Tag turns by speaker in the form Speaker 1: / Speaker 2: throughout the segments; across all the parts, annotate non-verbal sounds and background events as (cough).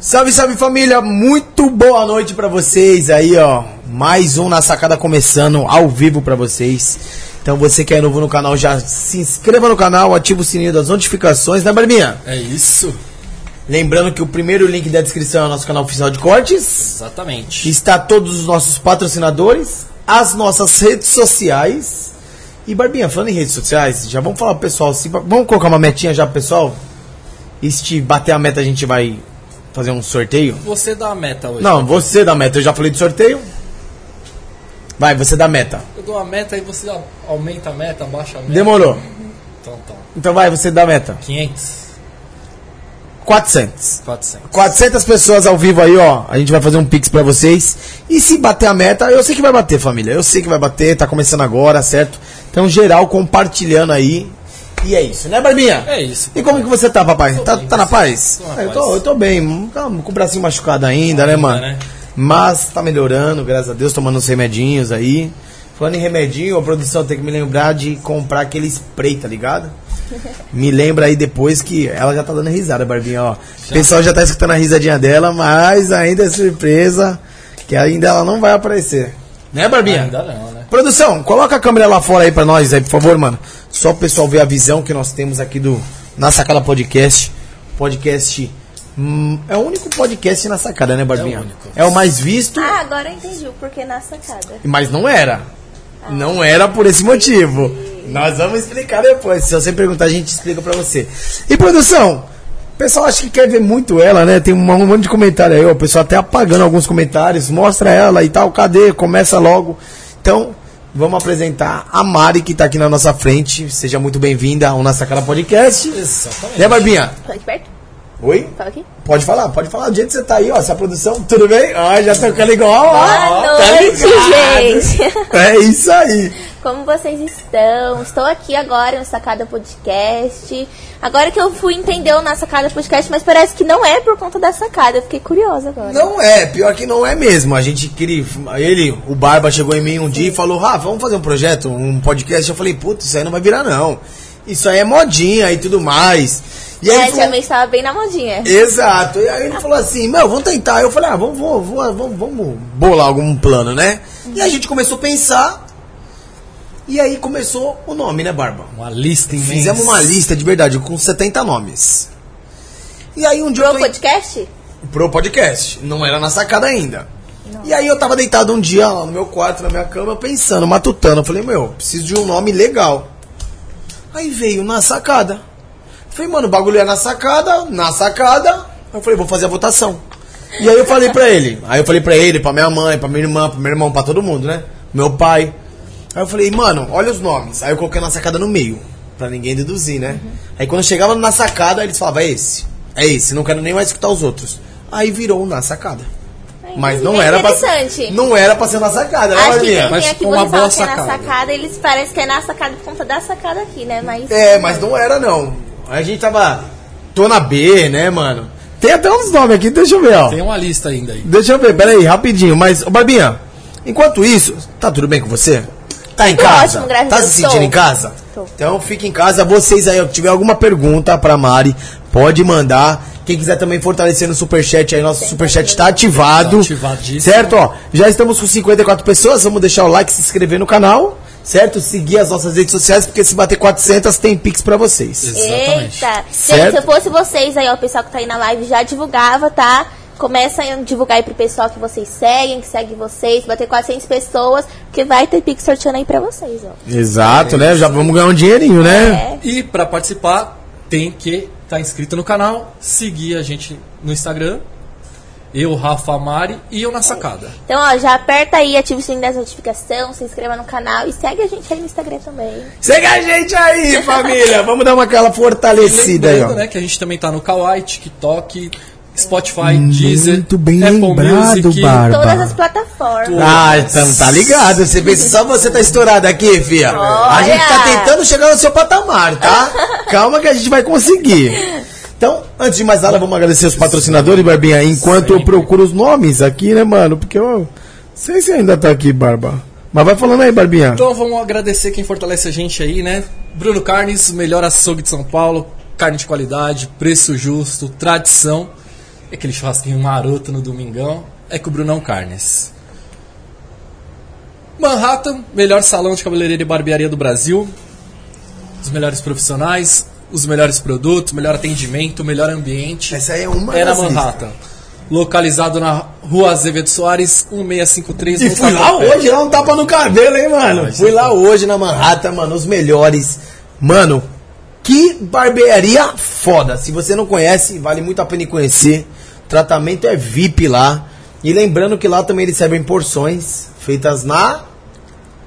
Speaker 1: Salve, salve família, muito boa noite pra vocês aí, ó. Mais um na sacada começando ao vivo pra vocês. Então você que é novo no canal, já se inscreva no canal, ativa o sininho das notificações, né, Barbinha?
Speaker 2: É isso.
Speaker 1: Lembrando que o primeiro link da descrição é o nosso canal oficial de cortes.
Speaker 2: Exatamente.
Speaker 1: Está todos os nossos patrocinadores, as nossas redes sociais. E Barbinha, falando em redes sociais, já vamos falar pro pessoal, se, vamos colocar uma metinha já pro pessoal? E se bater a meta a gente vai fazer um sorteio?
Speaker 2: Você dá a meta hoje.
Speaker 1: Não, você dá meta, eu já falei de sorteio. Vai, você dá meta.
Speaker 2: Eu dou a meta e você aumenta a meta, abaixa a meta.
Speaker 1: Demorou.
Speaker 2: Então tá.
Speaker 1: Então vai, você dá meta.
Speaker 2: 500,
Speaker 1: 400.
Speaker 2: 400.
Speaker 1: 400 pessoas ao vivo aí, ó. A gente vai fazer um pix pra vocês. E se bater a meta, eu sei que vai bater, família. Eu sei que vai bater, tá começando agora, certo? Então, geral, compartilhando aí. E é isso, né, Barbinha?
Speaker 2: É isso.
Speaker 1: E como que você tá, papai?
Speaker 2: Tô
Speaker 1: Tá,
Speaker 2: bem,
Speaker 1: tá na
Speaker 2: você?
Speaker 1: paz?
Speaker 2: Tô na
Speaker 1: Ah, eu, tô, eu tô bem, calma, com o bracinho machucado ainda, né,
Speaker 2: Ainda,
Speaker 1: mano?
Speaker 2: né?
Speaker 1: Mas tá melhorando, graças a Deus, tomando uns remedinhos aí. Falando em remedinho, a produção tem que me lembrar de comprar aquele spray, tá ligado? (laughs) Me lembra aí depois que ela já tá dando risada, Barbinha, ó. O pessoal já tá escutando a risadinha dela, mas ainda é surpresa que ainda ela não vai aparecer. Né, Barbinha?
Speaker 2: Ainda não, né?
Speaker 1: Produção, coloca a câmera lá fora aí pra nós aí, por favor, mano. Só o pessoal ver a visão que nós temos aqui do Na Sacada Podcast. Podcast. hum, é o único podcast na sacada, né, Barbinha?
Speaker 2: É o único.
Speaker 1: É o mais visto,
Speaker 3: Ah, agora eu entendi o porquê na sacada.
Speaker 1: mas não era. Não era por esse motivo. Nós vamos explicar depois. Se você perguntar, a gente explica pra você. E produção, o pessoal acha que quer ver muito ela, né? Tem um monte de comentário aí, ó. O pessoal até apagando alguns comentários. Mostra ela e tal. Cadê? Começa logo. Então, vamos apresentar a Mari, que tá aqui na nossa frente. Seja muito bem-vinda ao Nossa Cara Podcast.
Speaker 2: Exatamente.
Speaker 1: Né, Barbinha?
Speaker 3: Fala aqui perto?
Speaker 1: Oi?
Speaker 3: Fala aqui.
Speaker 1: Pode falar, pode falar. Do jeito que você tá aí, ó. Essa produção, tudo bem? Ó, já tá ficando igual. ó.
Speaker 3: Boa
Speaker 1: Tá
Speaker 3: noite,
Speaker 1: ligado?
Speaker 3: gente.
Speaker 1: É isso aí.
Speaker 3: Como vocês estão? Estou aqui agora no Sacada Podcast. Agora que eu fui entender o na Sacada Podcast, mas parece que não é por conta da sacada. Eu fiquei curiosa agora.
Speaker 1: Não é, pior que não é mesmo. A gente queria. Ele, o Barba, chegou em mim um dia e falou: Rafa, vamos fazer um projeto, um podcast. Eu falei: Putz, isso aí não vai virar, não. Isso aí é modinha e tudo mais. E aí
Speaker 3: é,
Speaker 1: falou,
Speaker 3: estava bem na modinha.
Speaker 1: Exato. E aí ele falou assim: Meu, vamos tentar. Eu falei: Ah, vamos, vamos, vamos, vamos, vamos bolar algum plano, né? E a gente começou a pensar. E aí começou o nome, né, Barba?
Speaker 2: Uma lista imensa.
Speaker 1: Fizemos uma lista de verdade com 70 nomes. E aí um dia eu
Speaker 3: Pro
Speaker 1: tô em-
Speaker 3: podcast?
Speaker 1: pro podcast. Não era na sacada ainda. E aí eu tava deitado um dia lá no meu quarto, na minha cama, pensando, matutando. Eu falei, meu, preciso de um nome legal. Aí veio na sacada. Eu Falei, mano, o bagulho é na sacada, na sacada. Eu falei, vou fazer a votação. E aí eu falei pra ele. Aí eu falei pra ele, pra minha mãe, pra minha irmã, pro meu irmão, pra todo mundo, né? Meu pai. Aí eu falei, mano, olha os nomes. Aí eu coloquei na sacada no meio, pra ninguém deduzir, né? Aí quando chegava na sacada, eles falavam, é esse. É esse, não quero nem mais escutar os outros. Aí virou na sacada. Mas não
Speaker 3: É
Speaker 1: era pra. Não era pra ser na sacada, né,
Speaker 3: Acho que
Speaker 1: Barbinha?
Speaker 3: quem
Speaker 2: Mas
Speaker 3: aqui
Speaker 2: uma boa
Speaker 3: é na
Speaker 2: sacada.
Speaker 3: sacada, eles parecem que é na sacada por conta da sacada aqui, né? Mas.
Speaker 1: É, mas não era não. A gente tava. Tô na B, né, mano? Tem até uns nomes aqui, deixa eu ver, ó.
Speaker 2: Tem uma lista ainda aí.
Speaker 1: Deixa eu ver, peraí, rapidinho. Mas, ô Barbinha, enquanto isso, tá tudo bem com você? Tá em
Speaker 3: Tô
Speaker 1: casa?
Speaker 3: ótimo, graças
Speaker 1: tá se sentindo
Speaker 3: tô.
Speaker 1: em casa?
Speaker 3: Tô.
Speaker 1: Então fique em casa. Vocês aí, ó, que tiver alguma pergunta pra Mari, pode mandar. Quem quiser também fortalecer no superchat aí, nosso superchat tá ativado.
Speaker 2: Tá ativadíssimo.
Speaker 1: certo? Ó, já estamos com 54 pessoas. Vamos deixar o like, se inscrever no canal. Certo? Seguir as nossas redes sociais, porque se bater 400 tem pix pra vocês.
Speaker 2: Exatamente.
Speaker 3: Eita!
Speaker 1: Certo?
Speaker 3: Gente, se eu fosse vocês aí, ó, o pessoal que tá aí na live já divulgava, tá? Começa a divulgar aí pro pessoal que vocês seguem, que segue vocês, bater 400 pessoas, porque vai ter Pix sorteando aí pra vocês, ó.
Speaker 1: Exato, né? Já vamos ganhar um dinheirinho, né?
Speaker 3: É.
Speaker 2: E pra participar, tem que estar inscrito no canal, seguir a gente no Instagram. Eu, Rafa Mari e eu na sacada.
Speaker 3: Então, ó, já aperta aí, ativa o sininho das notificações, se inscreva no canal e segue a gente aí no Instagram também.
Speaker 1: Segue a gente aí, família! Vamos dar uma aquela fortalecida aí, ó.
Speaker 2: né, que a gente também tá no Kawaii, TikTok, Spotify, Deezer,
Speaker 1: Muito bem
Speaker 2: Apple
Speaker 1: lembrado,
Speaker 2: Music,
Speaker 1: Barba.
Speaker 3: Todas as plataformas.
Speaker 1: Ah, então tá ligado. Você pensa só você tá estourado aqui, fia. A
Speaker 3: Olha!
Speaker 1: gente tá tentando chegar no seu patamar, tá? (laughs) Calma que a gente vai conseguir. Então, antes de mais nada, vamos agradecer os patrocinadores, Barbinha. Enquanto eu
Speaker 2: Sempre.
Speaker 1: procuro os nomes aqui, né, mano? Porque eu não sei se ainda tá aqui, Barba. Mas vai falando aí, Barbinha.
Speaker 2: Então vamos agradecer quem fortalece a gente aí, né? Bruno Carnes, melhor açougue de São Paulo, carne de qualidade, preço justo, tradição. Aquele churrasquinho maroto no domingão, é com o Brunão Carnes. Manhattan, melhor salão de cabeleireiro e barbearia do Brasil. Os melhores profissionais, os melhores produtos, melhor atendimento, melhor ambiente.
Speaker 1: Essa aí é uma
Speaker 2: É
Speaker 1: listas.
Speaker 2: Manhattan. Localizado na Rua Azevedo Soares, 1653.
Speaker 1: E fui lá hoje, lá um tapa no cabelo, hein, mano? Fui lá hoje na Manhattan, mano, os melhores. Mano, que barbearia foda. Se você não conhece, vale muito a pena conhecer. Tratamento é VIP lá. E lembrando que lá também eles servem porções feitas na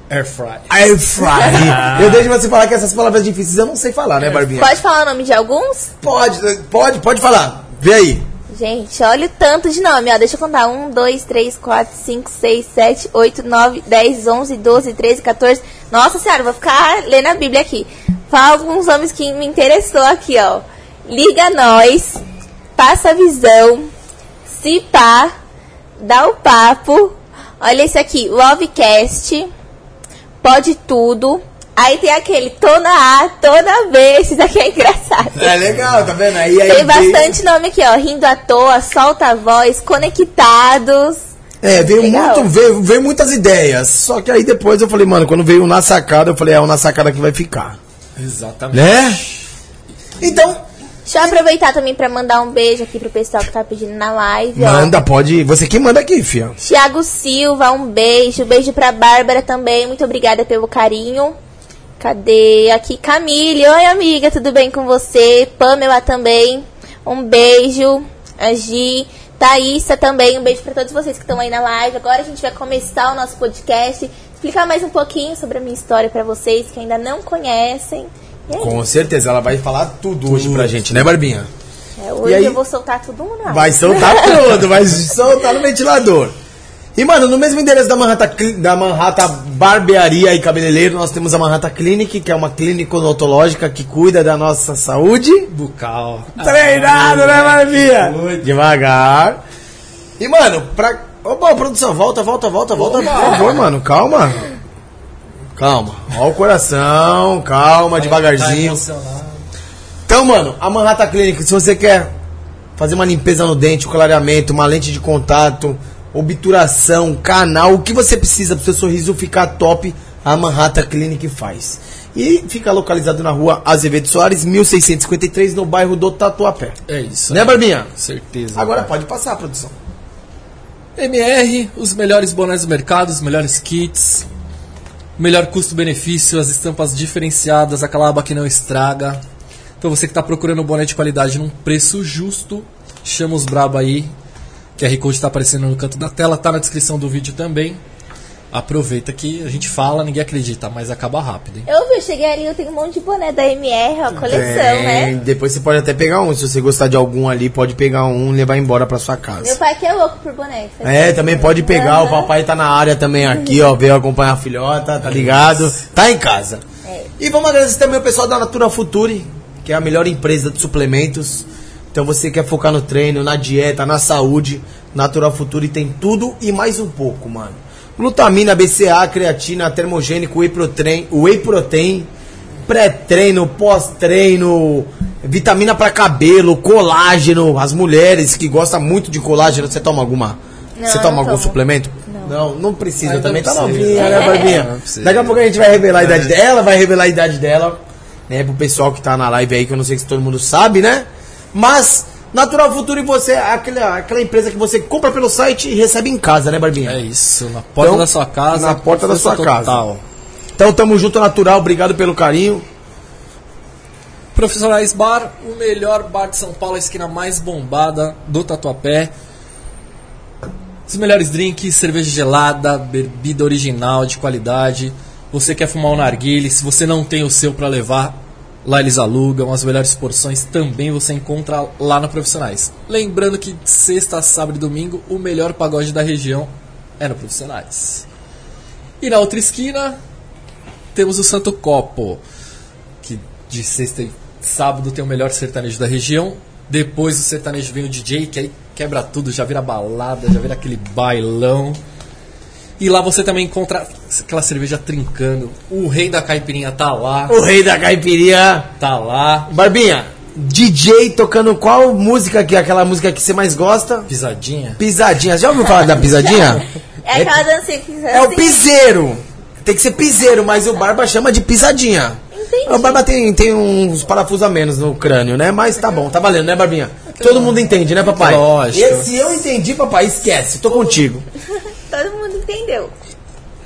Speaker 2: Air Fry.
Speaker 1: Air Fry. (laughs) eu deixo você falar que essas palavras difíceis eu não sei falar, né, Barbinha?
Speaker 3: Pode falar o nome de alguns?
Speaker 1: Pode, pode, pode falar. Vê aí.
Speaker 3: Gente, olha o tanto de nome, ó. Deixa eu contar. 1, 2, 3, 4, 5, 6, 7, 8, 9, 10, 11, 12, 13, 14. Nossa senhora, vou ficar lendo a Bíblia aqui. Fala alguns nomes que me interessou aqui, ó. Liga Nós, Passa a Visão, Se Pá, Dá o Papo. Olha esse aqui, Lovecast, Pode Tudo. Aí tem aquele, tô na A, tô na B. Esse daqui é engraçado.
Speaker 1: É legal, tá vendo? Aí, aí
Speaker 3: Tem
Speaker 1: veio-
Speaker 3: bastante nome aqui, ó. Rindo à toa, solta a voz, conectados.
Speaker 1: É, veio,
Speaker 3: Legal.
Speaker 1: muito, veio, veio muitas ideias. Só que aí depois eu falei, mano, quando veio o na sacada, eu falei, é o na sacada que vai ficar.
Speaker 2: Exatamente.
Speaker 1: Né? Então,
Speaker 3: Deixa eu aproveitar também pra mandar um beijo aqui pro pessoal que tá pedindo na live, ó.
Speaker 1: manda, pode. Você que manda aqui, fia.
Speaker 3: Tiago Silva, um beijo. Beijo pra Bárbara também. Muito obrigada pelo carinho. Cadê? Aqui, Camille. Oi, amiga, tudo bem com você? Pamela também. Um beijo. A Gi. Thaísa também. Um beijo pra todos vocês que estão aí na live. Agora a gente vai começar o nosso podcast. Explicar mais um pouquinho sobre a minha história pra vocês que ainda não conhecem.
Speaker 1: Com certeza, ela vai falar tudo hoje pra gente, né, Barbinha?
Speaker 3: é, hoje
Speaker 1: e aí?
Speaker 3: eu vou soltar tudo no ar.
Speaker 1: Vai soltar (laughs) tudo, vai soltar no ventilador. E, mano, no mesmo endereço da Manhattan, da Manhattan Barbearia e Cabeleireiro, nós temos a Manhattan Clinic, que é uma clínica odontológica que cuida da nossa saúde.
Speaker 2: Bucal.
Speaker 1: Treinado, né, Barbinha?
Speaker 2: Muito.
Speaker 1: Devagar. E, mano, pra. Opa, produção, volta, volta, volta, volta, por favor, mano. Calma. Calma. Ó o coração, calma,
Speaker 2: Tá
Speaker 1: devagarzinho.
Speaker 2: emocionado.
Speaker 1: Então, mano, a Manhattan Clinic, se você quer fazer uma limpeza no dente, um clareamento, uma lente de contato, obturação, canal, o que você precisa pro seu sorriso ficar top, a Manhattan Clinic faz. E fica localizado na rua Azevedo Soares, 1653, no bairro do Tatuapé.
Speaker 2: É isso.
Speaker 1: Né, Barbinha?
Speaker 2: Certeza.
Speaker 1: Agora pode passar, produção.
Speaker 2: MR, os melhores bonés do mercado, os melhores kits, melhor custo-benefício, as estampas diferenciadas, aquela aba que não estraga. Então você que está procurando um boné de qualidade num preço justo, chama os brabo aí. QR Code está aparecendo no canto da tela, tá na descrição do vídeo também. Aproveita que a gente fala, ninguém acredita, mas acaba rápido, hein?
Speaker 3: Eu vi, eu cheguei ali, eu tenho um monte de boné da MR, ó, coleção,
Speaker 1: É,
Speaker 3: né?
Speaker 1: Depois você pode até pegar um. Se você gostar de algum ali, pode pegar um e levar embora pra sua casa.
Speaker 3: Meu pai que é louco por boné.
Speaker 1: É, também pode pegar, o
Speaker 3: Aham.
Speaker 1: papai tá na área também aqui, ó, veio acompanhar a filhota, tá ligado? Tá em casa.
Speaker 3: É.
Speaker 1: E vamos agradecer também o pessoal da Natura Futuri, que é a melhor empresa de suplementos. Então você quer focar no treino, na dieta, na saúde, Natura Futuri tem tudo e mais um pouco, mano. Glutamina, BCA, creatina, termogênico, whey protein, whey protein pré-treino, pós-treino, vitamina para cabelo, colágeno. As mulheres que gostam muito de colágeno, você toma alguma?
Speaker 3: Não,
Speaker 1: você toma algum
Speaker 3: tomo.
Speaker 1: suplemento?
Speaker 3: Não.
Speaker 1: Não, não precisa também. Tá novinha, né,
Speaker 3: É.
Speaker 1: Barbinha?
Speaker 2: Não precisa.
Speaker 1: Daqui a pouco a gente vai revelar a idade dela, vai revelar a idade dela, né, pro pessoal que tá na live aí, que eu não sei se todo mundo sabe, né? Mas Natural Futuro e você é aquela, aquela empresa que você compra pelo site e recebe em casa, né, Barbinha?
Speaker 2: É isso, na porta
Speaker 1: Então,
Speaker 2: da sua casa.
Speaker 1: na porta da sua casa.
Speaker 2: total.
Speaker 1: Então tamo junto, Natural, obrigado pelo carinho.
Speaker 2: Profissionais Bar, o melhor bar de São Paulo, a esquina mais bombada do Tatuapé. Os melhores drinks, cerveja gelada, bebida original de qualidade. Você quer fumar um narguile, se você não tem o seu para levar, lá eles alugam. As melhores porções também você encontra lá no Profissionais. Lembrando que sexta, sábado e domingo, o melhor pagode da região é no Profissionais. E na outra esquina, temos o Santo Copo que de sexta e sábado tem o melhor sertanejo da região. Depois do sertanejo vem o DJ, que aí quebra tudo, já vira balada, já vira aquele bailão. E lá você também encontra aquela cerveja trincando. O rei da caipirinha tá lá,
Speaker 1: O rei da caipirinha.
Speaker 2: tá lá.
Speaker 1: Barbinha, DJ tocando qual música que é aquela música que você mais gosta?
Speaker 2: Pisadinha.
Speaker 1: Pisadinha. Já ouviu falar da pisadinha? (laughs)
Speaker 3: É aquela dancinha que
Speaker 1: É o
Speaker 3: assim,
Speaker 1: piseiro. Tem que ser piseiro, mas o Barba chama de pisadinha.
Speaker 3: Entendi.
Speaker 1: O Barba tem, tem uns parafusos a menos no crânio, né? Mas tá bom, tá valendo, né, Barbinha? Todo mundo entende, né, papai?
Speaker 2: Lógico.
Speaker 1: E se eu entendi, papai, esquece, tô contigo.
Speaker 3: Entendeu.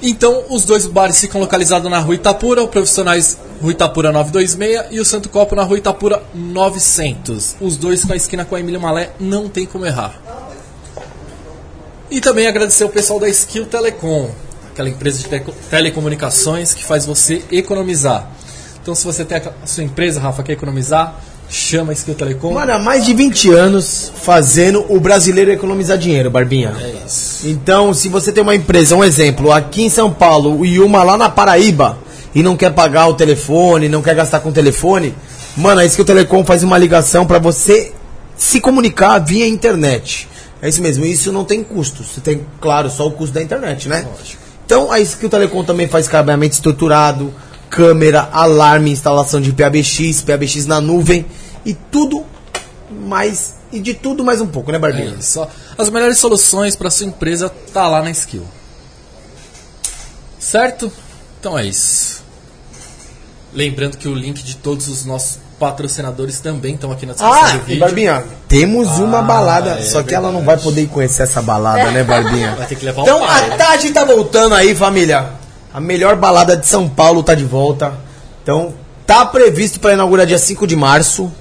Speaker 2: Então, os dois bares ficam localizados na Rua Itapura, o Profissionais Rua Itapura 926 e o Santo Copo na Rua Itapura 900. Os dois com a esquina com a Emílio Malé, não tem como errar. E também agradecer o pessoal da Skill Telecom, aquela empresa de teco- telecomunicações que faz você economizar. Então, se você tem a sua empresa, Rafa, quer economizar, chama a Skill Telecom.
Speaker 1: Mano, há mais de 20 anos fazendo o brasileiro economizar dinheiro, Barbinha.
Speaker 2: É isso.
Speaker 1: Então, se você tem uma empresa, um exemplo, aqui em São Paulo e uma lá na Paraíba e não quer pagar o telefone, não quer gastar com o telefone, mano, é que o Telecom faz uma ligação pra você se comunicar via internet. É isso mesmo, isso não tem custo. Você tem, claro, só o custo da internet, né?
Speaker 2: Lógico.
Speaker 1: Então, a Skill Telecom também faz cabeamento estruturado, câmera, alarme, instalação de PABX, PABX na nuvem e tudo mais e de tudo mais um pouco, né,
Speaker 2: É
Speaker 1: Barbinha?
Speaker 2: isso. As melhores soluções para sua empresa tá lá na Skill. Certo? Então é isso. Lembrando que o link de todos os nossos patrocinadores também estão aqui na descrição
Speaker 1: Ah,
Speaker 2: do
Speaker 1: e
Speaker 2: vídeo.
Speaker 1: Barbinha, temos uma
Speaker 2: Ah,
Speaker 1: balada,
Speaker 2: é
Speaker 1: só que ela não vai poder conhecer essa balada, né, Barbinha?
Speaker 2: Vai ter que levar
Speaker 1: Então
Speaker 2: pai,
Speaker 1: a
Speaker 2: né?
Speaker 1: Tati tá voltando aí, família. A melhor balada de São Paulo tá de volta. Então, tá previsto pra inaugurar dia 5 de março.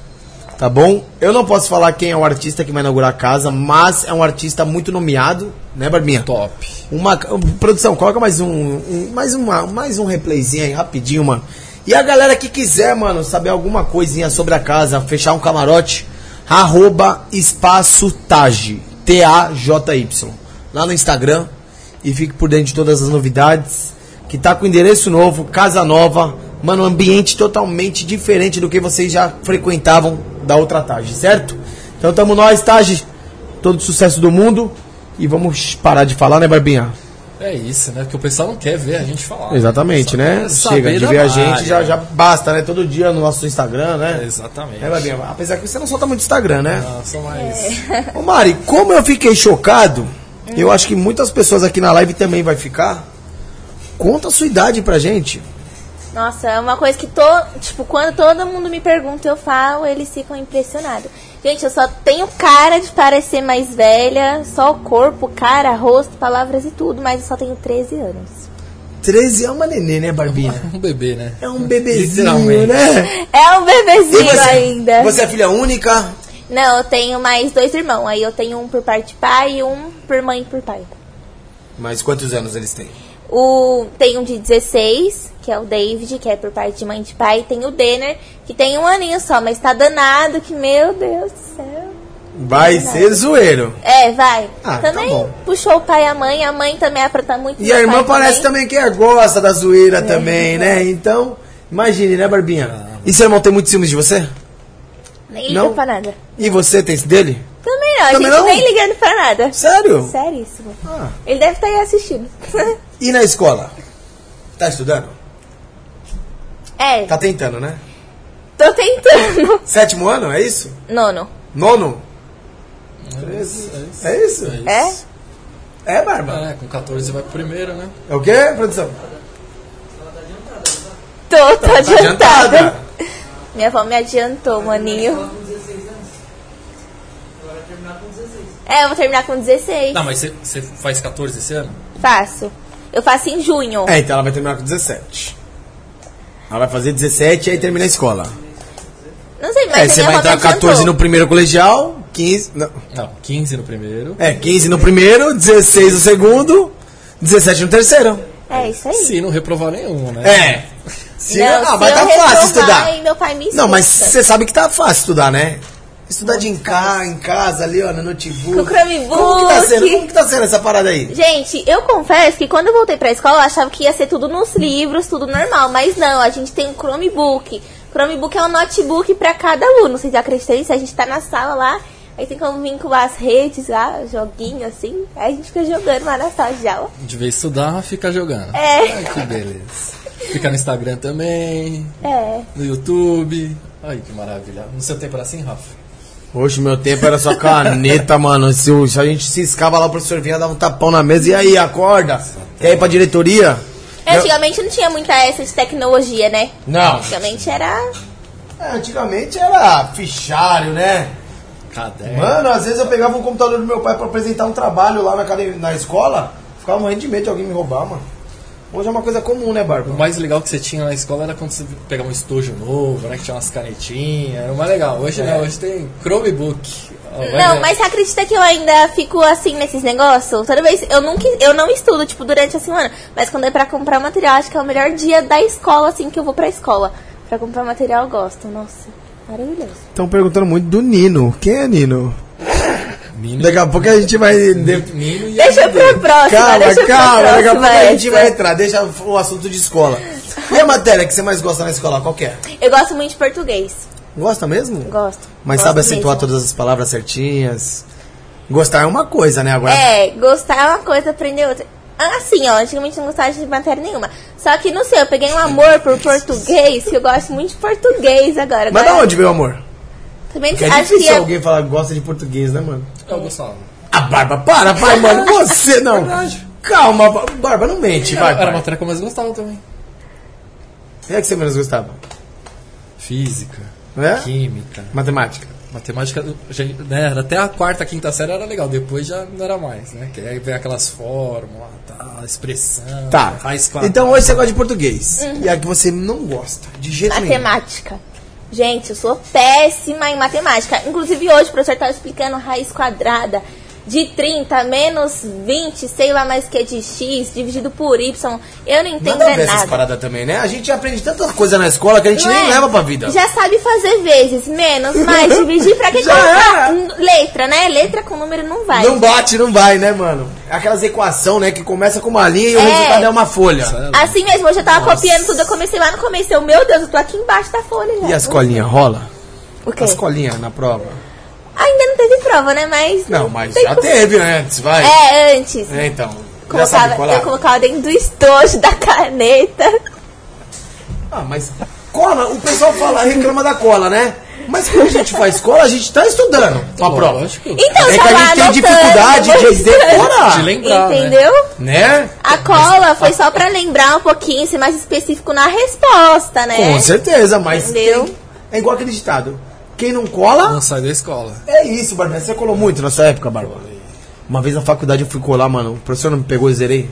Speaker 1: Tá bom? Eu não posso falar quem é o artista que vai inaugurar a casa, mas é um artista muito nomeado, né, Barbinha?
Speaker 2: Top.
Speaker 1: Uma produção, coloca mais um, um- mais uma, mais um replayzinho aí rapidinho, mano. E a galera que quiser, mano, saber alguma coisinha sobre a casa, fechar um camarote, arroba espaço Taj, T A J Y, lá no Instagram e fique por dentro de todas as novidades. Que tá com endereço novo, casa nova, mano, um ambiente totalmente diferente do que vocês já frequentavam da outra Taj, certo? Então tamo nós, Taj, todo sucesso do mundo e vamos parar de falar, né, Barbinha?
Speaker 2: É isso, né? Porque o pessoal não quer ver a gente falar.
Speaker 1: Exatamente, né? Chega de ver a
Speaker 2: área.
Speaker 1: gente, já, já basta, né? Todo dia no nosso Instagram, né?
Speaker 2: Exatamente.
Speaker 1: É, Barbinha? Apesar que você não solta muito Instagram, né?
Speaker 2: Nossa, mas...
Speaker 1: Ô Mari, como eu fiquei chocado, eu acho que muitas pessoas aqui na live também vai ficar. Conta a sua idade pra gente.
Speaker 3: Nossa, é uma coisa que to, tipo, quando todo mundo me pergunta, eu falo, eles ficam impressionados. Gente, eu só tenho cara de parecer mais velha, só o corpo, cara, rosto, palavras e tudo, mas eu só tenho 13 anos.
Speaker 1: 13 é uma nenê, né, Barbinha? (laughs)
Speaker 2: Um bebê, né?
Speaker 1: É um bebezinho, né?
Speaker 3: É um bebezinho
Speaker 1: você,
Speaker 3: ainda.
Speaker 1: Você é filha única?
Speaker 3: Não, eu tenho mais dois irmãos. Aí eu tenho um por parte de pai e um por mãe e por pai.
Speaker 1: Mas quantos anos eles têm?
Speaker 3: O, tem um de 16, que é o David, que é por parte de mãe e de pai. Tem o Denner, que tem um aninho só, mas tá danado, que meu Deus do céu.
Speaker 1: Vai ser zoeiro.
Speaker 3: É, vai.
Speaker 1: Ah, tá
Speaker 3: também
Speaker 1: bom.
Speaker 3: puxou o pai e a mãe, a mãe também apronta muito.
Speaker 1: E a irmã parece também que é, gosta da zoeira também, né? (laughs) Então, imagine, né, Barbinha? E seu irmão tem muitos ciúmes de você?
Speaker 3: Nem liga
Speaker 1: Não?
Speaker 3: pra nada.
Speaker 1: E você tem esse
Speaker 3: Também não, a
Speaker 1: Também
Speaker 3: gente
Speaker 1: não?
Speaker 3: nem ligando pra nada.
Speaker 1: Sério?
Speaker 3: Seríssimo.
Speaker 1: Ah.
Speaker 3: Ele deve estar aí assistindo. (laughs)
Speaker 1: E na escola? Tá estudando?
Speaker 3: é,
Speaker 1: Tá tentando, né?
Speaker 3: tô tentando. (laughs)
Speaker 1: Sétimo ano, é isso?
Speaker 3: Nono.
Speaker 1: Nono?
Speaker 2: É isso.
Speaker 1: É isso?
Speaker 3: É?
Speaker 1: É, Barba?
Speaker 2: É, com 14 vai pro primeiro, né?
Speaker 1: É o quê, produção?
Speaker 3: Tô, tô
Speaker 1: Tá
Speaker 3: adiantada. Minha avó me adiantou, maninho. É, eu vou terminar com 16.
Speaker 2: Não, mas você- faz 14 esse ano?
Speaker 3: Faço. Eu faço em junho.
Speaker 1: É, então ela vai terminar com 17. Ela vai fazer 17 e aí termina a escola.
Speaker 3: Não sei, mas
Speaker 1: É, você vai entrar 14 no primeiro colegial, 15. Não,
Speaker 2: Não, 15 no primeiro.
Speaker 1: é, 15 no primeiro, 16 no segundo, 17 no terceiro.
Speaker 3: É isso aí.
Speaker 2: Se não reprovar nenhum, né?
Speaker 1: É. Se,
Speaker 3: Não,
Speaker 1: ah,
Speaker 3: se
Speaker 1: vai
Speaker 3: eu
Speaker 1: tá fácil estudar.
Speaker 3: meu pai me
Speaker 1: Não, mas você sabe que tá fácil estudar, né? Estudar de em casa, em casa ali, ó, no notebook.
Speaker 3: Com o Chromebook.
Speaker 1: Como que tá sendo? Como que tá sendo essa parada aí?
Speaker 3: Gente, eu confesso que quando eu voltei pra escola, eu achava que ia ser tudo nos livros, tudo normal. Mas não, a gente tem um Chromebook. Chromebook é um notebook pra cada aluno. Vocês acreditam nisso? A gente tá na sala lá, aí tem como vincular as redes lá, joguinho assim. Aí a gente fica jogando lá na sala de aula.
Speaker 2: De vez estudar, fica jogando.
Speaker 3: É.
Speaker 2: Ai, que beleza. Fica no Instagram também,
Speaker 3: É.
Speaker 2: no YouTube. Ai, que maravilha. No seu tempo era assim, Rafa?
Speaker 1: Hoje meu tempo era só caneta, (laughs) mano. Se, se a gente se escava lá, o professor vinha, dava um tapão na mesa. E aí, acorda? Quer ir pra diretoria?
Speaker 3: É, Antigamente não tinha muita essa de tecnologia, né?
Speaker 1: Não.
Speaker 3: Antigamente era.
Speaker 1: É, antigamente era fichário, né?
Speaker 2: Caderno.
Speaker 1: Mano, às vezes eu pegava um computador do meu pai pra apresentar um trabalho lá na, academia- na escola. Ficava morrendo de medo de alguém me roubar, mano. Hoje é uma coisa comum, né,
Speaker 2: O
Speaker 1: Barba?
Speaker 2: mais legal que você tinha na escola era quando você pegava um estojo novo, né? Que tinha umas canetinhas. Era o mais legal. Hoje não, hoje tem Chromebook.
Speaker 3: Não, mas você acredita que eu ainda fico assim nesses negócios? Toda vez. Eu nunca. Eu não estudo, tipo, durante a semana. Mas quando é pra comprar material, acho que é o melhor dia da escola, assim, que eu vou pra escola. Pra comprar material, eu gosto. Nossa, maravilhoso.
Speaker 1: Estão perguntando muito do Nino. Quem é Nino?
Speaker 2: Nino,
Speaker 1: Daqui a pouco a gente vai.
Speaker 2: Nino e
Speaker 3: Deixa
Speaker 2: a
Speaker 3: pra próxima,
Speaker 1: Calma,
Speaker 3: deixa
Speaker 1: calma, daqui a pouco a gente vai entrar. Deixa o assunto de escola. E a matéria que você mais gosta na escola, qual que é?
Speaker 3: Eu gosto muito de português.
Speaker 1: Gosta mesmo?
Speaker 3: Gosto.
Speaker 1: Mas
Speaker 3: Gosto
Speaker 1: sabe acentuar
Speaker 3: mesmo.
Speaker 1: todas as palavras certinhas? Gostar é uma coisa, né? Agora.
Speaker 3: É, gostar é uma coisa, aprender outra. Assim, ó, antigamente não gostava de matéria nenhuma. Só que, não sei, eu peguei um amor por português, que eu gosto muito de português agora.
Speaker 1: Mas da
Speaker 3: Agora,
Speaker 1: onde veio o amor?
Speaker 3: Também
Speaker 1: é
Speaker 3: acho que
Speaker 1: difícil
Speaker 3: é,
Speaker 1: alguém falar que gosta de português, né, mano?
Speaker 2: Eu gostava.
Speaker 1: A Barba, para, vai, mano. (laughs) Você não. Calma, Ba- Barba, não mente, vai,
Speaker 2: Era a
Speaker 1: pai.
Speaker 2: matéria que eu mais gostava também.
Speaker 1: É que você menos gostava?
Speaker 2: Física,
Speaker 1: É?
Speaker 2: química,
Speaker 1: Matemática.
Speaker 2: matemática. né, era até a quarta, quinta série era legal. Depois já não era mais, né? Que aí vem aquelas fórmulas, tá, expressão,
Speaker 1: Tá.
Speaker 2: raiz quadrada.
Speaker 1: Então hoje você gosta de português. E a que você não gosta, de jeito nenhum.
Speaker 3: matemática. Gente, eu sou péssima em matemática. Inclusive hoje o professor estava explicando raiz quadrada de 30 menos 20, sei lá mais que é de x, dividido por y. Eu não entendo
Speaker 1: Nada a
Speaker 3: é
Speaker 1: ver essas
Speaker 3: nada.
Speaker 1: paradas também, né? A gente aprende tanta coisa na escola que a gente
Speaker 3: Não
Speaker 1: nem
Speaker 3: é?
Speaker 1: leva pra vida.
Speaker 3: Já sabe fazer vezes, menos, mais, (laughs) dividir, pra que
Speaker 1: Já
Speaker 3: n- letra, né? Letra com número não vai.
Speaker 1: Não bate, não vai, né, mano? Aquelas equação, né, que começa com uma linha e o
Speaker 3: É.
Speaker 1: resultado é uma folha.
Speaker 3: Assim mesmo, eu tava copiando tudo, eu comecei lá no começo, eu, meu Deus, eu tô aqui embaixo da folha já.
Speaker 1: E a escolinha rola?
Speaker 3: O quê?
Speaker 1: A escolinha na prova?
Speaker 3: Ainda não teve prova, né? Mas.
Speaker 1: Não, mas já
Speaker 3: como-
Speaker 1: teve antes, vai.
Speaker 3: É, antes.
Speaker 1: É, então. Já sabe
Speaker 3: Colocava,
Speaker 1: colar?
Speaker 3: eu colocava dentro do estojo da caneta.
Speaker 1: Ah, mas cola, o pessoal fala, reclama da cola, né? Mas quando a gente faz cola, a gente tá estudando pra prova.
Speaker 2: Lógico.
Speaker 3: Então,
Speaker 1: É que a gente tem dificuldade de
Speaker 3: estudando.
Speaker 1: decorar.
Speaker 2: De lembrar, né?
Speaker 3: Entendeu?
Speaker 1: Né?
Speaker 3: A cola foi só pra lembrar um pouquinho, ser mais específico na resposta, né?
Speaker 1: Com certeza, mas
Speaker 3: Entendeu?
Speaker 1: tem- é igual aquele ditado. Quem não cola,
Speaker 2: Não sai da escola.
Speaker 1: é isso, Barba. Você colou muito na sua época, Barba? Uma vez na faculdade eu fui colar, mano. O professor não me pegou e zerei.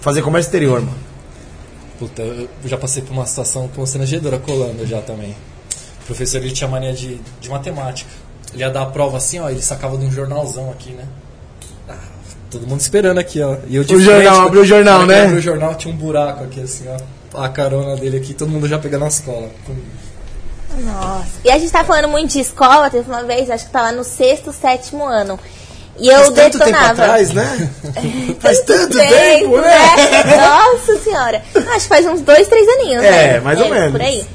Speaker 1: Fazer comércio exterior, mano.
Speaker 2: Puta, eu já passei por uma situação constrangedora colando já também. O professor ele tinha mania de, de matemática. Ele ia dar a prova assim, ó, ele sacava de um jornalzão aqui, né? Ah, todo mundo esperando aqui, ó. E eu de
Speaker 1: O jornal,
Speaker 2: frente,
Speaker 1: abriu o jornal,
Speaker 2: na
Speaker 1: né?
Speaker 2: Abriu o jornal, tinha um buraco aqui, assim, ó. A carona dele aqui, todo mundo já pegando as colas.
Speaker 3: Nossa. E a gente tá falando muito de escola, teve uma vez, acho que tava no sexto, sétimo ano. E eu
Speaker 1: Faz tanto tempo
Speaker 3: detonava.
Speaker 1: atrás, né? (laughs) Faz tanto tempo, né?
Speaker 3: Nossa senhora. Acho que faz uns dois, três aninhos,
Speaker 1: É,
Speaker 3: né?
Speaker 1: mais ou menos.
Speaker 3: Por aí.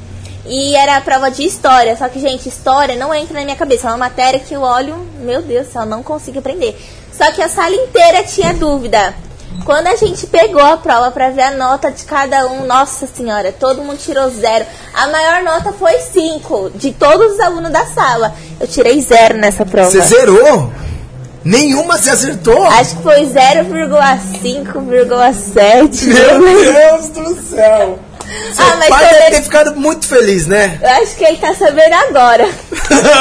Speaker 3: E era a prova de história, só que, gente, história não entra na minha cabeça. É uma matéria que eu olho, meu Deus do céu, não consigo aprender. Só que a sala inteira tinha dúvida. Quando a gente pegou a prova pra ver a nota de cada um, nossa senhora, todo mundo tirou zero. A maior nota foi cinco, de todos os alunos da sala. Eu tirei zero nessa prova.
Speaker 1: Você zerou? Nenhuma você acertou?
Speaker 3: Acho que foi 0,5,7.
Speaker 1: Meu (laughs) Deus do céu! Seu
Speaker 3: Ah, mas
Speaker 1: pai deve
Speaker 3: vendo-
Speaker 1: ter ficado muito feliz, né?
Speaker 3: Eu acho que ele tá sabendo agora.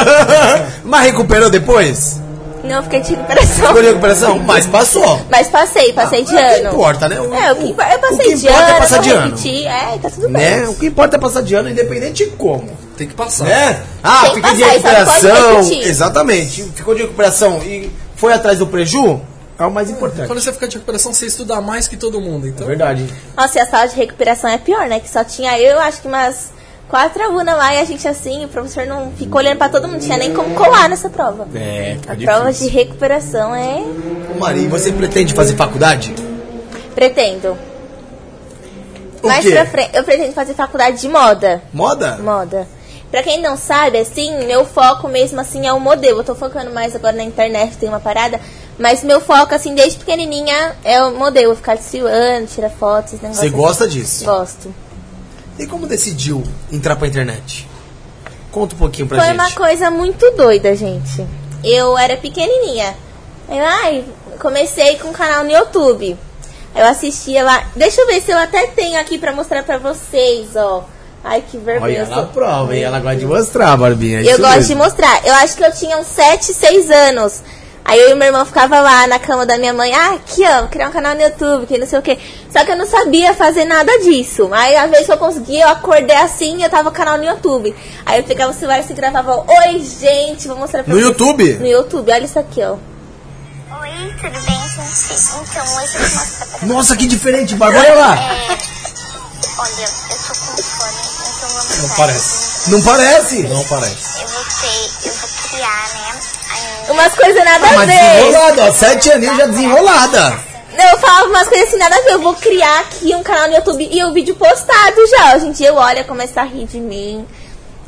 Speaker 3: (laughs)
Speaker 1: Mas recuperou depois?
Speaker 3: Não, fiquei de recuperação.
Speaker 1: Ficou de recuperação? (laughs) Mas passou.
Speaker 3: Mas passei, passei de
Speaker 1: Ah, o que
Speaker 3: ano.
Speaker 1: importa, né? O-
Speaker 3: É, o que eu
Speaker 1: o
Speaker 3: passei
Speaker 1: que
Speaker 3: de
Speaker 1: importa
Speaker 3: ano,
Speaker 1: é passar de ano.
Speaker 3: repeti. É, tá tudo
Speaker 1: Né?
Speaker 3: bem.
Speaker 1: O que importa é passar de ano, independente de como.
Speaker 2: Tem que passar.
Speaker 1: Né? Ah,
Speaker 3: Tem que
Speaker 1: fica de
Speaker 3: pode
Speaker 1: recuperação.
Speaker 3: repetir.
Speaker 1: Exatamente. Ficou de recuperação e foi atrás do preju, é o mais importante.
Speaker 2: Quando você fica de recuperação, você estuda mais que todo mundo.
Speaker 1: É
Speaker 2: Então,
Speaker 1: verdade.
Speaker 3: Nossa, e a sala de recuperação é pior, né? Que só tinha eu, acho que umas quatro alunas lá e a gente assim, o professor não ficou olhando pra todo mundo, não tinha nem como colar nessa prova.
Speaker 1: É, fica
Speaker 3: A prova de
Speaker 1: difícil.
Speaker 3: recuperação é.
Speaker 1: Ô, Maria, você pretende fazer faculdade?
Speaker 3: Pretendo.
Speaker 1: O
Speaker 3: Mais
Speaker 1: quê?
Speaker 3: pra frente, eu pretendo fazer faculdade de moda.
Speaker 1: Moda?
Speaker 3: Moda. Pra quem não sabe, assim, meu foco mesmo, assim, é o modelo. Eu tô focando mais agora na internet, tem uma parada. Mas meu foco, assim, desde pequenininha é o modelo. Ficar desfilando, tirar fotos, negócio
Speaker 1: Você
Speaker 3: assim.
Speaker 1: gosta disso?
Speaker 3: Gosto.
Speaker 1: E como decidiu entrar pra internet? Conta um pouquinho pra
Speaker 3: Foi
Speaker 1: gente.
Speaker 3: uma coisa muito doida, gente. Eu era pequenininha. Eu, ai, comecei com um canal no YouTube. Eu assistia lá. Deixa eu ver se eu até tenho aqui pra mostrar pra vocês, ó. Ai, que vergonha.
Speaker 1: Olha, ela
Speaker 3: sou-
Speaker 1: prova, hein? Ela gosta de mostrar, Barbinha. é
Speaker 3: Eu gosto
Speaker 1: mesmo.
Speaker 3: de mostrar. Eu acho que eu tinha uns 7, 6 anos. Aí eu e meu irmão ficava lá na cama da minha mãe, ah, aqui ó, criar um canal no YouTube, que não sei o quê. Só que eu não sabia fazer nada disso. Aí a vez que eu conseguia, eu acordei assim e eu tava com o canal no YouTube. Aí eu pegava o celular e se gravava, oi gente, vou mostrar pra
Speaker 1: No
Speaker 3: vocês.
Speaker 1: YouTube?
Speaker 3: No YouTube, olha isso aqui, ó.
Speaker 4: Oi, tudo bem, gente? Então, hoje eu vou mostrar pra
Speaker 1: Nossa, que diferente, Bárbara. Olha lá.
Speaker 4: É, olha, eu tô com fome, então
Speaker 2: Não parece.
Speaker 1: Não parece?
Speaker 2: Não parece.
Speaker 4: Eu vou ter, eu vou criar, né? aí-
Speaker 3: Umas coisas nada
Speaker 1: Ah,
Speaker 3: a ver.
Speaker 1: desenrolada, ó. Sete aninhos já desenrolada.
Speaker 3: Não, eu falava umas coisas assim, nada a ver. Eu vou criar aqui um canal no YouTube e o vídeo postado já. Hoje em dia eu olho e começo a rir de mim.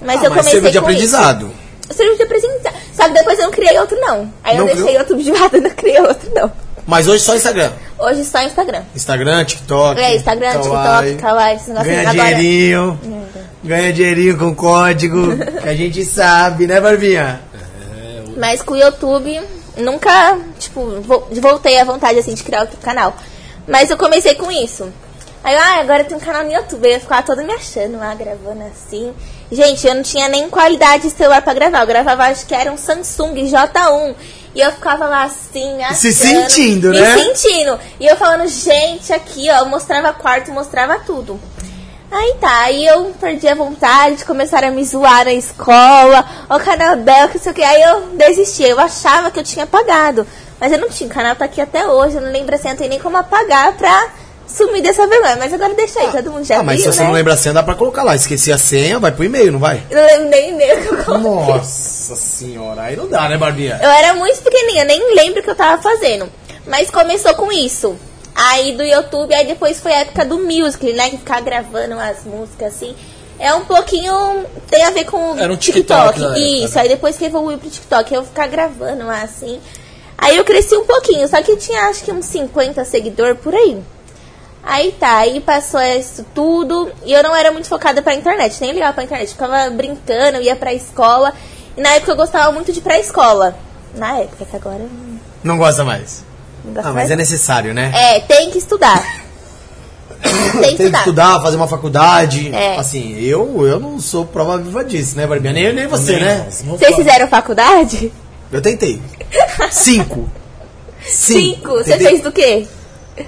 Speaker 3: Mas
Speaker 1: Ah,
Speaker 3: eu
Speaker 1: mas
Speaker 3: comecei
Speaker 1: serve de aprendizado.
Speaker 3: Isso. Serviu de aprendizado. Só que depois eu não criei outro, não. Aí
Speaker 1: Não
Speaker 3: eu deixei
Speaker 1: criou?
Speaker 3: o YouTube de lado e não criei outro, não.
Speaker 1: Mas hoje só Instagram.
Speaker 3: Hoje só Instagram.
Speaker 1: Instagram, TikTok.
Speaker 3: É, Instagram,
Speaker 1: Kawaii.
Speaker 3: TikTok, Kawaii, esses negócios
Speaker 1: Ganha
Speaker 3: agora.
Speaker 1: Ganha dinheirinho com código. (laughs) que a gente sabe, né, Barbinha?
Speaker 3: Mas com o YouTube, nunca, tipo, vo- voltei à vontade, assim, de criar outro canal. Mas eu comecei com isso. Aí, eu, ah, agora tem um canal no YouTube. Eu ia ficar toda me achando lá, gravando assim. Gente, eu não tinha nem qualidade de celular pra gravar. Eu gravava, acho que era um Samsung J1. E eu ficava lá assim, me
Speaker 1: Se
Speaker 3: achando,
Speaker 1: sentindo,
Speaker 3: me
Speaker 1: né?
Speaker 3: sentindo. E eu falando, gente, aqui, ó, eu mostrava quarto, mostrava tudo. Aí tá, aí eu perdi a vontade, começaram a me zoar na escola, o canal dela, que sei o que, aí eu desisti, eu achava que eu tinha apagado, mas eu não tinha, o canal tá aqui até hoje, eu não lembro assim, eu não tenho nem como apagar pra sumir dessa vergonha, mas agora deixa aí, todo mundo já
Speaker 1: ah, mas
Speaker 3: viu,
Speaker 1: se você
Speaker 3: né?
Speaker 1: não lembra a senha, dá pra colocar lá. Esqueci a senha, vai pro e-mail, não vai?
Speaker 3: Eu não lembro nem e-mail que eu coloquei.
Speaker 1: Nossa senhora, aí não dá, né, Barbinha?
Speaker 3: Eu era muito pequenininha, nem lembro o que eu tava fazendo. Mas começou com isso. Aí do YouTube, aí depois foi a época do music, né? Que ficar gravando as músicas assim. É um pouquinho. Tem a ver com o
Speaker 2: Era um TikTok época,
Speaker 3: Isso,
Speaker 2: né?
Speaker 3: aí depois que evoluiu pro TikTok, eu ficar gravando lá assim. Aí eu cresci um pouquinho, só que tinha acho que uns 50 seguidores por aí. Aí tá, aí passou isso tudo. E eu não era muito focada pra internet, nem ligava pra internet. Ficava brincando, ia pra escola. E na época eu gostava muito de ir pra escola. Na época, que agora Não
Speaker 1: gosta mais. Ah, mas é necessário, né?
Speaker 3: É, tem que estudar. (coughs) tem que
Speaker 1: Tem que
Speaker 3: estudar.
Speaker 1: estudar, fazer uma faculdade.
Speaker 3: É.
Speaker 1: Assim, eu, eu não sou prova viva disso, né, Barbinha? Nem, nem você,
Speaker 2: Nem
Speaker 1: né?
Speaker 3: Vocês fizeram faculdade?
Speaker 1: Eu tentei. (laughs) Cinco.
Speaker 3: Cinco. Você
Speaker 1: Tentei.
Speaker 3: fez do quê?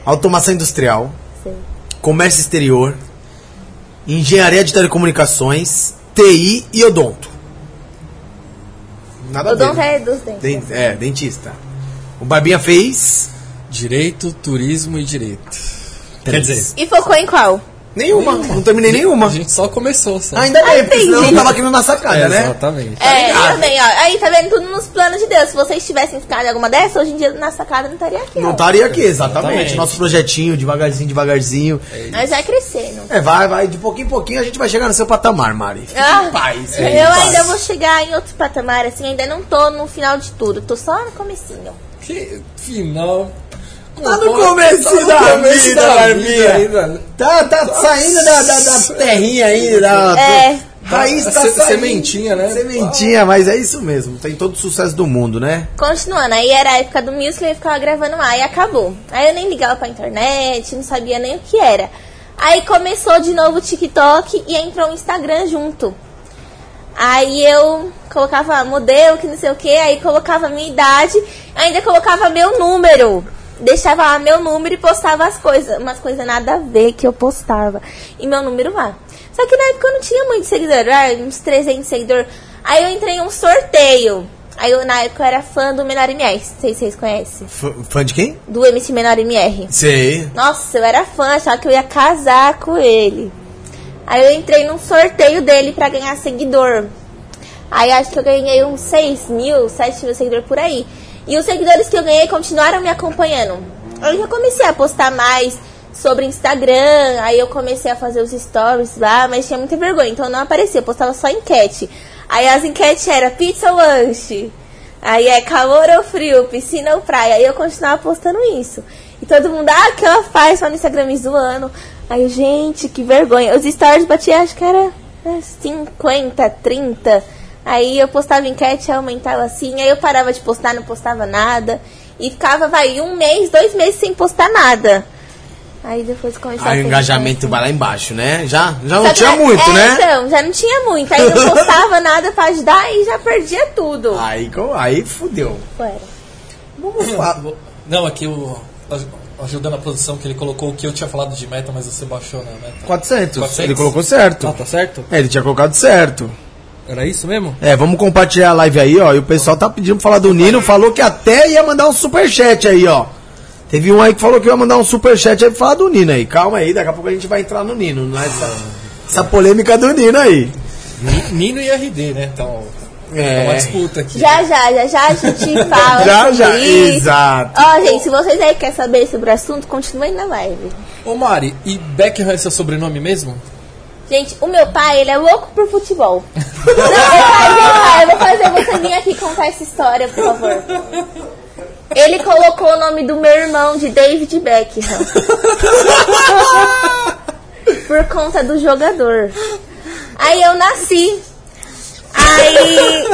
Speaker 1: Automação industrial,
Speaker 3: Sei.
Speaker 1: comércio exterior, engenharia de telecomunicações, TI e odonto. Nada a
Speaker 3: O
Speaker 1: ver.
Speaker 3: Dom
Speaker 1: né?
Speaker 3: é dos dentes.
Speaker 1: Den- é, dentista. O Barbinha fez.
Speaker 2: Direito, turismo e direito. Quer
Speaker 1: Três.
Speaker 2: dizer,
Speaker 3: E focou em qual?
Speaker 1: Nenhuma. Não terminei nenhuma.
Speaker 2: a gente só começou. Só.
Speaker 1: Ainda bem, porque senão eu tava aqui na sacada,
Speaker 2: É,
Speaker 1: né?
Speaker 2: Exatamente.
Speaker 3: é,
Speaker 1: ligado?
Speaker 3: eu também, ó. Aí, tá vendo? Tudo nos planos de Deus. Se vocês tivessem ficado em alguma dessa, hoje em dia na sacada não estaria aqui.
Speaker 1: Não estaria aqui, exatamente.
Speaker 2: Exatamente.
Speaker 1: Nosso projetinho, devagarzinho, devagarzinho.
Speaker 3: Mas vai crescendo.
Speaker 1: É, vai, vai. De pouquinho em pouquinho a gente vai chegar no seu patamar, Mari. Fique
Speaker 3: Ah,
Speaker 1: em paz.
Speaker 3: eu
Speaker 1: fique em paz.
Speaker 3: ainda vou chegar em outro patamar, assim, ainda não tô no final de tudo, tô só no comecinho.
Speaker 2: Que final.
Speaker 1: Tá no começo
Speaker 2: Tá
Speaker 1: da
Speaker 2: começo
Speaker 1: vida,
Speaker 2: da vida ainda.
Speaker 1: Tá, tá saindo da, da, da terrinha aí, da
Speaker 3: É.
Speaker 1: raiz tá saindo.
Speaker 2: sementinha, né?
Speaker 1: Sementinha, mas é isso mesmo. Tem todo o sucesso do mundo, né?
Speaker 3: Continuando, aí era a época do music, eu ficava gravando lá e acabou. Aí eu nem ligava pra internet, não sabia nem o que era. Aí começou de novo o TikTok e entrou o Instagram junto. Aí eu colocava modelo, que não sei o que, aí colocava minha idade, ainda colocava meu número. Deixava lá meu número e postava as coisas, umas coisas nada a ver que eu postava. E meu número lá. Só que na época eu não tinha muito seguidor, ah, uns 300 seguidores. Aí eu entrei em um sorteio. Aí eu, na época eu era fã do Menor MR, não sei se vocês conhecem.
Speaker 1: F- fã de quem?
Speaker 3: Do MC Menor MR.
Speaker 1: Sei.
Speaker 3: Nossa, eu era fã, achava que eu ia casar com ele. Aí eu entrei num sorteio dele pra ganhar seguidor. Aí acho que eu ganhei uns 6 mil, 7 mil seguidores por aí. E os seguidores que eu ganhei continuaram me acompanhando. Eu já comecei a postar mais sobre Instagram, aí eu comecei a fazer os stories lá, mas tinha muita vergonha, então eu não aparecia, eu postava só enquete. Aí as enquetes eram pizza ou lanche? Aí é calor ou frio, piscina ou praia. Aí eu continuava postando isso. E todo mundo, ah, o que ela faz lá no Instagram me zoando. Aí, gente, que vergonha. Os stories batiam, acho que era 50, 30. Aí eu postava enquete, aumentava assim. Aí eu parava de postar, não postava nada. E ficava, vai, um mês, dois meses sem postar nada. Aí depois começou a
Speaker 1: Aí o engajamento vai lá embaixo, né? Já, já não
Speaker 3: Só
Speaker 1: tinha muito,
Speaker 3: é,
Speaker 1: né?
Speaker 3: Então, já não tinha muito. Aí não (laughs) postava nada pra ajudar e já perdia tudo.
Speaker 1: Aí, aí fudeu. Vamos falar.
Speaker 2: Não, aqui o. Ajudando a produção, que ele colocou o que eu tinha falado de meta, mas você baixou na meta.
Speaker 1: 400.
Speaker 2: 400?
Speaker 1: Ele colocou certo.
Speaker 2: Ah, tá certo?
Speaker 1: É, ele tinha colocado certo.
Speaker 2: Era isso mesmo?
Speaker 1: É, vamos compartilhar a live aí, ó. E o pessoal tá pedindo pra falar do Nino. Falou que até ia mandar um superchat aí, ó. Teve um aí que falou que ia mandar um superchat aí pra falar do Nino aí. Calma aí, daqui a pouco a gente vai entrar no Nino. Nessa, essa polêmica do Nino aí.
Speaker 2: Ni- Nino e RD, né? Então. É,
Speaker 1: É.
Speaker 2: uma disputa aqui.
Speaker 3: Já, já, já, já a gente (laughs) fala
Speaker 1: Já,
Speaker 3: sobre
Speaker 1: já,
Speaker 3: isso.
Speaker 1: exato.
Speaker 3: Ó, gente, se vocês aí querem saber sobre o assunto, continuem na live.
Speaker 2: Ô Mari, e Beckham é seu sobrenome mesmo?
Speaker 3: Gente, o meu pai, ele é louco por futebol. (laughs) Não, meu pai, meu pai, eu vou fazer você vir aqui contar essa história, por favor. Ele colocou o nome do meu irmão de David Beckham. (laughs) Por conta do jogador. Aí eu nasci. Aí.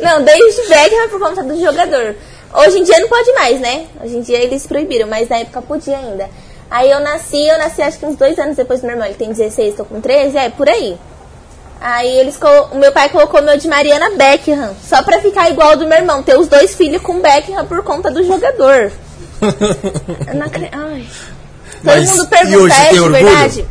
Speaker 3: Não, David Beckham por conta do jogador. Hoje em dia não pode mais, né? Hoje em dia eles proibiram, mas na época podia ainda. Aí eu nasci, eu nasci acho que uns dois anos depois do meu irmão. Ele tem 16, tô com 13, é, por aí. Aí eles o meu pai colocou meu de Mariana Beckham, só pra ficar igual ao do meu irmão, ter os dois filhos com Beckham por conta do jogador. (laughs) Eu não acre- Ai. Todo
Speaker 1: Mas,
Speaker 3: mundo pergunta, é
Speaker 1: tem
Speaker 3: de
Speaker 1: orgulho?
Speaker 3: verdade?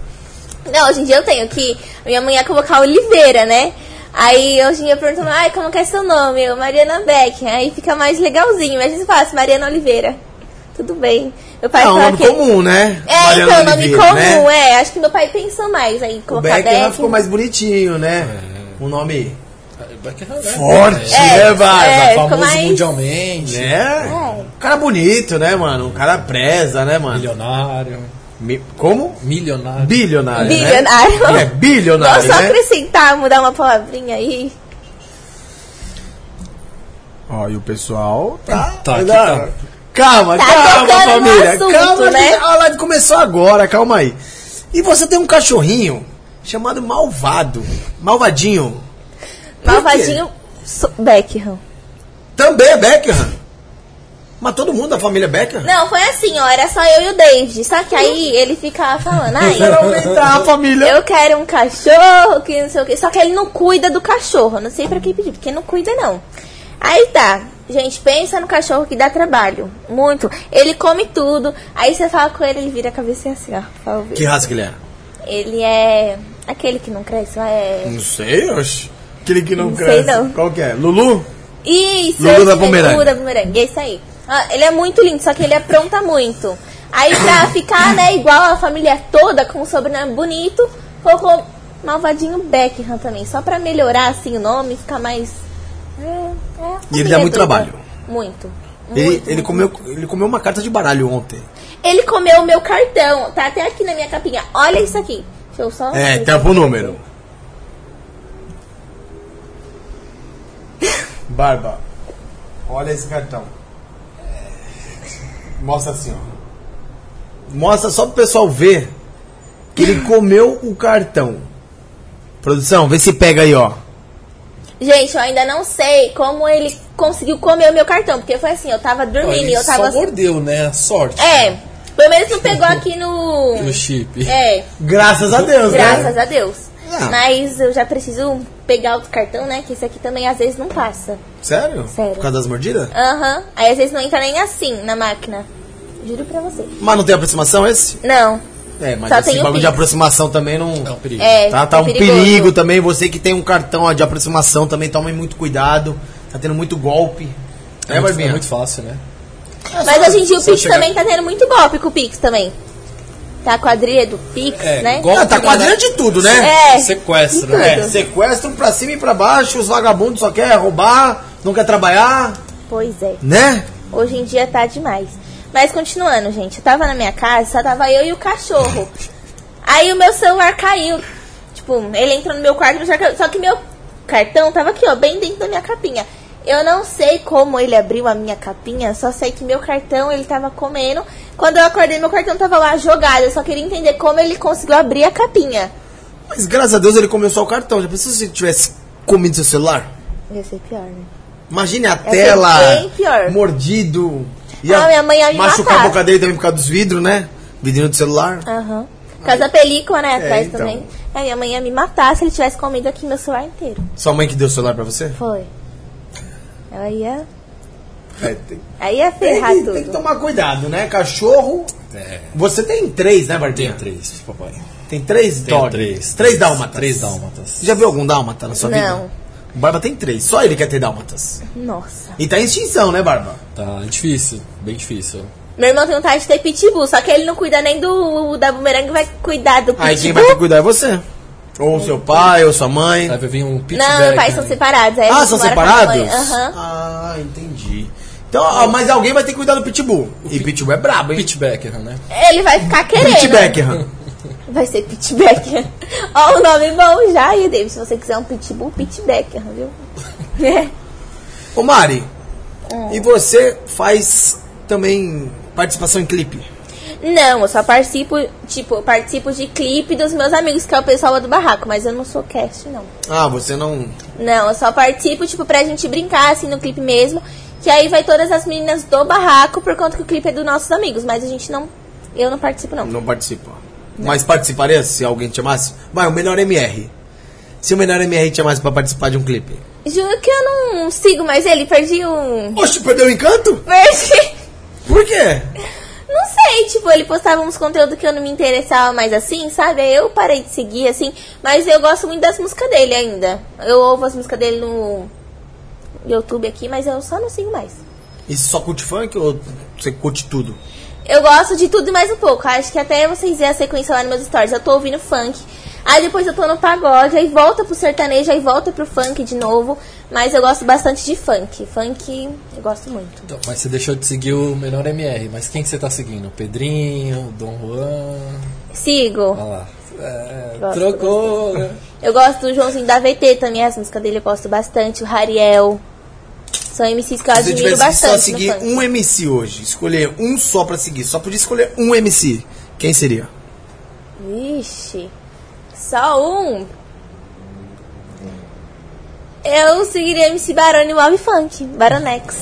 Speaker 3: Não, hoje em dia eu tenho que. Minha mãe ia colocar Oliveira, né? Aí hoje em dia perguntam, ai, como que é seu nome? Eu, Mariana Beck. Aí fica mais legalzinho. Mas você fala assim, Mariana Oliveira. Tudo bem. Meu pai
Speaker 1: É um
Speaker 3: fala
Speaker 1: nome
Speaker 3: que.
Speaker 1: comum, né?
Speaker 3: É,
Speaker 1: Mariana
Speaker 3: então, nome
Speaker 1: Oliveira,
Speaker 3: comum,
Speaker 1: né?
Speaker 3: é. Acho que meu pai pensou mais aí,
Speaker 1: O
Speaker 3: colocar
Speaker 1: Beckham
Speaker 3: Beck.
Speaker 1: ficou mais bonitinho, né? Um nome
Speaker 2: Beckham é
Speaker 1: forte,
Speaker 3: É,
Speaker 1: né, vai?
Speaker 3: é.
Speaker 2: famoso
Speaker 3: mais-
Speaker 2: mundialmente.
Speaker 1: Né?
Speaker 3: É.
Speaker 1: Um cara bonito, né, mano? Um cara preza, né, mano?
Speaker 2: Milionário.
Speaker 1: Mi- Como?
Speaker 2: Milionário.
Speaker 1: Bilionário,
Speaker 3: Bilionário.
Speaker 1: né? É, bilionário,
Speaker 3: Vou só
Speaker 1: né?
Speaker 3: acrescentar, mudar uma palavrinha aí.
Speaker 1: Ó, e o pessoal tá...
Speaker 2: Tá, aqui tá.
Speaker 1: Calma,
Speaker 3: Tá
Speaker 1: calma, família.
Speaker 3: assunto,
Speaker 1: calma,
Speaker 3: né?
Speaker 1: a live começou agora, calma aí. E você tem um cachorrinho chamado Malvado. Malvadinho.
Speaker 3: Malvadinho Beckham.
Speaker 1: Também é Beckham. Mas todo mundo da família Beckham?
Speaker 3: Não, foi assim, ó. Era só eu e o David. Só que aí ele ficava falando, ai.
Speaker 1: A família.
Speaker 3: Eu quero um cachorro, que não sei o que. Só que ele não cuida do cachorro. Não sei pra quem pedir, porque não cuida, não. Aí tá. Gente, pensa no cachorro que dá trabalho. Muito. Ele come tudo. Aí você fala com ele, ele vira a cabeça assim, ó. Fala,
Speaker 1: Que raça que ele é?
Speaker 3: Ele é. Aquele que não cresce, é.
Speaker 1: Não sei, oxe. Aquele que não,
Speaker 3: Não sei,
Speaker 1: cresce.
Speaker 3: não.
Speaker 1: Qual que é? Lulu?
Speaker 3: Isso,
Speaker 1: Lulu da Pomerânia.
Speaker 3: Lulu da Pomerânia, é isso aí. Ah, ele é muito lindo, só que ele apronta muito. Aí pra ficar, né, igual a família toda, com um sobrenome bonito, colocou Malvadinho Beckham também, só pra melhorar, assim, o nome, ficar mais... É, é
Speaker 1: E ele dá muito
Speaker 3: toda.
Speaker 1: trabalho.
Speaker 3: Muito.
Speaker 1: Ele,
Speaker 3: muito,
Speaker 1: ele,
Speaker 3: muito.
Speaker 1: comeu, ele comeu uma carta de baralho ontem.
Speaker 3: Ele comeu o meu cartão, tá até aqui na minha capinha. Olha isso aqui. Deixa eu só...
Speaker 1: É, tampa o número. (laughs) Barba, olha esse cartão. Mostra assim, ó. Mostra só pro pessoal ver que ele comeu o cartão. Produção, vê se pega aí, ó.
Speaker 3: Gente, eu ainda não sei como ele conseguiu comer o meu cartão, porque foi assim, eu tava dormindo e eu tava...
Speaker 2: só mordeu, né? Sorte.
Speaker 3: É, pelo menos não pegou aqui no...
Speaker 2: No chip.
Speaker 3: É,
Speaker 1: Graças a Deus,
Speaker 3: graças
Speaker 1: né?
Speaker 3: a Deus.
Speaker 1: Ah.
Speaker 3: Mas eu já preciso pegar outro cartão, né? Que esse aqui também às vezes não passa.
Speaker 1: Sério?
Speaker 3: Sério.
Speaker 1: Por causa das mordidas?
Speaker 3: Aham. Aí às vezes não entra nem assim na máquina. Juro pra você.
Speaker 1: Mas não tem aproximação esse?
Speaker 3: Não.
Speaker 1: É, mas
Speaker 3: Só
Speaker 1: esse bagulho de aproximação também não.
Speaker 2: É um perigo.
Speaker 3: É,
Speaker 1: Tá, tá
Speaker 3: é
Speaker 1: um
Speaker 3: perigoso.
Speaker 1: perigo também. Você que tem um cartão ó, de aproximação também, tome muito cuidado. Tá tendo muito golpe.
Speaker 2: É,
Speaker 1: É,
Speaker 2: muito, é muito fácil, né?
Speaker 3: Mas hoje em dia o Pix
Speaker 2: chegar-
Speaker 3: também tá tendo muito golpe com o Pix também. Tá a quadrilha do Pix,
Speaker 2: É,
Speaker 3: né?
Speaker 2: golpe
Speaker 1: Ah, tá
Speaker 2: né?
Speaker 1: quadrilha de tudo, né?
Speaker 3: É.
Speaker 2: Sequestro, né?
Speaker 3: tudo.
Speaker 1: É, sequestram pra cima e pra baixo, os vagabundos só querem roubar, não quer trabalhar,
Speaker 3: Pois é.
Speaker 1: né?
Speaker 3: Hoje em dia tá demais. Mas continuando, gente, eu tava na minha casa, só tava eu e o cachorro. Aí o meu celular caiu. Tipo, ele entrou no meu quarto, meu celular caiu. só que meu cartão tava aqui, ó, bem dentro da minha capinha. Eu não sei como ele abriu a minha capinha, só sei que meu cartão ele tava comendo. Quando eu acordei, meu cartão tava lá jogado. Eu só queria entender como ele conseguiu abrir a capinha.
Speaker 1: Mas graças a Deus ele comeu só o cartão. Já pensou se ele tivesse comido seu celular?
Speaker 3: Ia ser pior, né?
Speaker 1: Imagine a
Speaker 3: ser
Speaker 1: tela, mordido.
Speaker 3: Ah, minha mãe ia me
Speaker 1: machucar
Speaker 3: matar.
Speaker 1: a boca dele também por causa dos vidros, né? Vidrinho do celular.
Speaker 3: Aham. Por causa da película, né? Atrás
Speaker 1: então.
Speaker 3: também. Aí minha mãe ia me matar se ele tivesse comido aqui meu celular inteiro.
Speaker 1: Sua mãe que deu o celular pra você?
Speaker 3: Foi. Ela ia.
Speaker 1: É, tem,
Speaker 3: Aí
Speaker 1: tem
Speaker 3: ferrar
Speaker 1: que,
Speaker 3: tudo.
Speaker 1: tem que tomar cuidado, né? Cachorro.
Speaker 2: É.
Speaker 1: Você tem três, né, Bardinha?
Speaker 2: Tem três, papai.
Speaker 1: Tem três
Speaker 2: Tenho
Speaker 1: dog?
Speaker 2: três.
Speaker 1: Três dálmatas.
Speaker 2: Três dálmatas.
Speaker 1: Já viu algum dálmata na sua vida?
Speaker 3: Não.
Speaker 1: O Barba tem três. Só ele quer ter dálmatas.
Speaker 3: Nossa.
Speaker 1: E tá em extinção, né, Barba?
Speaker 2: Tá difícil, bem difícil.
Speaker 3: Meu irmão tem vontade de ter pitbull, só que ele não cuida nem do da bumerangue, vai cuidar do pitbull.
Speaker 1: Aí quem vai ter que cuidar é você. Ou seu pai, ou sua mãe.
Speaker 2: Vai vir um pitch
Speaker 3: Não, meus pais são separados.
Speaker 1: Ah, são separados?
Speaker 3: Aham.
Speaker 1: Ah, entendi. Então, ó, mas alguém vai ter que cuidar do Pitbull. E Pitbull é brabo, hein?
Speaker 2: Pitch Beckham, né?
Speaker 3: Ele vai ficar querendo.
Speaker 1: Pit Beckham.
Speaker 3: Vai ser Pit Beckham. (laughs) Ó, o nome bom já, e David, se você quiser um pitbull, Pit Beckham, viu? É. (laughs)
Speaker 1: Ô, Mari, e você faz também participação em clipe?
Speaker 3: Não, eu só participo, tipo, eu participo de clipe dos meus amigos, que é o pessoal do barraco, mas eu não sou cast, não.
Speaker 1: Ah, você não...
Speaker 3: Não, eu só participo, tipo, pra gente brincar, assim, no clipe mesmo. Que aí vai todas as meninas do barraco, por conta que o clipe é dos nossos amigos. Mas a gente não. Eu não participo, não.
Speaker 1: Não participa. Mas participaria se alguém te chamasse? Vai, o melhor MR. Se o melhor MR te chamasse pra participar de um clipe.
Speaker 3: Juro que eu não sigo mais ele, perdi um.
Speaker 1: Oxe, perdeu o encanto?
Speaker 3: Perdi.
Speaker 1: Por quê?
Speaker 3: Não sei, tipo, ele postava uns conteúdos que eu não me interessava mais assim, sabe? Eu parei de seguir, assim. Mas eu gosto muito das músicas dele ainda. Eu ouvo as músicas dele no YouTube aqui, mas eu só não sigo mais.
Speaker 1: E só curte funk ou você curte tudo?
Speaker 3: Eu gosto de tudo e mais um pouco. Acho que até vocês verem a sequência lá nos meus stories. Eu tô ouvindo funk. Aí depois eu tô no pagode, aí volta pro sertanejo, aí volta pro funk de novo. Mas eu gosto bastante de funk. Funk eu gosto muito.
Speaker 2: Então, mas você deixou de seguir o melhor MR. Mas quem que você tá seguindo? Pedrinho, Dom Juan.
Speaker 3: Sigo.
Speaker 2: Olha lá. É,
Speaker 3: Gosto,
Speaker 2: trocou, né?
Speaker 3: Eu gosto do Joãozinho da VT também, as músicas dele eu gosto bastante. O Rariel. São MCs que eu
Speaker 1: Se
Speaker 3: admiro
Speaker 1: que só
Speaker 3: bastante.
Speaker 1: seguir um MC hoje, escolher um só pra seguir, só podia escolher um MC, quem seria?
Speaker 3: Vixe. Só um. Eu seguiria MC Barone Move Funk. Baronex.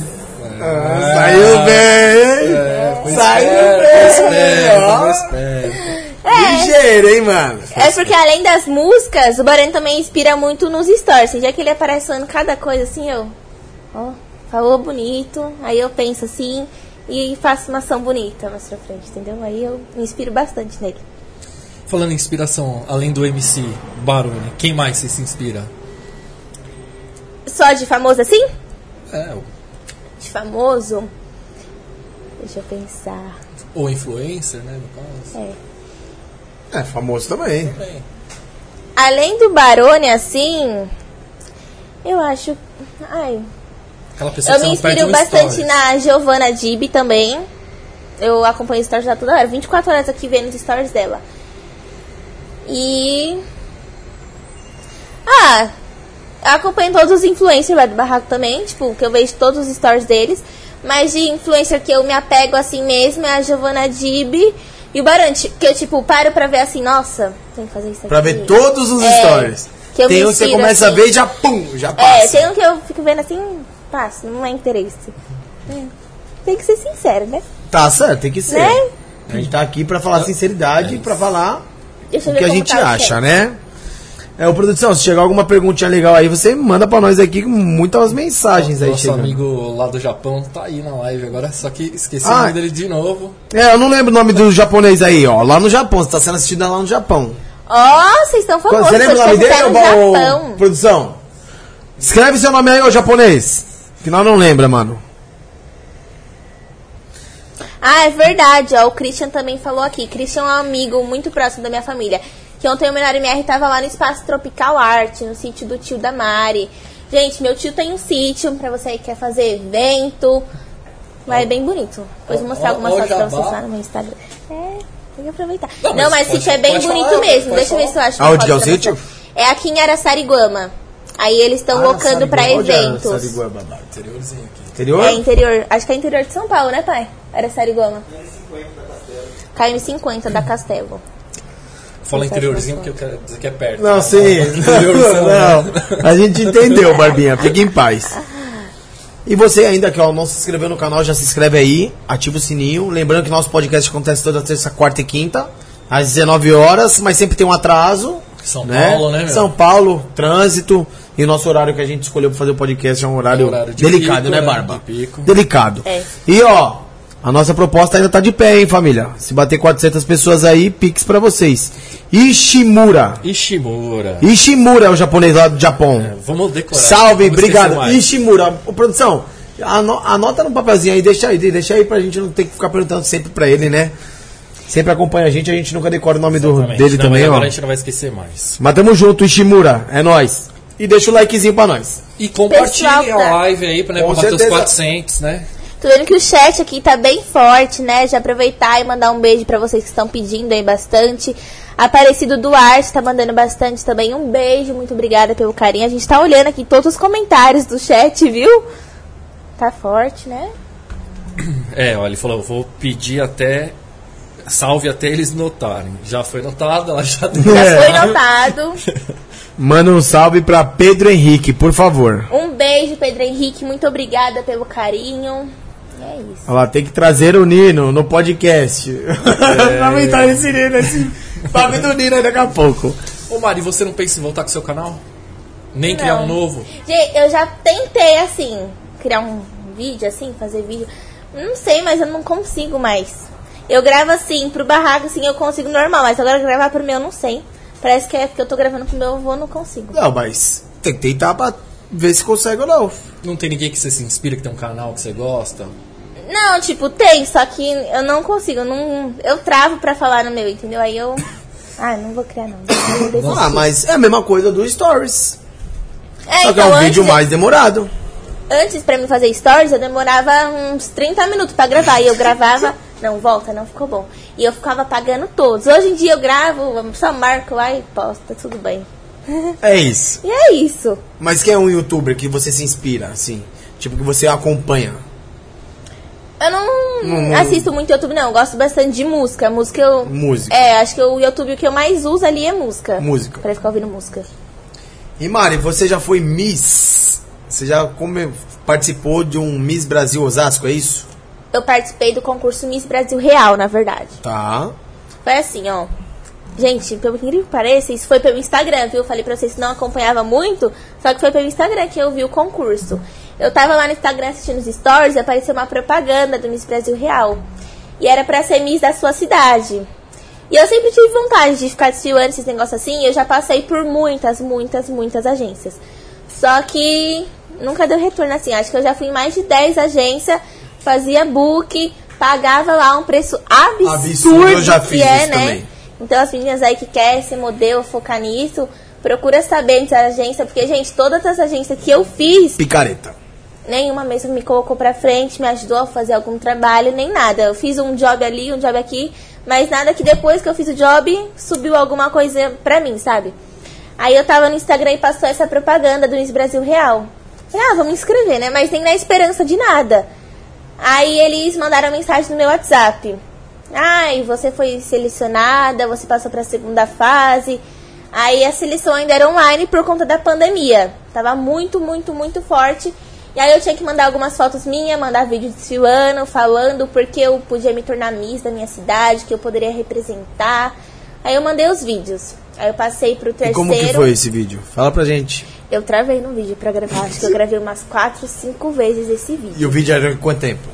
Speaker 1: Saiu bem!
Speaker 2: É,
Speaker 1: Saiu
Speaker 2: esperto,
Speaker 1: bem,
Speaker 2: foi
Speaker 3: É.
Speaker 1: Ligeiro, hein, mano?
Speaker 3: É porque além das músicas, o Barone também inspira muito nos stories. Já que ele aparece falando cada coisa assim, eu. Ó, falou bonito. Aí eu penso assim e faço uma ação bonita mais pra frente, entendeu? Aí eu me inspiro bastante nele.
Speaker 2: Falando em inspiração, além do MC Barone, quem mais você se inspira?
Speaker 3: Só de famoso assim?
Speaker 2: É,
Speaker 3: De famoso? Deixa eu pensar.
Speaker 2: ou influencer, né, no caso.
Speaker 3: É.
Speaker 1: É, famoso também.
Speaker 2: Bem,
Speaker 3: Além do Barone, assim, eu acho. Ai,
Speaker 2: aquela pessoa
Speaker 3: eu
Speaker 2: que
Speaker 3: me inspiro bastante
Speaker 2: stories.
Speaker 3: na Giovanna Dib também. Eu acompanho os stories dela toda hora, 24 horas aqui vendo os stories dela. E. Ah, eu acompanho todos os influencers lá do barraco também, tipo, que eu vejo todos os stories deles. Mas de influencer que eu me apego assim mesmo é a Giovanna Dib e o Barante, que eu, tipo, paro pra ver assim, nossa, tem que fazer isso aqui.
Speaker 1: Pra ver todos os
Speaker 3: É,
Speaker 1: stories.
Speaker 3: que eu
Speaker 1: Tem um que você começa a
Speaker 3: assim.
Speaker 1: ver e já pum, já
Speaker 3: É,
Speaker 1: passa.
Speaker 3: tem um que eu fico vendo assim, passa, não é interesse. É. Tem que ser sincero, né?
Speaker 1: Tá certo, tem que ser.
Speaker 3: Né?
Speaker 1: A gente tá aqui pra falar sinceridade, pra falar
Speaker 3: Deixa
Speaker 1: o que a gente
Speaker 3: tá
Speaker 1: acha,
Speaker 3: chat.
Speaker 1: né? É, o produção, se chegar alguma perguntinha legal aí, você manda pra nós aqui com muitas mensagens aí
Speaker 2: Nosso
Speaker 1: chegando.
Speaker 2: amigo lá do Japão tá aí na live agora, só que esqueci
Speaker 1: Ah.
Speaker 2: o nome dele de novo.
Speaker 1: É, eu não lembro o nome do japonês aí, ó. Lá no Japão, você tá sendo assistido lá no Japão.
Speaker 3: Ó, vocês estão famosos.
Speaker 1: Você lembra o nome dele, ô, produção? Escreve seu nome aí, ô japonês. Que nós não lembra, mano.
Speaker 3: Ah, é verdade, ó. O Christian também falou aqui. Christian é um amigo muito próximo da minha família. Que ontem o menor MR tava lá no Espaço Tropical Arte, no sítio do tio da Mari. Gente, meu tio tem um sítio pra você que quer fazer evento. Lá é bem bonito. Depois vou mostrar
Speaker 2: ó,
Speaker 3: algumas
Speaker 2: ó,
Speaker 3: fotos pra vocês lá no meu Instagram. É, tem que aproveitar.
Speaker 2: Não,
Speaker 3: Não,
Speaker 2: mas
Speaker 3: mas
Speaker 2: pode-
Speaker 3: sítio é bem bonito
Speaker 2: falar,
Speaker 3: mesmo. Deixa eu ver
Speaker 2: falar.
Speaker 3: se eu acho
Speaker 1: Aonde
Speaker 3: foto
Speaker 1: que é o sítio?
Speaker 3: É aqui em Araçariguama. Aí eles estão
Speaker 1: Ah,
Speaker 3: locando.
Speaker 1: Onde era
Speaker 3: eventos.
Speaker 1: Sariguá?
Speaker 2: Interiorzinho aqui.
Speaker 1: Interior?
Speaker 3: É interior. Acho que é interior de São Paulo, né, pai? Era Sarigoma. KM50 da Castelo.
Speaker 2: Fala interiorzinho
Speaker 3: é
Speaker 2: porque eu quero dizer que é perto.
Speaker 1: Não, sim. (laughs)
Speaker 2: Interiorzão, né?
Speaker 1: Não, a gente entendeu, Barbinha. Fique em paz. E você ainda que ó, não se inscreveu no canal, já se inscreve aí, ativa o sininho. Lembrando que nosso podcast acontece toda terça, quarta e quinta, às 19 horas, mas sempre tem um atraso.
Speaker 2: São Paulo, né, meu?
Speaker 1: São Paulo, trânsito. E o nosso horário que a gente escolheu pra fazer o podcast é um horário,
Speaker 2: É horário de
Speaker 1: delicado,
Speaker 2: pico,
Speaker 1: né,
Speaker 2: né?
Speaker 1: Barba?
Speaker 2: De pico.
Speaker 1: Delicado.
Speaker 3: É.
Speaker 1: E ó, a nossa proposta ainda tá de pé, hein, família? Se bater 400 pessoas aí, pix pra vocês. Ishimura.
Speaker 2: Ishimura.
Speaker 1: Ishimura é o japonês lá do Japão.
Speaker 2: É, vamos decorar.
Speaker 1: Salve,
Speaker 2: Vamos
Speaker 1: obrigado. Ishimura, Ô, produção, ano- anota no papelzinho aí, deixa aí, deixa aí pra gente não ter que ficar perguntando sempre pra ele, né? Sempre acompanha a gente, a gente nunca decora o nome do, dele
Speaker 2: Não,
Speaker 1: também,
Speaker 2: mas
Speaker 1: ó.
Speaker 2: Agora a gente não vai esquecer mais.
Speaker 1: Mas tamo junto, Ishimura, é nóis. E deixa o likezinho pra nós.
Speaker 2: E compartilhe
Speaker 3: Pessoal,
Speaker 2: a live aí pra, né,
Speaker 1: Com
Speaker 2: pra bater os
Speaker 1: certeza.
Speaker 2: 400, né?
Speaker 3: Tô vendo que o chat aqui tá bem forte, né? Já aproveitar e mandar um beijo pra vocês que estão pedindo aí bastante. Aparecido Duarte tá mandando bastante também. Um beijo, muito obrigada pelo carinho. A gente tá olhando aqui todos os comentários do chat, viu? Tá forte, né?
Speaker 2: É, ó, ele falou, eu vou pedir até. Salve até eles notarem. Já foi notado, ela já deu. (laughs)
Speaker 3: Já
Speaker 1: É.
Speaker 3: foi notado. (laughs)
Speaker 1: Manda um salve pra Pedro Henrique, por favor.
Speaker 3: Um beijo, Pedro Henrique. Muito obrigada pelo carinho. É isso.
Speaker 1: Olha lá, tem que trazer o Nino no podcast. (laughs) Vamos entrar nesse Nino, esse papo do Nino aí daqui a pouco.
Speaker 2: Ô Mari, você não pensa em voltar com seu canal? Nem criar
Speaker 3: Não.
Speaker 2: um novo?
Speaker 3: Gente, eu já tentei, assim, criar um vídeo, assim, fazer vídeo. Não sei, mas eu não consigo mais. Eu gravo assim, pro barraco, assim, eu consigo normal, mas agora gravar pro meu, eu não sei. Parece que é porque eu tô gravando pro meu avô, eu não consigo.
Speaker 1: Não, mas tem que tentar pra ver se consegue ou não.
Speaker 2: Não tem ninguém que você se inspira, que tem um canal que você gosta?
Speaker 3: Não, tipo, tem, só que eu não consigo, eu não. Eu travo pra falar no meu, entendeu? Aí eu. Ah, não vou criar não. Eu vou
Speaker 1: Ah, mas é a mesma coisa do Stories.
Speaker 3: É,
Speaker 1: Só que é um
Speaker 3: então,
Speaker 1: vídeo mais demorado.
Speaker 3: Antes, pra mim fazer stories, eu demorava uns 30 minutos pra gravar. E eu gravava. Não, volta, não ficou bom. E eu ficava apagando todos. Hoje em dia eu gravo, só marco lá e posto, tudo bem. (laughs)
Speaker 1: É isso.
Speaker 3: E é isso.
Speaker 1: Mas quem é um youtuber que você se inspira, assim? Tipo, que você acompanha?
Speaker 3: Eu não
Speaker 1: Não-
Speaker 3: assisto muito YouTube, não. Eu gosto bastante de música. Música eu.
Speaker 1: Música.
Speaker 3: É, acho que o YouTube o que eu mais uso ali é música.
Speaker 1: Música.
Speaker 3: Pra ficar ouvindo música.
Speaker 1: E Mari, você já foi Miss? Você já come- participou de um Miss Brasil Osasco, é isso?
Speaker 3: Eu participei do concurso Miss Brasil Real, na verdade.
Speaker 1: Tá.
Speaker 3: Foi assim, ó. Gente, pelo que incrível que pareça, isso foi pelo Instagram, viu? Eu falei pra vocês que não acompanhava muito, só que foi pelo Instagram que eu vi o concurso. Eu tava lá no Instagram assistindo os stories e apareceu uma propaganda do Miss Brasil Real. E era pra ser Miss da sua cidade. E eu sempre tive vontade de ficar desfilando esses negócios assim, eu já passei por muitas, muitas, muitas agências. Só que nunca deu retorno assim. Acho que eu já fui em mais de 10 agências, fazia book, pagava lá um preço absurdo,
Speaker 1: Absurdo, eu já
Speaker 3: que
Speaker 1: fiz
Speaker 3: é,
Speaker 1: isso
Speaker 3: né?
Speaker 1: também.
Speaker 3: Então as meninas aí que querem ser modelo, focar nisso, procura saber antes da agência, porque, gente, todas as agências que eu fiz,
Speaker 1: Picareta.
Speaker 3: Nenhuma mesmo me colocou pra frente, me ajudou a fazer algum trabalho, nem nada. Eu fiz um job ali, um job aqui, mas nada que depois que eu fiz o job, subiu alguma coisa pra mim, sabe? Aí eu tava no Instagram e passou essa propaganda do Miss Brasil Real. Ah, me inscrever, né? Mas nem na esperança de nada. Aí eles mandaram mensagem no meu WhatsApp. Ai, você foi selecionada, você passou pra segunda fase. Aí a seleção ainda era online por conta da pandemia. Tava muito, muito, muito forte. E aí eu tinha que mandar algumas fotos minhas, mandar vídeo desfilando, falando porque eu podia me tornar Miss da minha cidade, que eu poderia representar. Aí eu mandei os vídeos. Aí eu passei pro
Speaker 1: E
Speaker 3: terceiro.
Speaker 1: como que foi esse vídeo? Fala pra gente.
Speaker 3: Eu travei no vídeo pra gravar. Acho que eu gravei umas 4, 5 vezes esse vídeo.
Speaker 1: E o vídeo era quanto tempo?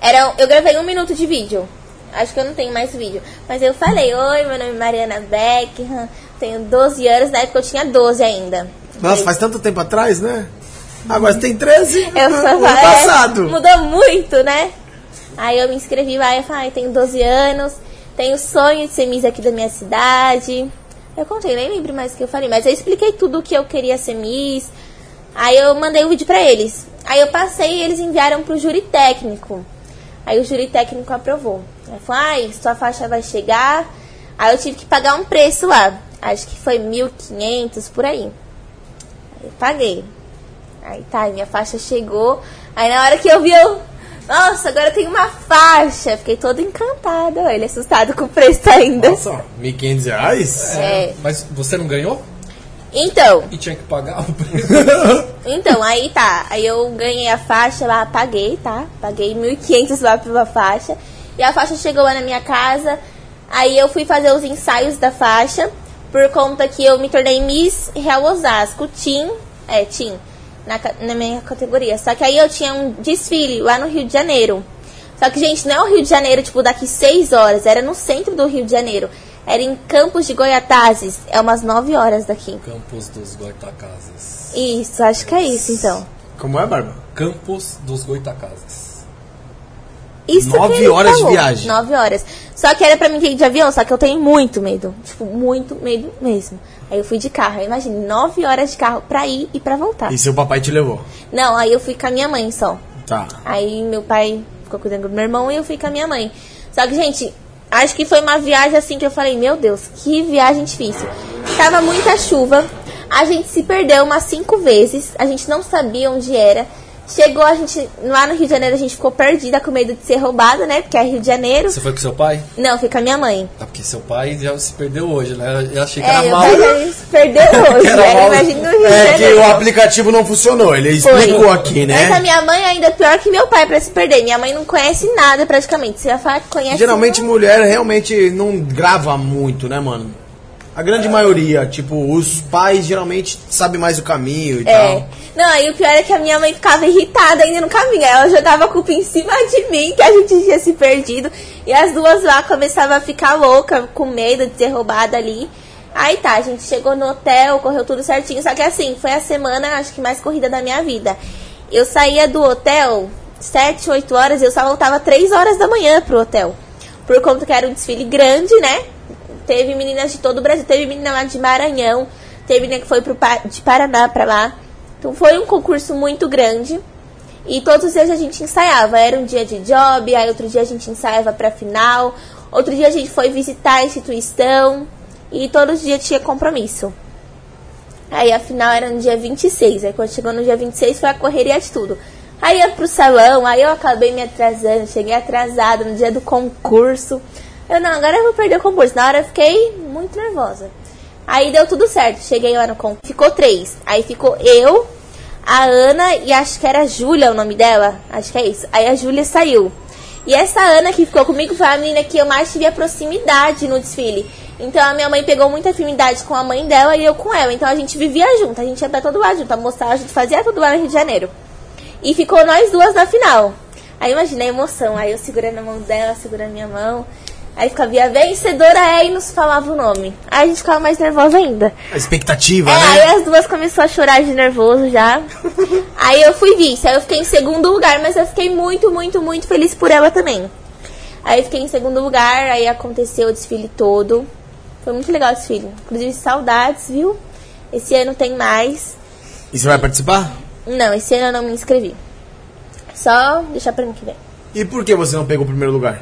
Speaker 3: Era, eu gravei um minuto de vídeo. Acho que eu não tenho mais vídeo. Mas eu falei, oi, meu nome é Mariana Beckham, tenho 12 anos, na época eu tinha 12 ainda.
Speaker 1: Nossa, faz tanto tempo atrás, né? Agora você tem 13.
Speaker 3: Eu só
Speaker 1: ano
Speaker 3: falei,
Speaker 1: passado.
Speaker 3: é, mudou muito, né? Aí eu me inscrevi lá e falei, tenho 12 anos, tenho sonho de ser Miss aqui da minha cidade. Eu contei, nem lembro mais o que eu falei, mas eu expliquei tudo o que eu queria ser Miss. Aí eu mandei o vídeo pra eles. Aí eu passei e eles enviaram pro júri técnico. Aí o júri técnico aprovou. Aí falou, ai, sua faixa vai chegar. Aí eu tive que pagar um preço lá. Acho que foi 1.500 por aí. Aí paguei. Aí tá, minha faixa chegou. Aí na hora que eu vi, eu. Nossa, agora tem uma faixa. Fiquei toda encantada. Ele assustado com o preço ainda.
Speaker 1: Nossa, 1.500 reais?
Speaker 3: É.
Speaker 2: Mas você não ganhou?
Speaker 3: Então,
Speaker 2: E tinha que pagar o preço? (laughs)
Speaker 3: então, aí tá. Aí eu ganhei a faixa lá, paguei, tá? Paguei 1.500 lá pela faixa. E a faixa chegou lá na minha casa. Aí eu fui fazer os ensaios da faixa. Por conta que eu me tornei Miss Real Osasco, Team. É, Team. Na, na minha categoria. Só que aí eu tinha um desfile lá no Rio de Janeiro. Só que, gente, não é o Rio de Janeiro, tipo, daqui seis horas. Era no centro do Rio de Janeiro. Era em Campos de Goiatazes. É umas nove horas daqui.
Speaker 2: Campos dos Goitacazes.
Speaker 3: Isso, acho que é isso, então.
Speaker 1: Como é, Barba?
Speaker 2: Campos dos Goitacazes.
Speaker 3: Isso
Speaker 1: Nove
Speaker 3: que ele
Speaker 1: horas de
Speaker 3: falou.
Speaker 1: viagem.
Speaker 3: Nove horas. Só que era pra mim ir de avião, só que eu tenho muito medo. Tipo, muito medo mesmo. Aí eu fui de carro. Aí imagine, nove horas de carro pra ir e pra voltar.
Speaker 1: E seu papai te levou?
Speaker 3: Não, aí eu fui com a minha mãe só.
Speaker 1: Tá.
Speaker 3: Aí meu pai ficou cuidando do meu irmão e eu fui com a minha mãe. Só que, gente, acho que foi uma viagem assim que eu falei, meu Deus, que viagem difícil. Tava muita chuva, a gente se perdeu umas cinco vezes, a gente não sabia onde era. Chegou a gente, lá no Rio de Janeiro, a gente ficou perdida com medo de ser roubada, né? Porque é Rio de Janeiro.
Speaker 2: Você foi com seu pai?
Speaker 3: Não, fui com a minha mãe.
Speaker 2: Ah, porque seu pai já se perdeu hoje, né? Eu achei que
Speaker 3: É,
Speaker 2: era mal.
Speaker 3: já se perdeu (laughs) hoje, né?
Speaker 2: mal.
Speaker 3: Imagina Rio de
Speaker 1: É que o
Speaker 3: Janeiro.
Speaker 1: aplicativo não funcionou, ele
Speaker 3: Foi.
Speaker 1: explicou aqui,
Speaker 3: Mas a
Speaker 1: né?
Speaker 3: minha mãe ainda é pior que meu pai pra se perder. Minha mãe não conhece nada praticamente. Você vai falar que conhece
Speaker 1: Geralmente mulher realmente não grava muito, né, mano? A grande maioria, tipo, os pais geralmente sabem mais o caminho e
Speaker 3: É.
Speaker 1: tal.
Speaker 3: Não, aí o pior é que a minha mãe ficava irritada ainda no caminho. Ela jogava a culpa em cima de mim, que a gente tinha se perdido. E as duas lá começavam a ficar louca, com medo de ser roubada ali. Aí tá, a gente chegou no hotel, correu tudo certinho. Só que assim, foi a semana, acho que mais corrida da minha vida. Eu saía do hotel 7, 8 horas e eu só voltava 3 horas da manhã pro hotel. Por conta que era um desfile grande, né? Teve meninas de todo o Brasil. Teve menina lá de Maranhão. Teve menina que foi pro, de Paraná pra lá. Então foi um concurso muito grande. E todos os dias a gente ensaiava. Era um dia de job, aí outro dia a gente ensaiava pra final. Outro dia a gente foi visitar a instituição. E todos os dias tinha compromisso. Aí a final era no dia 26. Aí quando chegou no dia 26 foi a correria de tudo. Aí ia pro salão, aí eu acabei me atrasando, cheguei atrasada no dia do concurso. Eu não, agora eu vou perder o concurso. Na hora eu fiquei muito nervosa. Aí deu tudo certo. Cheguei lá no concurso. Ficou três. Aí ficou eu, a Ana e acho que era a Júlia o nome dela. Acho que é isso. Aí a Júlia saiu. E essa Ana que ficou comigo foi a menina que eu mais tive a proximidade no desfile. Então a minha mãe pegou muita afinidade com a mãe dela e eu com ela. Então a gente vivia junto, a gente ia pra todo lado junto, almoçar junto, fazia tudo lá no Rio de Janeiro. E ficou nós duas na final. Aí imagina a emoção, aí eu segurando a mão dela, segurando a minha mão. Aí ficava, a vencedora é e nos falava o nome. Aí a gente ficava mais nervosa ainda.
Speaker 1: A expectativa,
Speaker 3: É,
Speaker 1: né?
Speaker 3: aí as duas começaram a chorar de nervoso já. (laughs) aí eu fui vice, aí eu fiquei em segundo lugar, mas eu fiquei muito, muito, muito feliz por ela também. Aí eu fiquei em segundo lugar, aí aconteceu o desfile todo. Foi muito legal o desfile. Inclusive, saudades, viu? Esse ano tem mais.
Speaker 1: E você vai participar?
Speaker 3: Não, esse ano eu não me inscrevi. Só deixar pra mim que vem.
Speaker 1: E por que você não pegou o primeiro lugar?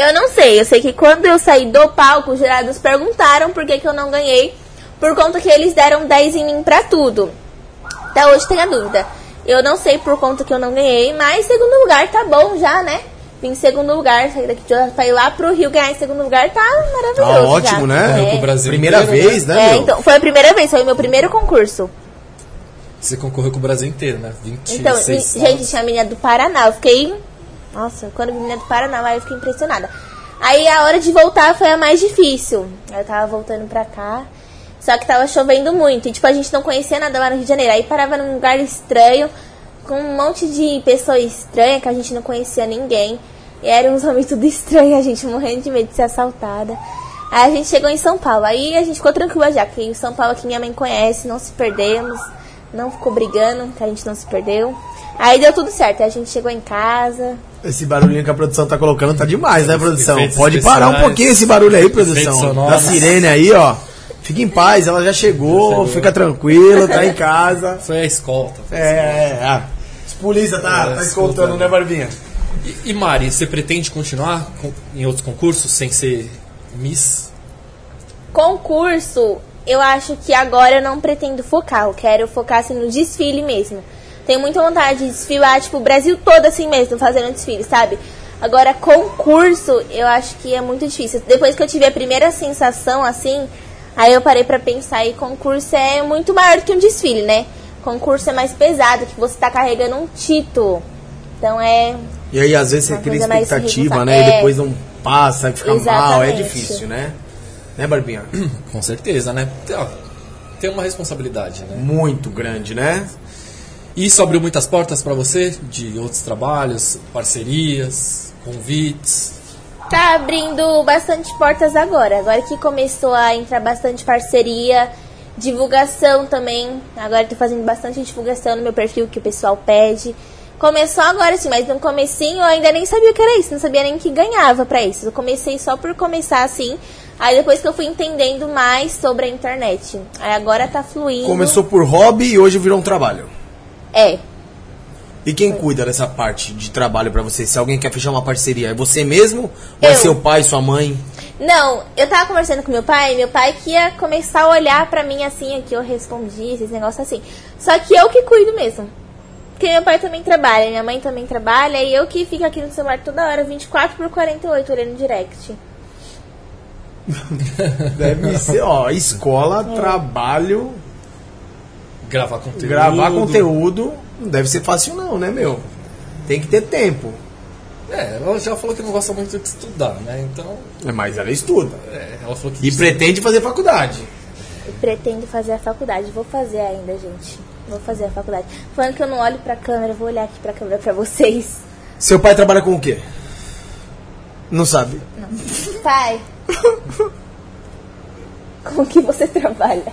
Speaker 3: Eu não sei, eu sei que quando eu saí do palco, os jurados perguntaram por que, que eu não ganhei. Por conta que eles deram 10 em mim pra tudo. Até hoje tem a dúvida. Eu não sei por conta que eu não ganhei, mas segundo lugar tá bom já, né? Vim em segundo lugar, sair daqui de Osasco pra ir lá pro Rio ganhar em segundo lugar, tá
Speaker 1: Tá
Speaker 3: maravilhoso.
Speaker 1: ótimo,
Speaker 3: já.
Speaker 1: né?
Speaker 3: É.
Speaker 2: pro Brasil
Speaker 1: Primeira
Speaker 2: inteiro,
Speaker 1: vez,
Speaker 2: né?
Speaker 1: né,
Speaker 3: É,
Speaker 1: meu?
Speaker 3: então, foi a primeira vez, foi o meu primeiro concurso.
Speaker 2: Você concorreu com o Brasil inteiro, né? 26
Speaker 3: Então, e- gente, tinha a menina do Paraná. Eu fiquei. Nossa, quando menina do Paraná, eu fiquei impressionada. Aí a hora de voltar foi a mais difícil. Eu tava voltando pra cá. Só que tava chovendo muito. E tipo, a gente não conhecia nada lá no Rio de Janeiro. Aí parava num lugar estranho, com um monte de pessoas estranhas que a gente não conhecia ninguém. E eram uns homens tudo estranhos, a gente morrendo de medo de ser assaltada. Aí a gente chegou em São Paulo. Aí a gente ficou tranquila já, que o São Paulo que minha mãe conhece, não se perdemos. Não ficou brigando, que a gente não se perdeu. Aí deu tudo certo. Aí a gente chegou em casa.
Speaker 1: Esse barulhinho que a produção tá colocando tá demais, né, produção?
Speaker 2: Efeitos
Speaker 1: Pode parar um pouquinho esse barulho aí, produção. Da sirene aí, ó. Fica em paz, ela já chegou, fica tranquila, tá em casa. (laughs)
Speaker 2: Foi a escolta.
Speaker 1: É, é, é. A polícia tá,
Speaker 2: É,
Speaker 1: tá escoltando,
Speaker 2: escoltando.
Speaker 1: né, Barbinha?
Speaker 2: E, e Mari, você pretende continuar com- em outros concursos sem ser Miss?
Speaker 3: Concurso, eu acho que agora eu não pretendo focar. Eu quero focar assim no desfile mesmo. Tenho muita vontade de desfilar, tipo, o Brasil todo assim mesmo, fazendo desfile, sabe? Agora, concurso, eu acho que é muito difícil. Depois que eu tive a primeira sensação, assim, aí eu parei pra pensar e concurso é muito maior do que um desfile, né? Concurso é mais pesado, que você tá carregando um título. Então é.
Speaker 1: E aí, às vezes, você cria
Speaker 3: coisa mais
Speaker 1: expectativa, né? E
Speaker 3: É.
Speaker 1: depois não passa, fica mal, é
Speaker 3: Exatamente.
Speaker 1: difícil, né? Né, Barbinha?
Speaker 2: Com certeza, né? Tem uma responsabilidade, né?
Speaker 1: Muito grande, né?
Speaker 2: Isso abriu muitas portas pra você de outros trabalhos, parcerias, convites.
Speaker 3: Tá abrindo bastante portas agora. Agora que começou a entrar bastante parceria, divulgação também. Agora tô fazendo bastante divulgação no meu perfil que o pessoal pede. Começou agora sim, mas no comecinho eu ainda nem sabia o que era isso, não sabia nem que ganhava pra isso. Eu comecei só por começar assim. Aí depois que eu fui entendendo mais sobre a internet. Aí agora tá fluindo.
Speaker 1: Começou por hobby e hoje virou um trabalho.
Speaker 3: É.
Speaker 1: E quem cuida dessa parte de trabalho pra você? Se alguém quer fechar uma parceria, é você mesmo? Ou é
Speaker 3: Eu.
Speaker 1: seu pai, sua mãe?
Speaker 3: Não, eu tava conversando com meu pai, meu pai que ia começar a olhar pra mim assim, que eu respondi, esses negócios assim. Só que eu que cuido mesmo. Porque meu pai também trabalha, minha mãe também trabalha, e eu que fico aqui no celular toda hora, 24 por 48, olhando direct.
Speaker 1: Deve ser, ó, (laughs)
Speaker 3: É.
Speaker 1: escola, trabalho,
Speaker 2: Gravar conteúdo.
Speaker 1: gravar conteúdo. Não deve ser fácil não, né, meu? Tem que ter tempo.
Speaker 2: É, ela já falou que não gosta muito de estudar, né? Então,
Speaker 1: É, Mas ela estuda.
Speaker 2: é, ela falou que
Speaker 1: E pretende fazer faculdade.
Speaker 3: Eu pretendo fazer a faculdade, vou fazer ainda, gente. Vou fazer a faculdade. Falando que eu não olho pra câmera, vou olhar aqui pra câmera pra vocês.
Speaker 1: Seu pai trabalha com o quê? Não sabe.
Speaker 3: Pai, (laughs) com que você trabalha?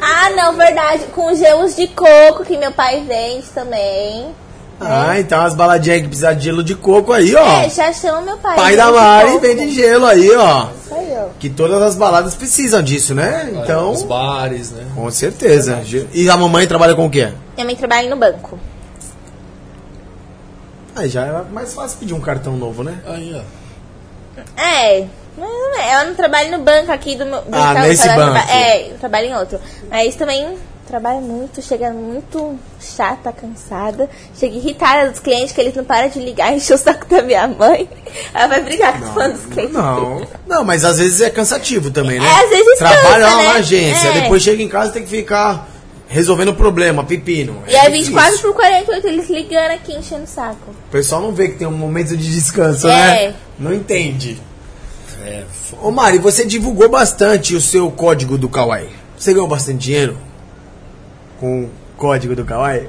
Speaker 3: Ah, não, verdade. Com gelos de coco que meu pai vende também.
Speaker 1: Ah, então as baladinhas que precisar de gelo de coco aí, ó.
Speaker 3: É, já chama meu pai.
Speaker 1: pai da Mari
Speaker 3: coco.
Speaker 1: vende gelo aí, ó.
Speaker 3: Isso aí, ó.
Speaker 1: Que todas as baladas precisam disso, né? Então,
Speaker 2: os bares, né?
Speaker 1: com certeza. E a mamãe trabalha com o quê?
Speaker 3: Minha mãe trabalha no banco.
Speaker 1: Aí já é mais fácil pedir um cartão novo, né?
Speaker 2: Aí, ó.
Speaker 3: É, não é, ela não trabalha no banco aqui do meu. do
Speaker 1: Ah,
Speaker 3: então,
Speaker 1: nesse banco.
Speaker 3: traba- É, eu trabalho em outro. Mas também trabalha muito, chega muito chata, cansada. Chega irritada dos clientes que eles não param de ligar, encher o saco da minha mãe. Ela vai brigar com os dos clientes.
Speaker 1: Não, não, mas às vezes é cansativo também, né?
Speaker 3: É, às vezes
Speaker 1: Trabalha
Speaker 3: cansa,
Speaker 1: lá na
Speaker 3: né?
Speaker 1: agência,
Speaker 3: É.
Speaker 1: depois chega em casa e tem que ficar resolvendo problema, pepino.
Speaker 3: E é
Speaker 1: difícil.
Speaker 3: 24 por 48 eles ligando aqui, enchendo o saco.
Speaker 1: O pessoal não vê que tem um momento de descanso,
Speaker 3: É.
Speaker 1: né? Não entende.
Speaker 2: É,
Speaker 1: Ô Mari, você divulgou bastante o seu código do Kawaii. Você ganhou bastante dinheiro com o código do Kawaii?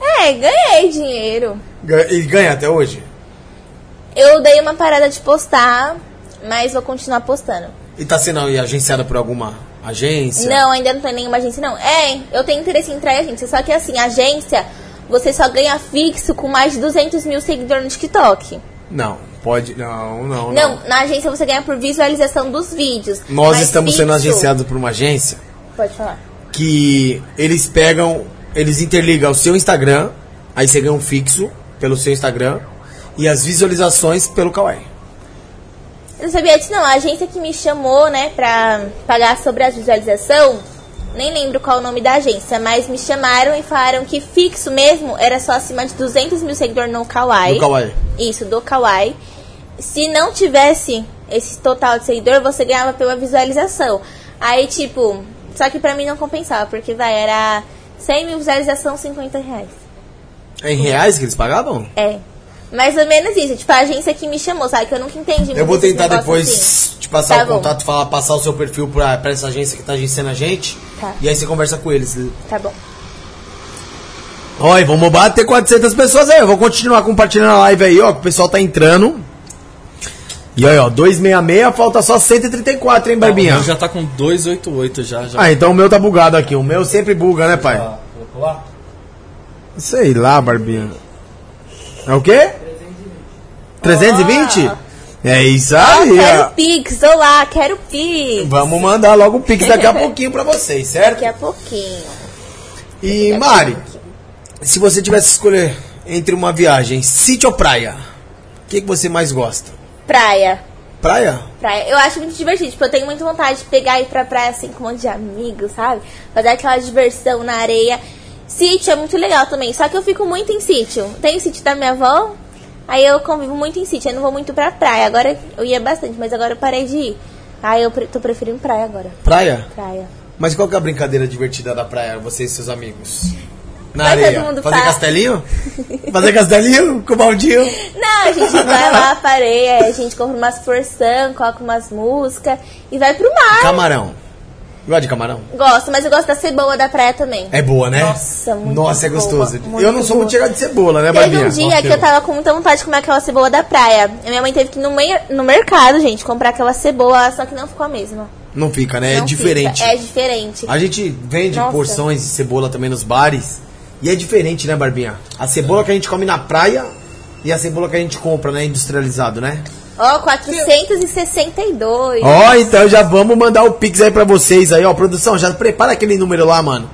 Speaker 3: É, ganhei dinheiro.
Speaker 1: E ganha até hoje?
Speaker 3: Eu dei uma parada de postar, mas vou continuar postando.
Speaker 1: E tá sendo agenciada por alguma agência?
Speaker 3: Não, ainda não tem nenhuma agência, não. É, eu tenho interesse em entrar em agência, só que assim, agência, você só ganha fixo com mais de 200 mil seguidores no TikTok.
Speaker 1: Não, pode. Não, não, não.
Speaker 3: Não, na agência você ganha por visualização dos vídeos.
Speaker 1: Nós estamos sendo
Speaker 3: fixo-
Speaker 1: agenciados por uma agência
Speaker 3: Pode falar.
Speaker 1: que eles pegam, eles interligam o seu Instagram, aí você ganha um fixo pelo seu Instagram e as visualizações pelo Kawaii.
Speaker 3: Eu não sabia disso, não. A agência que me chamou, né, pra pagar sobre a visualização, nem lembro qual o nome da agência, mas me chamaram e falaram que fixo mesmo era só acima de 200 mil seguidores no Kawaii.
Speaker 1: No Kawaii.
Speaker 3: Isso, do Kawaii. Se não tivesse esse total de seguidor, você ganhava pela visualização. Aí, tipo, só que pra mim não compensava, porque, vai, era 100 mil visualização, 50 reais.
Speaker 1: É em reais que eles pagavam?
Speaker 3: É. Mais ou menos isso. Tipo, a agência que me chamou, sabe? Que eu nunca entendi.
Speaker 1: Eu vou tentar depois
Speaker 3: assim.
Speaker 1: te passar
Speaker 3: Tá
Speaker 1: o
Speaker 3: bom.
Speaker 1: contato, falar, passar o seu perfil pra, pra essa agência que tá agenciando a gente.
Speaker 3: Tá.
Speaker 1: E aí você conversa com eles.
Speaker 3: Tá bom.
Speaker 1: Olha, vamos bater 400 pessoas aí. Eu vou continuar compartilhando a live aí, ó. Que o pessoal tá entrando. E aí, ó, 266, falta só 134, hein,
Speaker 2: O
Speaker 1: Barbinha?
Speaker 2: meu já tá com 288 já. já.
Speaker 1: Ah, então o meu tá bugado aqui. O meu sempre buga, né, pai?
Speaker 2: Ah, colocou lá?
Speaker 1: Sei lá, Barbinha. É o quê? 320? É isso aí,
Speaker 3: quero
Speaker 1: ó.
Speaker 3: Pix, olá, quero Pix.
Speaker 1: Vamos mandar logo o Pix daqui a pouquinho pra vocês, certo?
Speaker 3: Daqui a pouquinho.
Speaker 1: E, Mari, se você tivesse que escolher entre uma viagem, sítio ou praia, o que, que você mais gosta?
Speaker 3: Praia.
Speaker 1: Praia?
Speaker 3: Praia. Eu acho muito divertido. Tipo, eu tenho muita vontade de pegar e ir pra praia assim com um monte de amigos, sabe? Fazer aquela diversão na areia. Sítio é muito legal também. Só que eu fico muito em sítio. Tem o sítio da minha avó. Aí eu convivo muito em sítio. Eu não vou muito pra praia. Agora eu ia bastante, mas agora eu parei de ir. Aí eu pre- tô preferindo praia agora.
Speaker 1: Praia?
Speaker 3: Praia.
Speaker 1: Mas qual que é a brincadeira divertida da praia, você e seus amigos? Na
Speaker 3: Vai
Speaker 1: areia. Fazer
Speaker 3: fa-
Speaker 1: castelinho? Fazer castelinho (laughs) com o baldinho?
Speaker 3: Não, a gente vai lá (laughs) pra areia, a gente compra umas porção, coloca umas músicas e vai pro mar.
Speaker 1: Camarão. Gosta de camarão?
Speaker 3: Gosto, mas eu gosto da cebola da praia também.
Speaker 1: É boa, né?
Speaker 3: Nossa, muito
Speaker 1: Nossa, é
Speaker 3: boa,
Speaker 1: gostoso.
Speaker 3: muito
Speaker 1: eu não sou muito chegado de cebola, né,
Speaker 3: Teve um dia que eu tava com muita vontade de comer aquela cebola da praia. A minha mãe teve que ir no, mei- no mercado, gente, comprar aquela cebola, só que não ficou a mesma.
Speaker 1: Não fica, né? é
Speaker 3: Não
Speaker 1: diferente.
Speaker 3: fica, É diferente.
Speaker 1: A gente vende
Speaker 3: Nossa.
Speaker 1: porções de cebola também nos bares. E é diferente, né, Barbinha? A cebola que a gente come na praia e a cebola que a gente compra, né? Industrializado, né?
Speaker 3: Ó, 462.
Speaker 1: Ó, então já vamos mandar o Pix aí pra vocês aí, ó. Produção, já prepara aquele número lá, mano.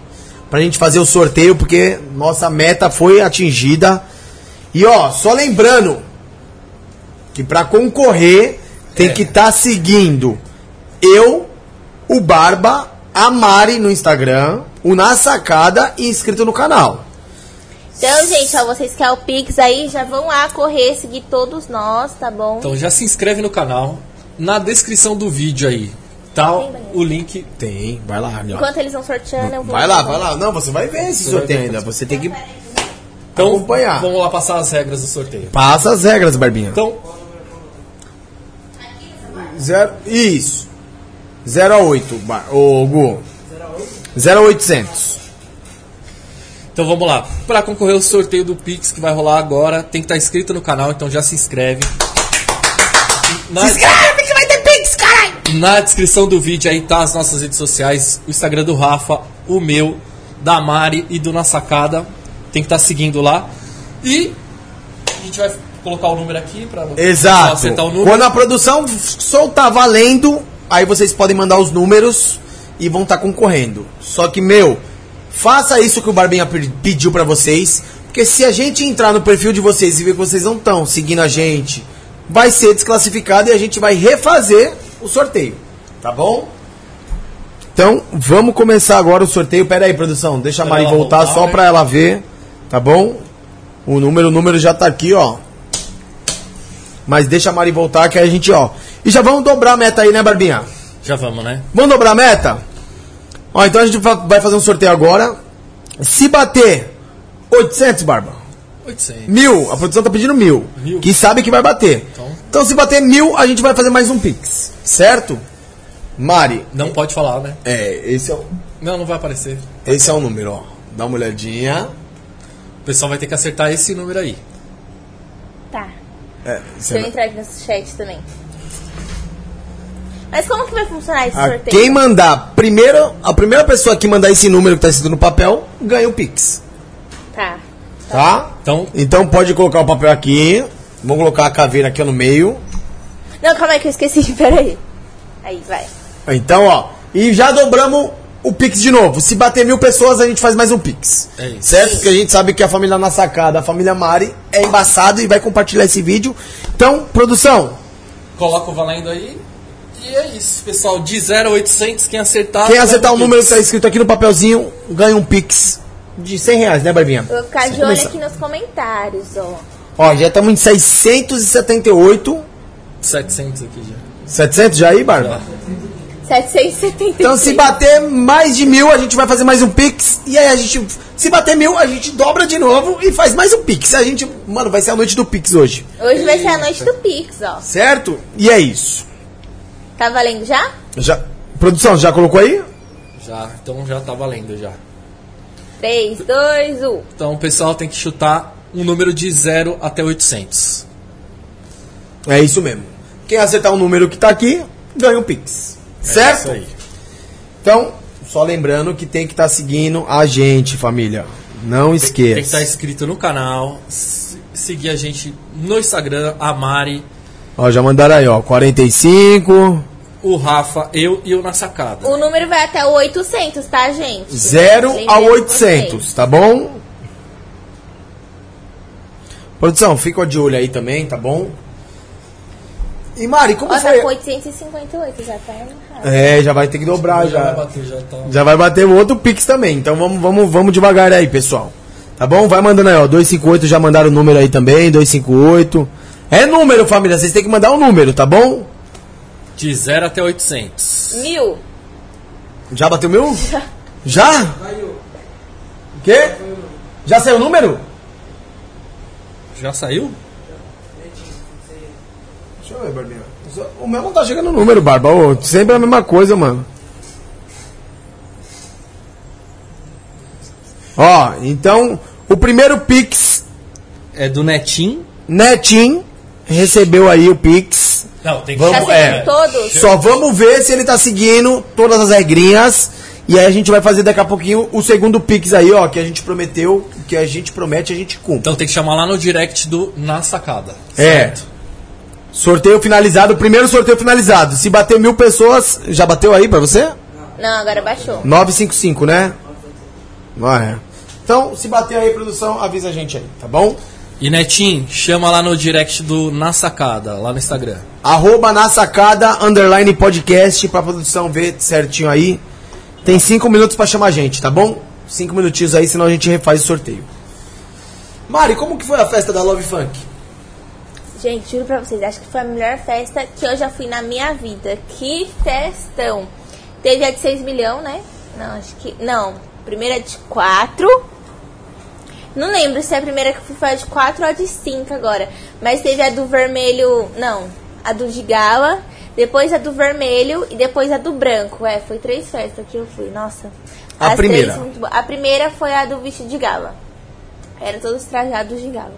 Speaker 1: Pra gente fazer o sorteio, porque nossa meta foi atingida. E ó, só lembrando que pra concorrer tem
Speaker 2: É.
Speaker 1: que estar seguindo eu, o Barba, a Mari no Instagram, o Na Sacada e inscrito no canal.
Speaker 3: Então, gente, ó, vocês querem o Pix aí, já vão lá correr, seguir todos nós, tá bom?
Speaker 2: Então já se inscreve no canal. Na descrição do vídeo aí tá o link.
Speaker 1: Tem, vai lá, ó.
Speaker 3: Enquanto eles vão sorteando, eu vou.
Speaker 1: Vai lá, vai lá. Não, você vai ver esse sorteio ainda. Você tem que
Speaker 2: Então
Speaker 1: Acompanhar.
Speaker 2: vamos lá passar as regras do sorteio.
Speaker 1: Passa as regras, Barbinha.
Speaker 2: Então,
Speaker 1: Zero, isso. 0 a 8, Bar- ô Gu. 0 a 800.
Speaker 2: Então vamos lá. Para concorrer ao sorteio do Pix que vai rolar agora, tem que estar inscrito no canal, então já se inscreve. Na,
Speaker 1: inscreve que vai ter Pix, caralho!
Speaker 2: na descrição do vídeo aí tá as nossas redes sociais, o Instagram do Rafa, o meu, da Mari e do Na Sacada. Tem que estar seguindo lá. E a gente vai colocar o número aqui para
Speaker 1: Exato.
Speaker 2: acertar o número.
Speaker 1: Quando a produção soltar valendo, aí vocês podem mandar os números e vão estar concorrendo. Só que, meu, faça isso que o Barbinha pe- pediu pra vocês. Porque se a gente entrar no perfil de vocês e ver que vocês não estão seguindo a gente, vai ser desclassificado e a gente vai refazer o sorteio. Tá bom? Então, vamos começar agora o sorteio. Pera aí, produção. Deixa a Mari voltar
Speaker 2: voltar,
Speaker 1: só
Speaker 2: né?
Speaker 1: pra ela ver. Tá bom? O número, o número já tá aqui, ó. Mas deixa a Mari voltar que aí a gente, ó. E já vamos dobrar a meta aí, né, Barbinha?
Speaker 2: Já vamos, né?
Speaker 1: Vamos dobrar a meta? Ó, então a gente vai fazer um sorteio agora. Se bater 800, Barba.
Speaker 2: 800.
Speaker 1: Mil. A produção tá pedindo mil.
Speaker 2: Mil.
Speaker 1: Que sabe que vai bater.
Speaker 2: Então.
Speaker 1: Então se bater mil, a gente vai fazer mais um Pix. Certo? Mari.
Speaker 2: Não pode falar, né?
Speaker 1: É, esse é o,
Speaker 2: Não, não vai aparecer.
Speaker 1: esse é o número, ó. Dá uma olhadinha.
Speaker 2: O pessoal vai ter que acertar esse número aí.
Speaker 3: Tá.
Speaker 1: É,
Speaker 3: Deixa eu
Speaker 1: você
Speaker 3: entrar aqui no chat também. Mas como que vai funcionar esse
Speaker 1: a
Speaker 3: sorteio?
Speaker 1: quem mandar primeiro, a primeira pessoa que mandar esse número que tá escrito no papel, ganha o Pix.
Speaker 3: Tá.
Speaker 1: Tá?
Speaker 2: Então,
Speaker 1: Então pode colocar o papel aqui. Vamos colocar a caveira aqui no meio.
Speaker 3: Não, calma aí que eu esqueci. (laughs) Peraí. Aí, vai.
Speaker 1: Então, ó. E já dobramos o Pix de novo. Se bater mil pessoas, a gente faz mais um Pix.
Speaker 2: É isso.
Speaker 1: Certo? Porque a gente sabe que a família na sacada, a família Mari, é embaçado e vai compartilhar esse vídeo. Então, produção,
Speaker 2: coloca o valendo aí. E é isso, pessoal. De 0 a 800, quem acertar.
Speaker 1: quem acertar o
Speaker 2: Pix.
Speaker 1: número que tá escrito aqui no papelzinho, ganha um Pix de 100 reais, né, Barbinha?
Speaker 3: Eu vou ficar de olho aqui nos comentários, ó.
Speaker 1: Ó, já estamos em 678.
Speaker 2: 700 aqui já.
Speaker 1: 700 já aí, Barba?
Speaker 3: 773.
Speaker 1: Então, se bater mais de mil, a gente vai fazer mais um Pix. E aí, a gente. Se bater mil, a gente dobra de novo e faz mais um Pix. A gente. Mano, vai ser a noite do Pix hoje.
Speaker 3: Hoje vai ser a noite do Pix, ó.
Speaker 1: Certo? E é isso.
Speaker 3: Tá valendo já?
Speaker 1: Já. Produção, já colocou aí?
Speaker 2: Já, então já tá valendo já.
Speaker 3: 3, 2, 1.
Speaker 2: Então o pessoal tem que chutar um número de 0 até 800.
Speaker 1: É isso mesmo. Quem acertar o número que tá aqui, ganha um Pix. Certo?
Speaker 2: É isso aí.
Speaker 1: Então, só lembrando que tem que estar seguindo a gente, família. Não
Speaker 2: Tem que
Speaker 1: esqueça.
Speaker 2: estar inscrito no canal, se- seguir a gente no Instagram, a Mari,
Speaker 1: Ó, já mandaram aí, ó. 45,
Speaker 2: o Rafa, eu e o Na Sacada.
Speaker 3: O número vai até o 800, tá, gente?
Speaker 1: 0 a
Speaker 3: Lembrando
Speaker 1: 800,
Speaker 3: vocês.
Speaker 1: tá bom? Produção, fica de olho aí também, tá bom? E Mari, como
Speaker 3: Ó, tá
Speaker 1: foi?
Speaker 3: com 858, já tá errado.
Speaker 1: É, já vai ter que dobrar
Speaker 2: Já vai
Speaker 1: já.
Speaker 2: bater, já tá.
Speaker 1: Já vai bater o outro Pix também. Então vamos, vamos, vamos devagar aí, pessoal. Tá bom? Vai mandando aí, ó. 258 já mandaram o número aí também, 258. É número, família. Vocês têm que mandar um número, tá bom?
Speaker 2: De 0 até 800.
Speaker 3: Mil.
Speaker 1: Já bateu mil? Já? O quê? Já saiu o número?
Speaker 2: Já saiu?
Speaker 1: Deixa eu ver, Barbinha. O meu não tá chegando no número, Barba. Ô, sempre a mesma coisa, mano. Ó, então, o primeiro Pix,
Speaker 2: É do Netim.
Speaker 1: Netim, recebeu aí o Pix.
Speaker 2: Não, tem que
Speaker 1: Vamos-
Speaker 3: Tá
Speaker 1: é?
Speaker 3: todos?
Speaker 1: Só vamos ver se ele tá seguindo todas as regrinhas. E aí a gente vai fazer daqui a pouquinho o segundo Pix aí, ó, que a gente prometeu, que a gente promete, a gente cumpre.
Speaker 2: Então tem que chamar lá no direct do Na Sacada.
Speaker 1: É. Sorteio finalizado, primeiro sorteio finalizado. Se bater mil pessoas, já bateu aí pra você?
Speaker 3: Não, agora baixou.
Speaker 1: 955, né? Ah, é. Então, se bater aí, produção, avisa a gente aí, tá bom?
Speaker 2: E Netim, chama lá no direct do Na Sacada, lá no Instagram.
Speaker 1: Arroba na sacada, underline podcast, pra produção ver certinho aí. Tem cinco minutos pra chamar a gente, tá bom? Cinco minutinhos aí, senão a gente refaz o sorteio. Mari, como que foi a festa da Love Funk?
Speaker 3: Gente, juro pra vocês, acho que foi a melhor festa que eu já fui na minha vida. Que festão! Teve a de 6 milhões, né? Não, acho que. Não, primeira é de 4. Não lembro se a primeira que eu fui foi a de 4 ou a de 5 agora. Mas teve a do vermelho. Não, a do de gala. Depois a do vermelho e depois a do branco. É, foi três festas que eu fui. Nossa.
Speaker 1: A
Speaker 3: As
Speaker 1: primeira?
Speaker 3: três. A primeira foi a do vestido de gala. Eram todos trajados de gala.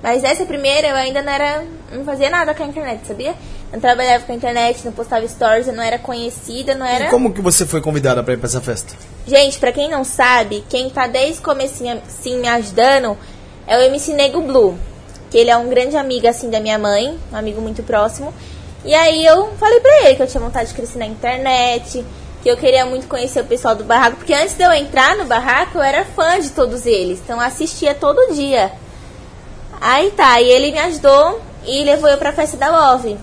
Speaker 3: Mas essa primeira eu ainda não era. não fazia nada com a internet, sabia? Não trabalhava com a internet, não postava stories, eu não era conhecida, não era.
Speaker 1: E como que você foi convidada pra ir pra essa festa?
Speaker 3: Gente, pra quem não sabe, quem tá desde o comecinho assim, me ajudando é o MC Nego Blue. Que ele é um grande amigo assim da minha mãe, um amigo muito próximo. E aí eu falei pra ele que eu tinha vontade de crescer na internet, que eu queria muito conhecer o pessoal do barraco, porque antes de eu entrar no barraco eu era fã de todos eles, então eu assistia todo dia. Aí tá, e ele me ajudou e levou eu pra festa da Love.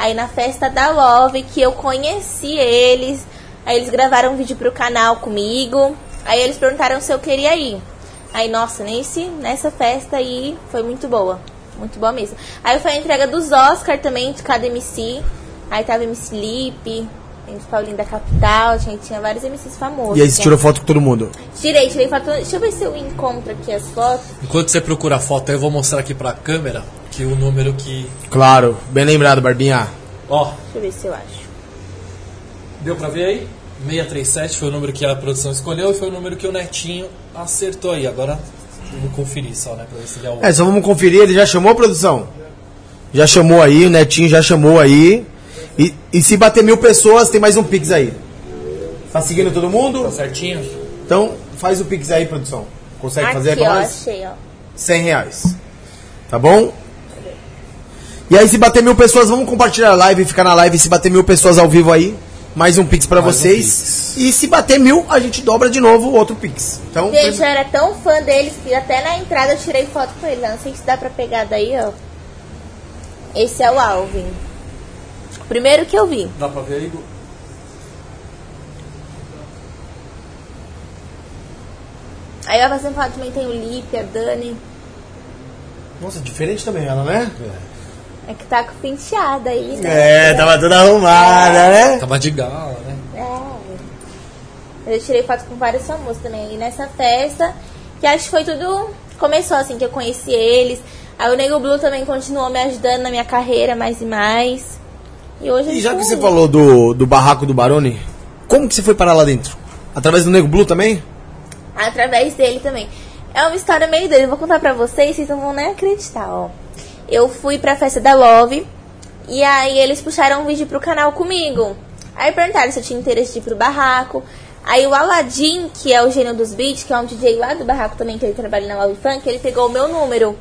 Speaker 3: Aí na festa da Love que eu conheci eles, aí eles gravaram um vídeo pro canal comigo, aí eles perguntaram se eu queria ir. Aí, nossa, nesse, nessa festa aí foi muito boa. Muito boa mesmo. Aí foi a entrega dos Oscar também, de cada MC. Aí tava MC Lipe, MC Paulinho da Capital, tinha, tinha vários MCs famosos.
Speaker 1: E aí você
Speaker 3: né?
Speaker 1: tirou foto com todo mundo?
Speaker 3: Tirei, tirei foto. Deixa eu ver se eu encontro aqui as fotos.
Speaker 2: Enquanto você procura a foto, eu vou mostrar aqui pra câmera que o número que.
Speaker 1: Claro, bem lembrado, Barbinha.
Speaker 2: Ó,
Speaker 3: Deixa eu ver se eu acho.
Speaker 2: deu pra ver aí? 637 foi o número que a produção escolheu e foi o número que o Netinho acertou aí. Agora vamos conferir só, né? Pra ver se ele é o.
Speaker 1: É, só vamos conferir, ele já chamou a produção? Já chamou aí, o Netinho já chamou aí. E, e se bater mil pessoas, tem mais um Pix aí. Tá seguindo todo
Speaker 2: Tá
Speaker 1: mundo?
Speaker 2: certinho?
Speaker 1: Então, faz o Pix aí, produção. Consegue fazer
Speaker 3: aqui,
Speaker 1: pra
Speaker 3: ó,
Speaker 1: nós?
Speaker 3: achei, ó.
Speaker 1: 100 reais. Tá bom? E aí, se bater mil pessoas, vamos compartilhar a live, ficar na live. Se bater mil pessoas ao vivo aí, mais um Pix pra
Speaker 2: Mais um
Speaker 1: vocês. E se bater mil, a gente dobra de novo o outro Pix. Então,
Speaker 3: Gente, eu era tão fã deles que até na entrada eu tirei foto com eles. Eu Não sei se dá pra pegar daí, ó. Esse é o Alvin. O primeiro que eu vi.
Speaker 2: Dá pra ver aí? Gu?
Speaker 3: Aí vai fazendo foto também tem o Lipe, a Dani.
Speaker 1: nossa, diferente também ela, né?
Speaker 3: É que tá com penteado aí, né?
Speaker 1: É, tava toda arrumada, né?
Speaker 2: Tava de gala, né?
Speaker 3: É. Eu tirei foto com vários famosos também. E nessa festa, que acho que foi tudo. Começou assim, que eu conheci eles. Aí o Nego Blue também continuou me ajudando na minha carreira mais e mais. E hoje a
Speaker 1: E já que você
Speaker 3: aí.
Speaker 1: falou do, do barraco do Barone, como que você foi parar lá dentro? Através do Nego Blue também?
Speaker 3: através dele também. É uma história meio doida. Eu vou contar pra vocês, vocês não vão nem acreditar, ó. Eu fui pra festa da Love e aí eles puxaram um vídeo pro canal comigo. Aí perguntaram se eu tinha interesse de ir pro barraco. Aí o Aladdin, que é o gênio dos beats, que é um DJ lá do barraco também, que ele trabalha na Love Funk, ele pegou o meu número.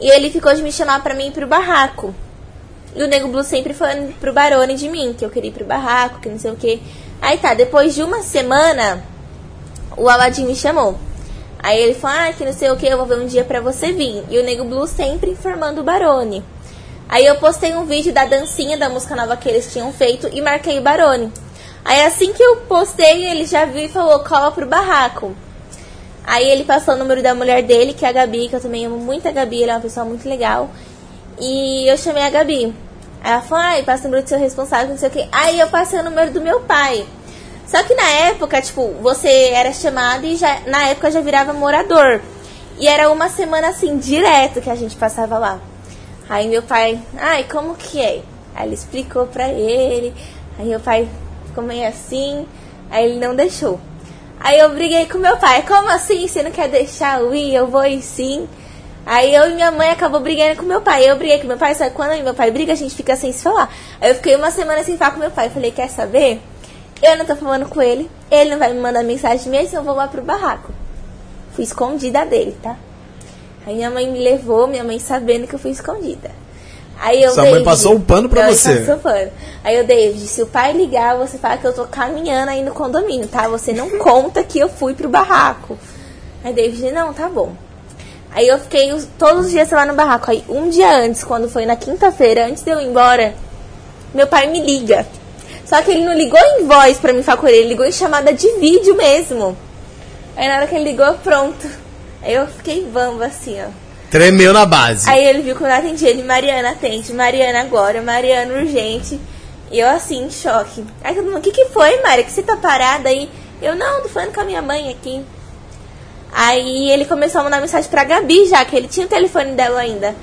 Speaker 3: E ele ficou de me chamar pra mim ir pro barraco. E o Nego Blue sempre falando pro Barone de mim, que eu queria ir pro barraco, que não sei o que. Aí tá, depois de uma semana, o Aladdin me chamou. Aí ele falou, ah, que não sei o que, eu vou ver um dia pra você vir. E o Nego Blue sempre informando o Barone. Aí eu postei um vídeo da dancinha da música nova que eles tinham feito e marquei o Barone. Aí assim que eu postei, ele já viu e falou, cola pro barraco. Aí ele passou o número da mulher dele, que é a Gabi, que eu também amo muito a Gabi, ela é uma pessoa muito legal. E eu chamei a Gabi. Aí ela falou, ai, passa o número do seu responsável, não sei o quê. Aí eu passei o número do meu pai. Só que na época, tipo, você era chamado e já, na época já virava morador. E era uma semana assim, direto que a gente passava lá. Aí meu pai, ai, como que é? Aí ele explicou pra ele. Aí meu pai ficou meio assim. Aí ele não deixou. Aí eu briguei com meu pai. Como assim? Você não quer deixar eu ir? Eu vou ir sim. Aí eu e minha mãe acabou brigando com meu pai. Eu briguei com meu pai, só que quando eu meu pai briga, a gente fica sem se falar. Aí eu fiquei uma semana sem falar com meu pai. Falei, quer saber? Eu não tô falando com ele. Ele não vai me mandar mensagem mesmo, eu vou lá pro barraco. Fui escondida dele, tá? Aí minha mãe me levou, minha mãe sabendo que eu fui escondida. Aí eu,
Speaker 1: Sua mãe
Speaker 3: David,
Speaker 1: passou um pano pra
Speaker 3: mãe
Speaker 1: você.
Speaker 3: Passou pano. Aí eu, David, se o pai ligar, você fala que eu tô caminhando aí no condomínio, tá? Você não (laughs) conta que eu fui pro barraco. Aí David, não, tá bom. Aí eu fiquei os- todos os dias lá no barraco. Aí um dia antes, quando foi na quinta-feira, antes de eu ir embora, meu pai me liga. Só que ele não ligou em voz pra me falar com ele, ele ligou em chamada de vídeo mesmo. Aí na hora que ele ligou, pronto. Aí eu fiquei bamba assim, ó.
Speaker 1: Tremeu na base.
Speaker 3: Aí ele viu que eu não atendi ele, Mariana atende, Mariana agora, Mariana urgente. E eu assim, em choque. Aí todo mundo, o que, que foi, Mari? Que você tá parada aí? Eu, não, tô falando com a minha mãe aqui. Aí ele começou a mandar mensagem pra Gabi já, que ele tinha o telefone dela ainda.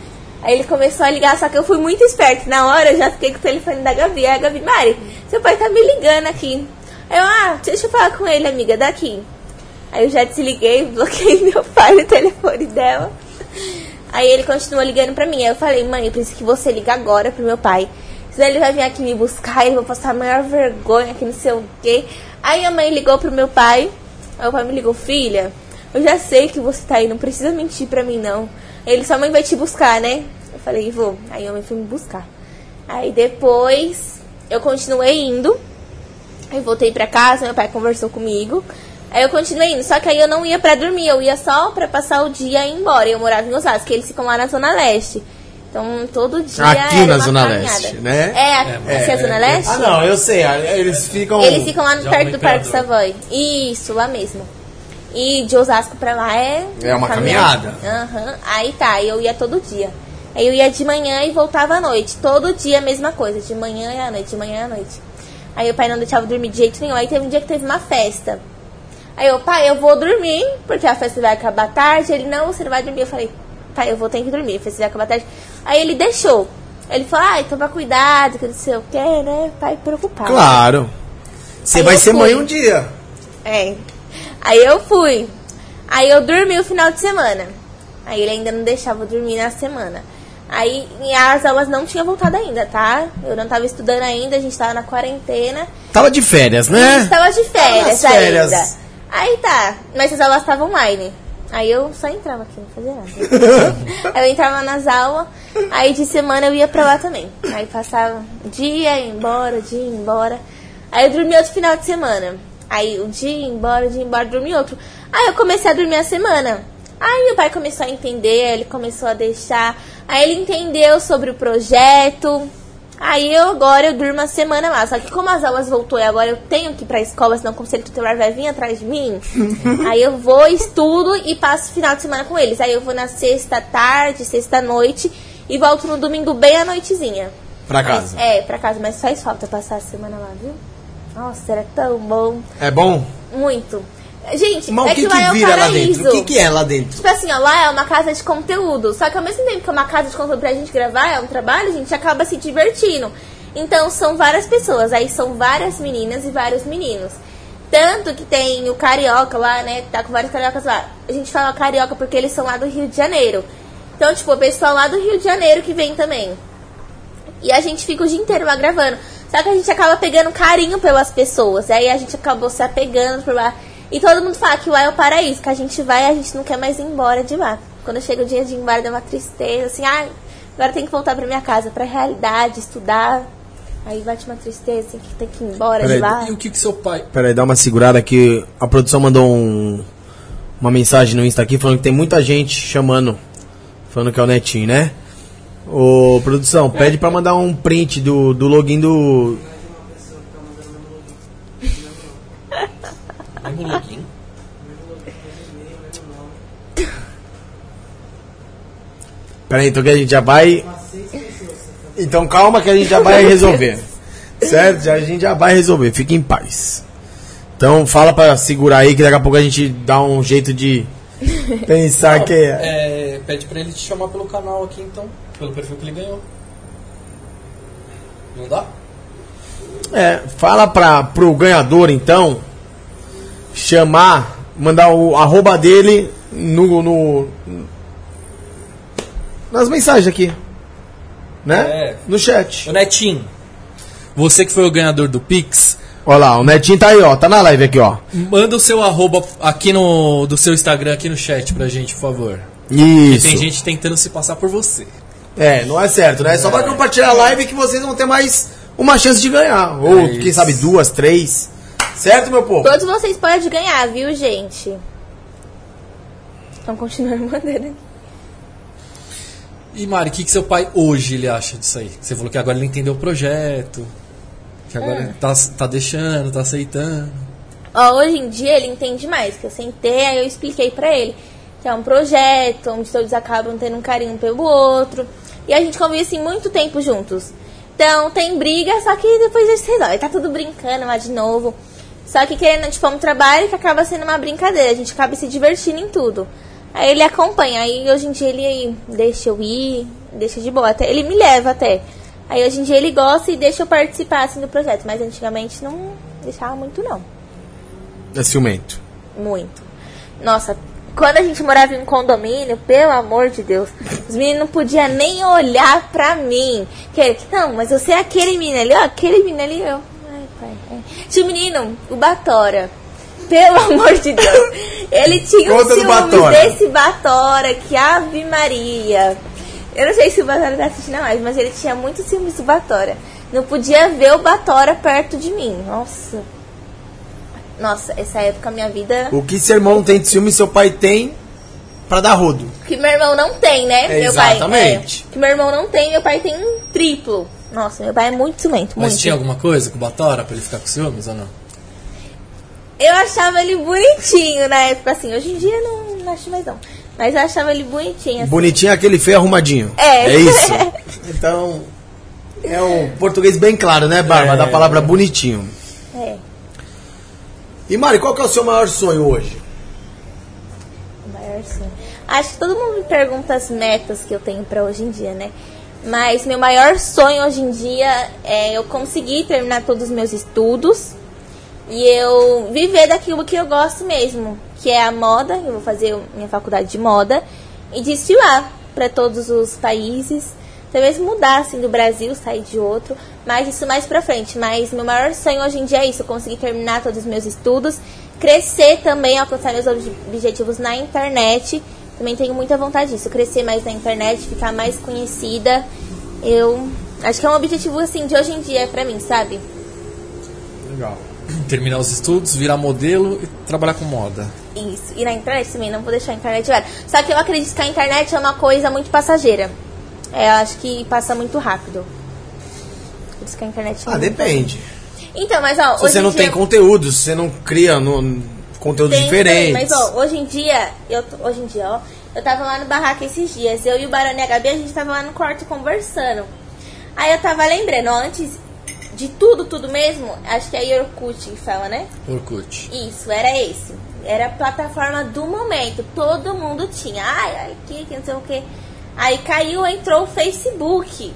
Speaker 3: Aí ele começou a ligar, só que eu fui muito esperto. Na hora eu já fiquei com o telefone da Gabi. Aí a Gabi, Mari, seu pai tá me ligando aqui. Aí eu, ah, deixa eu falar com ele, amiga, daqui. Aí eu já desliguei, (laughs) bloqueei meu pai no telefone dela. Aí ele continuou ligando pra mim. Aí eu falei, mãe, eu preciso que você ligue agora pro meu pai. Senão ele vai vir aqui me buscar eu vou passar a maior vergonha que não sei o quê. Aí a mãe ligou pro meu pai. Aí o pai me ligou, filha, eu já sei que você tá aí, não precisa mentir pra mim não. Ele, sua mãe vai te buscar, né? Eu falei, vou. Aí a mãe foi me buscar. Aí depois eu continuei indo. Aí voltei pra casa, meu pai conversou comigo. Aí eu continuei indo, só que aí eu não ia pra dormir, eu ia só pra passar o dia e ir embora. Eu morava em Osasco, que eles ficam lá na Zona Leste. Então todo dia
Speaker 1: Aqui
Speaker 3: era
Speaker 1: na
Speaker 3: uma
Speaker 1: Zona
Speaker 3: caminhada.
Speaker 1: Leste, né?
Speaker 3: É, aqui é, a Zona Leste?
Speaker 1: Ah, não, eu sei. Eles ficam.
Speaker 3: Eles ficam lá no perto do Parque. Savoy. Isso, lá mesmo. E de Osasco pra lá é...
Speaker 1: É uma caminhada.
Speaker 3: Aham. Aí tá, eu ia todo dia. Aí eu ia de manhã e voltava à noite. Todo dia a mesma coisa, de manhã e à noite, de manhã à noite. Aí o pai não deixava dormir de jeito nenhum. Aí teve um dia que teve uma festa. Aí eu, pai, eu vou dormir, porque a festa vai acabar tarde. Ele, não, você não vai dormir. Eu falei, pai, eu vou ter que dormir, a festa vai acabar tarde. Aí ele deixou. Ele falou, ai, toma cuidado, que não sei o que, né? Pai preocupado.
Speaker 1: Claro. Você vai ser mãe
Speaker 3: fui.
Speaker 1: um dia.
Speaker 3: É. Aí eu fui. Aí eu dormi o final de semana. Aí ele ainda não deixava eu dormir na semana. Aí as aulas não tinham voltado ainda, tá? Eu não tava estudando ainda, a gente tava na quarentena.
Speaker 1: Tava de férias,
Speaker 3: A
Speaker 1: né?
Speaker 3: gente tava de férias,
Speaker 1: Tava férias.
Speaker 3: ainda. Aí tá, mas as aulas estavam online. Aí eu só entrava aqui, não fazia nada. (laughs) eu entrava nas aulas, aí de semana eu ia pra lá também. Aí passava dia, ia embora, dia, ia embora. Aí eu dormia outro final de semana. Aí o dia, ia embora, dia, ia embora, dormia outro. Aí eu comecei a dormir a semana. Aí meu pai começou a entender, ele começou a deixar. Aí ele entendeu sobre o projeto. Aí eu agora eu durmo a semana lá. Só que como as aulas voltou e agora eu tenho que ir pra escola, senão o conselho tutelar vai vir atrás de mim. (laughs) aí eu vou, estudo e passo o final de semana com eles. Aí eu vou na sexta tarde, sexta noite e volto no domingo bem à noitezinha.
Speaker 1: Pra
Speaker 3: Mas-
Speaker 1: casa.
Speaker 3: é, pra casa, mas faz falta passar a semana lá, viu? Nossa, era tão bom.
Speaker 1: É bom?
Speaker 3: Muito. Gente,
Speaker 1: Mas
Speaker 3: é
Speaker 1: o que,
Speaker 3: que,
Speaker 1: que
Speaker 3: lá é um
Speaker 1: vira lá
Speaker 3: paraíso.
Speaker 1: O que, que é lá dentro?
Speaker 3: Tipo assim, ó, lá é uma casa de conteúdo. Só que ao mesmo tempo que é uma casa de conteúdo pra gente gravar, é um trabalho, a gente acaba se divertindo. Então são várias pessoas, aí são várias meninas e vários meninos. Tanto que tem o carioca lá, né? Tá com vários cariocas lá. A gente fala carioca porque eles são lá do Rio de Janeiro. Então, tipo, o pessoal lá do Rio de Janeiro que vem também. E a gente fica o dia inteiro lá gravando. Só que a gente acaba pegando carinho pelas pessoas. Aí a gente acabou se apegando por lá. E todo mundo fala que lá é o paraíso, que a gente vai e a gente não quer mais ir embora de lá. Quando chega o dia de ir embora, dá uma tristeza, assim, ah, agora tem que voltar pra minha casa, pra realidade, estudar. Aí bate uma tristeza, assim, que tem que ir embora
Speaker 1: Peraí,
Speaker 3: de lá.
Speaker 2: E o que, que seu pai.
Speaker 1: Peraí, dá uma segurada que a produção mandou um, uma mensagem no Insta aqui falando que tem muita gente chamando, falando que é o Netinho, né? Ô, produção, pede pra mandar um print do, do login do.
Speaker 2: Login.
Speaker 1: Pera aí, então que a gente já vai. Então calma que a gente já vai resolver. Certo? Já, a gente já vai resolver, fique em paz. Então fala pra segurar aí que daqui a pouco a gente dá um jeito de pensar que é.
Speaker 2: É, pede pra ele te chamar pelo canal aqui então, pelo perfil que ele ganhou. Não dá?
Speaker 1: É, fala pra, pro ganhador então chamar, mandar o arroba dele no, no nas mensagens aqui, né?
Speaker 2: É.
Speaker 1: No chat.
Speaker 2: Ô Netinho, você que foi o ganhador do Pix,
Speaker 1: Olha lá, o Netinho tá aí, ó, tá na live aqui, ó.
Speaker 2: manda o seu arroba aqui no do seu Instagram aqui no chat pra gente, por favor.
Speaker 1: Isso.
Speaker 2: tem gente tentando se passar por você.
Speaker 1: É, não é certo, né? Só vai compartilhar a live que vocês vão ter mais uma chance de ganhar. Ou,
Speaker 2: É
Speaker 1: quem sabe, duas, três. Certo, meu povo?
Speaker 3: Todos vocês podem ganhar, viu, gente? Então continuando (laughs) mandando.
Speaker 2: E Mari, o que, que seu pai hoje ele acha disso aí? Você falou que agora ele entendeu o projeto, que agora ele tá, tá deixando, tá aceitando.
Speaker 3: Ó, hoje em dia ele entende mais, que eu sentei, aí eu expliquei pra ele que é um projeto onde todos acabam tendo um carinho pelo outro. E a gente convive assim muito tempo juntos. Então tem briga, só que depois a gente resolve. Tá tudo brincando lá de novo. Só que querendo, tipo, é um trabalho que acaba sendo uma brincadeira. A gente acaba se divertindo em tudo. Aí ele acompanha. Aí hoje em dia ele deixa eu ir, deixa de boa. Até, ele me leva até. Aí hoje em dia ele gosta e deixa eu participar assim do projeto. Mas antigamente não deixava muito não.
Speaker 1: É ciumento.
Speaker 3: Muito. Nossa, quando a gente morava em um condomínio, pelo amor de Deus, os meninos não podiam nem olhar pra mim. Que, não, mas você é aquele menino ali, ó, aquele menino ali, eu. Ai, pai. ai. Tinha um menino, o Batora. Pelo (laughs) amor de Deus. Ele tinha um
Speaker 1: Conta do
Speaker 3: ciúmes
Speaker 1: Batora.
Speaker 3: desse Batora, que Ave Maria. Eu não sei se o Batora tá assistindo mais, mas ele tinha muito ciúmes do Batora. Não podia ver o Batora perto de mim. Nossa. Nossa, essa época a minha vida.
Speaker 1: O que seu irmão não tem de ciúme, seu pai tem pra dar rodo.
Speaker 3: Que meu irmão não tem, né?
Speaker 1: É,
Speaker 3: meu pai,
Speaker 1: exatamente.
Speaker 3: é, que meu irmão não tem, meu pai tem um triplo. Nossa, meu pai é muito ciumento,
Speaker 2: Mas
Speaker 3: muito.
Speaker 2: tinha alguma coisa com o Batora pra ele ficar com ciúmes ou não?
Speaker 3: Eu achava ele bonitinho na época, assim. Hoje em dia não, não acho mais não. Mas eu achava ele bonitinho, assim.
Speaker 1: Bonitinho é aquele feio arrumadinho.
Speaker 3: É.
Speaker 1: É isso. (laughs) Então, é um português bem claro, né, Barba?
Speaker 2: É.
Speaker 1: Da palavra bonitinho. E Mari, qual que é o seu maior sonho hoje?
Speaker 3: o maior sonho. Acho que todo mundo me pergunta as metas que eu tenho pra hoje em dia, né? Mas meu maior sonho hoje em dia é eu conseguir terminar todos os meus estudos e eu viver daquilo que eu gosto mesmo, que é a moda. Eu vou fazer minha faculdade de moda e desfilar para todos os países. Talvez mudar assim do Brasil, sair de outro, mas isso mais pra frente. Mas meu maior sonho hoje em dia é isso, conseguir terminar todos os meus estudos, crescer também, alcançar meus ob- objetivos na internet. Também tenho muita vontade disso, crescer mais na internet, ficar mais conhecida. Eu acho que é um objetivo assim de hoje em dia pra mim, sabe?
Speaker 1: Legal.
Speaker 2: Terminar os estudos, virar modelo e trabalhar com moda.
Speaker 3: Isso. E na internet também, não vou deixar a internet lado. Só que eu acredito que a internet é uma coisa muito passageira. É, eu acho que passa muito rápido. Por isso que a internet
Speaker 1: Ah, depende.
Speaker 3: Então, mas ó,
Speaker 1: Se você não
Speaker 3: dia...
Speaker 1: tem conteúdo, se você não cria no, conteúdos
Speaker 3: Tem,
Speaker 1: diferentes.
Speaker 3: tem, mas ó, hoje em dia, eu hoje em dia, ó, eu tava lá no barraco esses dias, eu e o Barone e a Gabi, a gente tava lá no quarto conversando. Aí eu tava lembrando, ó, antes de tudo, tudo mesmo, acho que é Orkut que fala, né?
Speaker 2: Orkut.
Speaker 3: Isso, era esse. Era a plataforma do momento. Todo mundo tinha. Ai, ai, que, que não sei o que. Aí caiu, entrou o Facebook.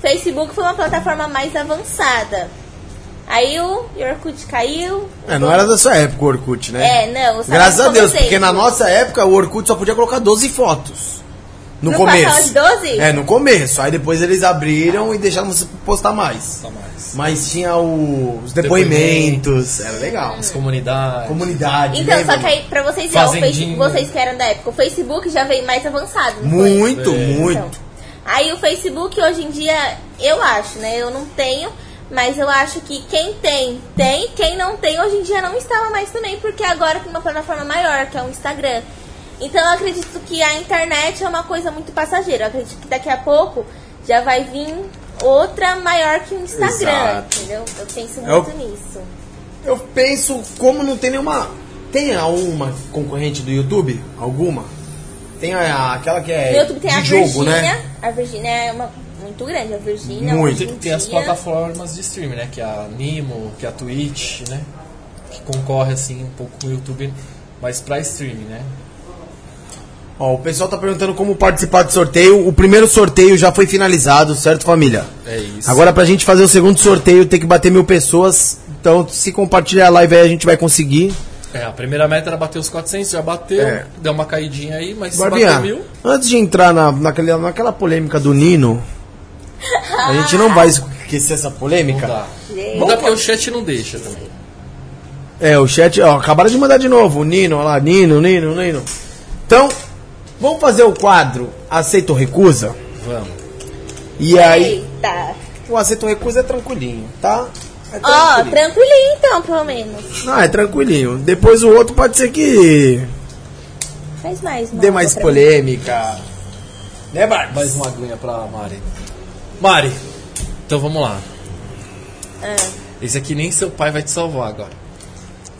Speaker 3: Facebook foi uma plataforma mais avançada. Aí o Orkut caiu.
Speaker 1: É, não era da sua época o Orkut, né?
Speaker 3: É, não.
Speaker 1: Graças a Deus,
Speaker 3: exemplo.
Speaker 1: porque na nossa época o Orkut só podia colocar 12 fotos. No
Speaker 3: Não
Speaker 1: começo.
Speaker 3: passava de 12?
Speaker 1: É, no começo. Aí depois eles abriram e deixaram você postar mais.
Speaker 2: Tá mais.
Speaker 1: Mas tinha o- os depoimentos. Era legal.
Speaker 2: As comunidades.
Speaker 1: Comunidade.
Speaker 3: Então,
Speaker 1: lembra?
Speaker 3: só que aí, pra vocês verem, o. Facebook, vocês que eram da época, o Facebook já veio mais avançado?
Speaker 1: Muito, muito.
Speaker 3: Então, aí o Facebook hoje em dia, eu acho, né? Eu não tenho, mas eu acho que quem tem, tem. Quem não tem, hoje em dia não instala mais também, porque agora tem uma plataforma maior, que é o Instagram. Então eu acredito que a internet é uma coisa muito passageira. Eu acredito que daqui a pouco já vai vir outra maior que o Instagram,
Speaker 1: Exato.
Speaker 3: entendeu? Eu penso muito nisso.
Speaker 1: Eu penso, como não tem nenhuma. Tem alguma concorrente do YouTube? Alguma? Tem a- aquela que é
Speaker 3: No YouTube tem
Speaker 1: de
Speaker 3: a
Speaker 1: jogo,
Speaker 3: Virgínia.
Speaker 1: né?
Speaker 3: A Virgínia é uma, muito grande. A Virgínia.
Speaker 1: Muito.
Speaker 2: Tem,
Speaker 3: em
Speaker 2: tem as plataformas de streaming, né? Que é a Nimo, que é a Twitch, né? Que concorre assim um pouco com o YouTube, mas pra streaming, né?
Speaker 1: Ó, o pessoal tá perguntando como participar do sorteio. O primeiro sorteio já foi finalizado, certo, família?
Speaker 2: É isso.
Speaker 1: Agora, pra gente fazer o segundo sorteio, tem que bater mil pessoas. Então, se compartilhar a live aí, a gente vai conseguir.
Speaker 2: É, a primeira meta era bater os 400, já bateu,
Speaker 1: É.
Speaker 2: deu uma caidinha aí, mas se
Speaker 1: Barbinha,
Speaker 2: bater mil,
Speaker 1: antes de entrar na, naquela, naquela polêmica do Nino, a gente não vai esquecer essa
Speaker 2: não
Speaker 1: polêmica.
Speaker 2: dá. Não dá porque o chat não deixa também.
Speaker 1: É, o chat, ó, acabaram de mandar de novo. O Nino, olha lá, Nino, Nino, Nino. Então, vamos fazer o quadro Aceita ou Recusa?
Speaker 2: Vamos.
Speaker 1: E aí,
Speaker 3: Eita.
Speaker 1: o Aceita ou Recusa é tranquilinho, tá? É
Speaker 3: Ó, tranquilinho então, pelo menos.
Speaker 1: Não, é tranquilinho. Depois o outro pode ser que
Speaker 3: Faz mais,
Speaker 1: dê mais polêmica. Né, Barbs?
Speaker 2: Mais uma aguinha pra Mari. Mari, então vamos lá.
Speaker 3: mim.
Speaker 2: Esse aqui nem seu pai vai te salvar agora.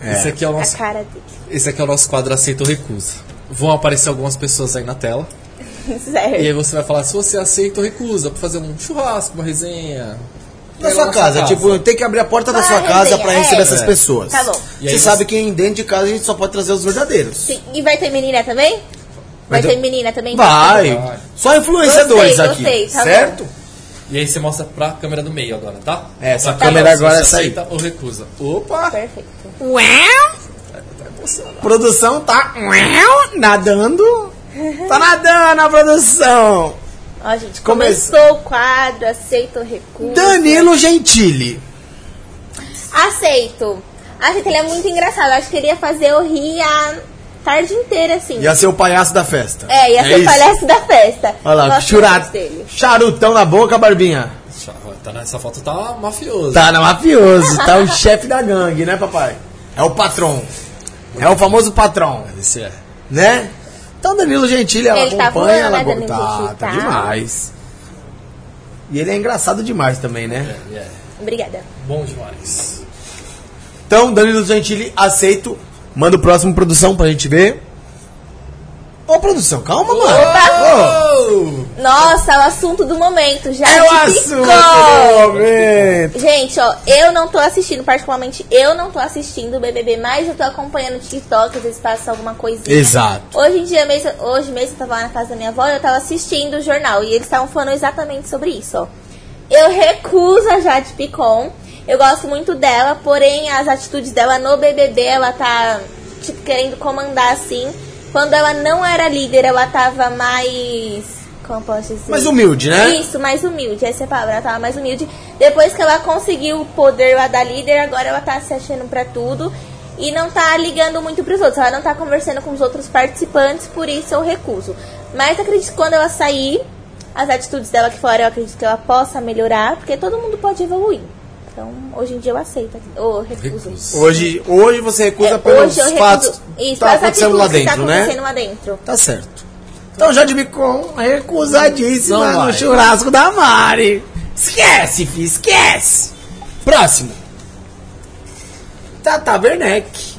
Speaker 2: Esse aqui é o
Speaker 3: Ah, a
Speaker 2: nosso,
Speaker 3: cara dele.
Speaker 2: esse aqui é o nosso quadro Aceita ou Recusa. Vão aparecer algumas pessoas aí na tela. (laughs)
Speaker 3: Certo.
Speaker 2: E aí você vai falar se você aceita ou recusa pra fazer um churrasco, uma resenha.
Speaker 1: Na
Speaker 2: É,
Speaker 1: sua
Speaker 2: na
Speaker 1: casa, tipo, tem que abrir a porta da sua casa pra
Speaker 3: é.
Speaker 1: receber essas
Speaker 2: É.
Speaker 1: pessoas.
Speaker 3: Tá bom.
Speaker 2: E aí
Speaker 1: Você
Speaker 2: você-
Speaker 1: sabe que dentro de casa a gente só pode trazer os verdadeiros.
Speaker 3: Sim, E vai ter menina também? Vai,
Speaker 1: ter-
Speaker 3: ter menina também?
Speaker 1: Vai.
Speaker 2: Vai.
Speaker 1: Só influenciadores
Speaker 3: Gostei,
Speaker 1: aqui.
Speaker 3: gostei, tá
Speaker 1: certo?
Speaker 2: E aí você mostra pra câmera do meio agora, tá?
Speaker 1: É, essa
Speaker 2: Pra
Speaker 1: câmera
Speaker 2: se
Speaker 1: agora é essa aí.
Speaker 2: aceita ou recusa. Opa!
Speaker 3: Perfeito.
Speaker 1: Produção tá nadando. Tá nadando a produção.
Speaker 3: Ó, gente, começou o quadro, aceito ou recuso.
Speaker 1: Danilo Gentili.
Speaker 3: Aceito. Aceito, ele é muito engraçado. Acho que ele ia fazer eu rir a tarde inteira, assim.
Speaker 1: Ia ser o palhaço da festa.
Speaker 3: É, ia ser o
Speaker 1: isso?
Speaker 3: palhaço da festa.
Speaker 1: Olha lá, churado. Charutão na boca, Barbinha.
Speaker 2: Tá nessa foto tá mafioso.
Speaker 1: Tá na mafioso, tá o chefe da gangue, né, papai? É o patrão. É o famoso patrão,
Speaker 2: Esse é.
Speaker 1: né? Então Danilo Gentili, ela
Speaker 3: Ele tá
Speaker 1: acompanha,
Speaker 3: voando,
Speaker 1: ela
Speaker 3: né, Danilo
Speaker 1: tá,
Speaker 3: Gentili?
Speaker 1: tá
Speaker 3: Tá.
Speaker 1: demais. E ele é engraçado demais também, né?
Speaker 2: É, é.
Speaker 3: Obrigada.
Speaker 2: Bom demais.
Speaker 1: Então, Danilo Gentili, aceito. Manda o próximo produção pra gente ver. Ô, produção, calma, mano. Ô,
Speaker 3: Nossa, o assunto do momento. Já
Speaker 1: é o assunto do momento.
Speaker 3: Gente, ó, eu não tô assistindo, particularmente eu não tô assistindo o BBB, mas eu tô acompanhando o TikTok, às vezes passa alguma coisinha.
Speaker 1: Exato.
Speaker 3: Hoje em dia mesmo, hoje mesmo eu tava lá na casa da minha avó e eu tava assistindo o jornal e eles estavam falando exatamente sobre isso, ó. Eu recuso a Jade Picon. Eu gosto muito dela, porém as atitudes dela no BBB, ela tá tipo querendo comandar assim. Quando ela não era líder, ela tava mais como eu posso dizer?
Speaker 1: Mais humilde, né?
Speaker 3: Isso, mais humilde, essa é a palavra, ela tava mais humilde. Depois que ela conseguiu o poder lá da líder, agora ela tá se achando pra tudo e não tá ligando muito pros outros. Ela não tá conversando com os outros participantes, por isso eu recuso. Mas acredito que quando ela sair, as atitudes dela aqui fora, eu acredito que ela possa melhorar, porque todo mundo pode evoluir. Então, hoje em dia eu aceito, ou recuso.
Speaker 2: Recuso.
Speaker 1: Hoje, hoje você recusa
Speaker 3: É,
Speaker 1: pelos
Speaker 3: hoje
Speaker 1: fatos
Speaker 3: Isso,
Speaker 1: que tá
Speaker 3: as
Speaker 1: acontecendo lá dentro,
Speaker 3: tá
Speaker 1: né?
Speaker 3: acontecendo lá dentro.
Speaker 1: Tá certo. Então já de Bicon, recusadíssima
Speaker 2: Não
Speaker 1: no
Speaker 2: vai.
Speaker 1: churrasco da Mari. Esquece, fi, esquece. Próximo. Tata Werneck.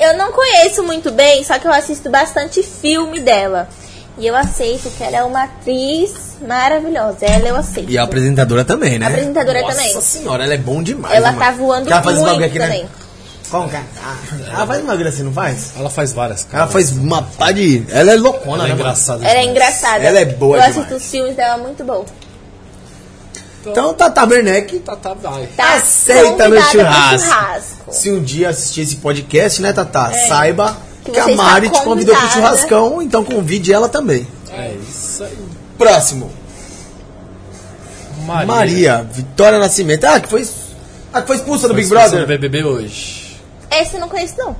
Speaker 3: Eu não conheço muito bem, só que eu assisto bastante filme dela. E eu aceito que ela é uma atriz maravilhosa. Ela eu aceito.
Speaker 1: E a apresentadora também, né?
Speaker 3: Apresentadora
Speaker 1: Nossa
Speaker 3: também.
Speaker 1: senhora, ela é bom demais.
Speaker 3: Ela
Speaker 1: né,
Speaker 3: tá voando
Speaker 1: Ela faz
Speaker 3: muito
Speaker 1: bagulho aqui,
Speaker 3: também.
Speaker 1: né? Como que é? Ah, Ela faz bagulho assim, não faz?
Speaker 2: Ela faz várias
Speaker 1: Ela
Speaker 2: caras.
Speaker 1: faz uma pá de... Ela é loucona,
Speaker 2: Ela é
Speaker 1: né,
Speaker 2: engraçada.
Speaker 3: Ela é engraçada.
Speaker 1: Ela é boa
Speaker 3: Eu
Speaker 1: demais.
Speaker 3: assisto os filmes dela muito bom.
Speaker 1: Então, Tata Werneck
Speaker 2: Tá, tá, vai.
Speaker 3: Tá
Speaker 1: Aceita
Speaker 3: pro
Speaker 1: churrasco.
Speaker 3: churrasco.
Speaker 1: Se um dia assistir esse podcast, né, Tata? Saiba
Speaker 3: Que
Speaker 1: que, a Mari te convidou pro
Speaker 3: convidada.
Speaker 1: churrascão, então convide ela também.
Speaker 2: É isso aí.
Speaker 1: Próximo.
Speaker 2: Maria.
Speaker 1: Maria, Vitória Nascimento. Ah, que foi, ah, que foi expulsa do Big
Speaker 2: Foi expulsa
Speaker 1: Brother.
Speaker 2: do BBB hoje.
Speaker 3: Esse eu não conheço, não.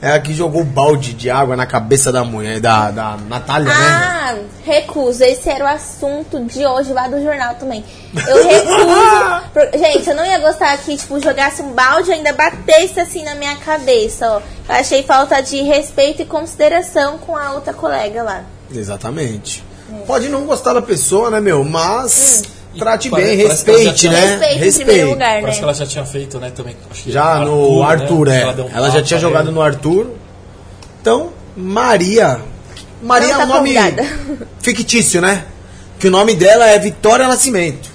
Speaker 1: É a que jogou balde de água na cabeça da mulher, da, da Natália, né?
Speaker 3: Ah, recuso. Esse era o assunto de hoje lá do jornal também. Eu recuso. (laughs) por- Gente, eu não ia gostar que, tipo, jogasse um balde e ainda batesse assim na minha cabeça, ó. Eu achei falta de respeito e consideração com a outra colega lá.
Speaker 1: Exatamente. Pode não gostar da pessoa, né, meu? Mas trate
Speaker 2: Pare-
Speaker 1: bem, respeite,
Speaker 2: tinha-
Speaker 1: né?
Speaker 3: Respeito em primeiro lugar,
Speaker 2: Parece que
Speaker 3: né?
Speaker 2: ela já tinha feito, né, também.
Speaker 1: Já no Arthur,
Speaker 2: né?
Speaker 1: é.
Speaker 2: um
Speaker 1: Ela já tinha jogado no Arthur. Então, Maria. Maria
Speaker 3: Não
Speaker 1: é um
Speaker 3: tá
Speaker 1: nome
Speaker 3: convidada.
Speaker 1: fictício, né? Que o nome dela é Vitória Nascimento.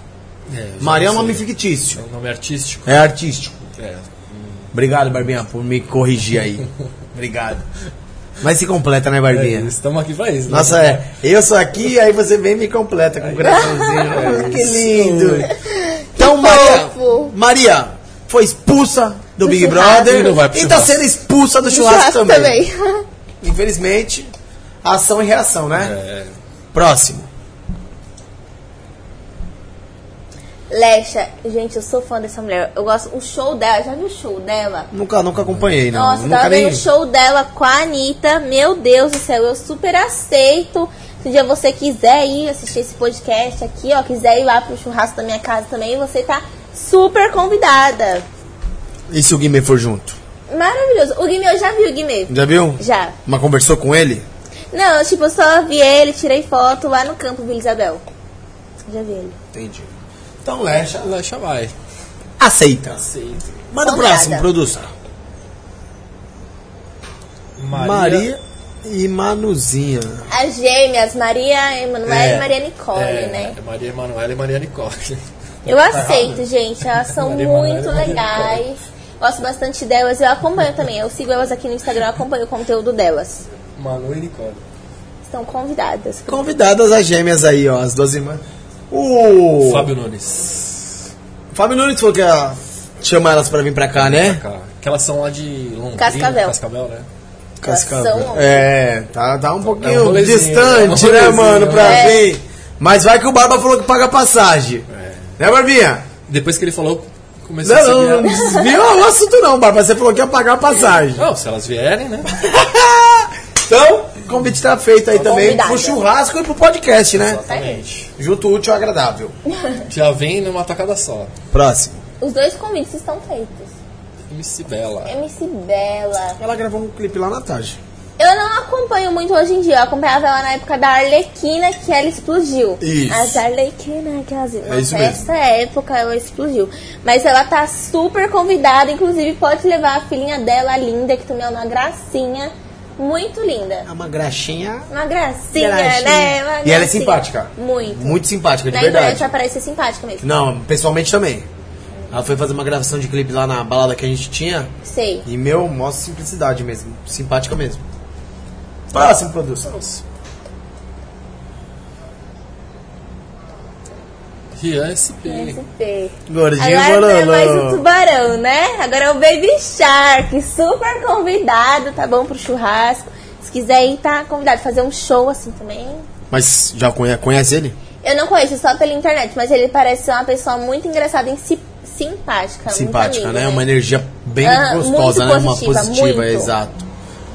Speaker 2: É,
Speaker 1: Maria é um nome fictício.
Speaker 2: É um nome artístico.
Speaker 1: É artístico.
Speaker 2: É.
Speaker 1: Obrigado, Barbinha, por me corrigir aí. Obrigado. Mas se completa, né,
Speaker 2: É,
Speaker 1: Barbinha?
Speaker 2: estamos aqui pra isso. né?
Speaker 1: Nossa, é. Eu sou aqui, aí você vem e me completa com um coraçãozinho. (laughs) Que lindo. Então, Maria. Maria foi expulsa do,
Speaker 3: Do
Speaker 1: Big
Speaker 3: churrasco.
Speaker 1: Brother
Speaker 2: E não vai pro
Speaker 1: e tá
Speaker 2: churrasco.
Speaker 1: sendo expulsa do
Speaker 3: Do
Speaker 1: churrasco,
Speaker 3: churrasco
Speaker 1: também.
Speaker 3: também.
Speaker 1: Infelizmente, ação e reação, né?
Speaker 2: É.
Speaker 1: Próximo.
Speaker 3: Lecha, gente, eu sou fã dessa mulher. Eu gosto. O show dela, já viu o show dela?
Speaker 1: Nunca, nunca acompanhei, não.
Speaker 3: Nossa,
Speaker 1: nunca
Speaker 3: tava
Speaker 1: nem.
Speaker 3: vendo o show dela com a Anitta. Meu Deus do céu, eu super aceito. Se um dia você quiser ir assistir esse podcast aqui, ó, quiser ir lá pro churrasco da minha casa também, você tá super convidada.
Speaker 1: E se o Guimê for junto?
Speaker 3: Maravilhoso. O Guimê, eu já vi o Guimê.
Speaker 1: Já viu?
Speaker 3: Já.
Speaker 1: Mas conversou com ele?
Speaker 3: Não, tipo, eu só vi ele, tirei foto lá no campo Vila Isabel. Já vi ele.
Speaker 1: Entendi. Então, Lecha,
Speaker 2: Lecha vai.
Speaker 1: aceita.
Speaker 2: Aceito.
Speaker 1: Manda o próximo, produça. Maria, e Manuzinha.
Speaker 3: As gêmeas, Maria Emanuela
Speaker 1: É.
Speaker 3: e Maria Nicole,
Speaker 2: É,
Speaker 3: né?
Speaker 2: Maria Emanuela e Maria Nicole.
Speaker 3: Eu aceito, gente. Elas são
Speaker 2: Maria
Speaker 3: muito
Speaker 2: Maria
Speaker 3: legais. Gosto bastante delas. Eu acompanho também. Eu sigo elas aqui no Instagram, eu acompanho o conteúdo delas.
Speaker 2: Manu e Nicole.
Speaker 3: Estão convidadas.
Speaker 1: Convidadas as gêmeas aí, ó, as duas irmãs. O
Speaker 2: Fábio Nunes.
Speaker 1: Fábio Nunes falou que ia chamar elas pra vir pra cá, né?
Speaker 2: Pra cá. Que elas são lá de Londrina.
Speaker 3: Cascavel.
Speaker 2: Cascavel, né?
Speaker 1: Cascavel. É, tá, tá um
Speaker 2: É
Speaker 1: pouquinho
Speaker 2: um rolezinho,
Speaker 1: distante,
Speaker 2: é um
Speaker 1: né, mano, pra
Speaker 3: né?
Speaker 1: vir. Mas vai que o Barba falou que paga passagem.
Speaker 2: É.
Speaker 1: Né, Barbinha?
Speaker 2: Depois que ele falou, comecei
Speaker 1: Não,
Speaker 2: a seguir.
Speaker 1: não, não desviou o assunto não, Barba. Você falou que ia pagar a passagem.
Speaker 2: Não, se elas vierem, né? (laughs)
Speaker 1: Então, o convite tá feito aí também
Speaker 3: Convidada.
Speaker 1: pro churrasco e pro podcast, né?
Speaker 2: Exatamente.
Speaker 1: Junto útil ao agradável. (laughs)
Speaker 2: Já vem numa tacada só.
Speaker 1: Próximo.
Speaker 3: Os dois convites estão feitos.
Speaker 2: MC Bela.
Speaker 3: MC Bela.
Speaker 1: Ela gravou um clipe lá na tarde.
Speaker 3: Eu não acompanho muito hoje em dia. Eu acompanhava ela na época da Arlequina, que ela explodiu.
Speaker 1: Isso.
Speaker 3: As Arlequina, aquelas.
Speaker 1: É isso
Speaker 3: Nessa época ela explodiu. Mas ela tá super convidada. Inclusive, pode levar a filhinha dela, a linda, que também é uma gracinha. Muito linda.
Speaker 1: É uma graxinha.
Speaker 3: Uma gracinha,
Speaker 1: Gracinha.
Speaker 3: né? Uma
Speaker 1: E ela é simpática.
Speaker 3: Muito.
Speaker 1: Muito simpática, de
Speaker 3: Na
Speaker 1: verdade.
Speaker 3: internet ela parece ser simpática mesmo.
Speaker 1: Não, pessoalmente também. Ela foi fazer uma gravação de clipe lá na balada que a gente tinha.
Speaker 3: Sei.
Speaker 1: E, meu, mostra simplicidade mesmo. Simpática mesmo. Próximo, produção.
Speaker 2: Rian SP.
Speaker 3: SP.
Speaker 1: Gordinho
Speaker 3: Agora não é mais o
Speaker 1: bololô.
Speaker 3: tubarão, né? Agora é o Baby Shark. Super convidado, tá bom? Pro churrasco. Se quiser ir, tá convidado. Fazer um show assim também.
Speaker 1: Mas já conhece, conhece ele?
Speaker 3: Eu não conheço só pela internet, mas ele parece ser uma pessoa muito engraçada e si- simpática. muito
Speaker 1: Simpática,
Speaker 3: amigo,
Speaker 1: né? Uma energia bem
Speaker 3: Ah,
Speaker 1: gostosa,
Speaker 3: muito
Speaker 1: né? Uma
Speaker 3: positiva,
Speaker 1: positiva,
Speaker 3: muito.
Speaker 1: exato.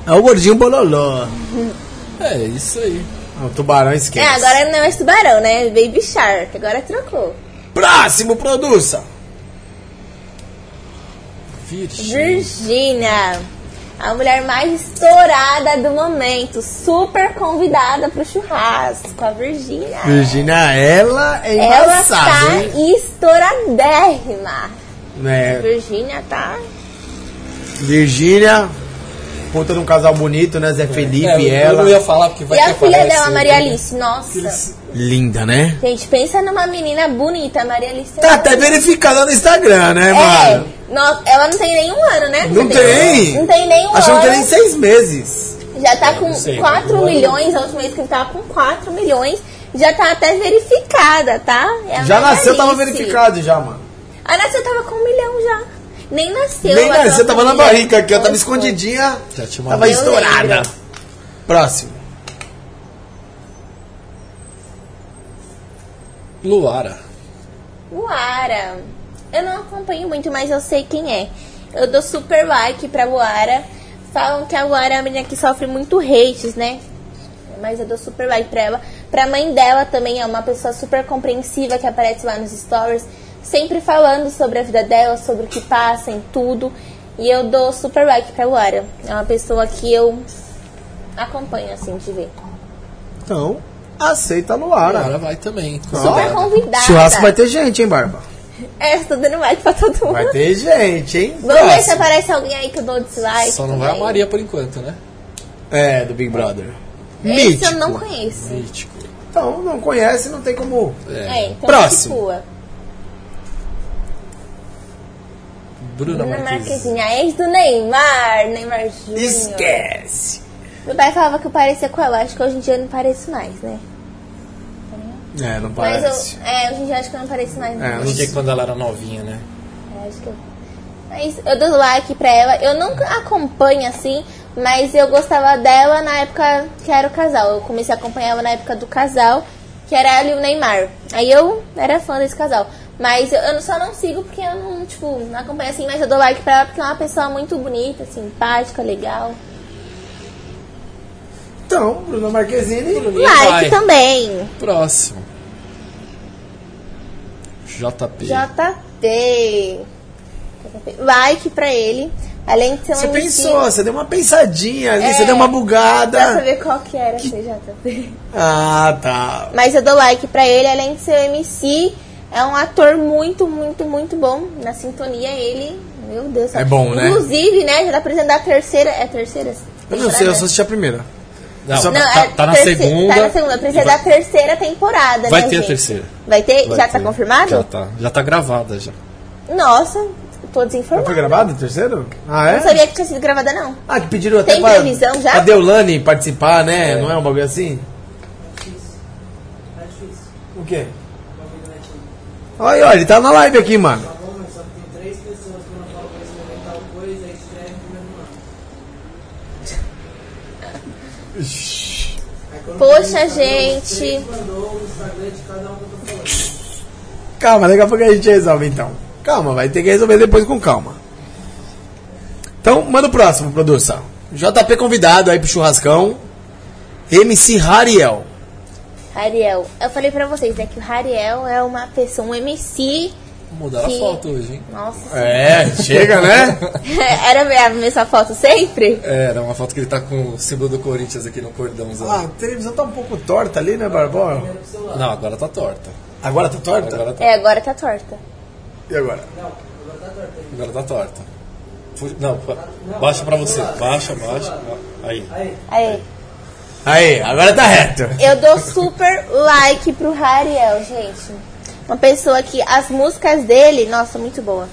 Speaker 1: É o gordinho bololô.
Speaker 2: É, isso aí.
Speaker 1: O tubarão esquece.
Speaker 3: É, agora não é mais tubarão, né? Baby Shark. Agora trocou.
Speaker 1: Próximo, produça.
Speaker 3: Virgínia. A mulher mais estourada do momento. Super convidada pro churrasco. A Virgínia.
Speaker 1: Virgínia, ela é
Speaker 3: Ela
Speaker 1: embaçada,
Speaker 3: tá
Speaker 1: hein?
Speaker 3: estouradérrima.
Speaker 1: É,
Speaker 3: Virgínia tá.
Speaker 1: Virgínia, puta de um casal bonito, né? Zé Felipe,
Speaker 2: É, eu
Speaker 1: ela.
Speaker 2: não ia falar porque vai
Speaker 3: e a filha dela, Maria
Speaker 2: aquele-
Speaker 3: Alice. Nossa.
Speaker 1: Linda, né?
Speaker 3: Gente, pensa numa menina bonita, Maria Alice.
Speaker 1: Tá até verificada no Instagram, né,
Speaker 3: É,
Speaker 1: mano?
Speaker 3: no- ela não tem nenhum ano, né?
Speaker 1: Não
Speaker 3: Você
Speaker 1: tem.
Speaker 3: Não tem nenhum
Speaker 1: Acho que não
Speaker 3: ano.
Speaker 1: tem nem seis meses.
Speaker 3: Já tá com
Speaker 2: não sei,
Speaker 3: 4
Speaker 2: mas-
Speaker 3: milhões, a última vez que ele tava com 4 milhões. Já tá até verificada, tá? É
Speaker 1: Já
Speaker 3: Maria
Speaker 1: nasceu, tava
Speaker 3: Alice.
Speaker 1: verificado já, mano.
Speaker 3: A nasceu tava com um milhão já. Nem nasceu.
Speaker 1: Nem nasceu, tava na barriga aqui, ó. Tava escondidinha.
Speaker 2: Já uma
Speaker 1: Tava
Speaker 3: Eu
Speaker 1: estourada.
Speaker 3: lembro.
Speaker 1: Próximo.
Speaker 2: Luara.
Speaker 3: Luara. Eu não acompanho muito, mas eu sei quem é. Eu dou super like pra Luara. Falam que a Luara é uma menina que sofre muito hates, né? Mas eu dou super like pra ela. Pra mãe dela também é uma pessoa super compreensiva que aparece lá nos stories, sempre falando sobre a vida dela, sobre o que passa em tudo. E eu dou super like pra Luara. É uma pessoa que eu acompanho, assim, de ver.
Speaker 1: Então, aceita a Luara.
Speaker 2: Agora vai também.
Speaker 3: Super convidada.
Speaker 1: Churrasco vai ter gente, hein, Barba?
Speaker 3: É, eu tô dando like pra todo mundo.
Speaker 1: Vai ter gente, hein?
Speaker 3: Vamos ver se aparece alguém aí que eu dou dislike.
Speaker 2: Só não vai a
Speaker 3: também.
Speaker 2: Maria por enquanto, né?
Speaker 1: É, do Big Brother.
Speaker 3: Esse
Speaker 1: Mítico.
Speaker 3: eu não conheço.
Speaker 2: Mítico.
Speaker 1: Então, não conhece, não tem como...
Speaker 3: É, então
Speaker 1: Próximo.
Speaker 3: Próximo.
Speaker 2: Bruna Marquezine.
Speaker 3: Marquezine, a ex do Neymar, Neymar Júnior.
Speaker 1: Esquece.
Speaker 3: Meu pai falava que eu parecia com ela, acho que hoje em dia eu não pareço mais, né?
Speaker 1: É, não
Speaker 3: Mas
Speaker 1: parece.
Speaker 3: eu, é, hoje em dia acho que eu não pareço mais.
Speaker 1: É,
Speaker 3: não.
Speaker 1: não
Speaker 2: Que quando ela era novinha, né?
Speaker 3: É, acho que eu... Mas eu dou like pra ela. Eu nunca acompanho assim, mas eu gostava dela na época que era o casal. Eu comecei a acompanhar ela na época do casal, que era ela e o Neymar. Aí eu era fã desse casal. Mas eu, eu só não sigo porque eu não, tipo, não acompanho assim, mas eu dou like pra ela porque é uma pessoa muito bonita, simpática, legal.
Speaker 1: Então, Bruna Marquezine.
Speaker 2: Bruninha
Speaker 3: Like
Speaker 2: vai.
Speaker 3: também.
Speaker 2: Próximo. JP.
Speaker 3: JP. JP. Like pra ele. Além de ser um
Speaker 1: Você
Speaker 3: MC,
Speaker 1: pensou, você deu uma pensadinha ali,
Speaker 3: É.
Speaker 1: você deu uma
Speaker 3: Pra
Speaker 1: bugada.
Speaker 3: saber qual que era esse JP.
Speaker 1: Ah, tá.
Speaker 3: Mas eu dou like pra ele, além de ser um MC, é um ator muito, muito, muito bom. Na sintonia, ele, meu Deus.
Speaker 1: É bom, né?
Speaker 3: Inclusive, né, já tá apresentando a terceira, é a terceira?
Speaker 1: Eu não sei, eu só assisti a primeira.
Speaker 2: Não,
Speaker 3: Não,
Speaker 2: tá,
Speaker 3: é
Speaker 2: tá na
Speaker 3: terceira-
Speaker 2: segunda.
Speaker 3: Tá na segunda, precisa da terceira temporada,
Speaker 2: Vai
Speaker 3: né,
Speaker 2: ter a
Speaker 3: gente?
Speaker 2: terceira.
Speaker 3: Vai ter?
Speaker 2: Vai
Speaker 3: já tá
Speaker 2: ter.
Speaker 3: confirmado?
Speaker 2: Já tá. Já tá gravada já.
Speaker 3: Nossa, tô
Speaker 1: Já
Speaker 3: desinformada.
Speaker 1: foi gravado o terceiro? Ah, é?
Speaker 3: Não sabia que tinha sido gravada, não.
Speaker 1: Ah, que pediram até
Speaker 3: Tem
Speaker 1: pra,
Speaker 3: previsão já?
Speaker 1: pra Deolane participar, né? Não é um bagulho assim? O quê? Olha, olha, ele tá na live aqui, mano.
Speaker 3: Poxa, gente.
Speaker 1: Calma, daqui a pouco a gente resolve então. Calma, vai ter que resolver depois com calma. Então, manda o próximo, produção. JP convidado aí pro churrascão. MC Hariel.
Speaker 3: Ariel, eu falei pra vocês, né, que o Ariel é uma pessoa, um MC.
Speaker 2: Mudaram
Speaker 3: Que-
Speaker 2: a foto hoje, hein?
Speaker 3: Nossa.
Speaker 1: É, (laughs) chega, né? (laughs)
Speaker 3: Era a mesma foto sempre?
Speaker 2: É, era uma foto que ele tá com o símbolo do Corinthians aqui no cordãozão.
Speaker 1: Ah, a televisão tá um pouco torta ali, né, Barbosa?
Speaker 2: Não, agora tá torta.
Speaker 1: Agora tá torta?
Speaker 2: Agora tá,
Speaker 3: É, agora tá torta.
Speaker 1: E agora?
Speaker 2: agora tá torta. Fu- Não, ba- baixa pra você. Baixa, baixa. Aí.
Speaker 3: Aí.
Speaker 1: Aí, agora tá reto.
Speaker 3: Eu dou super like pro Ariel, gente. Uma pessoa que as músicas dele, nossa, muito boa.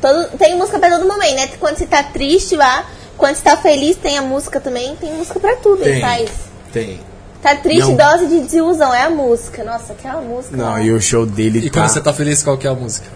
Speaker 3: Todo, tem música pra todo momento, né? Quando você tá triste lá, quando você tá feliz, tem a música também. Tem música pra tudo, ele
Speaker 1: Tem.
Speaker 3: faz.
Speaker 1: Tem.
Speaker 3: Tá triste,
Speaker 1: Não.
Speaker 3: dose de desilusão, é a música. Nossa, aquela música.
Speaker 1: Não,
Speaker 3: lá.
Speaker 1: e o show dele
Speaker 2: E
Speaker 1: tá...
Speaker 2: quando você tá feliz, qual que é a música?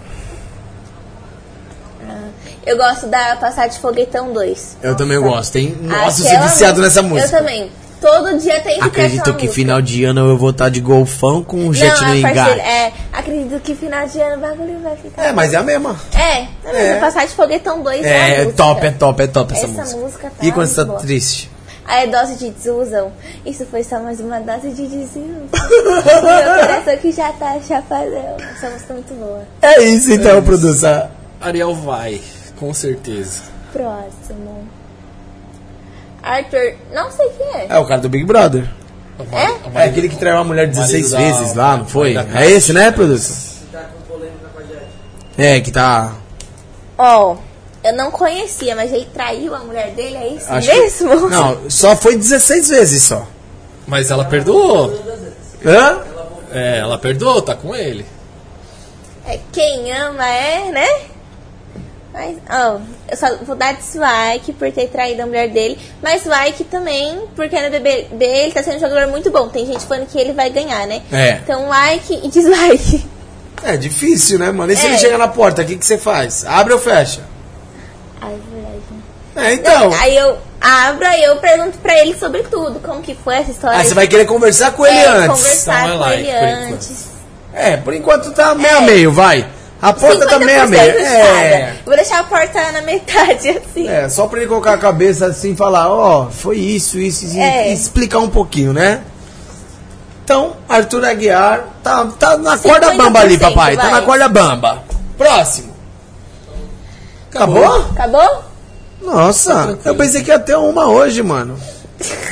Speaker 3: Eu gosto da Passar de Foguetão 2.
Speaker 1: Eu também gosto, hein? Nossa, eu
Speaker 3: Aquela
Speaker 1: sou viciado
Speaker 3: música-
Speaker 1: nessa música.
Speaker 3: Eu também. Todo dia tem que
Speaker 1: Acredito que
Speaker 3: música.
Speaker 1: final de ano eu vou estar de golfão com um jet no
Speaker 3: é,
Speaker 1: engate.
Speaker 3: é, acredito que final de ano o bagulho vai ficar.
Speaker 1: É, mas é a mesma.
Speaker 3: É, é, mesmo,
Speaker 1: É.
Speaker 3: Passar de Foguetão 2 é,
Speaker 1: É, top, é top, é top essa,
Speaker 3: Essa
Speaker 1: música.
Speaker 3: música tá
Speaker 1: E quando você tá triste?
Speaker 3: Aí é dose de desilusão. Isso foi só mais uma dose de desilusão. (laughs) Meu coração que já tá chapadão. Essa música é muito boa.
Speaker 1: É isso então, produção.
Speaker 2: Ariel vai, com certeza.
Speaker 3: Próximo. Arthur, não sei quem é.
Speaker 1: É o cara do Big Brother.
Speaker 3: É?
Speaker 1: É aquele que traiu uma mulher 16
Speaker 2: marido da-
Speaker 1: vezes lá, não foi?
Speaker 2: marido da
Speaker 1: É esse, né, produção? É, que tá...
Speaker 3: Ó, eu não conhecia, mas ele traiu a mulher dele, é isso
Speaker 1: Acho que-
Speaker 3: mesmo? (laughs)
Speaker 1: Não, só foi 16 vezes só.
Speaker 2: Mas ela perdoou.
Speaker 1: Hã?
Speaker 2: É, ela perdoou, tá com ele.
Speaker 3: É, quem ama é, né? Mas, ó, eu só vou dar dislike por ter traído a mulher dele, mas like também, porque no BBB ele tá sendo um jogador muito bom. Tem gente falando que ele vai ganhar, né?
Speaker 1: É.
Speaker 3: Então, like e dislike.
Speaker 1: É difícil, né, mano? E se
Speaker 3: É.
Speaker 1: ele chega na porta, o que, que você faz? Abre ou fecha?
Speaker 3: Ai, verdade.
Speaker 1: É, então.
Speaker 3: Aí eu abro, aí eu pergunto pra ele sobre tudo, como que foi essa história.
Speaker 1: Aí você vai querer conversar com ele
Speaker 3: É,
Speaker 1: antes.
Speaker 3: conversar
Speaker 2: Então é
Speaker 3: com
Speaker 2: like,
Speaker 3: ele antes.
Speaker 1: É, por enquanto tá meio a
Speaker 3: É.
Speaker 1: meio, vai. A porta tá meia
Speaker 3: 50%
Speaker 1: meia. É.
Speaker 3: Vou deixar a porta na metade, (laughs) assim.
Speaker 1: É, só pra ele colocar a cabeça assim e falar, ó, foi isso, isso,
Speaker 3: É.
Speaker 1: e explicar um pouquinho, né? Então, Arthur Aguiar tá, tá na corda
Speaker 3: 50%
Speaker 1: bamba ali, papai. Tá
Speaker 3: vai.
Speaker 1: na corda bamba. Próximo. Acabou?
Speaker 3: Acabou?
Speaker 1: Nossa, eu pensei que ia ter uma hoje, mano.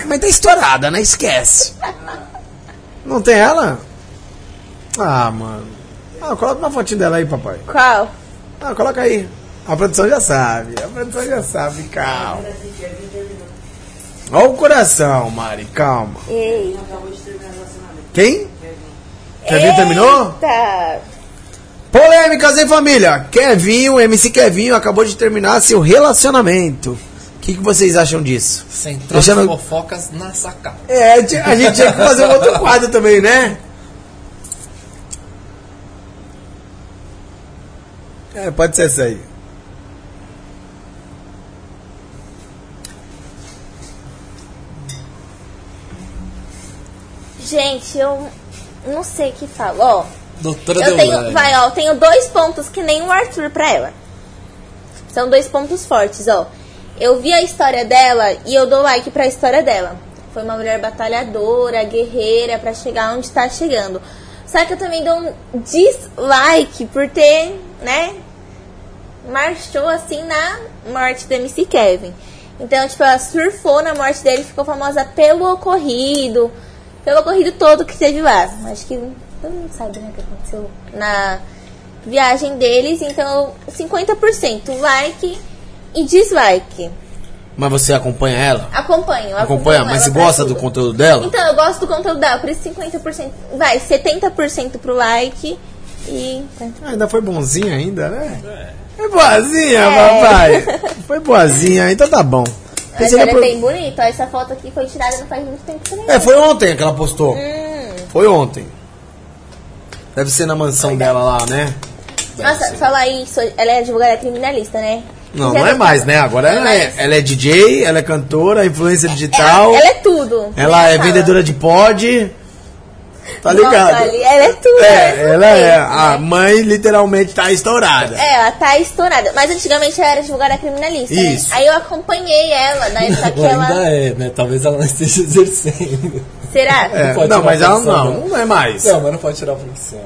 Speaker 1: Mas tá estourada, né? Esquece. Não tem ela? Ah, mano. Ah, coloca uma fotinha dela aí, papai.
Speaker 3: Qual?
Speaker 1: Ah, coloca aí. A produção já sabe. A produção já sabe, calma. Olha o coração, Mari, calma.
Speaker 3: Ei.
Speaker 1: Quem? Kevin terminou?
Speaker 3: Tá.
Speaker 1: Polêmicas em família. Kevinho, MC Kevinho, acabou de terminar seu relacionamento. O que, que vocês acham disso?
Speaker 2: Central
Speaker 1: Deixando-
Speaker 2: de fofocas na sacada.
Speaker 1: É, a gente tinha que fazer um outro quadro também, né? É, pode ser essa aí.
Speaker 3: Gente, eu não sei o que falo. Ó,
Speaker 2: Doutora
Speaker 3: eu tenho, vai, ó, eu tenho dois pontos que nem o Arthur pra ela. São dois pontos fortes, ó. Eu vi a história dela e eu dou like pra história dela. Foi uma mulher batalhadora, guerreira pra chegar onde tá chegando. Só que eu também dou um dislike por ter, né, marchou assim na morte do MC Kevin. Então, tipo, ela surfou na morte dele, ficou famosa pelo ocorrido, pelo ocorrido todo que teve lá. Acho que todo mundo sabe, né, o que aconteceu na viagem deles. Então, 50% like e dislike.
Speaker 1: Mas você acompanha ela?
Speaker 3: Acompanho.
Speaker 1: Acompanha,
Speaker 3: acompanho
Speaker 1: mas você gosta do
Speaker 3: tudo.
Speaker 1: conteúdo dela?
Speaker 3: Então, eu gosto do conteúdo dela, por isso 50%. Vai, 70% pro like e.
Speaker 1: Ah, ainda foi bonzinha ainda, né? Foi boazinha,
Speaker 3: É.
Speaker 1: papai. Foi boazinha, então tá bom.
Speaker 3: Mas ela é
Speaker 1: pro-
Speaker 3: bem bonita. Essa foto aqui foi tirada não faz muito tempo também.
Speaker 1: É, foi ontem que ela postou.
Speaker 3: Hum.
Speaker 1: Foi ontem. Deve ser na mansão dela lá, né?
Speaker 3: Nossa, falar isso, ela é advogada criminalista, né?
Speaker 1: Não,
Speaker 3: Já
Speaker 1: não é mais, né? Agora ela é, ela é DJ, ela é cantora, influência digital.
Speaker 3: Ela, ela é tudo.
Speaker 1: Ela é
Speaker 3: Fala.
Speaker 1: vendedora de pod. Tá
Speaker 3: Nossa,
Speaker 1: ligado?
Speaker 3: ali, ela é tudo.
Speaker 1: É, ela é.
Speaker 3: mesmo,
Speaker 1: A
Speaker 3: né?
Speaker 1: mãe literalmente tá estourada.
Speaker 3: É, ela tá estourada. Mas antigamente ela era advogada criminalista. né?
Speaker 1: Isso.
Speaker 3: Aí eu acompanhei ela na época que
Speaker 2: Ela ainda
Speaker 3: ela.
Speaker 2: é, né? Talvez ela não esteja exercendo.
Speaker 3: Será?
Speaker 1: É,
Speaker 2: pode
Speaker 1: não,
Speaker 2: tirar
Speaker 1: mas
Speaker 2: a
Speaker 1: ela
Speaker 2: profissão,
Speaker 1: não,
Speaker 2: né?
Speaker 1: não é mais.
Speaker 2: Não, mas não pode tirar a profissão. né?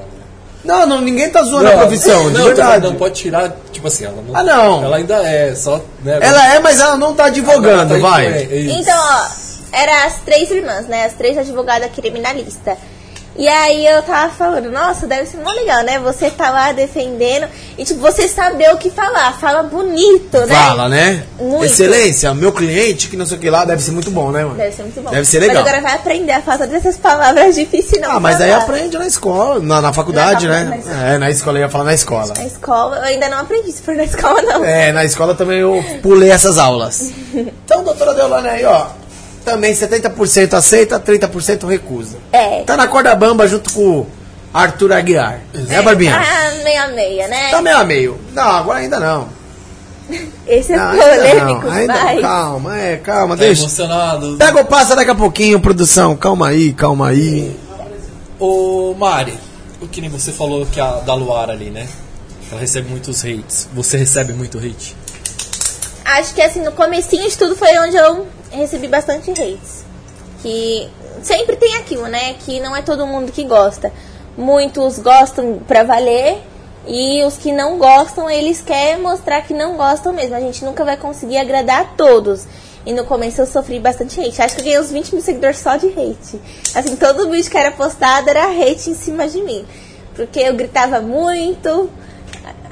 Speaker 1: Não, não, ninguém tá zoando a profissão, de
Speaker 2: não,
Speaker 1: verdade.
Speaker 2: Não pode tirar, tipo assim, ela não.
Speaker 1: Ah, não.
Speaker 2: Ela ainda é, só. Né,
Speaker 1: Ela é, mas ela não tá advogando,
Speaker 2: tá
Speaker 1: vai.
Speaker 2: é.
Speaker 3: Então, ó, era as três irmãs, né? As três advogadas criminalistas. E aí eu tava falando, nossa, deve ser mó legal, né? Você tá lá defendendo e, tipo, você saber o que falar. Fala bonito, né?
Speaker 1: Fala, né?
Speaker 3: Muito.
Speaker 1: Excelência, meu cliente, que não sei o que lá, deve ser muito bom, né, mano?
Speaker 3: Deve ser muito bom.
Speaker 1: Deve ser legal.
Speaker 3: Mas agora vai aprender a falar todas essas palavras difíceis, não.
Speaker 1: Ah, mas aí aprende na escola, na, na faculdade,
Speaker 3: Na
Speaker 1: né?
Speaker 3: faculdade.
Speaker 1: É, na escola, eu ia falar na escola.
Speaker 3: Na escola, eu ainda não aprendi, se for na escola, não.
Speaker 1: É, na escola também eu pulei essas aulas. (laughs) Então, doutora Deolane aí, ó, também 70% aceita, 30% recusa.
Speaker 3: É.
Speaker 1: Tá na corda bamba junto com o Arthur Aguiar. É, Barbinha?
Speaker 3: Ah, meia meia, né?
Speaker 1: Tá meio a meio. Não, agora ainda não.
Speaker 3: Esse é
Speaker 1: Não, ainda
Speaker 3: polêmico,
Speaker 1: não. Ainda. Calma, é, calma,
Speaker 2: Tá
Speaker 1: deixa.
Speaker 2: emocionado.
Speaker 1: Pega o passa daqui a pouquinho, produção. Calma aí, calma aí.
Speaker 2: Ô, Mari, o que nem você falou que a da Luara ali, né? Ela recebe muitos hates. Você recebe muito hate?
Speaker 3: Acho que assim, no comecinho de tudo foi onde eu recebi bastante hates. Que sempre tem aquilo, né? Que não é todo mundo que gosta. Muitos gostam pra valer e os que não gostam, eles querem mostrar que não gostam mesmo. A gente nunca vai conseguir agradar a todos. E no começo eu sofri bastante hate. Acho que eu ganhei uns 20 mil seguidores só de hate. Assim, todo vídeo que era postado era hate em cima de mim. Porque eu gritava muito.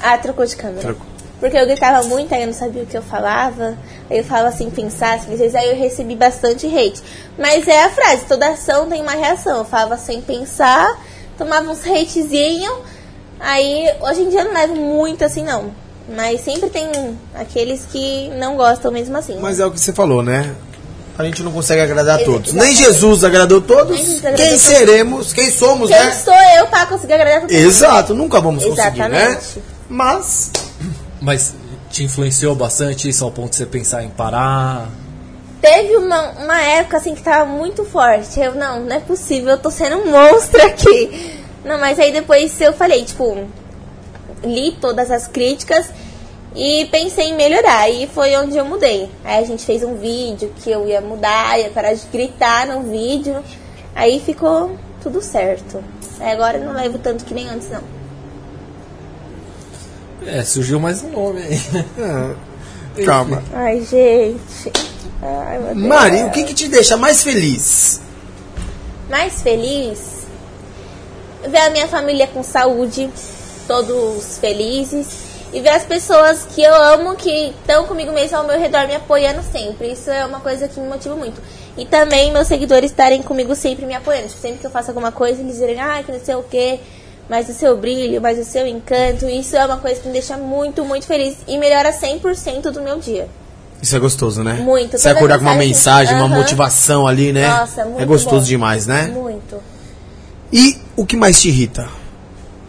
Speaker 3: Ah, trocou de câmera.
Speaker 1: Trocou.
Speaker 3: Porque eu gritava muito, aí eu não sabia o que eu falava. Aí eu falava assim, pensar, assim, às vezes aí eu recebi bastante hate. Mas é a frase, toda ação tem uma reação. Eu falava sem pensar, tomava uns hatezinho. Aí, hoje em dia eu não levo muito assim, não. Mas sempre tem aqueles que não gostam mesmo assim.
Speaker 1: Mas é o que você falou, né? A gente não consegue agradar todos. Nem
Speaker 3: Exatamente.
Speaker 1: Jesus agradou todos.
Speaker 3: Jesus agradou
Speaker 1: Quem
Speaker 3: todos.
Speaker 1: seremos? Quem somos,
Speaker 3: Quem
Speaker 1: né?
Speaker 3: sou eu pra conseguir agradar todo mundo?
Speaker 1: Exato, nunca vamos conseguir, né?
Speaker 3: Exatamente.
Speaker 1: Mas
Speaker 2: Mas te influenciou bastante isso ao ponto de você pensar em parar?
Speaker 3: Teve uma, uma época assim que tava muito forte. Eu, não, não é possível, eu tô sendo um monstro aqui. Não, mas aí depois eu falei, tipo, li todas as críticas e pensei em melhorar. E foi onde eu mudei. Aí a gente fez um vídeo que eu ia mudar, ia parar de gritar no vídeo. Aí ficou tudo certo. Agora eu não levo tanto que nem antes, não.
Speaker 2: É, surgiu mais um nome aí.
Speaker 1: É. Calma.
Speaker 3: Ai, gente. Ai, meu Deus.
Speaker 1: Mari, o que, que te deixa mais feliz?
Speaker 3: mais feliz ver a minha família com saúde, todos felizes e ver as pessoas que eu amo que estão comigo mesmo ao meu redor me apoiando sempre. Isso é uma coisa que me motiva muito. E também meus seguidores estarem comigo sempre me apoiando. Tipo, sempre que eu faço alguma coisa, eles dizerem, ah, que não sei o que, mas o seu brilho, mas o seu encanto. Isso é uma coisa que me deixa muito, muito feliz e melhora 100% do meu dia.
Speaker 1: Isso é gostoso, né?
Speaker 3: Muito.
Speaker 1: Você acordar com uma
Speaker 3: mensagem-
Speaker 1: uma motivação ali, né?
Speaker 3: Nossa, muito
Speaker 1: É gostoso
Speaker 3: bom.
Speaker 1: demais, né?
Speaker 3: Muito.
Speaker 1: E o que mais te irrita?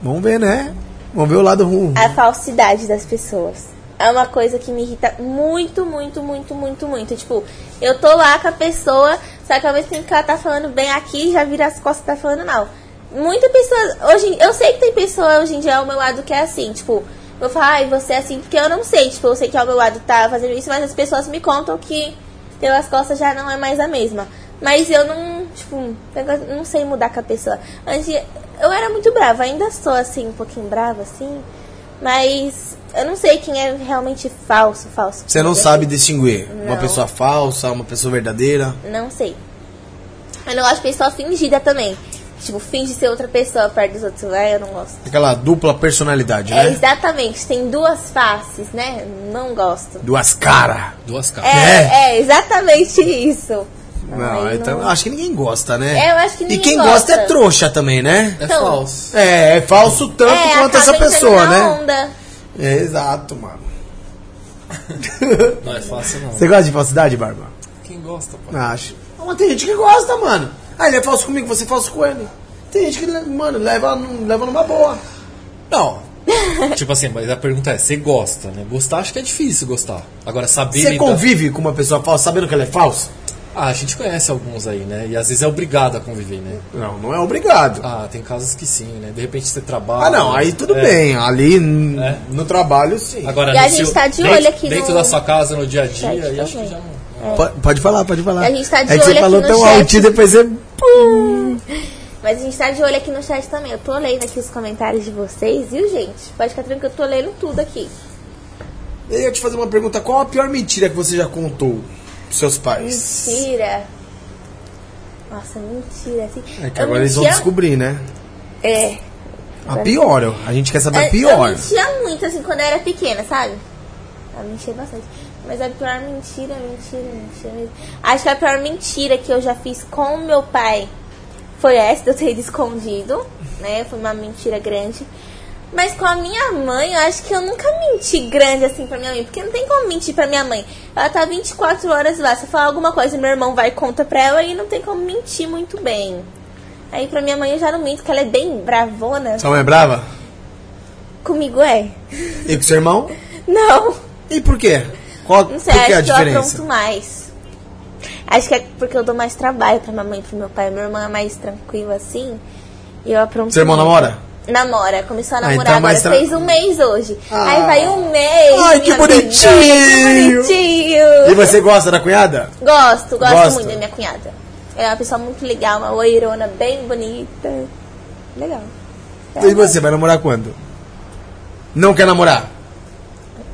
Speaker 1: Vamos ver, né? Vamos ver o lado ruim.
Speaker 3: A falsidade das pessoas. É uma coisa que me irrita muito, muito, muito, muito, muito. Tipo, eu tô lá com a pessoa, só que ao mesmo tempo que ela tá falando bem aqui, já vira as costas e tá falando mal. Muita pessoa. Hoje, eu sei que tem pessoa hoje em dia ao meu lado que é assim, tipo, eu falo, ai, você é assim, porque eu não sei. Tipo, eu sei que ao meu lado tá fazendo isso, mas as pessoas me contam que pelas costas já não é mais a mesma. Mas eu não, tipo, não sei mudar com a pessoa. Antes, eu era muito brava, ainda sou assim, um pouquinho brava, assim. Mas eu não sei quem é realmente falso, falso.
Speaker 1: Você não sabe distinguir uma
Speaker 3: Não.
Speaker 1: pessoa falsa, uma pessoa verdadeira.
Speaker 3: Não sei. Eu não gosto de pessoa fingida também. Tipo, finge ser outra pessoa perto dos outros. Né? Eu não gosto.
Speaker 1: Aquela dupla personalidade,
Speaker 3: É,
Speaker 1: né?
Speaker 3: exatamente. Tem duas faces, né? Não gosto.
Speaker 1: Duas caras.
Speaker 2: Duas caras.
Speaker 3: É, é, exatamente isso.
Speaker 1: Não,
Speaker 3: Ai,
Speaker 1: então,
Speaker 3: não.
Speaker 1: acho que ninguém gosta, né?
Speaker 3: É, eu acho que
Speaker 1: E
Speaker 3: ninguém
Speaker 1: quem gosta.
Speaker 3: gosta.
Speaker 1: é trouxa também, né?
Speaker 2: É
Speaker 3: Então,
Speaker 2: falso.
Speaker 1: É, é falso tanto
Speaker 3: é,
Speaker 1: quanto essa pessoa,
Speaker 3: na
Speaker 1: né?
Speaker 3: Onda.
Speaker 1: É, exato, mano.
Speaker 2: Não é fácil, não.
Speaker 1: Você gosta de falsidade, Barba?
Speaker 2: Quem gosta, pô?
Speaker 1: Acho. Mas tem gente que gosta, mano. Ah, ele é falso comigo, você é falso com ele. Tem gente que, mano, leva, leva numa boa.
Speaker 2: Não. (laughs) tipo assim, mas a pergunta é, você gosta, né? Gostar acho que é difícil gostar. Agora saber
Speaker 1: Você
Speaker 2: lidar-
Speaker 1: convive com uma pessoa falsa sabendo que ela é falsa?
Speaker 2: Ah, a gente conhece alguns aí, né? E às vezes é obrigado a conviver, né?
Speaker 1: Não, não é obrigado.
Speaker 2: Ah, tem casos que sim, né? De repente você trabalha.
Speaker 1: Ah, não, aí tudo
Speaker 2: É.
Speaker 1: bem. Ali
Speaker 2: É.
Speaker 1: no trabalho, sim.
Speaker 2: Agora,
Speaker 3: E a gente
Speaker 2: seu-
Speaker 3: tá de
Speaker 2: dentro,
Speaker 3: olho aqui
Speaker 2: Dentro
Speaker 3: no-
Speaker 2: da sua casa, no dia a dia, aí acho que já não.
Speaker 1: Pode, pode falar, pode falar.
Speaker 3: A gente tá de
Speaker 1: é que você
Speaker 3: olho
Speaker 1: falou
Speaker 3: aqui
Speaker 1: tão alto e depois você.
Speaker 3: Mas a gente tá de olho aqui no chat também. Eu tô lendo aqui os comentários de vocês, viu, gente? Pode ficar tranquilo que eu tô lendo tudo aqui.
Speaker 1: Eu ia te fazer uma pergunta: qual a pior mentira que você já contou pros seus pais?
Speaker 3: Mentira. Nossa, mentira. Assim.
Speaker 1: É que
Speaker 3: Eu
Speaker 1: agora eles vão
Speaker 3: mentia-
Speaker 1: descobrir, né?
Speaker 3: É.
Speaker 1: A pior, a gente quer saber a
Speaker 3: Eu-
Speaker 1: pior.
Speaker 3: Eu mentia muito, assim, quando eu era pequena, sabe? Eu mentia bastante. Mas a pior mentira, mentira, mentira. Acho que a pior mentira que eu já fiz com meu pai foi essa de eu ter ido (laughs) escondido, né? Foi uma mentira grande. Mas com a minha mãe, eu acho que eu nunca menti grande assim pra minha mãe. Porque não tem como mentir pra minha mãe. Ela tá 24 horas lá. Se eu falar alguma coisa, meu irmão vai e conta pra ela e não tem como mentir muito bem. Aí pra minha mãe eu já não minto, porque ela é bem bravona.
Speaker 1: Sua mãe é brava?
Speaker 3: Comigo é.
Speaker 1: E com seu irmão?
Speaker 3: Não.
Speaker 1: E por quê? Qual
Speaker 3: Não sei,
Speaker 1: que
Speaker 3: acho
Speaker 1: a
Speaker 3: que eu
Speaker 1: diferença?
Speaker 3: apronto mais. Acho que é porque eu dou mais trabalho pra minha mãe e pro meu pai. Meu irmão é mais tranquilo assim. E eu apronto
Speaker 1: Seu irmão namora?
Speaker 3: Namora, começou a
Speaker 1: Ah,
Speaker 3: namorar
Speaker 1: então
Speaker 3: agora.
Speaker 1: tra-
Speaker 3: Fez um mês hoje.
Speaker 1: Ah.
Speaker 3: Aí vai um mês.
Speaker 1: Ai, que
Speaker 3: minha
Speaker 1: bonitinho.
Speaker 3: Que
Speaker 1: E
Speaker 3: bonitinho.
Speaker 1: você gosta da cunhada?
Speaker 3: Gosto, gosto
Speaker 1: Gosta?
Speaker 3: muito da minha cunhada. Ela é uma pessoa muito legal, uma loirona bem bonita. Legal.
Speaker 1: E você vai namorar quando? Não quer namorar?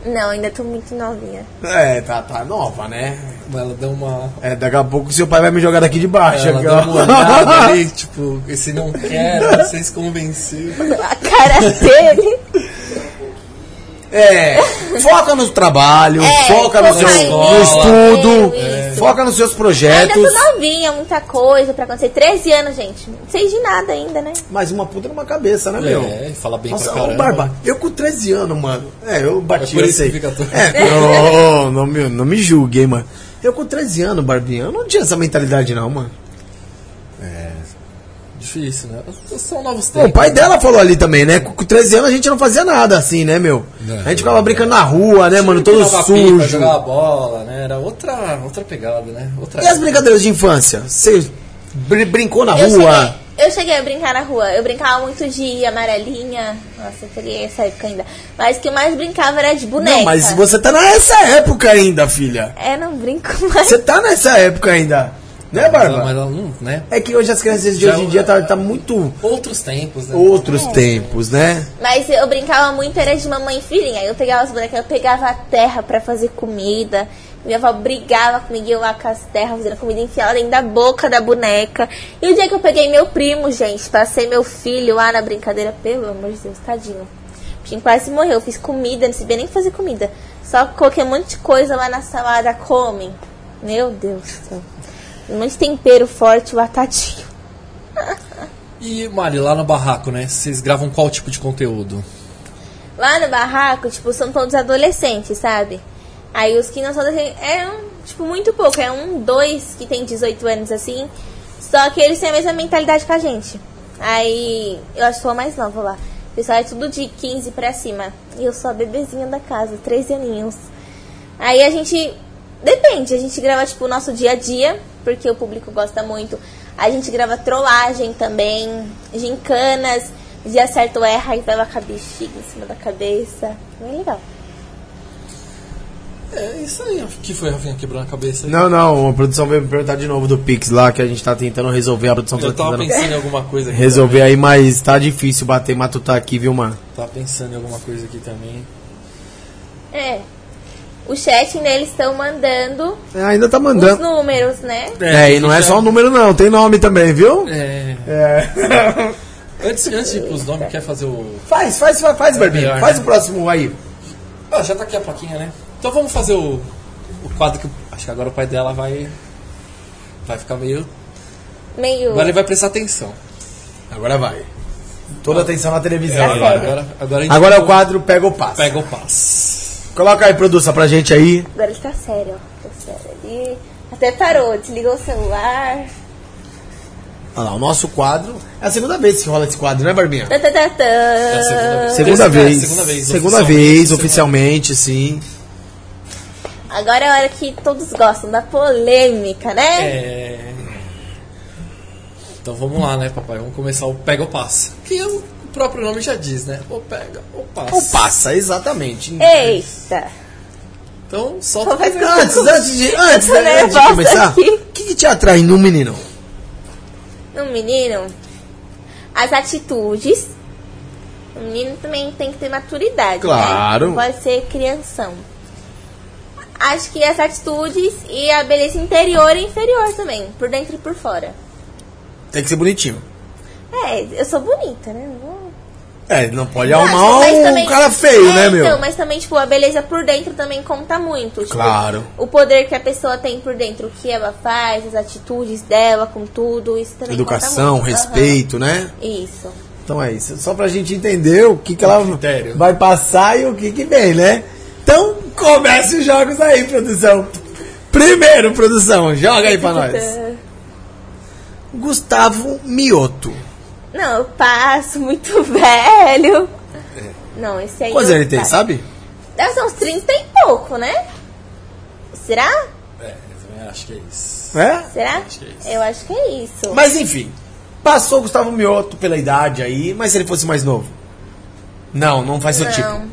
Speaker 3: Não, ainda tô muito novinha.
Speaker 1: É, tá, tá nova, né?
Speaker 2: Ela deu uma.
Speaker 1: É, daqui a pouco seu pai vai me jogar daqui de baixo.
Speaker 2: Ela deu uma olhada (laughs) ali, tipo, esse não quer, vocês convenceram.
Speaker 3: A cara dele.
Speaker 1: É, foca no trabalho,
Speaker 3: É,
Speaker 1: foca no, seu, no estudo,
Speaker 3: isso.
Speaker 1: foca nos seus
Speaker 3: Ainda
Speaker 1: projetos.
Speaker 3: tô novinha, muita coisa pra acontecer. 13 anos, gente. Não sei de nada ainda, né?
Speaker 1: Mais uma puta numa cabeça, né, meu?
Speaker 2: É, fala bem
Speaker 1: Nossa,
Speaker 2: pra
Speaker 1: ô,
Speaker 2: caramba.
Speaker 1: Barba, eu com 13 anos, mano. É, eu bati,
Speaker 2: É
Speaker 1: eu
Speaker 2: isso
Speaker 1: sei.
Speaker 2: todo-
Speaker 1: É, não, não, me, não me julgue, hein, mano. Eu com 13 anos, Barbinha, eu não tinha essa mentalidade, não, mano.
Speaker 2: Difícil, né? São novos
Speaker 1: Bom,
Speaker 2: tempos.
Speaker 1: o pai dela falou ali também, né? Com 13 anos a gente não fazia nada assim, né, meu?
Speaker 2: Não,
Speaker 1: a gente ficava
Speaker 2: não.
Speaker 1: brincando na rua, né, mano? Todo
Speaker 2: Tirava pipa,
Speaker 1: sujo.
Speaker 2: Jogava bola, né? Era outra, outra pegada, né? Outra
Speaker 1: E as brincadeiras de infância? Você br- brincou na
Speaker 3: Eu
Speaker 1: rua?
Speaker 3: cheguei, Eu cheguei a brincar na rua. Eu brincava muito de amarelinha. Nossa, eu peguei essa época ainda. Mas o que eu mais brincava era de boneca.
Speaker 1: Não, mas você tá nessa época ainda, filha.
Speaker 3: É, não brinco (laughs) mais.
Speaker 1: Você tá nessa época ainda. Né, Barba?
Speaker 2: mas ela não, né?
Speaker 1: É que hoje as crianças de
Speaker 2: Já
Speaker 1: hoje em
Speaker 2: é-
Speaker 1: dia tá, tá muito
Speaker 2: Outros tempos, né?
Speaker 1: outros tempos, né?
Speaker 3: Mas eu brincava muito, era de mamãe e filhinha. Eu pegava as bonecas, eu pegava a terra pra fazer comida. Minha avó brigava comigo eu lá com as terras, fazendo comida enfiada dentro da boca da boneca. E o dia que eu peguei meu primo, gente, pra ser meu filho lá na brincadeira, pelo amor de Deus, tadinho. O bichinho quase morreu. Eu fiz comida, não sabia nem fazer comida. Só coloquei um monte de coisa lá na salada, comem. Meu Deus do céu. Um monte de tempero forte, o tadinho.
Speaker 2: E, Mari, lá no barraco, né? Vocês gravam qual tipo de conteúdo?
Speaker 3: Lá no barraco, tipo, são todos adolescentes, sabe? Aí os que não são adolescentes, é um, tipo, muito pouco. É um, dois que tem 18 anos, assim. Só que eles têm a mesma mentalidade que a gente. Aí, eu acho que sou a mais nova lá. O pessoal é tudo de 15 pra cima. E eu sou a bebezinha da casa, 13 aninhos. Aí a gente. Depende, a gente grava tipo o nosso dia a dia, porque o público gosta muito. A gente grava trollagem também, gincanas, dia certo erra e com a bexiga em cima da cabeça. Bem legal.
Speaker 2: É isso aí. O que foi, Rafinha, quebrando a cabeça aí?
Speaker 1: Não, não, a produção veio me perguntar de novo do Pix lá, que a gente tá tentando resolver, a produção tá
Speaker 2: Eu tava
Speaker 1: tentando
Speaker 2: pensando em alguma coisa aqui.
Speaker 1: resolver aí, mas tá difícil bater matutar aqui, viu, mano?
Speaker 2: também. Tava pensando em alguma coisa aqui também.
Speaker 3: É. O chat ainda eles estão mandando
Speaker 1: É, ainda tá
Speaker 3: os
Speaker 1: mandando.
Speaker 3: números, né?
Speaker 1: É, e não é só o número não, tem nome também, viu?
Speaker 2: É.
Speaker 1: É. (laughs)
Speaker 2: Antes, antes de ir pros nomes, quer fazer o.
Speaker 1: faz, faz, faz, faz, Barbinha,
Speaker 2: melhor,
Speaker 1: faz
Speaker 2: né?
Speaker 1: o próximo aí.
Speaker 2: Ah, já tá aqui a plaquinha, né? Então vamos fazer o, o quadro que. Acho que agora o pai dela vai. Vai ficar meio.
Speaker 3: Meio.
Speaker 2: Agora ele vai prestar atenção.
Speaker 1: Agora vai. Toda atenção na televisão
Speaker 2: É,
Speaker 1: agora.
Speaker 2: agora, agora, a gente
Speaker 1: Agora é o quadro Pega ou Passa.
Speaker 2: Pega o passo.
Speaker 1: Coloca aí, produção, pra gente aí.
Speaker 3: Agora ele tá sério, ó. Tá sério ali. Até parou, desligou o celular.
Speaker 1: Olha lá, o nosso quadro. É a segunda vez que rola esse quadro, né, Barbinha?
Speaker 3: Tá, tá, tá, tá.
Speaker 2: É a segunda vez.
Speaker 1: Segunda vez.
Speaker 2: segunda vez,
Speaker 1: Segunda
Speaker 2: oficialmente,
Speaker 1: vez,
Speaker 2: segunda-
Speaker 1: oficialmente, sim.
Speaker 3: Agora é a hora que todos gostam da polêmica, né?
Speaker 2: É. Então vamos lá, né, papai? Vamos começar o Pega ou Passa. Que o próprio nome já diz, né? Ou pega ou passa.
Speaker 1: Ou passa, exatamente.
Speaker 3: Eita.
Speaker 2: Então solta.
Speaker 1: Antes, antes de, antes, né, antes de começar, o que, que te atrai no menino?
Speaker 3: No menino, as atitudes. O menino também tem que ter maturidade.
Speaker 1: Claro.
Speaker 3: Né? Pode ser crianção. Acho que as atitudes e a beleza interior e inferior também, por dentro e por fora.
Speaker 1: Tem que ser bonitinho.
Speaker 3: É, eu sou bonita, né? Não
Speaker 1: É, não pode
Speaker 3: Não,
Speaker 1: arrumar
Speaker 3: mas
Speaker 1: um
Speaker 3: também-
Speaker 1: cara feio,
Speaker 3: é,
Speaker 1: né, meu?
Speaker 3: Então, mas também, tipo, a beleza por dentro também conta muito. Tipo,
Speaker 1: Claro.
Speaker 3: O poder que a pessoa tem por dentro, o que ela faz, as atitudes dela com tudo, isso também
Speaker 1: Educação,
Speaker 3: conta muito.
Speaker 1: respeito, né?
Speaker 3: Aham. Isso.
Speaker 1: Então é isso. Só pra gente entender o que, que ela
Speaker 2: critério.
Speaker 1: vai passar e o que, que vem, né? Então, comece os jogos aí, produção. Primeiro, produção, joga aí pra nós. Gustavo Mioto.
Speaker 3: Não, eu passo muito (laughs) velho. Não, esse aí.
Speaker 1: Quantos
Speaker 3: eu
Speaker 1: ele tem,
Speaker 3: passo.
Speaker 1: sabe?
Speaker 3: Deve ser uns 30 e pouco, né? Será?
Speaker 2: É, eu também acho que é isso.
Speaker 1: É?
Speaker 3: Será?
Speaker 2: Acho que é isso.
Speaker 3: Eu acho que é isso.
Speaker 1: Mas enfim, passou o Gustavo Mioto pela idade aí, mas se ele fosse mais novo? Não, não faz seu tipo.
Speaker 3: Não.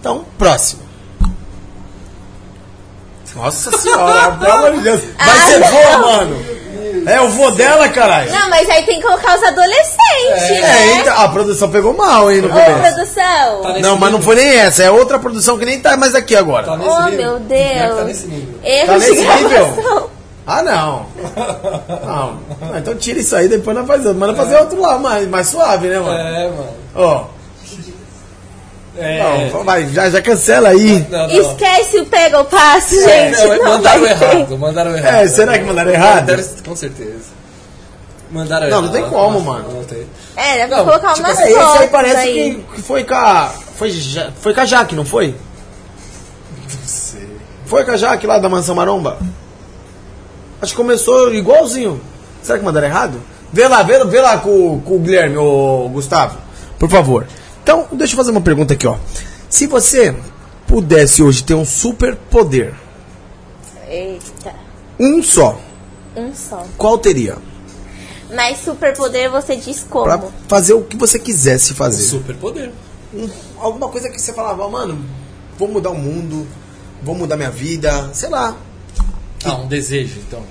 Speaker 1: Então, próximo. Nossa senhora, pelo amor de Deus. Vai
Speaker 3: Ah,
Speaker 1: ser
Speaker 3: não.
Speaker 1: vô, É o vô dela, caralho.
Speaker 3: Não, mas aí tem que colocar os adolescentes,
Speaker 1: É,
Speaker 3: né?
Speaker 1: então, a produção pegou mal, hein, no
Speaker 3: Ô,
Speaker 1: começo.
Speaker 3: produção.
Speaker 2: Tá
Speaker 1: Não, mas não
Speaker 2: nível.
Speaker 1: foi nem essa, é outra produção que nem tá mais aqui agora.
Speaker 2: Tá nesse
Speaker 3: Oh,
Speaker 2: nível.
Speaker 3: meu
Speaker 2: que Tá
Speaker 3: Deus.
Speaker 2: nesse nível.
Speaker 3: Erro
Speaker 1: Tá
Speaker 3: de
Speaker 1: nesse nível? Ah, não. (laughs) Não. Ah, então tira isso aí, depois nós faz outro. Manda fazer outro lá, mais, mais suave, né, mano?
Speaker 2: É, mano.
Speaker 1: Ó.
Speaker 2: É.
Speaker 1: Não, vai, já, já cancela aí.
Speaker 2: Não, não.
Speaker 3: Esquece o pega ou passo, gente.
Speaker 2: Não,
Speaker 3: não
Speaker 2: mandaram errado, mandaram errado.
Speaker 1: É, será que mandaram errado?
Speaker 2: Deve- com certeza. Mandaram
Speaker 1: Não,
Speaker 2: errado.
Speaker 1: não tem como, mano.
Speaker 2: Não tem.
Speaker 3: É, dá pra
Speaker 2: Não,
Speaker 3: colocar
Speaker 2: tipo
Speaker 3: umas
Speaker 1: É, esse
Speaker 3: fotos
Speaker 1: aí parece
Speaker 3: aí.
Speaker 1: Que, foi com a. Foi, foi com a Jaque, não foi?
Speaker 2: Não sei.
Speaker 1: Foi com a Jaque lá da Mansão Maromba? Acho que começou igualzinho. Será que mandaram errado? Vê lá, vê, vê lá com, com o Guilherme, o Gustavo. Por favor. Então, deixa eu fazer uma pergunta aqui, ó. Se você pudesse hoje ter um super poder,
Speaker 3: Eita,
Speaker 1: um só,
Speaker 3: um só.
Speaker 1: qual teria?
Speaker 3: Mas superpoder você diz como?
Speaker 1: Pra fazer o que você quisesse fazer.
Speaker 2: Super poder.
Speaker 1: Um- alguma coisa que você falava, mano, vou mudar o mundo, vou mudar minha vida, sei lá.
Speaker 2: Ah, um desejo, então.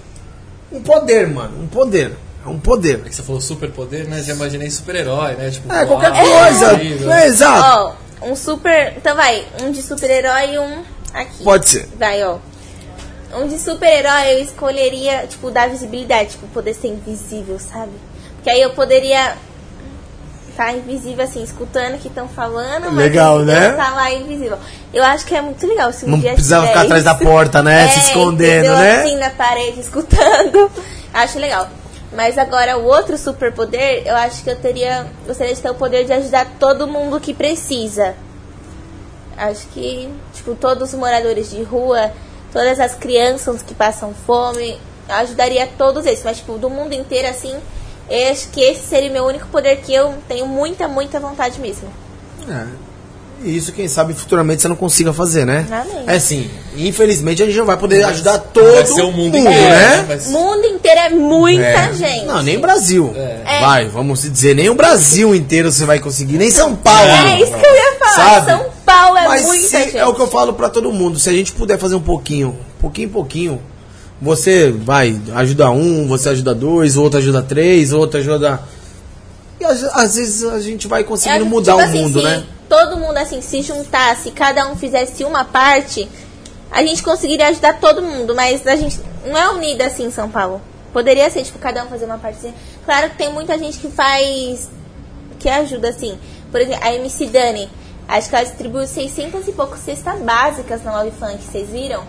Speaker 1: Um poder, mano, um poder. É um poder.
Speaker 2: É que você falou super poder, né? Já imaginei super-herói, né? Tipo,
Speaker 1: É, qualquer
Speaker 2: voar,
Speaker 1: coisa.
Speaker 2: incrível.
Speaker 1: É, exato.
Speaker 3: Ó, um super. Então vai, um de super-herói e um aqui.
Speaker 1: Pode ser.
Speaker 3: Vai, ó. Um de super-herói eu escolheria, tipo, dar visibilidade, tipo, poder ser invisível, sabe? Porque aí eu poderia estar invisível, assim, escutando o que estão falando, mas
Speaker 1: Legal, né?
Speaker 3: tá lá invisível. Eu acho que é muito legal se um
Speaker 1: Não
Speaker 3: dia
Speaker 1: precisava ficar atrás da porta, né? (laughs) Se
Speaker 3: É,
Speaker 1: escondendo,
Speaker 3: entendeu?
Speaker 1: né?
Speaker 3: assim na parede, escutando. (laughs) Acho legal. Mas agora, o outro superpoder, eu acho que eu teria. Gostaria de ter o poder de ajudar todo mundo que precisa. Acho que, tipo, todos os moradores de rua, todas as crianças que passam fome, ajudaria todos eles. Mas, tipo, do mundo inteiro, assim, eu acho que esse seria o meu único poder que eu tenho muita, muita vontade mesmo.
Speaker 1: É. E isso, quem sabe, futuramente você não consiga fazer, né?
Speaker 3: Amém.
Speaker 1: É assim, infelizmente a gente não vai poder ajudar todo
Speaker 2: Vai ser o mundo, inteiro,
Speaker 1: né?
Speaker 3: O
Speaker 2: ser-
Speaker 3: mundo inteiro é muita
Speaker 1: É.
Speaker 3: gente.
Speaker 1: Não, nem Brasil.
Speaker 3: É.
Speaker 1: Vai, vamos dizer, nem o Brasil inteiro você vai conseguir, nem São Paulo.
Speaker 3: É isso que eu ia falar.
Speaker 1: Sabe?
Speaker 3: São Paulo é
Speaker 1: Mas
Speaker 3: muita
Speaker 1: se-
Speaker 3: gente.
Speaker 1: é o que eu falo pra todo mundo, se a gente puder fazer um pouquinho, pouquinho em pouquinho, você vai ajuda um, você ajuda dois, o outro ajuda três, o outro ajuda. E às, às vezes a gente vai conseguindo
Speaker 3: É,
Speaker 1: mudar
Speaker 3: tipo
Speaker 1: o
Speaker 3: assim,
Speaker 1: mundo,
Speaker 3: se
Speaker 1: né?
Speaker 3: Todo mundo assim se juntasse, cada um fizesse uma parte, a gente conseguiria ajudar todo mundo, mas a gente não é unida assim em São Paulo. Poderia ser, tipo, cada um fazer uma parte. Claro que tem muita gente que faz. que ajuda, assim. Por exemplo, a MC Dani. Acho que ela distribuiu 600 e poucos cestas básicas na Love Funk, vocês viram?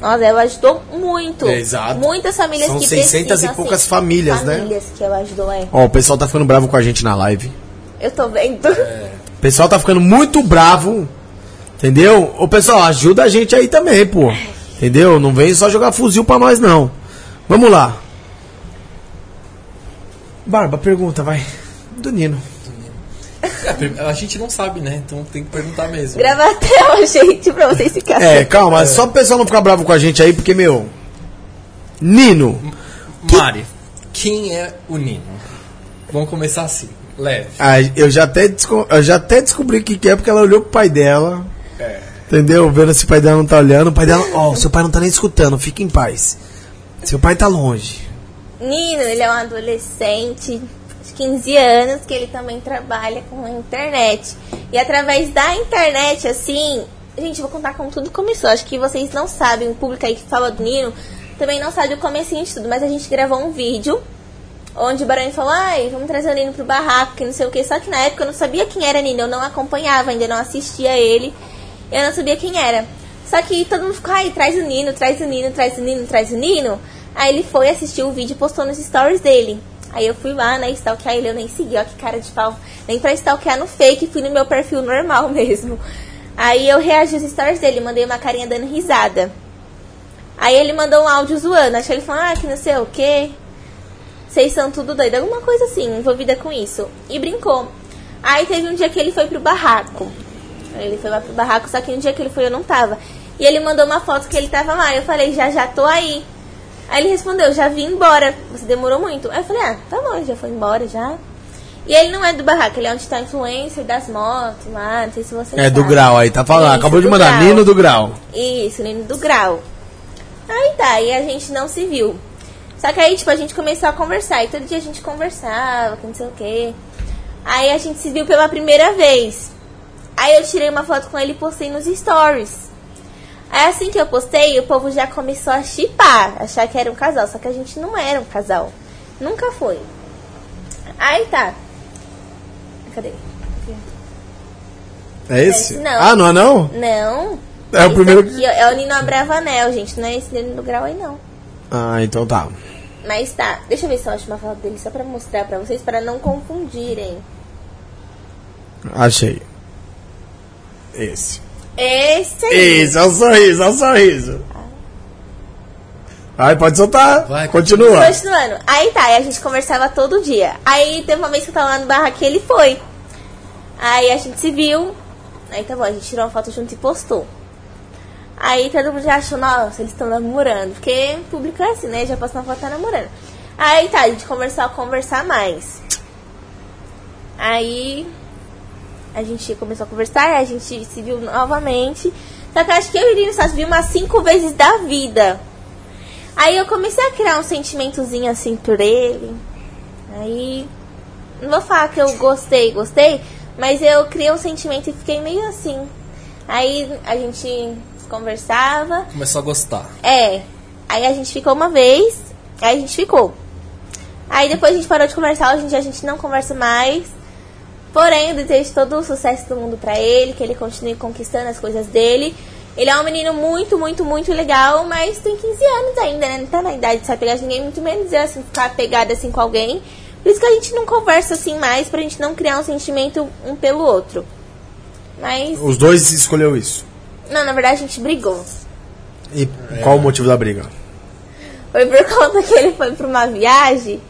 Speaker 3: Nossa, ela ajudou muito.
Speaker 1: É, exato.
Speaker 3: Muitas famílias
Speaker 1: São
Speaker 3: que
Speaker 1: 600 e poucas
Speaker 3: assim,
Speaker 1: famílias, né?
Speaker 3: Famílias que ela ajudou, é.
Speaker 1: Ó, o pessoal tá ficando bravo com a gente na live.
Speaker 3: Eu tô vendo.
Speaker 1: O (laughs) pessoal tá ficando muito bravo. Entendeu? Ô pessoal, ajuda a gente aí também, pô. Entendeu? Não vem só jogar fuzil pra nós, não. Vamos lá. Barba, pergunta, vai. Do Nino.
Speaker 2: É, a gente não sabe, né? Então tem que perguntar mesmo.
Speaker 3: Grava a tela, gente, pra vocês ficarem.
Speaker 1: É, calma, só o pessoal não ficar bravo com a gente aí, porque, meu. Nino.
Speaker 2: Mari, quem é o Nino? Vamos começar assim, leve.
Speaker 1: Ah, eu, já até eu já até descobri o que, que é, porque ela olhou pro pai dela. Entendeu? Vendo se o pai dela não tá olhando. O pai dela, ó, seu pai não tá nem escutando, fica em paz. Seu pai tá longe.
Speaker 3: Nino, ele é um adolescente de 15 anos que ele também trabalha com a internet. E através da internet, assim, gente, eu vou contar como tudo começou. Acho que vocês não sabem, o público aí que fala do Nino também não sabe o comecinho de tudo, mas a gente gravou um vídeo onde o Barão falou, ai, vamos trazer o Nino pro barraco, que não sei o que. Só que na época eu não sabia quem era Nino, eu não acompanhava, ainda não assistia ele. Eu não sabia quem era. Só que todo mundo ficou, ai, traz o Nino, traz o Nino, traz o Nino, traz o Nino. Aí ele foi assistir o vídeo e postou nos stories dele. Aí eu fui lá, né, stalkear ele, eu nem segui, ó, que cara de pau. Nem pra stalkear no fake, fui no meu perfil normal (laughs) mesmo. Aí eu reagi aos stories dele, mandei uma carinha dando risada. Aí ele mandou um áudio zoando, que ele falou, ah, que não sei o quê. Vocês são tudo doido, alguma coisa assim, envolvida com isso. E brincou. Aí teve um dia que ele foi pro barraco. Ele foi lá pro barraco, só que no dia que ele foi eu não tava. E ele mandou uma foto que ele tava lá. Eu falei, já já tô aí. Aí ele respondeu, já vim embora. Você demorou muito. Aí eu falei, ah, tá bom, já foi embora já. E ele não é do barraco, ele é onde tá influencer das motos lá, não sei se você
Speaker 1: É, do
Speaker 3: sabe.
Speaker 1: grau aí, tá falando.
Speaker 3: Isso,
Speaker 1: Acabou de
Speaker 3: do
Speaker 1: mandar,
Speaker 3: grau.
Speaker 1: Nino do grau.
Speaker 3: Isso, Nino do Grau. Aí tá, e a gente não se viu. Só que aí, tipo, a gente começou a conversar. E todo dia a gente conversava, que não sei o quê. Aí a gente se viu pela primeira vez. Aí eu tirei uma foto com ele e postei nos stories. Aí assim que eu postei, o povo já começou a chipar, achar que era um casal. Só que a gente não era um casal. Nunca foi. Aí tá. Cadê?
Speaker 1: É esse?
Speaker 3: Não.
Speaker 1: Ah, não é não?
Speaker 3: Não.
Speaker 1: É o primeiro
Speaker 3: aqui é o Nino Abravanel, gente. Não é esse Nino do Grau aí, não.
Speaker 1: Ah, então tá.
Speaker 3: Mas tá, deixa eu ver se eu acho uma foto dele só pra mostrar pra vocês, para não confundirem.
Speaker 1: Achei. Esse.
Speaker 3: Esse aí.
Speaker 1: Esse, é o sorriso, é o sorriso. Vai, pode soltar.
Speaker 2: Vai,
Speaker 1: Continua.
Speaker 3: Continuando. Aí tá, aí a gente conversava todo dia. Aí teve uma vez que eu tava lá no barraco e ele foi. Aí a gente se viu. Aí tá bom, a gente tirou uma foto junto e postou. Aí todo mundo já achou, nossa, eles estão namorando. Porque público é assim, né? Já postou uma foto tá namorando. Aí tá, a gente começou a conversar mais. Aí a gente começou a conversar, a gente se viu novamente. Só que eu acho que eu e o só se viu umas cinco vezes da vida. Aí eu comecei a criar um sentimentozinho assim por ele. Aí. Não vou falar que eu gostei, gostei, mas eu criei um sentimento e fiquei meio assim. Aí a gente conversava.
Speaker 2: Começou a gostar.
Speaker 3: É. Aí a gente ficou uma vez, aí a gente ficou. Aí depois a gente parou de conversar, hoje em dia a gente não conversa mais. Porém, eu desejo todo o sucesso do mundo pra ele, que ele continue conquistando as coisas dele. Ele é um menino muito, muito, muito legal, mas tem 15 anos ainda, né? Não tá na idade de se apegar de ninguém, muito menos eu, assim, ficar pegada assim com alguém. Por isso que a gente não conversa assim mais, pra gente não criar um sentimento um pelo outro. Mas,
Speaker 1: Os dois escolheu isso.
Speaker 3: Não, na verdade a gente brigou.
Speaker 1: E qual o motivo da briga?
Speaker 3: Foi por (laughs) conta que ele foi pra uma viagem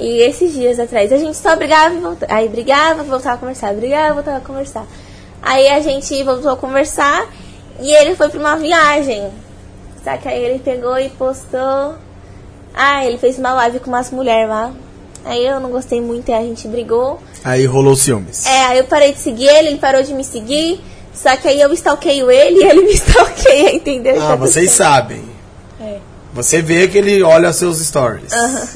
Speaker 3: e esses dias atrás a gente só brigava e voltava. Aí brigava, voltava a conversar, brigava, voltava a conversar. Aí a gente voltou a conversar e ele foi pra uma viagem. Só que aí ele pegou e postou. Ah, ele fez uma live com umas mulheres lá. Aí eu não gostei muito e a gente brigou.
Speaker 1: Aí rolou ciúmes.
Speaker 3: É, aí eu parei de seguir ele, ele parou de me seguir. Só que aí eu stalkeio ele e ele (laughs) me stalkeia, entendeu?
Speaker 1: Ah,
Speaker 3: Tá
Speaker 1: vocês sabem.
Speaker 3: É.
Speaker 1: Você vê que ele olha seus stories.
Speaker 3: Aham.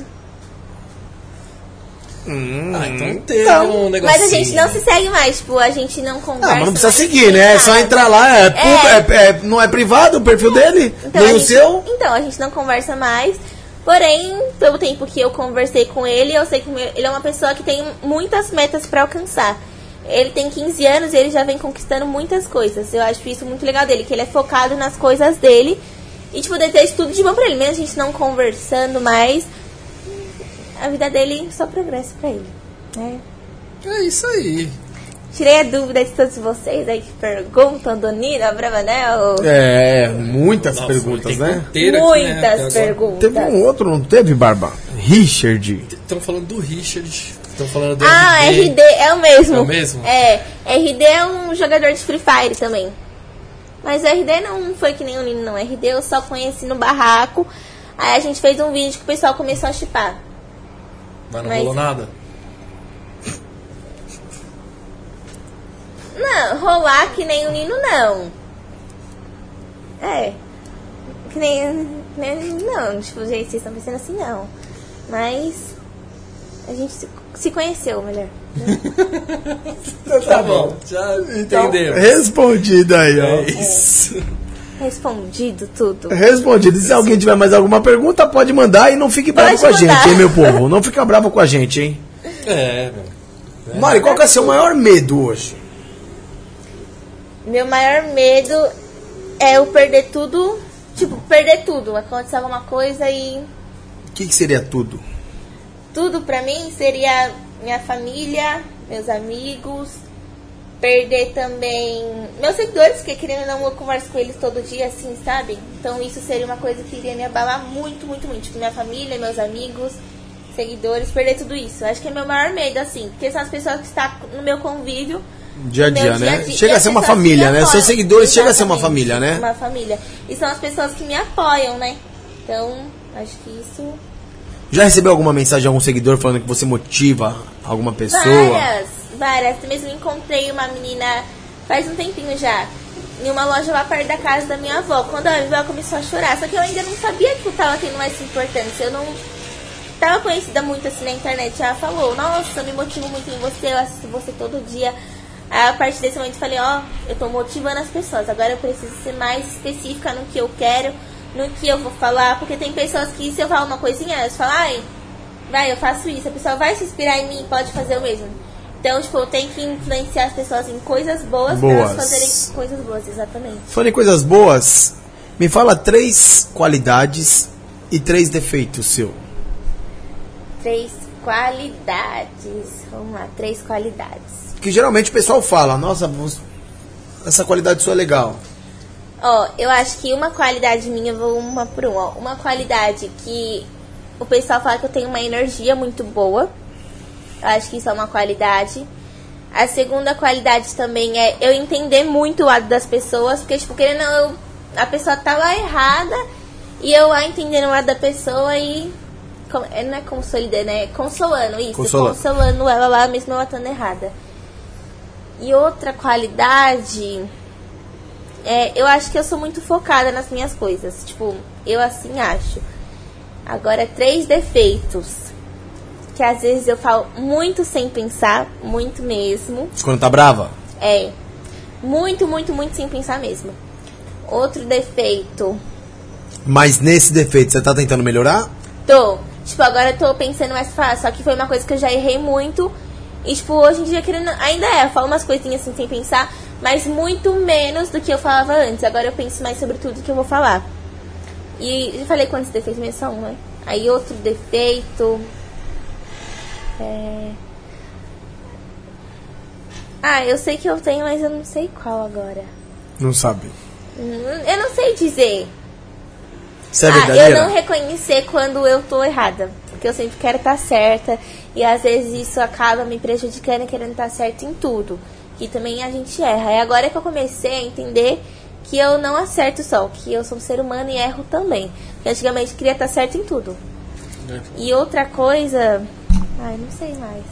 Speaker 2: Ah, então teve
Speaker 1: Então,
Speaker 2: um negocinho.
Speaker 3: Mas a gente não se segue mais, tipo, a gente não conversa.
Speaker 1: Ah, mas não precisa seguir, né? É só
Speaker 3: nada.
Speaker 1: entrar lá. É,
Speaker 3: É.
Speaker 1: é- é- não é privado o perfil dele?
Speaker 3: Então,
Speaker 1: nem o
Speaker 3: gente-
Speaker 1: seu?
Speaker 3: Então, a gente não conversa mais. Porém, pelo tempo que eu conversei com ele, eu sei que ele é uma pessoa que tem muitas metas pra alcançar. Ele tem 15 anos e ele já vem conquistando muitas coisas. Eu acho isso muito legal dele, que ele é focado nas coisas dele. E, tipo, desejo tudo de bom pra ele. Mesmo a gente não conversando mais, a vida dele só progressa pra ele. né?
Speaker 2: É isso aí.
Speaker 3: Tirei a dúvida de todos vocês aí que perguntam do Nino Abravanel.
Speaker 1: É, muitas
Speaker 2: Nossa,
Speaker 1: perguntas,
Speaker 2: tem
Speaker 1: né?
Speaker 2: aqui, né,
Speaker 3: Muitas
Speaker 2: até agora.
Speaker 3: perguntas.
Speaker 1: Teve um outro, não teve, Barba? Richard.
Speaker 2: Estão falando do Richard. Estão falando do
Speaker 3: Ah,
Speaker 2: RD.
Speaker 3: RD é o mesmo.
Speaker 2: É o mesmo?
Speaker 3: É, RD é um jogador de Free Fire também. Mas o RD não foi que nem o Nino, não. RD eu só conheci no barraco. Aí a gente fez um vídeo que o pessoal começou a chipar.
Speaker 2: Mas não
Speaker 3: Mas-
Speaker 2: rolou nada.
Speaker 3: Não, rolar que nem o Nino, não. É. Que nem, que nem o Nino, não. Tipo, que vocês estão pensando assim, não. Mas a gente se, se conheceu melhor.
Speaker 2: Tá bom, já entendemos.
Speaker 1: Respondido aí, ó.
Speaker 2: É isso.
Speaker 3: Respondido tudo.
Speaker 1: Respondido. Se alguém tiver mais alguma pergunta, pode mandar e não fique bravo
Speaker 3: Pode
Speaker 1: com a
Speaker 3: mandar.
Speaker 1: gente, hein, meu povo? Não fica bravo com a gente, hein?
Speaker 2: É, meu.
Speaker 1: Mari, qual que é seu maior medo hoje?
Speaker 3: Meu maior medo é eu perder tudo. Tipo, perder tudo. Acontecer alguma coisa e
Speaker 1: O que, que seria tudo?
Speaker 3: Tudo pra mim seria minha família, meus amigos, perder também meus seguidores, porque querendo ou não eu converso com eles todo dia, assim, sabe? Então isso seria uma coisa que iria me abalar muito, muito, muito. Tipo, minha família, meus amigos, seguidores, perder tudo isso. Acho que é meu maior medo, assim, porque são as pessoas que estão no meu convívio.
Speaker 1: Dia a dia,
Speaker 3: dia
Speaker 1: né?
Speaker 3: dia.
Speaker 1: Chega a
Speaker 3: as
Speaker 1: ser uma família, né? Seus seguidores chega a ser uma família, né?
Speaker 3: Uma família. E são as pessoas que me apoiam, né? Então, acho que isso.
Speaker 1: Já recebeu alguma mensagem de algum seguidor falando que você motiva alguma pessoa?
Speaker 3: Várias, várias. Mesmo encontrei uma menina faz um tempinho já. Em uma loja lá perto da casa da minha avó. Quando ela viu, ela começou a chorar. Só que eu ainda não sabia que eu tava tendo mais importância. Eu não tava conhecida muito assim na internet. Ela falou, nossa, eu me motivo muito em você, eu assisto você todo dia. Aí, a partir desse momento eu falei, ó, eu tô motivando as pessoas. Agora eu preciso ser mais específica no que eu quero, no que eu vou falar. Porque tem pessoas que se eu falar uma coisinha, elas falam, ai, vai, eu faço isso. A pessoa vai se inspirar em mim, pode fazer o mesmo. Então, tipo, eu tenho que influenciar as pessoas em coisas boas, pra elas
Speaker 1: Boas.
Speaker 3: fazerem coisas boas, exatamente.
Speaker 1: Falando em coisas boas, me fala três qualidades e três defeitos seu.
Speaker 3: Três qualidades. Vamos lá, três qualidades.
Speaker 1: Que geralmente o pessoal fala, nossa, essa qualidade sua é legal.
Speaker 3: Ó, eu acho que uma qualidade minha, vou uma por uma. ó. Uma qualidade que o pessoal fala que eu tenho uma energia muito boa. Eu acho que isso é uma qualidade. A segunda qualidade também é eu entender muito o lado das pessoas, porque, tipo, querendo ou não, eu, a pessoa tá lá errada e eu lá entendendo o lado da pessoa e com- é, não é consolidando, é consolando isso.
Speaker 1: Consolando.
Speaker 3: Consolando ela lá, mesmo ela estando errada. E outra qualidade. É, eu acho que eu sou muito focada nas minhas coisas. Tipo, eu assim acho. Agora, três defeitos. Que às vezes eu falo muito sem pensar, muito mesmo.
Speaker 1: Quando tá brava?
Speaker 3: É. Muito, muito, muito sem pensar mesmo. Outro defeito.
Speaker 1: Mas nesse defeito, você tá tentando melhorar?
Speaker 3: Tô. Tipo, agora eu tô pensando mais fácil. Só que foi uma coisa que eu já errei muito. E, tipo, hoje em dia, querendo, ainda é. Eu falo umas coisinhas assim sem pensar. Mas muito menos do que eu falava antes. Agora eu penso mais sobre tudo que eu vou falar. E já falei quantos defeitos mesmo são, né? Aí outro defeito. É... Ah, eu sei que eu tenho, mas eu não sei qual agora.
Speaker 1: Não sabe.
Speaker 3: Hum, Eu não sei dizer.
Speaker 1: Você é
Speaker 3: Ah, eu não reconhecer quando eu tô errada. Porque eu sempre quero estar certa. E às vezes isso acaba me prejudicando e querendo estar certa em tudo. Que também a gente erra. E agora que eu comecei a entender que eu não acerto só. Que eu sou um ser humano e erro também. Porque antigamente queria estar certa em tudo. E outra coisa. Ai, não sei mais.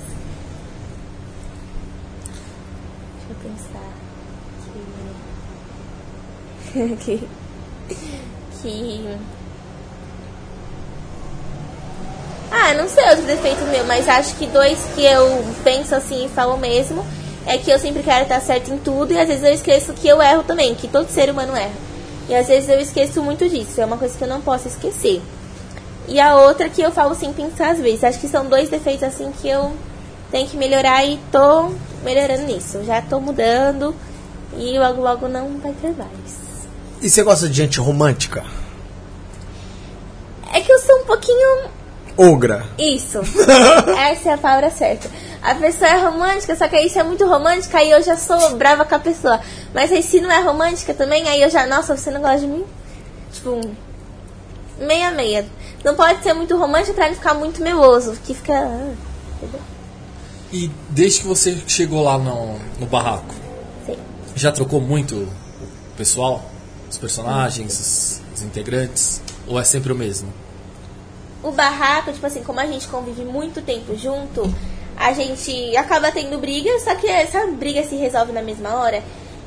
Speaker 3: Deixa eu pensar. Que. (laughs) que. que... Ah, não sei outro defeito meu, mas acho que dois que eu penso assim e falo mesmo é que eu sempre quero estar certo em tudo e às vezes eu esqueço que eu erro também, que todo ser humano erra. E às vezes eu esqueço muito disso, é uma coisa que eu não posso esquecer. E a outra que eu falo sem pensar às vezes. Acho que são dois defeitos assim que eu tenho que melhorar e tô melhorando nisso. Já tô mudando e logo logo não vai ter mais.
Speaker 1: E você gosta de gente romântica?
Speaker 3: É que eu sou um pouquinho
Speaker 1: Ogra.
Speaker 3: Isso. (laughs) Essa é a palavra certa. A pessoa é romântica, só que aí se é muito romântica, aí eu já sou brava com a pessoa. Mas aí se não é romântica também, aí eu já, nossa, você não gosta de mim? Tipo, meia meia. Não pode ser muito romântica pra não ficar muito meloso, que fica. ah, entendeu?
Speaker 2: E desde que você chegou lá no, no barraco,
Speaker 3: Sim.
Speaker 2: já trocou muito o pessoal? Os personagens, os, os integrantes? Ou é sempre o mesmo?
Speaker 3: O barraco, tipo assim, como a gente convive muito tempo junto, a gente acaba tendo briga, só que essa briga se resolve na mesma hora.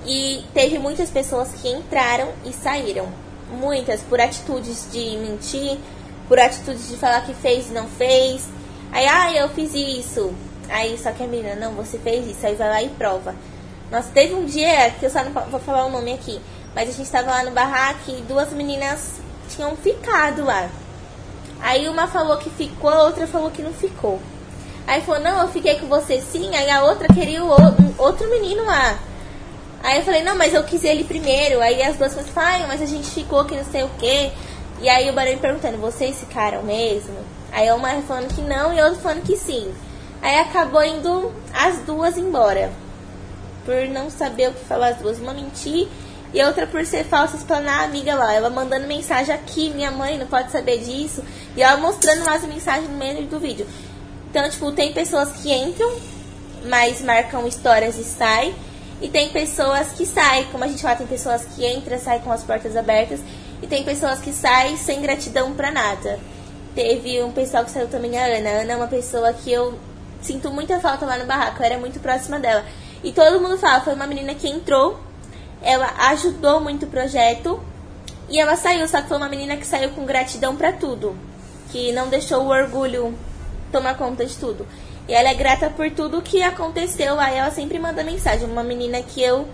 Speaker 3: E teve muitas pessoas que entraram e saíram. Muitas, por atitudes de mentir, por atitudes de falar que fez e não fez. Aí, ah, eu fiz isso. Aí, só que a menina, não, você fez isso. Aí vai lá e prova. Nossa, teve um dia que eu só não vou falar o nome aqui, mas a gente tava lá no barraco e duas meninas tinham ficado lá. Aí uma falou que ficou, a outra falou que não ficou. Aí falou, não, eu fiquei com você sim. Aí a outra queria o outro menino lá. Aí eu falei, não, mas eu quis ele primeiro. Aí as duas falaram, ai, mas a gente ficou que não sei o quê. E aí o me perguntando, vocês ficaram mesmo? Aí uma falando que não e outra falando que sim. Aí acabou indo as duas embora. Por não saber o que falar as duas. Uma mentir e a outra por ser falsa explanar a amiga lá. Ela mandando mensagem aqui, minha mãe não pode saber disso. E ela mostrando lá as mensagens no meio do vídeo. Então, tipo, tem pessoas que entram, mas marcam histórias e saem. E tem pessoas que saem, como a gente fala, tem pessoas que entram, saem com as portas abertas. E tem pessoas que saem sem gratidão pra nada. Teve um pessoal que saiu também, a Ana. A Ana é uma pessoa que eu sinto muita falta lá no barraco. Eu era muito próxima dela. E todo mundo fala, foi uma menina que entrou, ela ajudou muito o projeto. E ela saiu, só que foi uma menina que saiu com gratidão pra tudo. Que não deixou o orgulho tomar conta de tudo. E ela é grata por tudo que aconteceu. Aí ela sempre manda mensagem. Uma menina que eu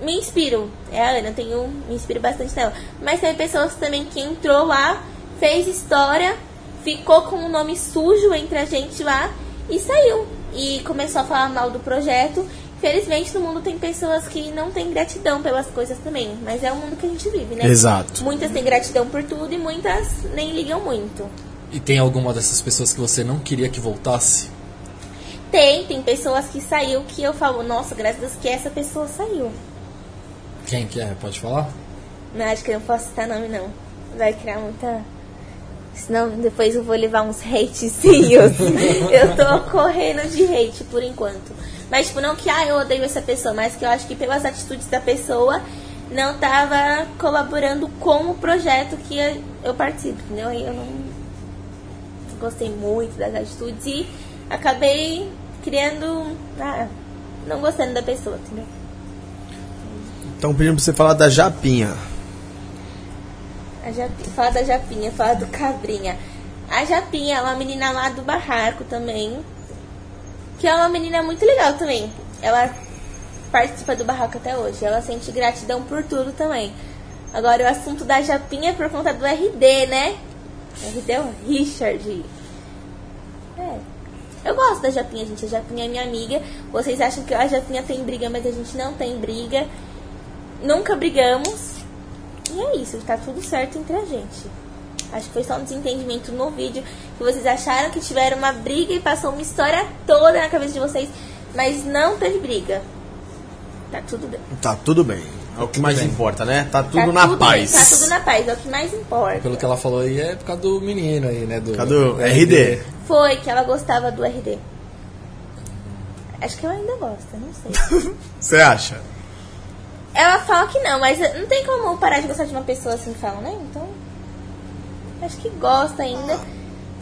Speaker 3: me inspiro. É a Ana, eu tenho, me inspiro bastante nela. Mas tem pessoas também que entrou lá, fez história, ficou com um nome sujo entre a gente lá e saiu. E começou a falar mal do projeto. Felizmente no mundo tem pessoas que não têm gratidão pelas coisas também. Mas é o mundo que a gente vive, né?
Speaker 1: Exato.
Speaker 3: Muitas têm gratidão por tudo e muitas nem ligam muito.
Speaker 2: E tem alguma dessas pessoas que você não queria que voltasse?
Speaker 3: Tem, tem pessoas que saiu que eu falo, nossa, graças a Deus que essa pessoa saiu.
Speaker 2: Quem que é? Pode falar?
Speaker 3: Não, acho que eu não posso citar nome não. Vai criar muita. Senão depois eu vou levar uns hatezinhos. (laughs) eu tô correndo de hate por enquanto. Mas tipo, não que ah, eu odeio essa pessoa, mas que eu acho que pelas atitudes da pessoa não tava colaborando com o projeto que eu participo, entendeu? Aí eu não. gostei muito das atitudes e acabei criando. Ah, não gostando da pessoa, entendeu?
Speaker 1: Então pedindo pra você falar da Japinha.
Speaker 3: A Japi, fala da Japinha, fala do Cabrinha. A Japinha é uma menina lá do barraco também. Que é uma menina muito legal também. Ela participa do barraco até hoje. Ela sente gratidão por tudo também. Agora o assunto da Japinha é por conta do RD, né? RD é o Richard. É. Eu gosto da Japinha, gente. A Japinha é minha amiga. Vocês acham que a Japinha tem briga, mas a gente não tem briga. Nunca brigamos. E é isso, tá tudo certo entre a gente. Acho que foi só um desentendimento no vídeo que vocês acharam que tiveram uma briga e passou uma história toda na cabeça de vocês, mas não teve briga. Tá tudo bem.
Speaker 1: Tá tudo bem. É o que mais
Speaker 2: bem.
Speaker 1: importa, né? Tá tudo
Speaker 3: tá
Speaker 1: na
Speaker 3: tudo,
Speaker 1: paz.
Speaker 3: Tá tudo na paz, é o que mais importa.
Speaker 2: Pelo que ela falou aí, é por causa do menino aí, né? Do,
Speaker 1: Cadê o RD?
Speaker 3: Foi que ela gostava do RD. Acho que ela ainda gosta, não sei. (laughs)
Speaker 1: Você acha?
Speaker 3: ela fala que não, mas não tem como parar de gostar de uma pessoa assim que fala, né? Então. Acho que gosta ainda.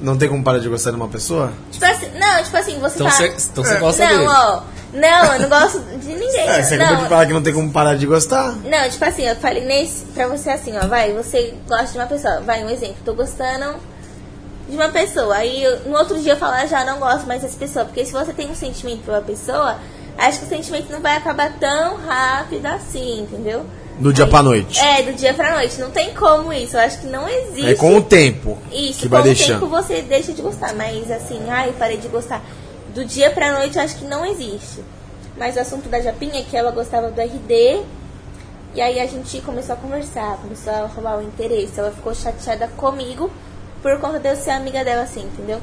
Speaker 1: Não tem como parar de gostar de uma pessoa?
Speaker 3: Tipo assim, não, tipo assim, você
Speaker 2: Então
Speaker 3: fala.
Speaker 2: você então você gosta
Speaker 3: não,
Speaker 2: dele.
Speaker 3: ó. Não, eu não gosto de ninguém.
Speaker 1: É, você acabou de falar que não tem como parar de gostar.
Speaker 3: Não, tipo assim, eu falei nesse, pra você assim, ó, vai, você gosta de uma pessoa, vai, um exemplo, tô gostando de uma pessoa, aí eu- no outro dia eu falo, ah, já não gosto mais dessa pessoa, porque se você tem um sentimento por uma pessoa, acho que o sentimento não vai acabar tão rápido assim, entendeu?
Speaker 1: Do dia
Speaker 3: Aí-
Speaker 1: pra noite.
Speaker 3: É, do dia pra noite, não tem como isso, eu acho que não existe.
Speaker 1: É com o tempo
Speaker 3: Isso,
Speaker 1: que
Speaker 3: com
Speaker 1: vai
Speaker 3: o
Speaker 1: deixando.
Speaker 3: tempo você deixa de gostar, mas assim, ai, parei de gostar. Do dia pra noite eu acho que não existe. Mas o assunto da Japinha é que ela gostava do RD. E aí a gente começou a conversar, começou a rolar o interesse. Ela ficou chateada comigo por conta de eu ser amiga dela assim, entendeu?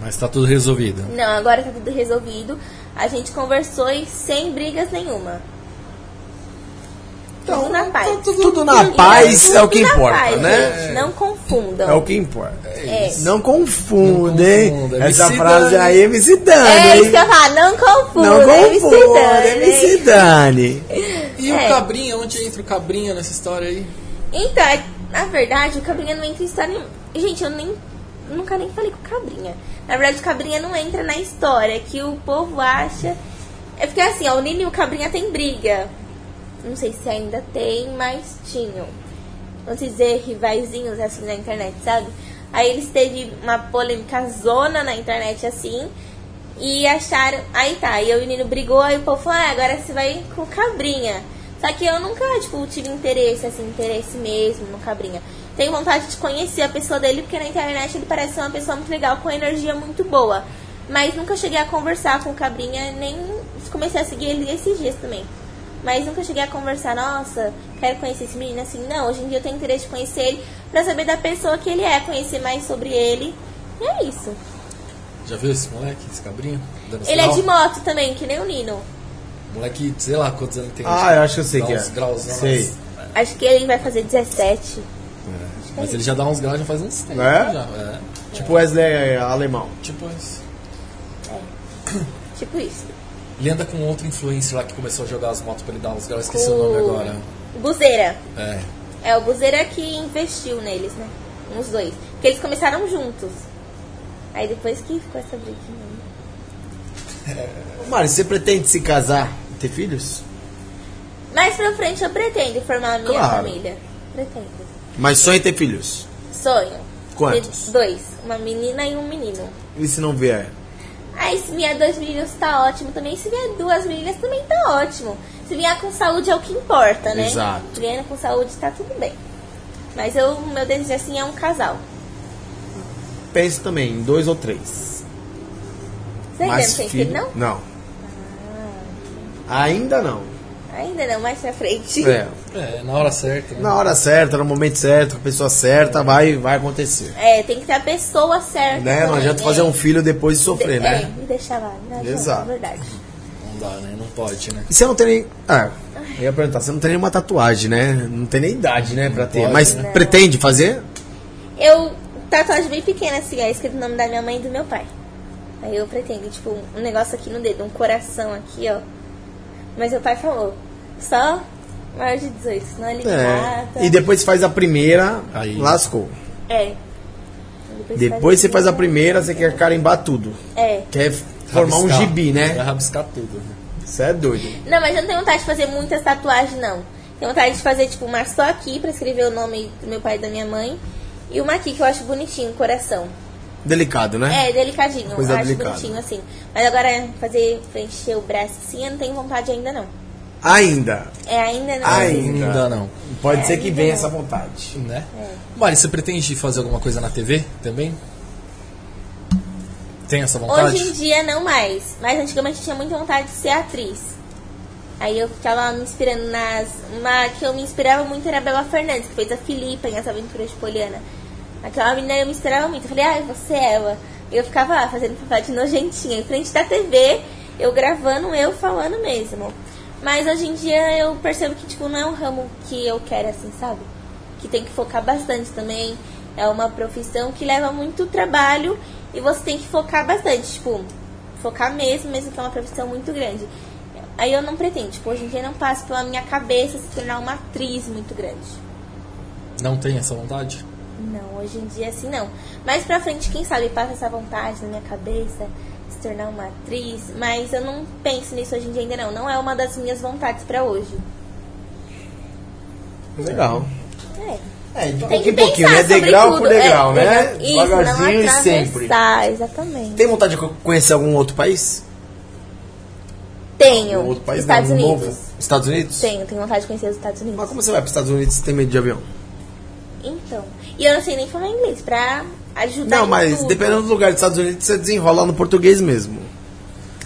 Speaker 2: Mas tá tudo resolvido.
Speaker 3: Não, agora tá tudo resolvido. A gente conversou e sem brigas nenhuma. Tudo na paz.
Speaker 1: Então, Tudo na paz é o que
Speaker 3: Tudo
Speaker 1: importa,
Speaker 3: paz,
Speaker 1: né?
Speaker 3: gente, Não confundam.
Speaker 1: É o que importa.
Speaker 3: É.
Speaker 1: Não confundem.
Speaker 2: Não confunda.
Speaker 1: Essa frase aí, MC Dani.
Speaker 3: É isso que eu falar, não confunda.
Speaker 1: Não
Speaker 3: MC Dani.
Speaker 1: MC Dani.
Speaker 2: E
Speaker 3: É.
Speaker 2: o Cabrinha, onde entra o Cabrinha nessa história aí?
Speaker 3: Então, é- na verdade, o Cabrinha não entra em história. nenhuma. Gente, eu nem. Nunca nem falei com o Cabrinha. Na verdade, o Cabrinha não entra na história, que o povo acha. É porque assim, ó, o Nino e o Cabrinha tem briga. Não sei se ainda tem, mas tinham. Vamos dizer, rivaizinhos assim na internet, sabe? Aí eles teve uma polêmica zona na internet assim. E acharam. Aí tá, e o Nino brigou, aí o povo falou, ah, agora você vai com Cabrinha. Só que eu nunca, tipo, tive interesse, assim, interesse mesmo no Cabrinha. Tenho vontade de conhecer a pessoa dele, porque na internet ele parece uma pessoa muito legal, com energia muito boa. Mas nunca cheguei a conversar com o Cabrinha, nem comecei a seguir ele esses dias também. Mas nunca cheguei a conversar, nossa, quero conhecer esse menino assim. Não, hoje em dia eu tenho interesse de conhecer ele pra saber da pessoa que ele é, conhecer mais sobre ele. E é isso.
Speaker 2: Já viu esse moleque, esse Cabrinha? Dando
Speaker 3: Ele é
Speaker 2: sinal?
Speaker 3: de moto também, que nem o Nino.
Speaker 2: Moleque, sei lá quantos anos tem.
Speaker 1: Ah, eu acho que eu sei que é.
Speaker 2: graus, não,
Speaker 1: Sei.
Speaker 3: Acho que ele vai fazer 17.
Speaker 2: Mas ele já dá uns graus, já faz uns tempos.
Speaker 1: É?
Speaker 2: Já, é.
Speaker 1: Tipo Wesley alemão.
Speaker 2: Tipo isso.
Speaker 3: Tipo isso.
Speaker 2: Ele anda com outro influencer lá que começou a jogar as motos pra ele dar uns graus, esqueci o nome agora.
Speaker 3: Buzeira.
Speaker 2: É.
Speaker 3: É o Buzeira que investiu neles, né? Uns dois. Porque eles começaram juntos. Aí depois que ficou essa briguinha. né?
Speaker 1: Ô, (laughs) Mari, você pretende se casar e ter filhos?
Speaker 3: Mais pra frente eu pretendo formar a minha
Speaker 1: Claro.
Speaker 3: família. Pretendo.
Speaker 1: Mas sonha em ter filhos.
Speaker 3: Sonho.
Speaker 1: Quantos?
Speaker 3: Ter Dois. Uma menina e um menino.
Speaker 1: E se não vier?
Speaker 3: Aí se vier dois meninos tá ótimo também. Se vier duas meninas também tá ótimo. Se vier com saúde é o que importa, né?
Speaker 1: Exato.
Speaker 3: Viendo com saúde tá tudo bem. Mas eu, meu desejo assim é um casal.
Speaker 1: Pense também em dois ou três.
Speaker 3: Você ainda não tem
Speaker 1: filho-
Speaker 3: não?
Speaker 1: Não. Ainda não.
Speaker 3: Ainda não, mais pra frente.
Speaker 1: É.
Speaker 2: É, na hora certa. Né?
Speaker 1: Na hora certa, no momento certo, com a pessoa certa, vai, vai acontecer.
Speaker 3: É, tem que ter a pessoa certa.
Speaker 1: Né? Não
Speaker 3: também,
Speaker 1: adianta
Speaker 3: né?
Speaker 1: fazer um filho depois de sofrer,
Speaker 3: De-
Speaker 1: né?
Speaker 3: É, me deixar lá. Não
Speaker 1: Exato.
Speaker 3: É verdade.
Speaker 2: Não dá, né? Não pode, né?
Speaker 1: E você não tem nem. Ah, eu ia perguntar, você não tem nenhuma tatuagem, né? Não tem nem idade, né, pra ter.
Speaker 2: pode,
Speaker 1: Mas
Speaker 3: né?
Speaker 1: pretende fazer?
Speaker 3: Eu, tatuagem bem pequena, assim, é escrito o nome da minha mãe e do meu pai. Aí eu pretendo, tipo, um negócio aqui no dedo, um coração aqui, ó. Mas meu pai falou, só maior de 18, senão ele
Speaker 1: É.
Speaker 3: mata.
Speaker 1: E depois faz a primeira,
Speaker 2: Aí.
Speaker 1: lascou.
Speaker 3: É. Depois,
Speaker 1: Depois você faz a primeira, você quer carimbar tudo.
Speaker 3: É.
Speaker 1: Quer formar um
Speaker 2: Rabiscar.
Speaker 1: gibi,
Speaker 2: Vai
Speaker 1: né?
Speaker 2: rabiscar tudo.
Speaker 1: Isso é doido.
Speaker 3: Não, mas eu não tenho vontade de fazer muitas tatuagens, não. Tenho vontade de fazer, tipo, uma só aqui pra escrever o nome do meu pai e da minha mãe. E uma aqui que eu acho bonitinho, coração.
Speaker 1: Delicado, né?
Speaker 3: É, delicadinho.
Speaker 1: Coisa
Speaker 3: eu acho
Speaker 1: delicada.
Speaker 3: bonitinho, assim. Mas agora, fazer, preencher o braço assim, eu não tenho vontade ainda, não.
Speaker 1: Ainda.
Speaker 3: É, ainda não.
Speaker 1: Ainda.
Speaker 2: Ainda não.
Speaker 1: Pode
Speaker 3: É,
Speaker 1: ser que venha
Speaker 3: não.
Speaker 1: essa vontade.
Speaker 2: Né?
Speaker 3: É.
Speaker 2: Mari, você pretende fazer alguma coisa na TV também? Tem essa vontade?
Speaker 3: Hoje em dia não mais. Mas antigamente tinha muita vontade de ser atriz. Aí eu ficava me inspirando nas. Uma que eu me inspirava muito era a Bela Fernandes, que fez a Filipa em As Aventuras de Poliana. Aquela menina eu me inspirava muito. Eu falei, ai, você é ela. Eu ficava lá fazendo papel de nojentinha, em frente da TV, eu gravando, eu falando mesmo. Mas hoje em dia eu percebo que, tipo, não é um ramo que eu quero, assim, sabe? Que tem que focar bastante também. É uma profissão que leva muito trabalho e você tem que focar bastante, tipo, focar mesmo, mesmo que é uma profissão muito grande. Aí eu não pretendo, tipo, hoje em dia não passa pela minha cabeça se tornar uma atriz muito grande.
Speaker 2: Não tem essa vontade?
Speaker 3: Não, hoje em dia assim não. Mais pra frente, quem sabe, passa essa vontade na minha cabeça, se tornar uma atriz, mas eu não penso nisso hoje em dia ainda não. Não é uma das minhas vontades pra hoje.
Speaker 1: Legal.
Speaker 3: É.
Speaker 1: É, de pouquinho em pouquinho, né? Degrau
Speaker 3: tudo.
Speaker 1: por degrau,
Speaker 3: é,
Speaker 1: né?
Speaker 3: Isso,
Speaker 1: Devagarzinho e sempre.
Speaker 3: exatamente.
Speaker 1: Tem vontade de co- conhecer algum outro país?
Speaker 3: Tenho.
Speaker 1: Algum outro país
Speaker 3: Estados
Speaker 1: não, um
Speaker 3: Unidos.
Speaker 1: novo? Estados Unidos?
Speaker 3: Tenho, tenho vontade de conhecer os Estados Unidos.
Speaker 1: Mas como você vai para os Estados Unidos se tem medo de avião?
Speaker 3: Então. E eu não sei nem falar inglês pra ajudar
Speaker 1: Não, mas
Speaker 3: tudo.
Speaker 1: dependendo do lugar dos Estados Unidos, você desenrola no português mesmo.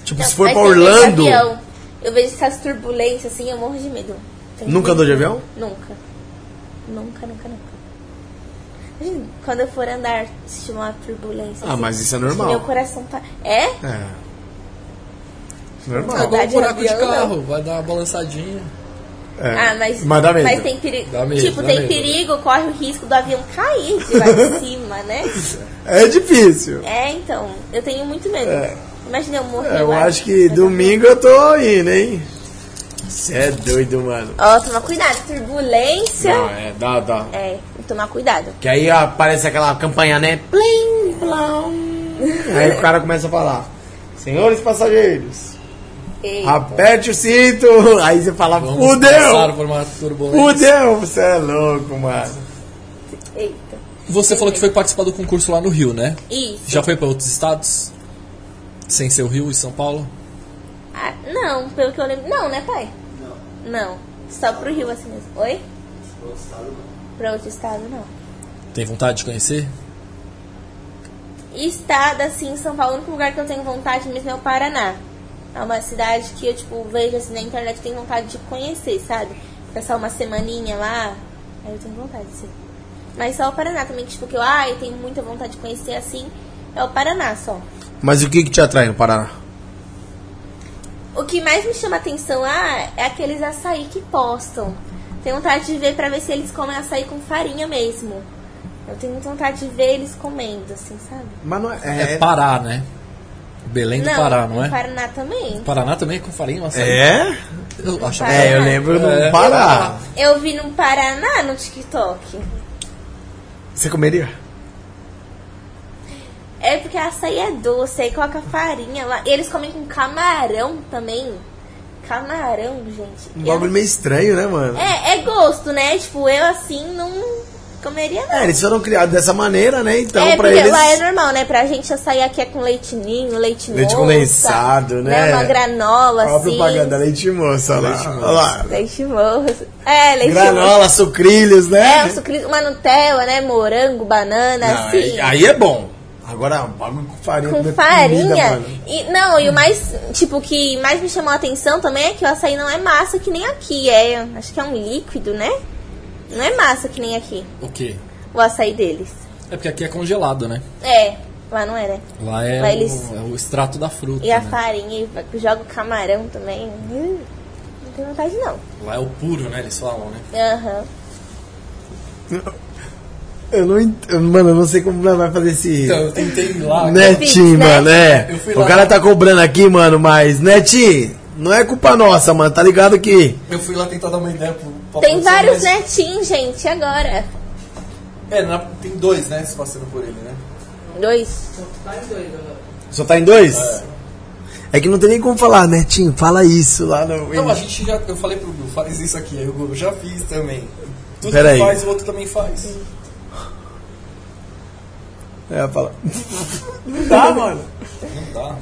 Speaker 1: Tipo,
Speaker 3: Não,
Speaker 1: se for pra
Speaker 3: de
Speaker 1: Orlando.
Speaker 3: avião. Eu vejo essas turbulências assim, eu morro de medo. Tenho
Speaker 1: Nunca andou de avião?
Speaker 3: Nunca. Nunca, nunca, nunca. Imagina, quando eu for andar, se uma turbulência.
Speaker 1: Ah,
Speaker 3: assim,
Speaker 1: mas isso é normal.
Speaker 3: Meu coração tá. É?
Speaker 1: É.
Speaker 2: É
Speaker 1: Normal.
Speaker 2: igual
Speaker 3: Andar
Speaker 2: um
Speaker 3: de
Speaker 2: buraco de
Speaker 3: avião,
Speaker 2: carro, vai dar uma balançadinha.
Speaker 1: É.
Speaker 3: Ah, mas.
Speaker 1: Mas dá medo.
Speaker 3: tem perigo. Tipo, tem perigo, corre o risco do avião cair de lá de (laughs) cima, né?
Speaker 1: É difícil.
Speaker 3: É, então. Eu tenho muito medo.
Speaker 1: É.
Speaker 3: Imagina eu morrer.
Speaker 1: É, eu
Speaker 3: lá.
Speaker 1: acho que domingo eu tô indo, hein? Você é doido, mano.
Speaker 3: Ó, tomar cuidado. Turbulência.
Speaker 1: Não, é, dá, dá.
Speaker 3: É, tomar cuidado.
Speaker 1: Que aí aparece aquela campanha, né? Plim, plom. (laughs) Aí o cara começa a falar: Senhores passageiros,
Speaker 3: Eita.
Speaker 1: aperte o cinto. Aí você fala:
Speaker 2: Vamos
Speaker 1: Fudeu!
Speaker 2: por uma.
Speaker 1: Fudeu! Você é louco, mano.
Speaker 3: Eita.
Speaker 2: Você falou que foi participar do concurso lá no Rio, né?
Speaker 3: Isso.
Speaker 2: Já foi para outros estados? Sem ser o Rio e São Paulo?
Speaker 3: Ah, não, pelo que eu lembro. Não, né, pai? Não. Não. Só pro Rio assim mesmo. Oi? Pra outro estado, não.
Speaker 2: Tem vontade de conhecer?
Speaker 3: Estado, assim, São Paulo, o único lugar que eu tenho vontade mesmo é o Paraná. É uma cidade que eu, tipo, vejo assim na internet e tenho vontade de conhecer, sabe? Passar uma semaninha lá. Aí eu tenho vontade, sim. Mas só o Paraná também, que, tipo, que eu, ai, tenho muita vontade de conhecer assim, é o Paraná só.
Speaker 1: Mas o que, que te atrai no Paraná?
Speaker 3: O que mais me chama atenção ah, é aqueles açaí que postam. Tenho vontade de ver pra ver se eles comem açaí com farinha mesmo. Eu tenho muita vontade de ver eles comendo, assim, sabe?
Speaker 1: Mas não é.
Speaker 2: É,
Speaker 1: É?
Speaker 2: Pará, né? Belém do Pará, não
Speaker 3: no
Speaker 2: é?
Speaker 3: Paraná também.
Speaker 2: Paraná também é com farinha, açaí?
Speaker 1: É?
Speaker 2: Eu acho
Speaker 1: É, eu lembro no
Speaker 2: É.
Speaker 1: Pará.
Speaker 3: Eu vi no Paraná no TikTok.
Speaker 1: Você comeria?
Speaker 3: É porque açaí é doce, aí coloca farinha lá. E eles comem com camarão também. Camarão, gente.
Speaker 1: Um
Speaker 3: Eu
Speaker 1: bagulho meio estranho, né, mano?
Speaker 3: não- É, é gosto, né? Tipo, eu assim não comeria não.
Speaker 1: É, eles foram criados dessa maneira, né? Então,
Speaker 3: é,
Speaker 1: pra eles.
Speaker 3: lá é normal, né? Pra gente açaí aqui é com leite ninho, leite
Speaker 1: Leite
Speaker 3: moça,
Speaker 1: condensado, né?
Speaker 3: Uma granola,
Speaker 1: Olha a
Speaker 3: assim.
Speaker 1: propaganda, leite moça, olha lá.
Speaker 2: Leite moça.
Speaker 1: Olha lá.
Speaker 3: Leite moça. É, leite moça.
Speaker 1: Granola, sucrilhos, né?
Speaker 3: É, um sucri- uma Nutella, né? Morango, banana,
Speaker 1: Não,
Speaker 3: assim.
Speaker 1: aí, aí é bom. Agora, bagulho com farinha.
Speaker 3: com farinha.
Speaker 1: comida, mano.
Speaker 3: e, não, e o mais, tipo, o que mais me chamou a atenção também é que o açaí não é massa que nem aqui. É, acho que é um líquido, né? Não é massa que nem aqui,
Speaker 2: O quê?
Speaker 3: o açaí deles.
Speaker 2: É porque aqui é congelado, né?
Speaker 3: É, lá não é, né?
Speaker 2: Lá é,
Speaker 3: Lá
Speaker 2: o,
Speaker 3: eles-
Speaker 2: é o extrato da fruta.
Speaker 3: E a
Speaker 2: né?
Speaker 3: farinha, e joga o camarão também. Hum, não tenho vontade, não.
Speaker 2: Lá é o puro, né? Eles falam, né?
Speaker 3: Aham.
Speaker 1: Eu não ent... Mano, eu não sei como vai fazer esse.
Speaker 2: Então, eu tentei ir lá.
Speaker 3: Né?
Speaker 1: mano, é. O
Speaker 2: lá.
Speaker 1: cara tá cobrando aqui, mano, mas, Netinho, não é culpa nossa, mano, tá ligado que.
Speaker 2: Eu fui lá tentar dar uma ideia pro,
Speaker 3: Tem vários
Speaker 2: mas-
Speaker 3: netinhos, gente, agora.
Speaker 2: É, na- tem dois, né? Se passando por ele, né?
Speaker 3: Dois?
Speaker 1: Só tá em dois? É. que não tem nem como falar, Netinho, fala isso lá no.
Speaker 2: Não, a gente já. Eu falei pro Gu, faz isso aqui. Aí o Gu, já fiz também. Tudo
Speaker 1: Pera
Speaker 2: que
Speaker 1: aí.
Speaker 2: faz, o outro também faz.
Speaker 1: É, fala. Não dá, mano.
Speaker 2: Não dá.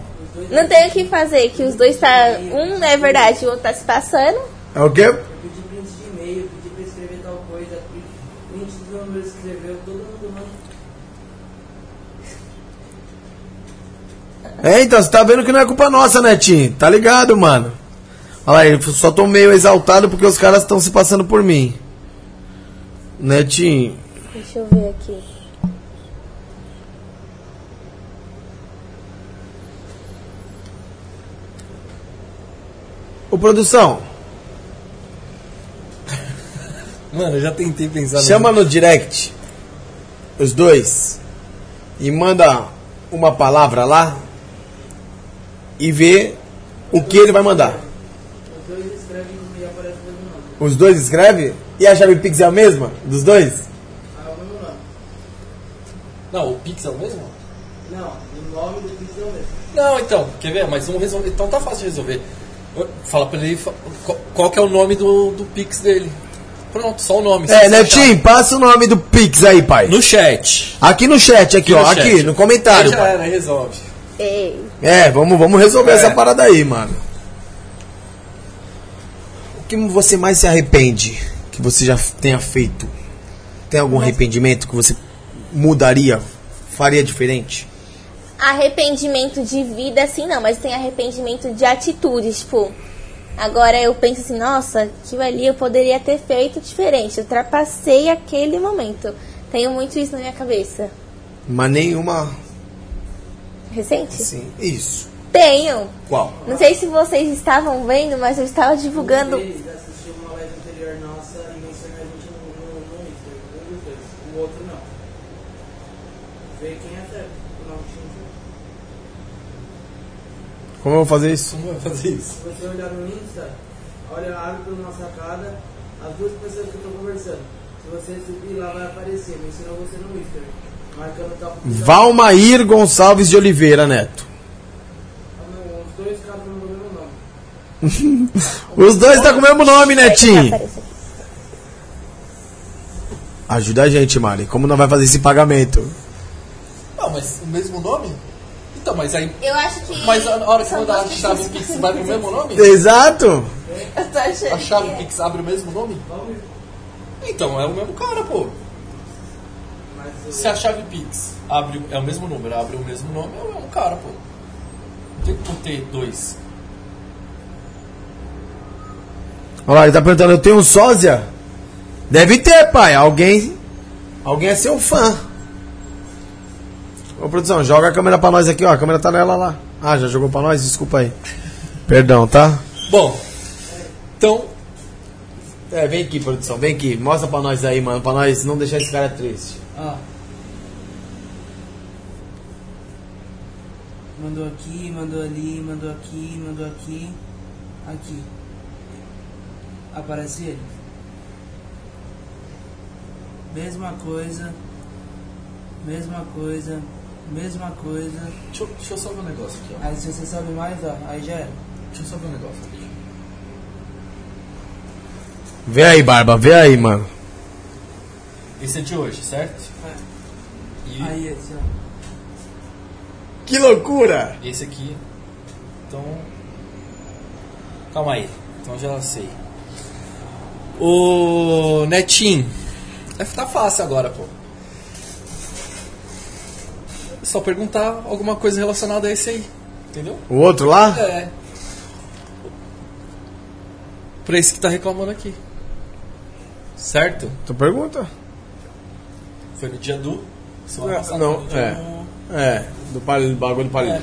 Speaker 3: Não tem o que fazer, que os dois tá. Um é verdade, o outro tá se passando.
Speaker 1: É o quê?
Speaker 5: Eu pedi print de e-mail, pedi pra escrever tal coisa, escreveu, todo mundo manda.
Speaker 1: É, então, você tá vendo que não é culpa nossa, Netinho. Tá ligado, mano? Olha lá, eu só tô meio exaltado porque os caras estão se passando por mim. Netinho.
Speaker 3: Deixa eu ver aqui.
Speaker 1: Ô, produção,
Speaker 2: Mano, eu já tentei pensar
Speaker 1: chama no direct os dois e manda uma palavra lá e vê o que ele vai mandar.
Speaker 5: Os dois escrevem e aparece o mesmo nome.
Speaker 1: Os dois escreve e a chave Pix é a mesma dos dois?
Speaker 5: Ah, é o mesmo nome.
Speaker 2: Não, o Pix é o mesmo?
Speaker 5: Não, o nome do Pix é o mesmo.
Speaker 2: Não, então, quer ver? Mas vamos resolver. Então tá fácil de resolver. Fala pra ele qual que é o nome do, do Pix dele. Pronto, só o nome.
Speaker 1: É, Netinho, passa o nome do Pix aí, pai.
Speaker 2: No chat.
Speaker 1: Aqui no chat, aqui,
Speaker 2: no
Speaker 1: ó,
Speaker 2: chat.
Speaker 1: aqui, no comentário.
Speaker 2: Já
Speaker 1: pai.
Speaker 2: era, resolve.
Speaker 3: Ei.
Speaker 1: É, vamos, vamos resolver
Speaker 2: É.
Speaker 1: essa parada aí, mano. O que você mais se arrepende que você já tenha feito? Tem algum arrependimento que você mudaria? Faria diferente?
Speaker 3: Arrependimento de vida, assim não, mas tem arrependimento de atitudes, tipo. Agora eu penso assim, nossa, aquilo ali eu poderia ter feito diferente. Eu ultrapassei aquele momento. Tenho muito isso na minha cabeça.
Speaker 1: Mas nenhuma.
Speaker 3: Recente?
Speaker 1: Sim, isso.
Speaker 3: Tenho.
Speaker 1: Qual?
Speaker 3: Não sei se vocês estavam vendo, mas eu estava divulgando.
Speaker 5: Eles assistiram uma live anterior nossa e mencionou a gente no, no, no Insta. Um dos dois. O outro não. Vê quem é certo. O nome tinha certo.
Speaker 1: Como eu vou fazer isso?
Speaker 2: Como vai fazer isso?
Speaker 5: Se você olhar no Insta, olha, abre pela nossa sacada, as duas pessoas que eu tô conversando. Se você subir lá, vai aparecer. Mencionou você no Insta. Marcando tal.
Speaker 1: Valmair Gonçalves de Oliveira Neto.
Speaker 5: Não, Os dois caras não o mesmo nome. (laughs)
Speaker 1: Os dois tá com o mesmo nome, Netinho. Ajuda a gente, Mari. Como não vai fazer esse pagamento?
Speaker 2: Não, mas o mesmo nome? Então, mas aí.
Speaker 3: Eu acho que.
Speaker 2: Mas a hora que mandar a chave Pix vai pro mesmo nome?
Speaker 1: Exato.
Speaker 3: Eu tô achando.
Speaker 2: A chave
Speaker 3: que é.
Speaker 2: Pix abre o mesmo nome? Então, é o mesmo cara, pô.
Speaker 5: Mas
Speaker 2: Se a chave Pix abre, é o mesmo número, abre o mesmo nome, é o mesmo cara, pô. Tem que ter dois.
Speaker 1: Olha lá, ele tá perguntando, eu tenho um sósia? Deve ter, pai. Alguém. Alguém é seu fã. Ô, produção, joga a câmera pra nós aqui, ó. A câmera tá nela lá. Ah, já jogou pra nós? Desculpa aí. Perdão, tá?
Speaker 2: Bom, então,
Speaker 1: É, vem aqui, produção, vem aqui. Mostra pra nós aí, mano. Pra nós não deixar esse cara triste.
Speaker 5: Ah. Mandou aqui, mandou ali, mandou aqui, mandou aqui. Aqui. Aparece ele. Mesma coisa. Mesma coisa. Mesma coisa.
Speaker 2: deixa, eu- deixa eu só ver um negócio aqui, ó.
Speaker 5: Aí se você sabe mais, ó, aí já era.
Speaker 2: Deixa eu só ver um negócio aqui.
Speaker 1: Vê aí, Barba, vê aí, mano.
Speaker 2: Esse é de hoje, certo? E
Speaker 5: Aí esse, ó.
Speaker 1: Que loucura!
Speaker 2: esse aqui. Então. Calma aí. Então já sei. O Netinho. Vai ficar fácil agora, pô. Só perguntar alguma coisa relacionada a esse aí. Entendeu?
Speaker 1: O outro lá?
Speaker 2: É. Pra esse que tá reclamando aqui. Certo?
Speaker 1: Tu pergunta?
Speaker 2: Foi no dia do. semana passada,
Speaker 1: Não, é.
Speaker 2: do-
Speaker 1: É, do palito, bagulho do palito.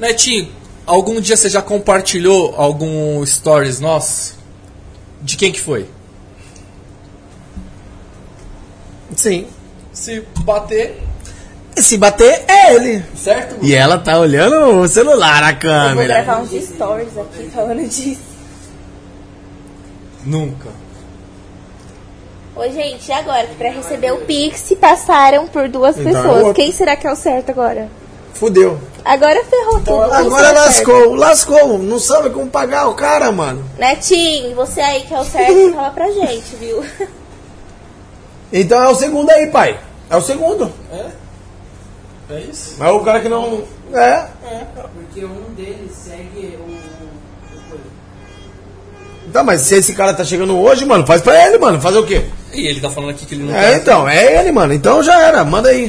Speaker 2: É. Netinho, algum dia você já compartilhou algum stories nosso? De quem que foi?
Speaker 1: Sim.
Speaker 2: Se bater,
Speaker 1: Se bater, é ele.
Speaker 2: certo?
Speaker 1: E ela tá olhando o celular, a
Speaker 3: Eu vou
Speaker 1: câmera.
Speaker 3: gravar uns stories aqui falando disso.
Speaker 2: Nunca.
Speaker 3: Ô, gente, e agora? Que pra receber o Pix passaram por duas
Speaker 1: Então é
Speaker 3: pessoas. Quem será que é o certo agora?
Speaker 1: Fudeu.
Speaker 3: Agora ferrou tudo. Quem
Speaker 1: Agora
Speaker 3: será o certo?
Speaker 1: lascou, lascou. Não sabe como pagar o cara, mano.
Speaker 3: Netinho, você aí que é o certo, (laughs) fala pra gente, viu?
Speaker 1: Então é o segundo aí, pai. É o segundo.
Speaker 2: É isso?
Speaker 1: Mas o cara que não. É.
Speaker 5: Porque um deles segue o. o coisa.
Speaker 1: Tá, mas se esse cara tá chegando hoje, mano, faz pra ele, mano. Fazer o quê?
Speaker 2: E ele tá falando aqui que ele não
Speaker 1: É, então, é ele, mano. Então já era, manda aí.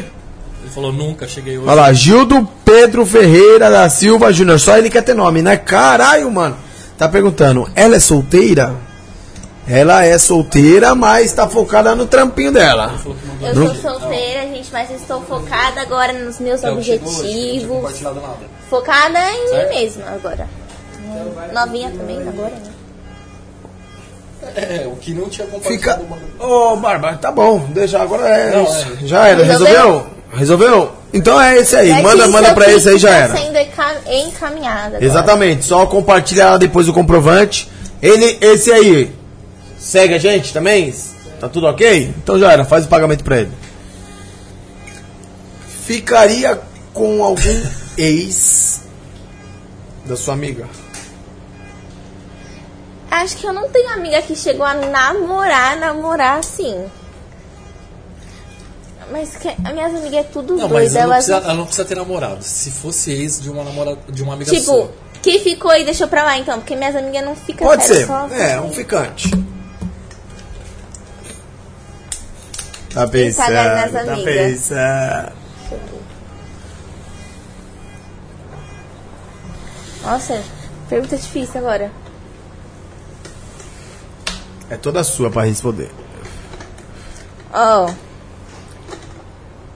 Speaker 2: Ele falou, nunca cheguei hoje.
Speaker 1: Olha lá, Gildo Pedro Ferreira da Silva Júnior. Só ele quer ter nome, né? Caralho, mano. Tá perguntando, ela é solteira? Ela é solteira, mas tá focada no trampinho dela.
Speaker 3: Eu sou solteira, gente, mas estou focada agora nos meus
Speaker 2: É o que chegou hoje, não tinha
Speaker 3: objetivos. Focada em
Speaker 2: Certo?
Speaker 3: mim mesma agora. Novinha também agora, né?
Speaker 2: É, o que não tinha
Speaker 1: Fica.
Speaker 2: compartilhado. mano.
Speaker 1: Ô, Barba, tá bom. Deixa agora é
Speaker 2: Não,
Speaker 1: isso.
Speaker 2: é.
Speaker 1: Já era, resolveu?
Speaker 3: Resolveu?
Speaker 1: Resolveu? Então é esse aí.
Speaker 3: É
Speaker 1: manda manda pra
Speaker 3: Pix
Speaker 1: esse aí já
Speaker 3: tá
Speaker 1: era.
Speaker 3: sendo enca- encaminhado agora.
Speaker 1: Exatamente. Só compartilha depois o comprovante. Ele, esse aí, segue a gente também? Tá tudo ok? Então já era, faz o pagamento pra ele. Ficaria com algum ex da sua amiga?
Speaker 3: Acho que eu não tenho amiga que chegou a namorar, namorar assim. Mas que, as minhas amigas é tudo
Speaker 2: Não, mas ela não,
Speaker 3: Elas
Speaker 2: precisa, ela não precisa ter namorado. Se fosse ex de uma namorada, de uma amiga
Speaker 3: Tipo,
Speaker 2: sua.
Speaker 3: que ficou e deixou pra lá então, porque minhas amigas não ficam
Speaker 1: Pode ser.
Speaker 3: só-
Speaker 1: É, um ficante. Tá
Speaker 3: paga
Speaker 1: pensando, tá pensando.
Speaker 3: Nossa, pergunta difícil agora.
Speaker 1: É toda sua pra responder.
Speaker 3: Ó.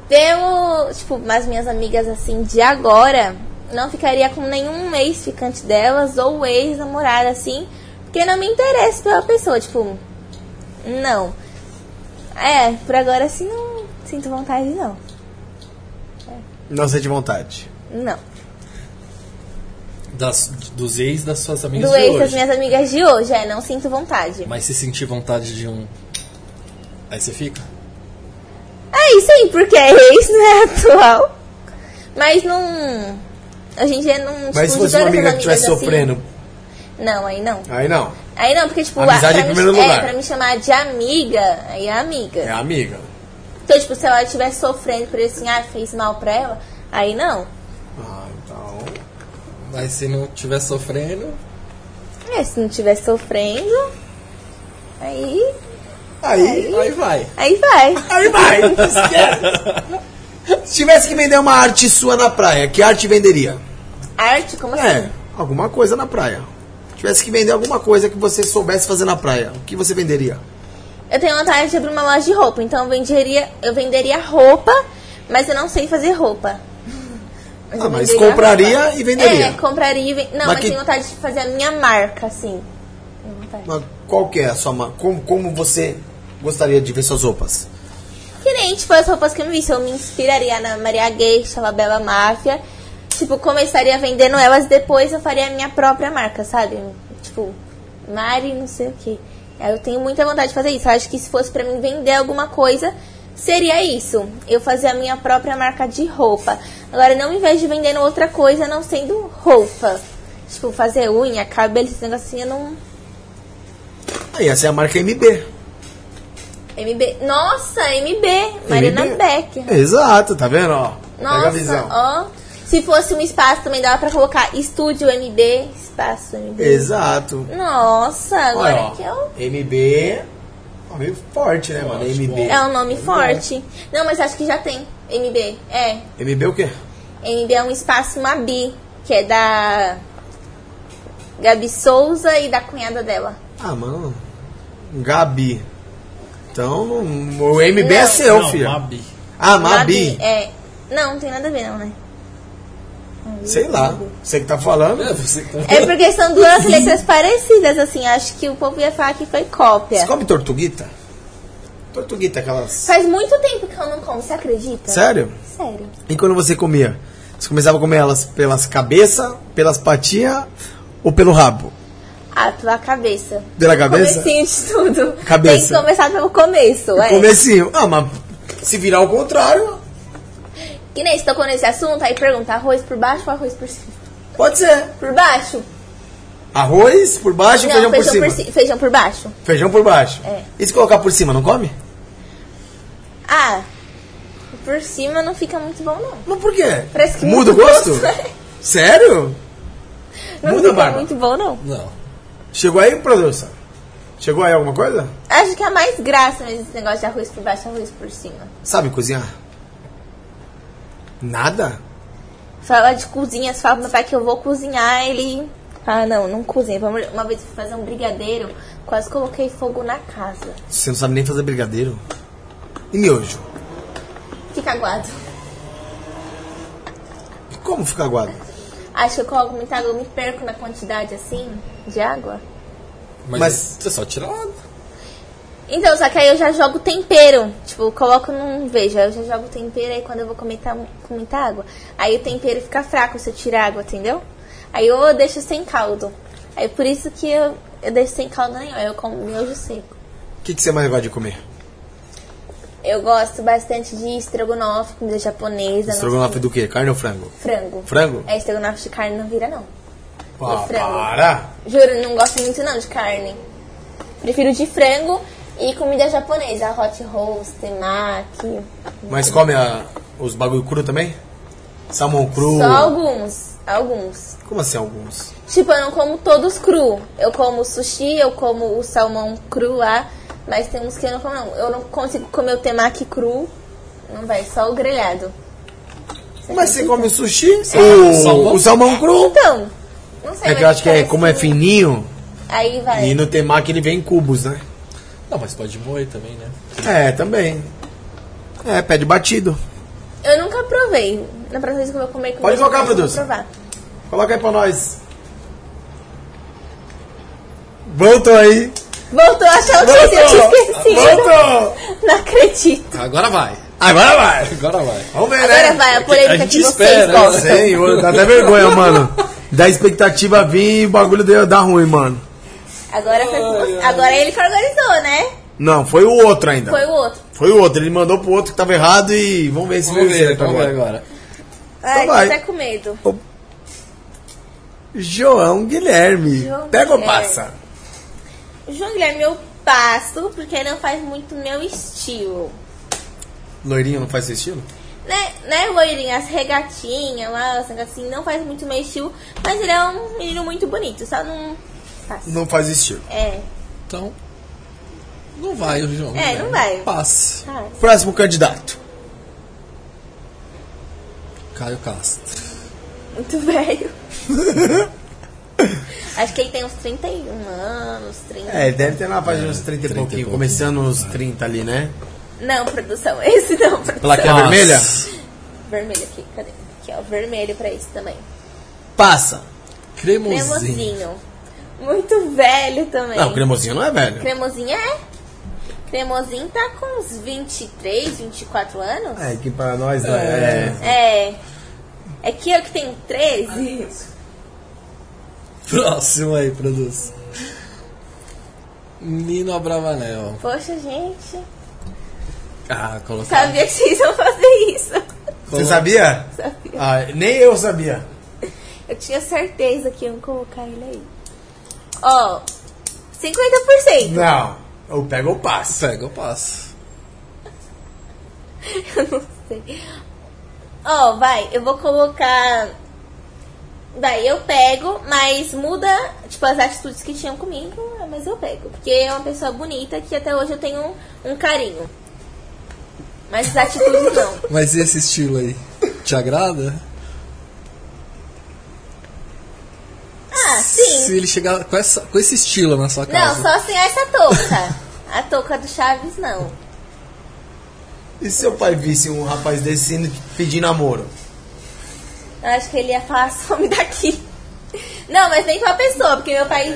Speaker 3: Temos, tipo, as minhas amigas assim de agora, não ficaria com nenhum ex-ficante delas ou ex-namorada assim, porque não me interessa pela pessoa, tipo, não. É, por agora assim não sinto vontade não.
Speaker 1: Não sente vontade.
Speaker 3: Não.
Speaker 2: Das, dos ex das suas amigas
Speaker 3: Do
Speaker 2: de
Speaker 3: ex das
Speaker 2: hoje.
Speaker 3: minhas amigas de hoje, é, não sinto vontade.
Speaker 2: Mas se sentir vontade de um. Aí você fica?
Speaker 3: É isso aí, porque é ex, não é (laughs) atual. Mas não. Hoje em dia não.
Speaker 1: Mas se
Speaker 3: de
Speaker 1: fosse uma amiga que estivesse
Speaker 3: assim,
Speaker 1: sofrendo,
Speaker 3: Não, aí não.
Speaker 1: aí não.
Speaker 3: Aí não, porque, tipo,
Speaker 1: Amizade
Speaker 3: pra me- É,
Speaker 1: lugar.
Speaker 3: pra me chamar de amiga, aí é amiga.
Speaker 1: É amiga.
Speaker 3: Então, tipo, se ela estiver sofrendo por isso, assim, ah, fez mal pra ela, aí não.
Speaker 1: Ah, então.
Speaker 2: Mas se não estiver sofrendo.
Speaker 3: É, se não estiver sofrendo, aí.
Speaker 1: Aí.
Speaker 2: Aí vai.
Speaker 3: Aí vai.
Speaker 1: Aí vai. Esquece. (laughs) Se tivesse que vender uma arte sua na praia, que arte venderia?
Speaker 3: Arte, como assim?
Speaker 1: É, alguma coisa na praia. Tivesse que vender alguma coisa que você soubesse fazer na praia, o que você venderia?
Speaker 3: Eu tenho vontade de abrir uma loja de roupa, então eu venderia, eu venderia roupa, mas eu não sei fazer roupa. (laughs)
Speaker 1: Ah,
Speaker 3: eu
Speaker 1: mas
Speaker 3: venderia
Speaker 1: compraria
Speaker 3: roupa.
Speaker 1: e venderia.
Speaker 3: É, compraria e ven... Não,
Speaker 1: Mas
Speaker 3: mas,
Speaker 1: que-
Speaker 3: tenho vontade de fazer a minha marca, assim. Tenho vontade.
Speaker 1: Mas Qual que é a sua marca? Como, como você gostaria de ver suas roupas?
Speaker 3: Que nem, tipo, as roupas que eu me visse. Eu me inspiraria na Maria Geisha, La Bela Máfia. Tipo, começaria vendendo elas, depois eu faria a minha própria marca, sabe? Tipo, Mari não sei o que. Eu tenho muita vontade de fazer isso. Eu acho que se fosse pra mim vender alguma coisa, seria isso. Eu fazer a minha própria marca de roupa. Agora, não em vez de vendendo outra coisa, não sendo roupa. Tipo, fazer unha, cabelo, esse negocinho, eu não...
Speaker 1: Aí, essa é a marca MB.
Speaker 3: MB... Nossa, MB! Mariana
Speaker 1: MB.
Speaker 3: Beck.
Speaker 1: Exato, tá vendo? Ó, pega a
Speaker 3: Nossa,
Speaker 1: visão.
Speaker 3: ó. Se fosse um espaço também dava pra colocar estúdio MB, espaço MB.
Speaker 1: Exato.
Speaker 3: Nossa, agora
Speaker 1: Olha, ó,
Speaker 3: que é um,
Speaker 1: MB. Ó, meio forte, né, mano?
Speaker 2: Forte,
Speaker 1: MB.
Speaker 3: é um nome forte. Não, mas acho que já tem. MB. É.
Speaker 1: MB o quê?
Speaker 3: MB é um espaço Mabi, que é da Gabi Souza e da cunhada dela.
Speaker 1: Ah, mano. Gabi. Então, o MB é
Speaker 3: Não.
Speaker 1: seu,
Speaker 2: não,
Speaker 1: filho.
Speaker 2: Mabi.
Speaker 1: Ah, Mabi.
Speaker 3: É. Não, não tem nada a ver não, né?
Speaker 1: Sei lá. Você que tá falando.
Speaker 2: É, tá-
Speaker 3: É porque são duas (laughs) letras parecidas, assim. Acho que o povo ia falar que foi cópia.
Speaker 1: Você come tortuguita? Tortuguita, aquelas.
Speaker 3: Faz muito tempo que eu não como, você acredita?
Speaker 1: Sério?
Speaker 3: Sério.
Speaker 1: E quando você comia? Você começava a comer elas pelas cabeças, pelas patinhas ou pelo rabo?
Speaker 3: A tua cabeça.
Speaker 1: Pela cabeça?
Speaker 3: Comecinho de tudo.
Speaker 1: Cabeça.
Speaker 3: Tem que começar pelo começo, é.
Speaker 1: Comecinho. Ah, mas se virar ao contrário,
Speaker 3: Que nem se tocou nesse assunto, aí pergunta arroz por baixo ou arroz por cima?
Speaker 1: pode ser.
Speaker 3: Por baixo?
Speaker 1: Arroz por baixo
Speaker 3: não,
Speaker 1: feijão, por cima.
Speaker 3: ci- feijão por baixo.
Speaker 1: Feijão por baixo.
Speaker 3: É.
Speaker 1: E se colocar por cima, não come?
Speaker 3: Ah, por cima não fica muito bom, não.
Speaker 1: Mas por quê?
Speaker 3: Parece que
Speaker 1: Muda o gosto?
Speaker 3: gosto.
Speaker 1: Sério?
Speaker 3: Não
Speaker 1: Muda,
Speaker 3: fica
Speaker 1: Barba.
Speaker 3: muito bom, não.
Speaker 2: Não.
Speaker 1: Chegou aí, produção? Chegou aí alguma coisa?
Speaker 3: Acho que é mais graça mesmo esse negócio de arroz por baixo e arroz por cima.
Speaker 1: Sabe cozinhar? Nada?
Speaker 3: Fala de cozinha, você fala pro meu pai que eu vou cozinhar, ele. Ah, não, não cozinha. Vamos- Uma vez eu fui fazer um brigadeiro, quase coloquei fogo na casa.
Speaker 1: Você não sabe nem fazer brigadeiro? E miojo?
Speaker 3: Fica aguado.
Speaker 1: E como fica aguado?
Speaker 3: Acho que eu coloco muita água, eu me perco na quantidade assim de água.
Speaker 2: Mas,
Speaker 1: Mas-
Speaker 2: você só tira água.
Speaker 3: Então, só que aí eu já jogo tempero. Tipo, coloco num. Veja, eu já jogo tempero aí quando eu vou comer tá- com muita água. Aí o tempero fica fraco se eu tirar água, entendeu? Aí eu deixo sem caldo. Aí por isso que eu, eu deixo sem caldo nenhum. Aí eu como miojo seco.
Speaker 1: O que, que você mais gosta de comer?
Speaker 3: Eu gosto bastante de estrogonofe, comida japonesa.
Speaker 1: Estrogonofe do quê? Carne ou frango?
Speaker 3: Frango.
Speaker 1: Frango?
Speaker 3: É, estrogonofe de carne não vira, não.
Speaker 1: Ah,
Speaker 3: frango.
Speaker 1: para!
Speaker 3: Juro, não gosto muito não de carne. Prefiro de frango e comida japonesa. Hot roast, temaki.
Speaker 1: Mas come a- os bagulho cru também? Salmão cru?
Speaker 3: Só alguns. Alguns.
Speaker 1: Como assim alguns?
Speaker 3: Tipo, eu não como todos cru. Eu como sushi, eu como o salmão cru lá. Mas tem uns que eu não como, não. Eu não consigo comer o temaki cru. Não vai, só o grelhado.
Speaker 1: Mas você come o sushi? O
Speaker 2: salmão?
Speaker 1: o salmão cru?
Speaker 3: Então, não sei.
Speaker 1: É que eu acho que é, como é fininho,
Speaker 3: Aí vai.
Speaker 1: e no temaki ele vem em cubos, né?
Speaker 2: Não, mas pode moer também, né?
Speaker 1: É, também. É, pede batido.
Speaker 3: Eu nunca provei. Na próxima vez que eu vou comer com
Speaker 1: Pode colocar,
Speaker 3: eu vou
Speaker 1: produção.
Speaker 3: provar.
Speaker 1: Coloca aí pra nós. Voltou aí.
Speaker 3: Voltou a achar o que eu tinha esquecido.
Speaker 1: Voltou! (laughs)
Speaker 3: Não acredito.
Speaker 2: Agora vai.
Speaker 1: Agora vai.
Speaker 2: Agora vai.
Speaker 1: Vamos ver,
Speaker 3: Agora
Speaker 1: né?
Speaker 3: vai, a polêmica
Speaker 2: a gente
Speaker 3: que vocês
Speaker 2: espera, né?
Speaker 3: gostam.
Speaker 1: Senhor, dá até vergonha, mano. (laughs) Da expectativa vir e o bagulho deu- dá ruim, mano.
Speaker 3: Agora, foi. Agora ele que organizou, né?
Speaker 1: Não, foi o outro ainda.
Speaker 3: Foi o outro.
Speaker 1: Foi o outro. Ele mandou pro outro que tava errado e vamos ver se
Speaker 2: Vamos ver,
Speaker 1: certo
Speaker 2: vamos ver
Speaker 1: agora.
Speaker 2: agora.
Speaker 3: Ai, tô
Speaker 1: vai.
Speaker 3: até com medo.
Speaker 1: João Guilherme.
Speaker 3: João
Speaker 1: Pega ou
Speaker 3: Guilherme.
Speaker 1: passa?
Speaker 3: João Guilherme, eu passo, porque não faz muito meu estilo.
Speaker 1: Loirinho não faz seu estilo?
Speaker 3: Né, né loirinha, as regatinhas lá, assim, não faz muito meu estilo, mas ele é um menino muito bonito, só não passa.
Speaker 1: Não faz estilo.
Speaker 3: É,
Speaker 2: Então, não vai, o João.
Speaker 3: É, não vai.
Speaker 2: Passa.
Speaker 3: tá.
Speaker 1: Próximo candidato.
Speaker 2: Caio Castro.
Speaker 3: Muito velho. (laughs) Acho que ele tem uns 31 anos, 30.
Speaker 1: É, ele deve ter na faixa uns 30 e
Speaker 2: 30 e
Speaker 1: pouquinho,
Speaker 2: pouquinho.
Speaker 1: começando nos 30 ali, né?
Speaker 3: Não, produção, (laughs) esse não, produção.
Speaker 1: Plaquinha vermelha?
Speaker 3: Vermelho aqui, cadê? Aqui, ó, vermelho pra esse também.
Speaker 1: Passa.
Speaker 2: Cremosinho.
Speaker 3: Cremosinho. Muito velho também.
Speaker 1: Não, cremosinho não é velho.
Speaker 3: Cremosinho é. Cremosinho tá com uns 23, 24 anos.
Speaker 1: É, que pra nós não é.
Speaker 3: É. É que eu que tenho 13.
Speaker 2: Próximo aí, produz. Nino Abravanel.
Speaker 3: Poxa, gente.
Speaker 2: Ah, colocar.
Speaker 3: Sabia que vocês iam fazer isso.
Speaker 1: Você sabia?
Speaker 3: Sabia.
Speaker 1: Ah, nem eu sabia.
Speaker 3: Eu tinha certeza que iam colocar ele aí. Ó, 50%.
Speaker 1: Não. Ou pega ou passa. (laughs)
Speaker 2: Pega ou passa.
Speaker 3: Eu não sei. Ó, vai, eu vou colocar. Vai, eu pego, mas muda, tipo, as atitudes que tinham comigo, mas eu pego. Porque é uma pessoa bonita que até hoje eu tenho um, um carinho. Mas as atitudes não.
Speaker 2: Mas esse estilo aí, te agrada?
Speaker 3: Ah, sim.
Speaker 2: Se ele chegar com, essa, com esse estilo na sua
Speaker 3: Não,
Speaker 2: casa.
Speaker 3: só sem essa touca. A touca do Chaves, não.
Speaker 1: E se seu pai visse um rapaz desse indo pedir namoro?
Speaker 3: Eu acho que ele ia falar, (laughs) some daqui. Não, mas nem com a pessoa, porque meu pai.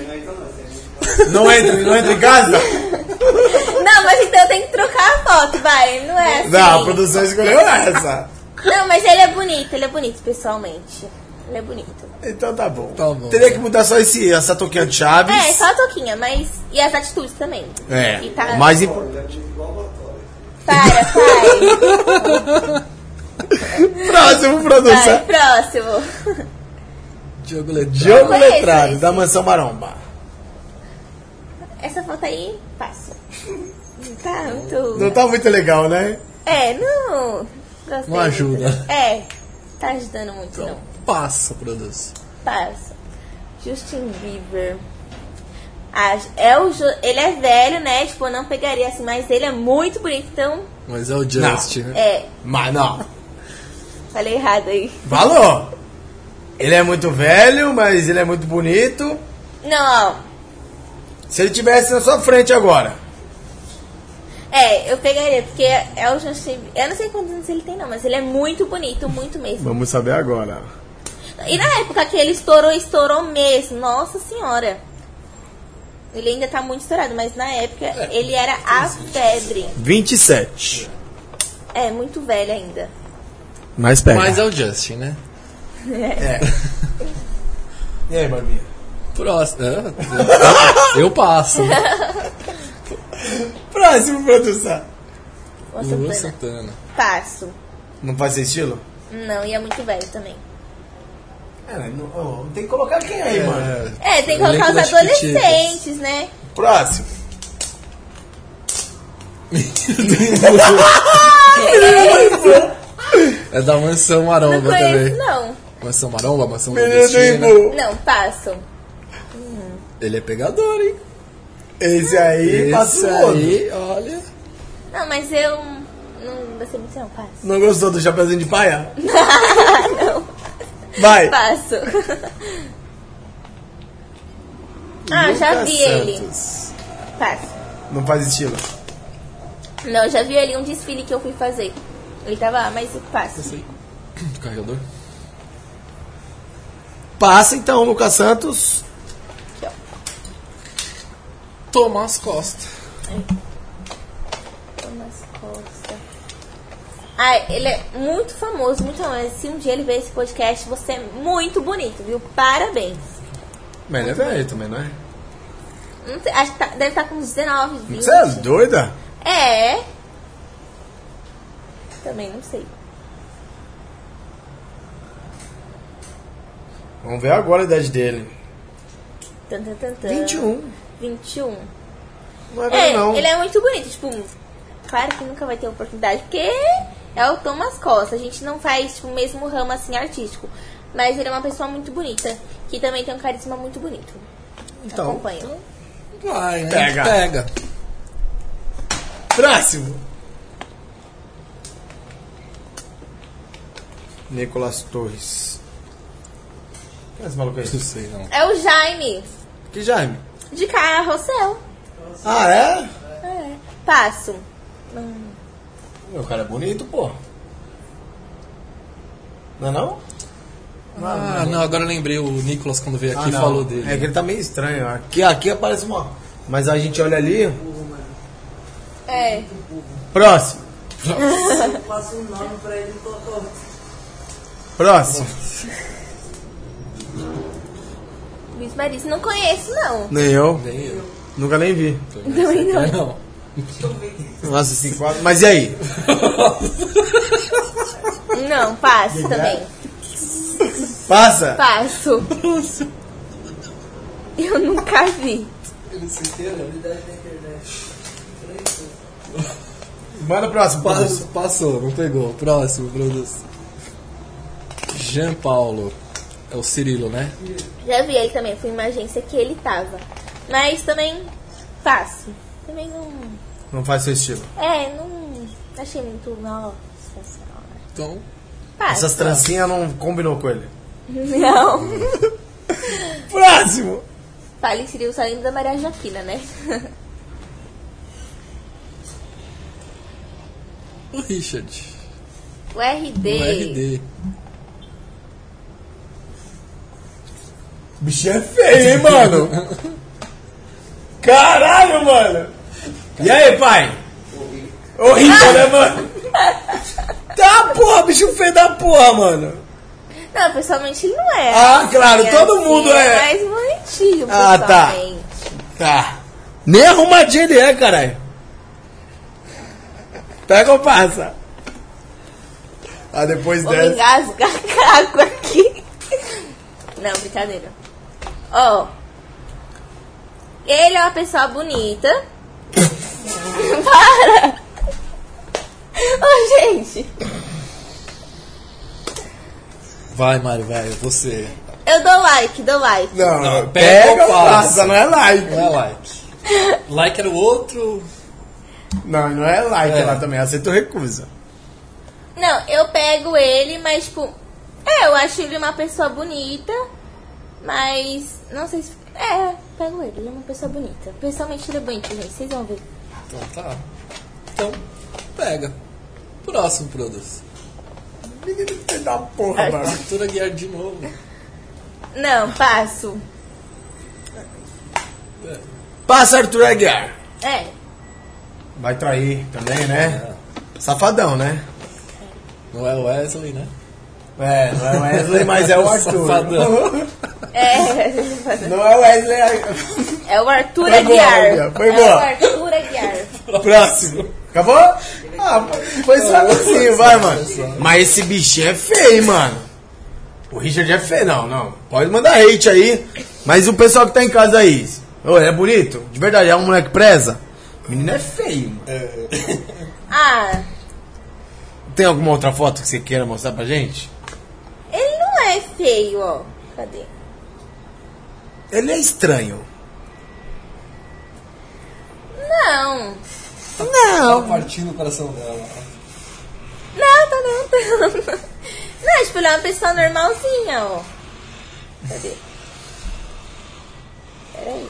Speaker 1: Não entra, não entra em casa?
Speaker 3: Não, mas então eu tenho que trocar a foto, vai. Não é assim.
Speaker 1: Não, a produção escolheu essa.
Speaker 3: Não, mas ele é bonito, ele é bonito pessoalmente. Ele é bonito.
Speaker 1: Então tá bom.
Speaker 2: Tá bom.
Speaker 1: Teria que mudar só esse, essa toquinha de chaves.
Speaker 3: É, só a toquinha, mas. E as atitudes também.
Speaker 1: É,
Speaker 3: E tá...
Speaker 1: o mais importante.
Speaker 3: Para, pai. (laughs)
Speaker 1: Próximo
Speaker 3: Vai,
Speaker 1: produção.
Speaker 3: próximo.
Speaker 2: Diogo Letrado.
Speaker 1: Diogo Letrado,
Speaker 3: esse.
Speaker 1: da Mansão Maromba.
Speaker 3: Essa foto aí, passa. Não tá muito.
Speaker 1: Não tá muito legal, né?
Speaker 3: É, não. Gostei
Speaker 2: Não ajuda.
Speaker 3: muito. É, tá ajudando muito,
Speaker 2: Então,
Speaker 3: não.
Speaker 2: Passa, produção.
Speaker 3: Passa. Justin Bieber. Ah, é o. Ele é velho, né? Tipo, eu não pegaria assim, mas ele é muito bonito, então.
Speaker 2: Mas é o Just, né?
Speaker 3: É,
Speaker 1: Mas não.
Speaker 3: falei errado aí.
Speaker 1: Falou! Ele é muito velho, mas ele é muito bonito.
Speaker 3: Não.
Speaker 1: Se ele tivesse na sua frente agora.
Speaker 3: É, eu pegaria, porque é o Justin Bieber. Eu não sei quantos anos ele tem, não, mas ele é muito bonito, muito mesmo.
Speaker 1: Vamos saber agora.
Speaker 3: E na época que ele estourou, estourou mesmo. Nossa senhora. Ele ainda tá muito estourado, mas na época ele era a febre.
Speaker 1: 27.
Speaker 3: É, muito velho ainda.
Speaker 1: Mas pega.
Speaker 2: Mas é o Justin, né?
Speaker 1: É. (laughs) E aí, Barbinha?
Speaker 2: Próximo. É, eu passo. (laughs)
Speaker 1: Próximo, produção.
Speaker 3: Nossa,
Speaker 2: Lua
Speaker 3: Santana. Passo.
Speaker 1: Não faz seu estilo?
Speaker 3: Não, e é muito velho também.
Speaker 1: É, não, tem que colocar quem aí, mano?
Speaker 3: É, tem que colocar os adolescentes, né?
Speaker 1: Próximo. (laughs)
Speaker 2: É da Mansão
Speaker 3: Não
Speaker 2: Maromba
Speaker 3: conheço,
Speaker 2: também.
Speaker 3: não.
Speaker 2: Mansão Maromba, Mansão
Speaker 1: Menino do
Speaker 2: Nordestina.
Speaker 3: Não, passo.
Speaker 2: Ele é pegador, hein?
Speaker 1: Esse aí
Speaker 2: Esse aí, olha.
Speaker 3: Não, mas eu não gostei muito, não. Passo.
Speaker 1: Não gostou do chapeuzinho de paia? (laughs) não. Vai.
Speaker 3: Passo. (laughs) ah, já vi ele.
Speaker 1: Santos.
Speaker 3: Passo.
Speaker 1: Não faz estilo.
Speaker 3: Não, eu já vi ali um desfile que eu fui fazer. Ele tava lá, mas passo.
Speaker 2: Esse. (clears throat) Carregador.
Speaker 1: Passa então, Lucas Santos.
Speaker 3: Aqui, ó.
Speaker 2: Tomás Costa.
Speaker 3: Thomas Costa. Ah, ele é muito famoso, muito famoso. Se um dia ele ver esse podcast, você é muito bonito, viu? Parabéns.
Speaker 1: Mas ele é velho também, não é?
Speaker 3: Não sei, acho que tá- deve estar com uns 19, 20.
Speaker 1: Você é doida?
Speaker 3: É. Também não sei.
Speaker 1: Vamos ver agora a idade dele.
Speaker 3: Tan, tan, tan, tan.
Speaker 1: 21.
Speaker 3: 21.
Speaker 1: Não é
Speaker 3: É,
Speaker 1: não.
Speaker 3: ele é muito bonito. Tipo, claro que nunca vai ter oportunidade, porque é o Thomas Costa. A gente não faz tipo, o mesmo ramo assim artístico. Mas ele é uma pessoa muito bonita, que também tem um carisma muito bonito.
Speaker 1: Então,
Speaker 3: Acompanho.
Speaker 2: Vai, né?
Speaker 1: Pega.
Speaker 2: Pega.
Speaker 1: próximo. Nicolas Torres. Quem é esse maluco aí?
Speaker 2: Não sei, não.
Speaker 3: É o Jaime,
Speaker 1: Que Jaime?
Speaker 3: de carrossel.
Speaker 1: Ah, é?
Speaker 3: É. Passo.
Speaker 1: Meu cara é bonito, pô. Não é não?
Speaker 2: Ah, não, agora eu lembrei o Nicolas quando veio aqui
Speaker 1: Ah,
Speaker 2: falou dele.
Speaker 1: É que ele tá meio estranho. Aqui, aqui aparece uma. Mas a gente olha ali.
Speaker 3: É.
Speaker 1: Próximo.
Speaker 5: Eu passo um nome pra ele colocar outro.
Speaker 1: Próximo.
Speaker 3: Luiz Marisa, não conheço, não.
Speaker 1: Nem eu.
Speaker 2: Nem eu.
Speaker 1: Nunca nem vi.
Speaker 3: Também não.
Speaker 2: Não.
Speaker 1: Nossa, assim. Mas e aí?
Speaker 3: Não, passo também.
Speaker 1: Passa?
Speaker 3: Passo. Eu nunca vi.
Speaker 5: Habilidade da internet.
Speaker 1: Manda o próximo.
Speaker 2: Pass-
Speaker 1: produção.
Speaker 2: Passou, não pegou. Próximo, produção. Jean Paulo. É o Cirilo, né?
Speaker 3: Já vi ele também, fui em uma agência que ele tava. Mas também passo. Também não.
Speaker 1: Não faz seu estilo.
Speaker 3: É, não. Achei muito. Nossa senhora.
Speaker 2: Então,
Speaker 3: Passo.
Speaker 1: Essas trancinhas não combinou com ele.
Speaker 3: Não. (laughs)
Speaker 1: Próximo.
Speaker 3: Fale seria o saindo da Maria Joaquina, né?
Speaker 2: o (laughs) Richard.
Speaker 3: O RD.
Speaker 2: O RD.
Speaker 1: Bicho é feio, hein, mano? (laughs) Caralho, mano. E aí, pai? Horrível, né, mano? Tá, porra, bicho feio da porra, mano.
Speaker 3: Não, pessoalmente ele não é.
Speaker 1: Ah, claro,
Speaker 3: assim,
Speaker 1: todo
Speaker 3: assim,
Speaker 1: mundo é.
Speaker 3: mais bonitinho,
Speaker 1: Ah, tá. Tá. Nem arrumadinho ele é, caralho. Pega ou passa? Ah, depois
Speaker 3: Vou
Speaker 1: dessa.
Speaker 3: engasgar (laughs) caco aqui. Não, brincadeira. Ó. Ele é uma pessoa bonita. Para! Ô, gente.
Speaker 2: Vai, Mari, vai, você.
Speaker 3: Eu dou like, dou like.
Speaker 1: Não,
Speaker 2: Não,
Speaker 1: pega,
Speaker 2: pega ou passa?
Speaker 1: passa, não é like.
Speaker 2: Não é like. Like era o outro.
Speaker 1: Não, não é like
Speaker 2: É.
Speaker 1: lá também, aceita ou recusa.
Speaker 3: Não, eu pego ele, mas tipo. É, eu acho ele uma pessoa bonita. Mas. Não sei se. É, pego ele, ele é uma pessoa bonita. Pessoalmente ele é bonito, gente. Vocês vão ver.
Speaker 2: Então tá. Então, pega. Próximo produto.
Speaker 1: Menino filho da porra, mano.
Speaker 2: Arthur Aguiar de novo.
Speaker 3: Não, passo.
Speaker 1: Passa Arthur Aguiar.
Speaker 3: É.
Speaker 1: Vai trair também, né? Safadão, né?
Speaker 2: Não é o Wesley, né?
Speaker 1: É, não é o Wesley, mas é o Arthur.
Speaker 2: Safadão.
Speaker 3: É.
Speaker 1: Não é o Wesley.
Speaker 3: É o Arthur
Speaker 1: Foi boa,
Speaker 3: Aguiar.
Speaker 1: Foi
Speaker 3: é
Speaker 1: boa.
Speaker 3: o Arthur Aguiar.
Speaker 1: Próximo. Acabou? Ah, foi só assim, vai, mano. Mas esse bichinho é feio, mano. O Richard é feio, não, não. Pode mandar hate aí. Mas o pessoal que tá em casa aí. Ô, ele é bonito? De verdade, é um moleque preza? O menino é feio, mano.
Speaker 3: Ah,
Speaker 1: Tem alguma outra foto que você queira mostrar pra gente?
Speaker 3: Não é feio, ó. Cadê?
Speaker 1: Ele é estranho.
Speaker 3: Não.
Speaker 2: Tá partindo o coração dela.
Speaker 3: Não, tá não, tá não. (laughs) Não, tipo, ele é uma pessoa normalzinha, ó. Cadê? Peraí.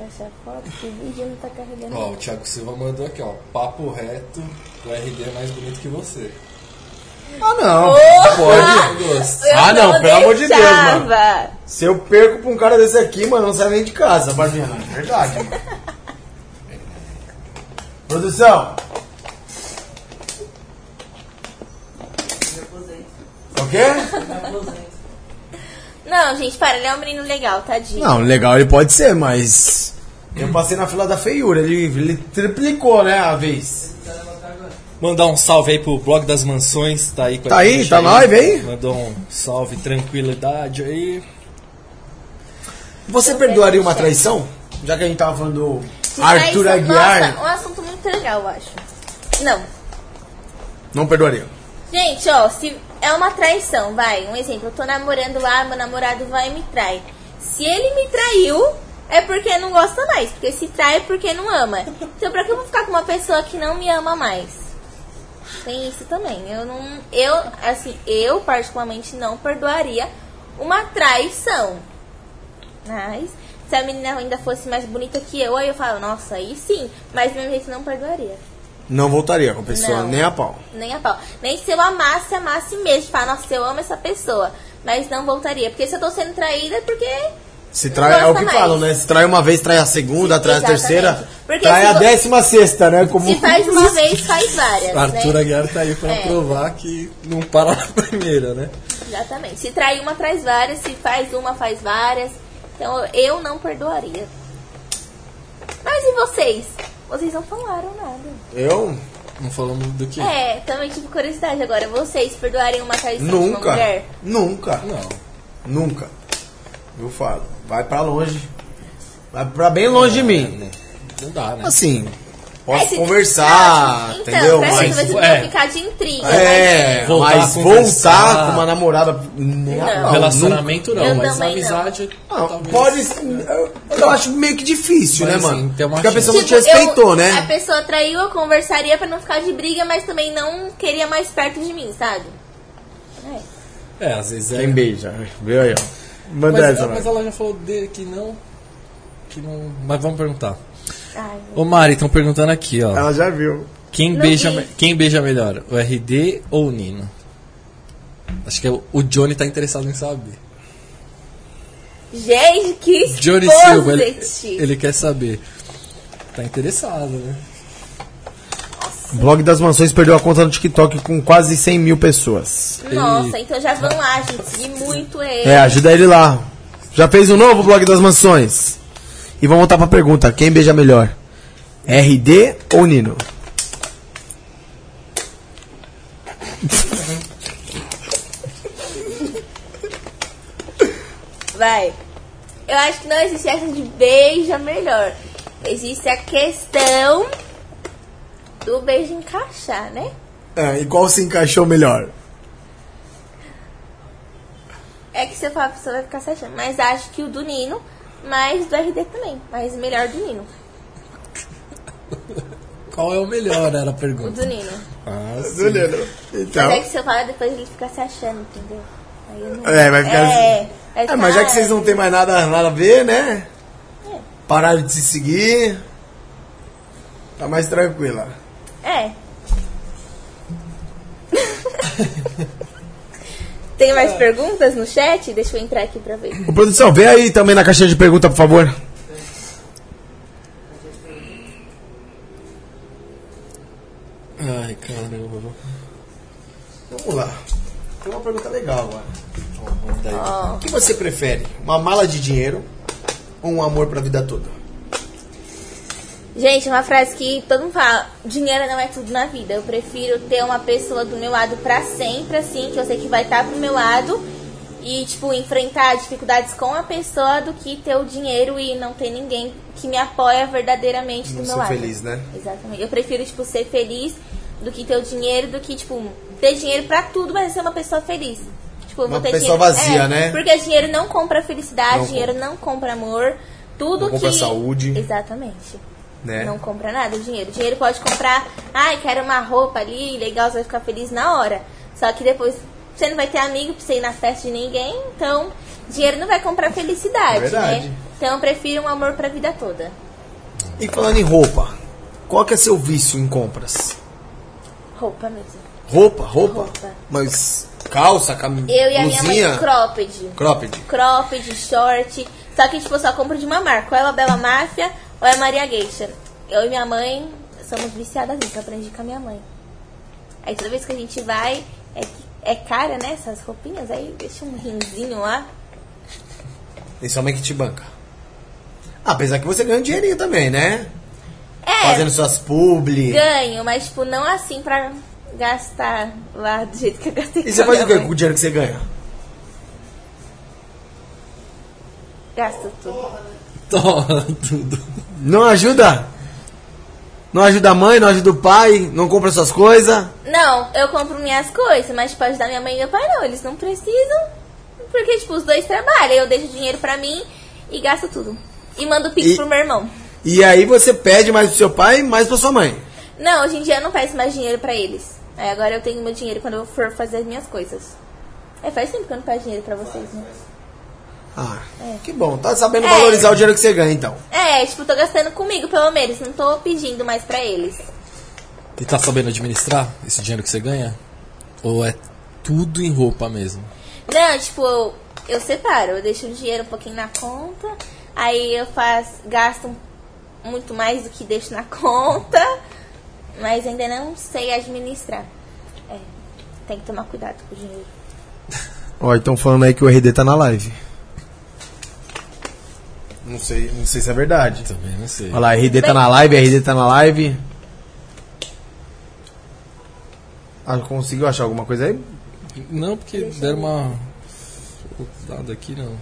Speaker 3: Essa foto, que vídeo não tá carregando.
Speaker 2: Ó, o Thiago Silva mandou aqui, ó. Papo reto, o RD é mais bonito que você.
Speaker 1: Ah, não.
Speaker 2: Pode. Gosto.
Speaker 3: Eu
Speaker 1: Ah, não, pelo amor de Deus, mano. Se eu perco pra um cara desse aqui, mano, não sai nem de casa, Babiana. É verdade, mano. Produção. O quê?
Speaker 3: Não, gente, para, ele é um menino legal, tadinho.
Speaker 1: Não, legal ele pode ser, mas. Eu passei na fila da feiura, ele, ele triplicou, né, a vez.
Speaker 2: Mandar um salve aí pro blog das mansões, tá aí com
Speaker 1: Tá
Speaker 2: a
Speaker 1: aí,
Speaker 2: gente
Speaker 1: tá na live aí?
Speaker 2: Mandou um salve, tranquilidade aí.
Speaker 1: Você perdoaria uma traição? Já que a gente tava falando do Arthur
Speaker 3: traição-
Speaker 1: Aguiar.
Speaker 3: Nossa, um assunto muito legal, eu acho. Não.
Speaker 1: Não perdoaria.
Speaker 3: Gente, ó, se é uma traição, vai, um exemplo, eu tô namorando lá, meu namorado vai e me trai. Se ele me traiu, é porque não gosta mais. Porque se trai é porque não ama. Então pra que eu vou ficar com uma pessoa que não me ama mais? Tem isso também. Eu não. Eu, assim, eu particularmente não perdoaria uma traição. Mas se a menina ainda fosse mais bonita que eu, aí eu falo, nossa, aí sim. Mas mesmo jeito não perdoaria.
Speaker 1: Não voltaria com a pessoa,
Speaker 3: Não.
Speaker 1: nem a pau.
Speaker 3: Nem a pau. Nem se eu amasse, amasse mesmo. Falar, nossa, eu amo essa pessoa. Mas não voltaria. Porque se eu tô sendo traída, é porque.
Speaker 1: Se trai, é o que
Speaker 3: Gosta
Speaker 1: falam,
Speaker 3: mais.
Speaker 1: né? Se trai uma vez, trai a segunda, trai a
Speaker 3: exatamente.
Speaker 1: terceira,
Speaker 3: Porque
Speaker 1: trai a décima sexta, né? Como...
Speaker 3: Se faz uma (laughs) vez, faz várias.
Speaker 2: Arthur
Speaker 3: né?
Speaker 2: Aguiar tá aí pra
Speaker 3: É.
Speaker 2: provar que não para na primeira, né?
Speaker 3: Exatamente. Se trai uma, traz várias. Se faz uma, faz várias. Então eu não perdoaria. Mas e vocês? Vocês não falaram nada.
Speaker 1: Eu?
Speaker 2: Não falamos do que?
Speaker 3: É, também tive curiosidade agora. Vocês perdoariam uma traição de uma
Speaker 1: Nunca.
Speaker 3: mulher?
Speaker 1: Nunca.
Speaker 2: Não.
Speaker 1: Nunca. Eu falo. Vai pra longe. Vai pra bem longe de mim.
Speaker 2: Não dá, né?
Speaker 1: Assim, posso
Speaker 3: É, se-
Speaker 1: conversar,
Speaker 3: Então,
Speaker 1: entendeu?
Speaker 3: pra
Speaker 1: Mas,
Speaker 3: você
Speaker 2: é.
Speaker 3: não ficar de intriga.
Speaker 1: é,
Speaker 3: mas-
Speaker 2: Voltar
Speaker 1: mas
Speaker 2: a conversar.
Speaker 1: voltar com uma namorada. Não,
Speaker 3: Não.
Speaker 1: não,
Speaker 2: Relacionamento não,
Speaker 3: Eu
Speaker 2: mas
Speaker 3: também
Speaker 2: amizade.
Speaker 1: Não,
Speaker 2: talvez.
Speaker 1: pode. Eu, eu acho meio que difícil,
Speaker 2: Mas,
Speaker 1: né,
Speaker 2: assim,
Speaker 1: mano?
Speaker 2: tem uma
Speaker 1: Porque a pessoa não te
Speaker 3: Tipo, eu-
Speaker 1: respeitou,
Speaker 3: A
Speaker 1: né?
Speaker 3: pessoa traiu, eu conversaria pra não ficar de briga, mas também não queria mais perto de mim, sabe? É.
Speaker 2: É, às vezes é.
Speaker 1: Quem beija? Viu aí, ó. Manda
Speaker 2: Mas,
Speaker 1: essa,
Speaker 2: mas ela já falou de, que não. Que não. Mas vamos perguntar.
Speaker 3: Ai,
Speaker 2: Ô Mari, estão perguntando aqui, ó.
Speaker 1: Ela já viu.
Speaker 2: Quem beija,
Speaker 3: vi.
Speaker 2: quem beija melhor? O RD ou o Nino? Acho que é o, o Johnny tá interessado em saber.
Speaker 3: Gente, que
Speaker 2: Johnny Silva, ele, ele quer saber. Tá interessado, né?
Speaker 1: O blog das mansões perdeu a conta no TikTok com quase 100 mil pessoas.
Speaker 3: Nossa, então já vão lá, gente. Seguir muito ele.
Speaker 1: É, ajuda ele lá. Já fez um novo blog das mansões? E vamos voltar pra pergunta: quem beija melhor? RD ou Nino?
Speaker 3: Vai. Eu acho que não existe essa de beijo é melhor. Existe a questão do beijo encaixar, né?
Speaker 1: É, e qual se encaixou melhor?
Speaker 3: É que você fala, a pessoa vai ficar se achando. Mas acho que o do Nino, mais do RD também. Mas melhor do Nino. (laughs)
Speaker 2: Qual é o melhor? Era a
Speaker 3: O
Speaker 2: pergunta.
Speaker 3: do Nino.
Speaker 2: Ah, sim.
Speaker 1: Juliano. Então.
Speaker 3: Mas é que se eu falar, depois ele fica se achando, entendeu? Aí eu não...
Speaker 1: É, vai ficar
Speaker 3: É,
Speaker 1: assim.
Speaker 3: vai
Speaker 1: É, mas já que
Speaker 3: ficar-
Speaker 1: vocês não tem mais nada, nada a ver, né?
Speaker 3: É.
Speaker 1: Pararam de se seguir. Tá mais tranquila.
Speaker 3: É. (laughs) Tem mais perguntas no chat? Deixa eu entrar aqui pra ver.
Speaker 1: Ô, produção, vê aí também na caixinha de pergunta, por favor.
Speaker 2: Ai, caramba.
Speaker 1: Vamos lá. Tem uma pergunta legal agora.
Speaker 3: Ó,
Speaker 1: O que você prefere? Uma mala de dinheiro ou um amor pra vida toda?
Speaker 3: Gente, uma frase que todo mundo fala: dinheiro não é tudo na vida. Eu prefiro ter uma pessoa do meu lado pra sempre, assim, que eu sei que vai estar pro meu lado. E, tipo, enfrentar dificuldades com a pessoa do que ter o dinheiro e não ter ninguém que me apoia verdadeiramente do
Speaker 1: Não
Speaker 3: meu
Speaker 1: ser
Speaker 3: lado.
Speaker 1: feliz, né?
Speaker 3: Exatamente. Eu prefiro, tipo, ser feliz do que ter o dinheiro, do que, tipo, ter dinheiro pra tudo, mas ser uma pessoa feliz. Tipo, eu vou
Speaker 1: Uma
Speaker 3: ter
Speaker 1: pessoa
Speaker 3: dinheiro-
Speaker 1: vazia,
Speaker 3: É,
Speaker 1: né?
Speaker 3: Porque dinheiro não compra felicidade,
Speaker 1: Não
Speaker 3: dinheiro não compra amor. Tudo
Speaker 1: Não compra
Speaker 3: que.
Speaker 1: saúde.
Speaker 3: Exatamente.
Speaker 1: Né?
Speaker 3: Não compra nada, dinheiro. Dinheiro pode comprar, ai, quero uma roupa ali, legal, você vai ficar feliz na hora. Só que depois você não vai ter amigo pra você ir na festa de ninguém, então dinheiro não vai comprar felicidade,
Speaker 1: É
Speaker 3: né? Então eu prefiro um amor pra vida toda.
Speaker 1: E falando em roupa, qual que é seu vício em compras?
Speaker 3: Roupa mesmo.
Speaker 1: Roupa, roupa?
Speaker 3: Roupa.
Speaker 1: Mas calça, cam...
Speaker 3: Eu e a minha mãe, cropped.
Speaker 1: cropped.
Speaker 3: Cropped, short. Só que, tipo, eu só compro de uma marca. Ou é a Bela Máfia ou é Maria Geisha. Eu e minha mãe somos viciadas nisso. Eu aprendi com a minha mãe. Aí toda vez que a gente vai, é, é cara, né? Essas roupinhas. Aí deixa um rinzinho lá.
Speaker 1: E sua mãe que te banca. Apesar que você ganha um dinheirinho também, né?
Speaker 3: É,
Speaker 1: Fazendo suas publi.
Speaker 3: ganho, mas, tipo, não assim pra gastar lá do jeito que eu gastei
Speaker 1: E você faz o que com o dinheiro que você ganha?
Speaker 3: Gasto tudo. (laughs)
Speaker 2: Tudo.
Speaker 1: Não ajuda? Não ajuda a mãe, não ajuda o pai, não compra suas coisas.
Speaker 3: Não, eu compro minhas coisas, mas tipo, ajudar minha mãe e meu pai não, eles não precisam. Porque, tipo, os dois trabalham. Eu deixo dinheiro pra mim e gasto tudo. E mando pix
Speaker 1: E-
Speaker 3: pro meu irmão.
Speaker 1: E aí você pede mais pro seu pai e mais pra sua mãe.
Speaker 3: Não, hoje em dia eu não peço mais dinheiro pra eles. Aí agora eu tenho meu dinheiro quando eu for fazer as minhas coisas. É, faz tempo que eu não peço dinheiro pra vocês, né?
Speaker 1: Ah, que bom. Tá sabendo
Speaker 3: É.
Speaker 1: valorizar o dinheiro que você ganha, então.
Speaker 3: É, tipo, tô gastando comigo, pelo menos. Não tô pedindo mais pra eles.
Speaker 2: E tá sabendo administrar esse dinheiro que você ganha? Ou é tudo em roupa mesmo?
Speaker 3: Não, tipo, eu, eu separo. Eu deixo o dinheiro um pouquinho na conta. Aí eu faço, gasto muito mais do que deixo na (laughs) conta. Mas ainda não sei administrar. É, tem que tomar cuidado com o dinheiro.
Speaker 1: Ó, então falando aí que o RD tá na live. Não sei, não sei se é verdade.
Speaker 2: Também não sei.
Speaker 1: Olha lá, RD tá na live, RD tá na live. Ah, conseguiu achar alguma coisa aí?
Speaker 2: Não, porque deram uma. Nada aqui não.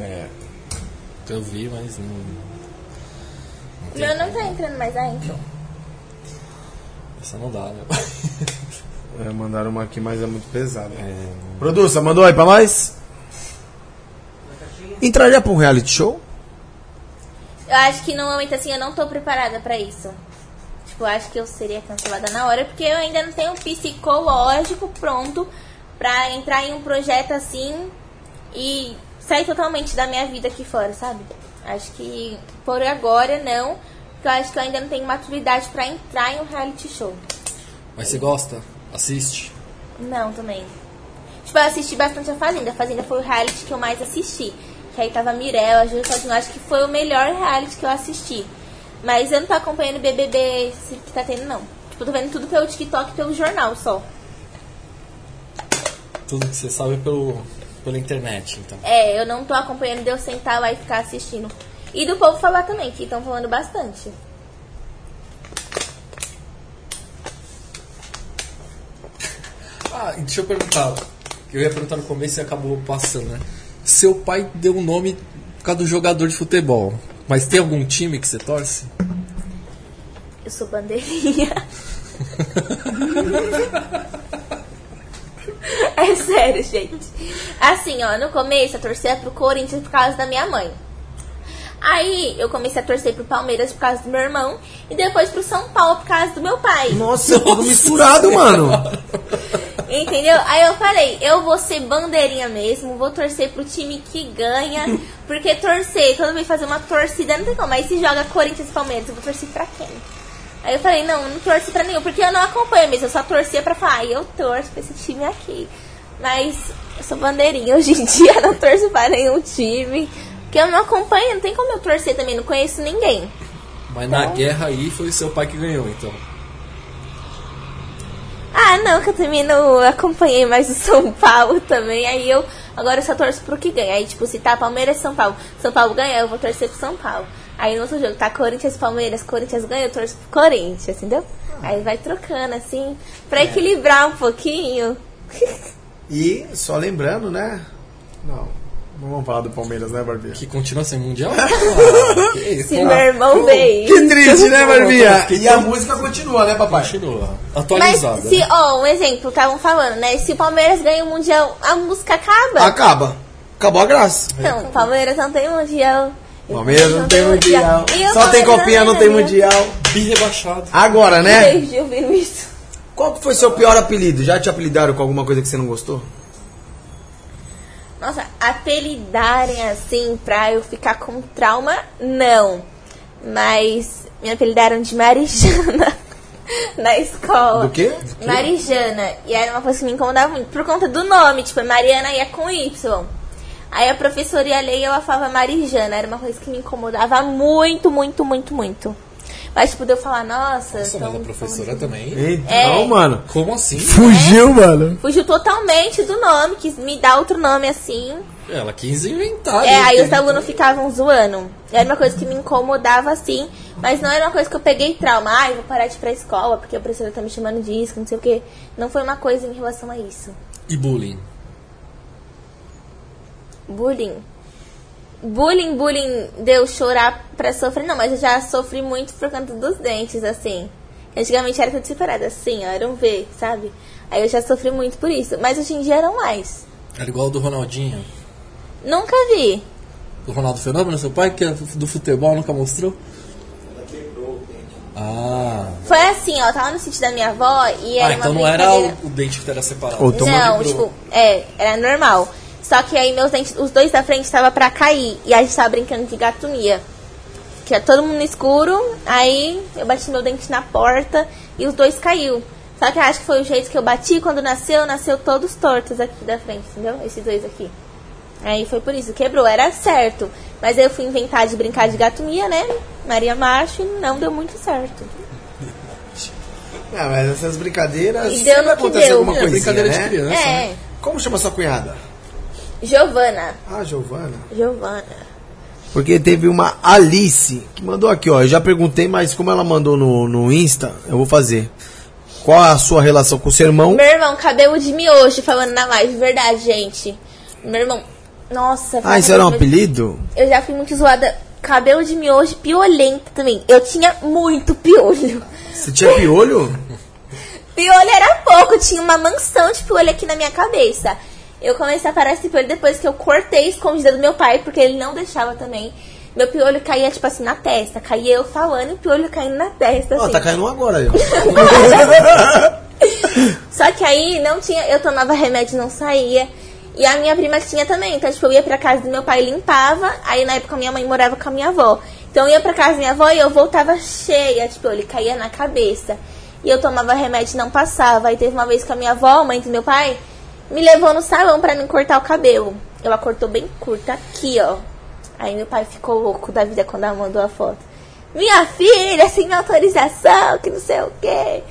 Speaker 1: É.
Speaker 2: Eu vi, mas não.
Speaker 3: O meu não tá entrando mais aí, então.
Speaker 2: Essa não dá, né? (laughs)
Speaker 1: É, mandaram uma aqui, mas é muito pesada. Produça, mandou aí pra nós? Entraria pra um reality show?
Speaker 3: Eu acho que no momento assim eu não tô preparada pra isso. Tipo, eu acho que eu seria cancelada na hora, porque eu ainda não tenho um psicológico pronto pra entrar em um projeto assim e sair totalmente da minha vida aqui fora, sabe? Acho que por agora não, porque eu acho que eu ainda não tenho maturidade pra entrar em um reality show.
Speaker 2: Mas você gosta? Assiste?
Speaker 3: Não, também. Tipo, eu assisti bastante a Fazenda. A Fazenda foi o reality que eu mais assisti. Que aí tava a Mirella, Júlia Todinho. Acho que foi o melhor reality que eu assisti. Mas eu não tô acompanhando o BBB que tá tendo, não. Tipo, tô vendo tudo pelo TikTok e pelo jornal só.
Speaker 2: Tudo que você sabe pelo, pela internet, então.
Speaker 3: É, eu não tô acompanhando de eu sentar lá e ficar assistindo. E do povo falar também, que estão falando bastante.
Speaker 2: Ah, e deixa eu perguntar. Eu ia perguntar no começo e acabou passando, né? Seu pai deu um nome por causa do jogador de futebol. Mas tem algum time que você torce?
Speaker 3: Eu sou bandeirinha. (laughs) é sério, gente. Assim, ó, no começo eu torcia pro Corinthians por causa da minha mãe. Aí eu comecei a torcer pro Palmeiras por causa do meu irmão e depois pro São Paulo por causa do meu pai.
Speaker 1: Nossa, tudo misturado, mano.
Speaker 3: Entendeu? Aí eu falei, eu vou ser bandeirinha mesmo, vou torcer pro time que ganha, porque torcer, quando vem fazer uma torcida, não tem como. Aí se joga Corinthians e Palmeiras, eu vou torcer pra quem? Aí eu falei, não, não torço pra nenhum, porque eu não acompanho mesmo, eu só torcia pra falar, "Ai, eu torço pra esse time aqui. Mas eu sou bandeirinha hoje em dia, (laughs) não torço pra nenhum time, porque eu não acompanho, não tem como eu torcer também, não conheço ninguém.
Speaker 2: Mas na guerra aí foi seu pai que ganhou, então.
Speaker 3: Ah, não, que eu também não acompanhei mais o São (laughs) Paulo também. Aí eu agora eu só torço pro que ganha. Aí, tipo, se tá Palmeiras e São Paulo, São Paulo ganha, eu vou torcer pro São Paulo. Aí no outro jogo tá Corinthians e Palmeiras, Corinthians ganha, eu torço pro Corinthians, entendeu? Aí vai trocando, assim, pra equilibrar um pouquinho. (laughs)
Speaker 1: E só lembrando, né? Não vamos falar do Palmeiras, né, Barbinha?
Speaker 2: Que continua sem mundial? (laughs) Ah, que isso?
Speaker 3: Se meu irmão vem.
Speaker 1: Que triste, né, Barbinha? E a música continua, né, papai?
Speaker 2: Continua.
Speaker 3: Mas
Speaker 2: Atualizada.
Speaker 3: se,
Speaker 2: né?
Speaker 3: ó, um exemplo, estavam falando, né? Se o Palmeiras ganha o Mundial, a música acaba.
Speaker 1: Acaba. Acabou a graça.
Speaker 3: Não, o Palmeiras não tem Mundial.
Speaker 1: Palmeiras não tem mundial.
Speaker 3: O
Speaker 1: Só tem copinha, não tem mundial.
Speaker 2: Bi rebaixado.
Speaker 1: Agora, né?
Speaker 3: Já ouviram isso?
Speaker 1: Qual que foi seu pior apelido? Já te apelidaram com alguma coisa que você não gostou?
Speaker 3: Nossa, apelidarem assim pra eu ficar com trauma, não. Mas me apelidaram de Marijana (laughs) na escola.
Speaker 1: Do quê?
Speaker 3: Marijana. E era uma coisa que me incomodava muito. Por conta do nome, tipo, Mariana ia com Y. Aí a professora ia ler e ela falava Marijana. Era uma coisa que me incomodava muito, muito, muito, muito. Mas, tipo, de eu falar, nossa.
Speaker 2: Nossa,
Speaker 3: então-
Speaker 2: mas a professora também.
Speaker 1: Então,
Speaker 3: É.
Speaker 1: mano.
Speaker 2: Como assim?
Speaker 1: Fugiu, mano.
Speaker 3: Fugiu totalmente do nome, quis me dar outro nome assim.
Speaker 2: Ela quis inventar.
Speaker 3: É,
Speaker 2: né?
Speaker 3: aí os alunos ficavam zoando. Era uma coisa que me incomodava assim, mas não era uma coisa que eu peguei trauma. Ai, vou parar de ir pra escola porque a professora tá me chamando disso, não sei o quê. Não foi uma coisa em relação a isso.
Speaker 2: E bullying.
Speaker 3: Bullying. Bullying, bullying, deu chorar pra sofrer. Não, mas eu já sofri muito por conta dos dentes, assim. Antigamente era tudo separado, assim, ó, era um V, sabe? Aí eu já sofri muito por isso. Mas hoje em dia eram mais.
Speaker 2: Era igual o do Ronaldinho.
Speaker 3: Nunca vi.
Speaker 2: Do Ronaldo Fenômeno, seu pai, que é do futebol, nunca mostrou? Ah,
Speaker 3: Foi assim, ó, eu tava no sítio da minha avó e era
Speaker 2: ah
Speaker 3: uma
Speaker 2: então não era o, o dente que era separado.
Speaker 1: Ou
Speaker 3: Não,
Speaker 2: Quebrou.
Speaker 3: tipo, é, era normal. Só que aí meus dentes, os dois da frente estavam pra cair. E a gente tava brincando de gatomia. Que é todo mundo no escuro. Aí eu bati meu dente na porta e os dois caiu. Só que eu acho que foi o jeito que eu bati quando nasceu, nasceu todos tortos aqui da frente, entendeu? Esses dois aqui. Aí foi por isso, quebrou, era certo. Mas aí eu fui inventar de brincar de gatomia, né? Maria Macho e não deu muito certo.
Speaker 1: Ah, mas essas brincadeiras.
Speaker 3: E deu
Speaker 1: sempre
Speaker 3: no que
Speaker 1: acontece
Speaker 3: deu.
Speaker 1: alguma
Speaker 2: É,
Speaker 1: coisinha,
Speaker 2: brincadeira
Speaker 1: né?
Speaker 2: de criança.
Speaker 3: É,
Speaker 2: né?
Speaker 1: Como chama sua cunhada?
Speaker 3: Giovana.
Speaker 1: Ah, Giovana.
Speaker 3: Giovana.
Speaker 1: Porque teve uma Alice que mandou aqui, ó. Eu já perguntei, mas como ela mandou no, no Insta, eu vou fazer. Qual a sua relação com o seu irmão?
Speaker 3: Meu irmão, cabelo de miojo, falando na live. Verdade, gente. Meu irmão, nossa.
Speaker 1: Ah, isso era um apelido?
Speaker 3: Eu já fui muito zoada. Cabelo de miojo piolento também. Eu tinha muito piolho.
Speaker 1: Você tinha piolho? (laughs)
Speaker 3: Piolho era pouco, tinha uma mansão de piolho aqui na minha cabeça. Eu comecei a parar esse piolho depois que eu cortei escondida do meu pai, porque ele não deixava também. Meu piolho caía, tipo assim, na testa. Caía eu falando e o piolho caindo na testa,
Speaker 1: Ó,
Speaker 3: assim.
Speaker 1: tá caindo um agora aí. (laughs)
Speaker 3: Só que aí não tinha, eu tomava remédio e não saía. E a minha prima tinha também. Então, tipo, eu ia pra casa do meu pai e limpava. Aí na época minha mãe morava com a minha avó. Então eu ia pra casa da minha avó e eu voltava cheia, tipo, ele caía na cabeça. E eu tomava remédio e não passava. Aí teve uma vez que a minha avó, mãe do meu pai, me levou no salão pra me cortar o cabelo. Ela cortou bem curta aqui, ó. Aí meu pai ficou louco da vida quando ela mandou a foto. minha filha, sem autorização, que não sei o quê.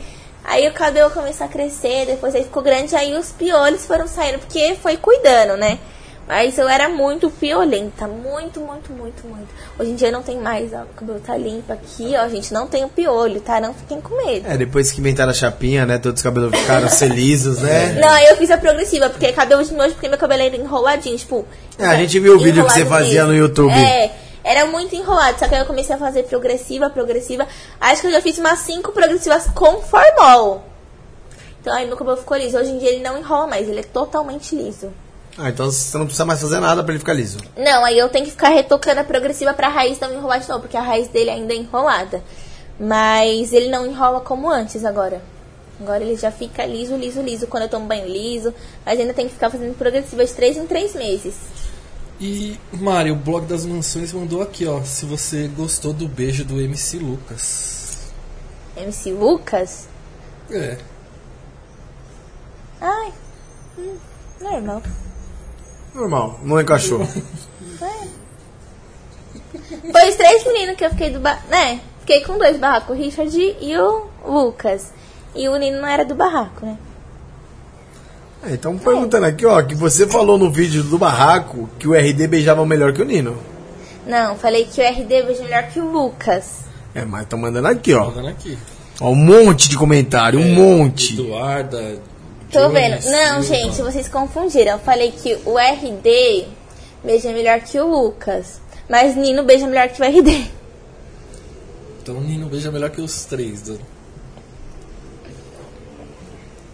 Speaker 3: Aí o cabelo começou a crescer, depois aí ficou grande, aí os piolhos foram saindo, porque foi cuidando, né? Mas eu era muito piolenta, muito, muito, muito, muito. Hoje em dia não tem mais, ó, o cabelo tá limpo aqui, ó, gente, não tem o piolho, tá? Não fiquem com medo.
Speaker 1: É, depois que inventaram a chapinha, né? Todos os cabelos ficaram (laughs) ser lisos, né?
Speaker 3: Não, eu fiz a progressiva, porque cabelo de nojo, porque meu cabelo era enroladinho, tipo.
Speaker 1: É, a gente viu o vídeo que você fazia no YouTube.
Speaker 3: É, era muito enrolado, só que aí eu comecei a fazer progressiva, progressiva. Acho que eu já fiz umas cinco progressivas com formol. Então aí meu cabelo ficou liso. Hoje em dia ele não enrola mais, ele é totalmente liso.
Speaker 1: Ah, então você não precisa mais fazer nada pra ele ficar liso.
Speaker 3: Não, aí eu tenho que ficar retocando a progressiva pra raiz não enrolar de novo, porque a raiz dele ainda é enrolada. Mas ele não enrola como antes agora. Agora ele já fica liso, liso, liso. Quando eu tomo banho liso. Mas ainda tem que ficar fazendo progressiva de 3 em 3 meses.
Speaker 2: E, Mário, o blog das mansões mandou aqui, ó. Se você gostou do beijo do MC Lucas.
Speaker 3: MC Lucas?
Speaker 2: É.
Speaker 3: Ai, hum, normal.
Speaker 1: Normal, não encaixou.
Speaker 3: Foi os três meninos que eu fiquei do ba... né? Fiquei com dois barracos, o Richard e o Lucas. E o menino não era do barraco, né?
Speaker 1: É, então perguntando aqui, ó, que você falou no vídeo do barraco que o RD beijava melhor que o Nino.
Speaker 3: Não, falei que o RD veio melhor que o Lucas.
Speaker 1: É, mas estão mandando aqui, ó.
Speaker 2: Mandando aqui.
Speaker 1: Ó, um monte de comentário, um monte.
Speaker 2: Eduarda.
Speaker 3: Tô vendo. Não, gente, vocês confundiram. Eu falei que o RD beija melhor que o Lucas. Mas Nino beija melhor que o RD.
Speaker 2: Então o Nino beija melhor que os três. Do...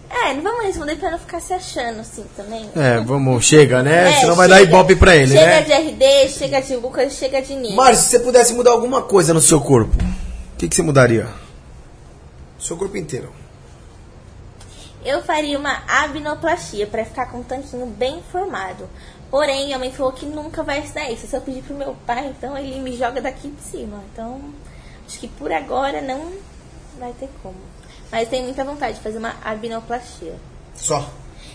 Speaker 3: É, não vamos responder pra não ficar se achando assim também.
Speaker 1: É, vamos, chega, né?
Speaker 3: É,
Speaker 1: Senão vai dar
Speaker 3: chega-
Speaker 1: ibope pra ele,
Speaker 3: chega
Speaker 1: né?
Speaker 3: de RD, chega de Lucas, chega de Nino.
Speaker 1: Mário, se você pudesse mudar alguma coisa no seu corpo, o que, que você mudaria? Seu corpo inteiro.
Speaker 3: Eu faria uma abnoplastia pra ficar com um tanquinho bem formado. Porém, minha mãe falou que nunca vai ensinar isso. Se eu pedir pro meu pai, então ele me joga daqui de cima. Então, acho que por agora não vai ter como. Mas tenho muita vontade de fazer uma abnoplastia.
Speaker 1: Só.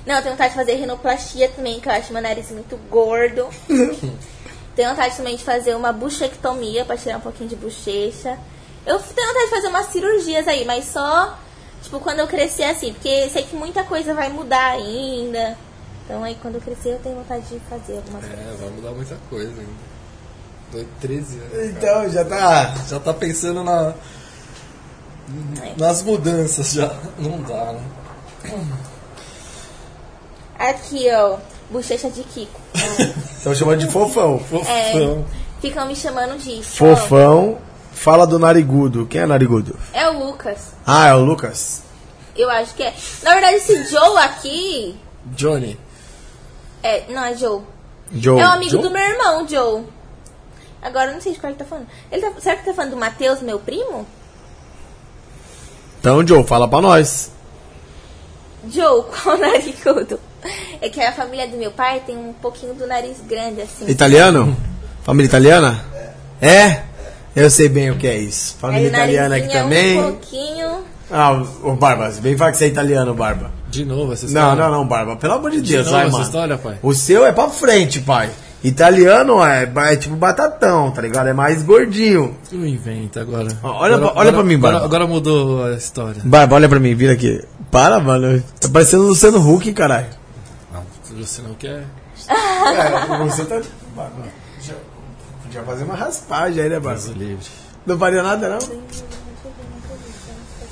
Speaker 3: Não, eu tenho vontade de fazer rinoplastia também, que eu acho meu nariz muito gordo. (laughs) tenho vontade também de fazer uma buchectomia pra tirar um pouquinho de bochecha. Eu tenho vontade de fazer umas cirurgias aí, mas só, tipo, quando eu crescer assim, porque sei que muita coisa vai mudar ainda. Então aí quando eu crescer eu tenho vontade de fazer algumas coisas.
Speaker 2: É, vai mudar muita coisa ainda. Tô 13 anos.
Speaker 1: Então, já tá.
Speaker 2: Já tá pensando na. Nas mudanças já. Não dá, né?
Speaker 3: Aqui, ó, bochecha de Kiko.
Speaker 1: Estão chamando de fofão.
Speaker 3: É,
Speaker 2: Fofão.
Speaker 3: ficam me chamando disso.
Speaker 1: Fofão. Fala do narigudo. Quem é narigudo?
Speaker 3: É o Lucas.
Speaker 1: Ah, é o Lucas.
Speaker 3: Eu acho que é. Na verdade, esse Joe aqui.
Speaker 2: Johnny.
Speaker 3: É, não é Joe.
Speaker 1: Joe.
Speaker 3: É um amigo
Speaker 1: Joe?
Speaker 3: do meu irmão, Joe. Agora eu não sei de qual ele tá falando. Ele tá, será que tá falando do Matheus, meu primo?
Speaker 1: Então, Joe, fala pra nós.
Speaker 3: Joe, (laughs) qual narigudo? É que a família do meu pai tem um pouquinho do nariz grande, assim.
Speaker 1: Italiano? Família italiana? É? Eu sei bem o que é isso. Família
Speaker 3: o
Speaker 1: italiana aqui
Speaker 3: narizinho
Speaker 1: também.
Speaker 3: É um pouquinho.
Speaker 1: Ah, o Barba, vem falar que você é italiano, Barba.
Speaker 2: De novo essa
Speaker 1: Não,
Speaker 2: história?
Speaker 1: não, não, Barba. Pelo amor de
Speaker 2: De
Speaker 1: Deus,
Speaker 2: novo
Speaker 1: vai,
Speaker 2: essa
Speaker 1: mano.
Speaker 2: história, pai?
Speaker 1: O seu é pra frente, pai. Italiano é, é tipo batatão, tá ligado? É mais gordinho.
Speaker 2: Não inventa agora.
Speaker 1: Ó, olha
Speaker 2: Agora-
Speaker 1: pra- olha
Speaker 2: agora-
Speaker 1: pra mim,
Speaker 2: agora,
Speaker 1: Barba.
Speaker 2: agora mudou a história.
Speaker 1: Barba, olha pra mim, vira aqui. Para, mano. Tá parecendo o Luciano Huck, caralho.
Speaker 2: Ah, você não quer? (laughs)
Speaker 1: É, você tá. Barba, Podia fazer uma raspagem aí, né, Barba?
Speaker 2: Livre.
Speaker 1: Não faria nada, não?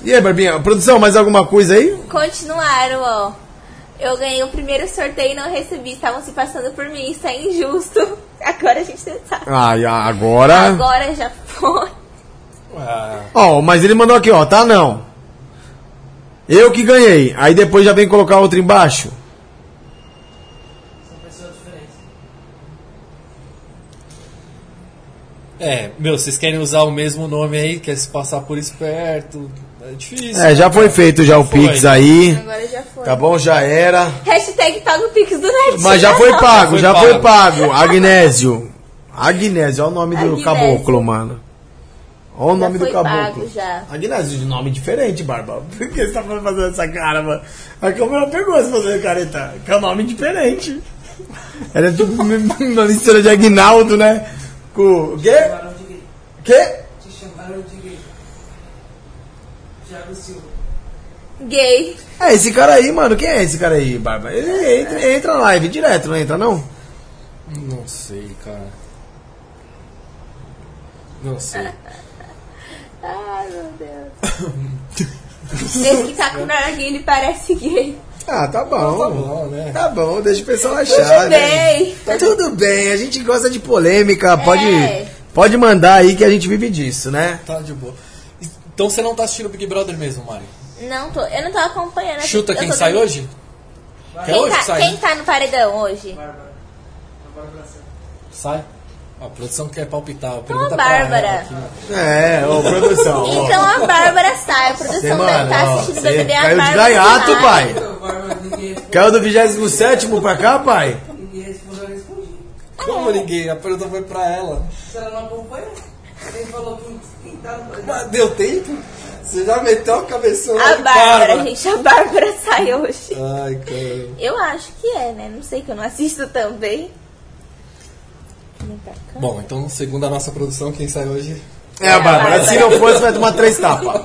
Speaker 1: E aí, Barbinha, produção, mais alguma coisa aí?
Speaker 3: Continuaram, ó. Eu ganhei o primeiro sorteio e não recebi. Estavam se passando por mim. Isso é injusto. (laughs) Agora a gente tá.
Speaker 1: Ah, e agora.
Speaker 3: Agora já foi.
Speaker 1: Ó, mas ele mandou aqui, ó, tá não. Eu que ganhei. Aí depois já vem colocar outro embaixo.
Speaker 5: São pessoas diferentes.
Speaker 2: É, meu, vocês querem usar o mesmo nome aí, quer se passar por esperto. É difícil.
Speaker 1: É, já foi feito já o
Speaker 2: Foi.
Speaker 1: Pix aí.
Speaker 3: Agora já foi.
Speaker 1: Tá bom, já era.
Speaker 3: Hashtag paga o Pix do Netinho.
Speaker 1: Mas já foi (laughs) pago,
Speaker 2: Foi
Speaker 1: já
Speaker 2: pago.
Speaker 1: foi pago. Agnésio. Agnésio, olha o nome do
Speaker 3: Agnésio.
Speaker 1: caboclo, mano. Olha o
Speaker 3: Já
Speaker 1: nome do caboclo.
Speaker 3: pago, já.
Speaker 1: Agnésio, de nome diferente, Barba. (laughs) Por que você tá fazendo essa cara, mano? A câmera pegou você fazendo careta. Que é um nome diferente. Era tipo (laughs) uma mistura de Agnaldo, né? Com o quê?
Speaker 5: Chamaram de
Speaker 1: Quê?
Speaker 5: te chamaram Harold Gay. Thiago Silva.
Speaker 3: Gay.
Speaker 1: É, esse cara aí, mano, quem é esse cara aí, Barba? Ele entra, entra na live direto, não entra não?
Speaker 2: Não sei, cara. Não sei. (laughs)
Speaker 3: Ai, meu Deus. Esse que tá com narguilha parece gay.
Speaker 1: Ah, tá bom.
Speaker 2: Tá bom, né?
Speaker 1: Tá bom, deixa o pessoal
Speaker 3: Tudo
Speaker 1: achar, né?
Speaker 3: bem.
Speaker 1: Tá tudo bem, a gente gosta de polêmica, pode,
Speaker 3: É.
Speaker 1: pode mandar aí que a gente vive disso, né?
Speaker 2: Tá de boa. Então você não tá assistindo o Big Brother mesmo, Mari?
Speaker 3: Não tô, eu não tô acompanhando.
Speaker 2: Chuta
Speaker 3: eu
Speaker 2: quem sai hoje? É
Speaker 3: Quem
Speaker 2: hoje
Speaker 3: tá,
Speaker 2: que sai?
Speaker 3: quem tá no paredão hoje?
Speaker 5: Bárbara. A Bárbara.
Speaker 2: Sai? A produção quer palpitar.
Speaker 3: Então a
Speaker 2: ela
Speaker 3: Bárbara.
Speaker 2: né?
Speaker 1: É, ô produção.
Speaker 3: Então a Bárbara sai. A produção
Speaker 1: Você,
Speaker 3: deve estar
Speaker 1: ó,
Speaker 3: assistindo o BBB. a
Speaker 1: caiu de
Speaker 3: Bárbara
Speaker 1: gaiato, pai.
Speaker 5: Ninguém.
Speaker 1: Caiu do 27 pra cá, pai?
Speaker 5: Ninguém respondeu, eu respondi.
Speaker 2: Como ninguém? A pergunta foi pra ela.
Speaker 5: Se ela não acompanha, quem falou que quem tá no
Speaker 2: Mas deu tempo? Você já meteu a cabeção
Speaker 3: A Bárbara, gente. A Bárbara sai hoje.
Speaker 2: Ai, cara.
Speaker 3: Eu acho que é, né? Não sei que eu não assisto também.
Speaker 2: Bom, então, segundo a nossa produção, quem sai hoje?
Speaker 1: É a Bárbara. Se não for, você vai tomar três tapas.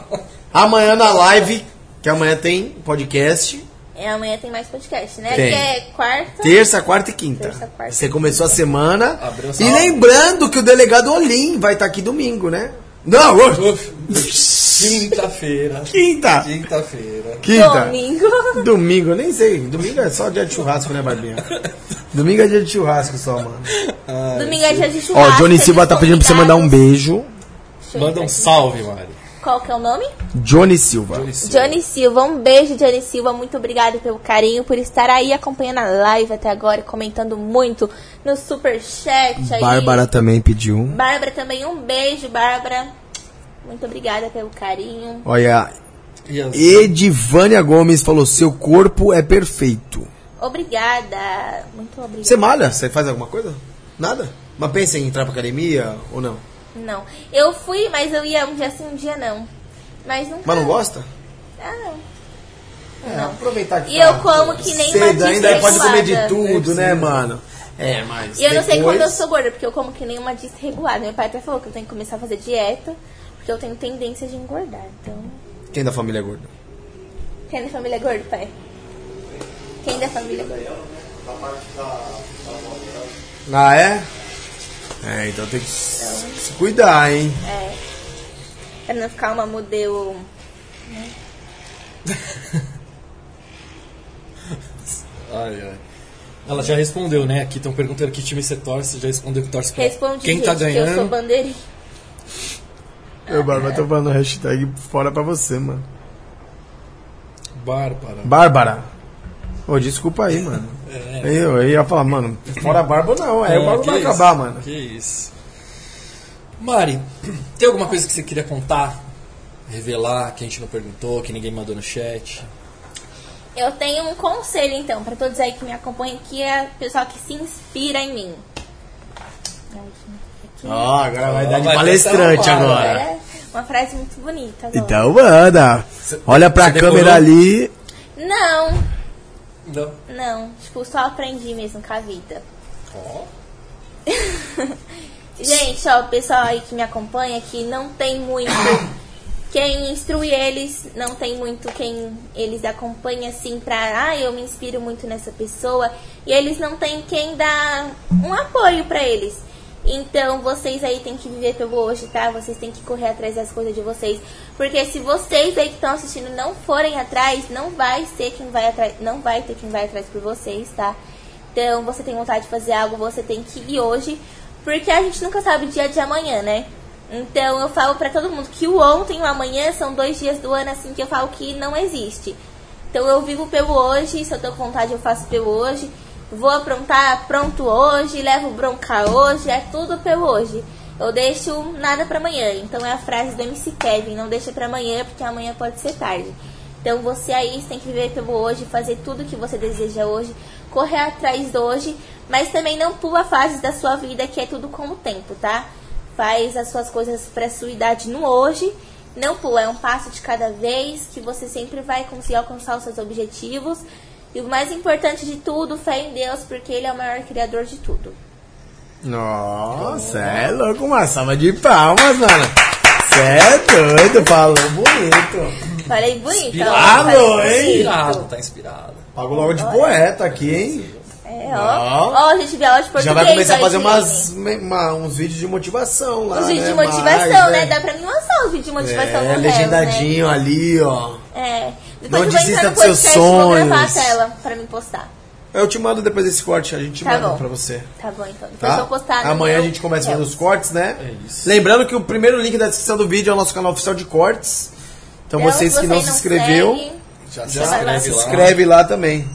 Speaker 1: Amanhã na live, que amanhã tem podcast.
Speaker 3: É, amanhã tem mais podcast, né?
Speaker 1: Tem.
Speaker 3: Que é quarta.
Speaker 1: Terça, quarta e quinta.
Speaker 3: Terça, quarta.
Speaker 1: Você começou a semana.
Speaker 2: Abriu
Speaker 1: E lembrando que o delegado Olim vai estar aqui domingo, né? Não, hoje.
Speaker 2: Quinta-feira.
Speaker 1: Quinta.
Speaker 2: Quinta-feira.
Speaker 1: Quinta.
Speaker 3: Domingo.
Speaker 1: Domingo, eu nem sei. Domingo é só dia de churrasco, né, Barbinha? Domingo é dia de churrasco só, mano.
Speaker 3: Domingo é dia de
Speaker 1: Ó,
Speaker 3: churrasco.
Speaker 1: Johnny
Speaker 3: tem
Speaker 1: Silva tá pedindo pra você mandar um beijo.
Speaker 2: Manda um salve, Mari.
Speaker 3: Qual que é o nome?
Speaker 1: Johnny Silva.
Speaker 3: Johnny Silva, um beijo, Johnny Silva. Muito obrigada pelo carinho, por estar aí acompanhando a live até agora, e comentando muito no super chat aí.
Speaker 1: Bárbara também pediu.
Speaker 3: Bárbara também, um beijo, Bárbara. Muito obrigada pelo carinho.
Speaker 1: Olha,
Speaker 2: E
Speaker 1: Edivânia Gomes falou: seu corpo é perfeito.
Speaker 3: Obrigada. Muito obrigada.
Speaker 1: Você malha? Você faz alguma coisa? Nada? Mas pensa em entrar pra academia ou não?
Speaker 3: Não. Eu fui, mas eu ia um dia sim, um dia não. Mas nunca.
Speaker 1: Mas não gosta?
Speaker 3: Ah, não.
Speaker 1: É,
Speaker 3: Não.
Speaker 1: aproveitar que
Speaker 3: E
Speaker 1: tá
Speaker 3: eu como que nem uma
Speaker 1: cedo, ainda pode comer de tudo, né, mano? É, mas
Speaker 3: E eu não sei
Speaker 1: depois-
Speaker 3: quando eu sou gorda, porque eu como que nem uma desregulada. Meu pai até falou que eu tenho que começar a fazer dieta, porque eu tenho tendência de engordar. Então.
Speaker 1: Quem da família é gordo?
Speaker 3: Quem da família é gordo, pai? Quem da família é gordo?
Speaker 1: Ah, é? É, então tem que se se cuidar, hein?
Speaker 3: É. Pra não ficar uma modelo. (laughs)
Speaker 2: Ai, ai. Ela já respondeu, né? Aqui estão perguntando que time você torce. Já respondeu que torce pra
Speaker 3: Responde,
Speaker 2: quem
Speaker 3: gente,
Speaker 2: tá
Speaker 3: que eu sou
Speaker 2: ganhando.
Speaker 3: bandeirinha.
Speaker 1: Eu, Bárbara, tô falando hashtag fora pra você, mano.
Speaker 2: Bárbara.
Speaker 1: Bárbara. Ô, desculpa aí, mano.
Speaker 2: É.
Speaker 1: Eu, eu ia falar, mano, fora barba não, aí o barba
Speaker 2: que
Speaker 1: vai
Speaker 2: isso,
Speaker 1: acabar, mano.
Speaker 2: Que isso. Mari, tem alguma coisa que você queria contar? Revelar, que a gente não perguntou, que ninguém mandou no chat?
Speaker 3: Eu tenho um conselho, então, pra todos aí que me acompanham, que é o pessoal que se inspira em mim.
Speaker 1: Ó, agora vai dar de palestrante
Speaker 2: essa
Speaker 1: agora.
Speaker 3: É uma frase muito bonita. agora.
Speaker 1: Então manda. Olha pra
Speaker 2: você decorou?
Speaker 1: câmera ali.
Speaker 3: Não,
Speaker 2: Não.
Speaker 3: não. Tipo, só aprendi mesmo com a vida.
Speaker 2: Ó. (laughs)
Speaker 3: Gente, ó, o pessoal aí que me acompanha que não tem muito (coughs) quem instrui eles, não tem muito quem eles acompanham assim pra, ah, eu me inspiro muito nessa pessoa, e eles não têm quem dá um apoio pra eles. Então, vocês aí têm que viver pelo hoje, tá? Vocês têm que correr atrás das coisas de vocês, porque se vocês aí que estão assistindo não forem atrás, não vai ser quem vai atrás, não vai ter quem vai atrás por vocês, tá? Então, você tem vontade de fazer algo, você tem que ir hoje, porque a gente nunca sabe o dia de amanhã, né? Então, eu falo pra todo mundo que o ontem e o amanhã são dois dias do ano, assim, que eu falo que não existe. Então, eu vivo pelo hoje, se eu tô com vontade, eu faço pelo hoje. Vou aprontar pronto hoje, levo bronca hoje, é tudo pelo hoje. Eu deixo nada pra amanhã. Então, é a frase do MC Kevin, não deixa pra amanhã, porque amanhã pode ser tarde. Então você aí tem que viver pelo hoje, fazer tudo que você deseja hoje, correr atrás do hoje, mas também não pula fases da sua vida que é tudo com o tempo, tá? Faz as suas coisas pra sua idade no hoje, não pula, é um passo de cada vez que você sempre vai conseguir alcançar os seus objetivos. E o mais importante de tudo, fé em Deus, porque Ele é o maior criador de tudo.
Speaker 1: Nossa, é louco, uma salva de palmas, mano. Você Cê é doido, falou bonito.
Speaker 3: Falei bonito.
Speaker 2: Inspirado,
Speaker 3: falei
Speaker 1: hein?
Speaker 2: Inspirado, tá inspirado.
Speaker 1: Pago logo de poeta aqui, hein?
Speaker 3: É, ó. Ó, a gente vê aula de português.
Speaker 1: Já vai começar a
Speaker 3: ó,
Speaker 1: fazer umas, uma- uns vídeos de motivação lá.
Speaker 3: Os vídeos de
Speaker 1: né?
Speaker 3: motivação,
Speaker 1: Mais,
Speaker 3: né? Dá pra mim lançar os vídeos de motivação
Speaker 1: É,
Speaker 3: no
Speaker 1: legendadinho ali, ó.
Speaker 3: Né? É.
Speaker 1: Não
Speaker 3: Depois eu vou
Speaker 1: desista dos seus
Speaker 3: podcast e vou gravar a
Speaker 1: sonhos.
Speaker 3: tela pra me postar.
Speaker 1: Eu te mando depois desse corte, a gente
Speaker 3: Tá
Speaker 1: manda
Speaker 3: bom.
Speaker 1: pra você.
Speaker 3: Tá bom, então. Depois
Speaker 1: Tá?
Speaker 3: eu vou postar
Speaker 1: Amanhã a
Speaker 3: meu
Speaker 1: gente começa a
Speaker 3: Reels.
Speaker 1: os cortes, né?
Speaker 2: É isso.
Speaker 1: Lembrando que o primeiro link da descrição do vídeo é o nosso canal oficial de cortes. Então,
Speaker 3: Então,
Speaker 1: vocês
Speaker 3: se
Speaker 1: que
Speaker 3: você
Speaker 1: não se inscreveu,
Speaker 3: segue,
Speaker 2: Já se
Speaker 1: já
Speaker 3: lá.
Speaker 2: inscreve
Speaker 1: se
Speaker 2: lá.
Speaker 1: inscreve lá também.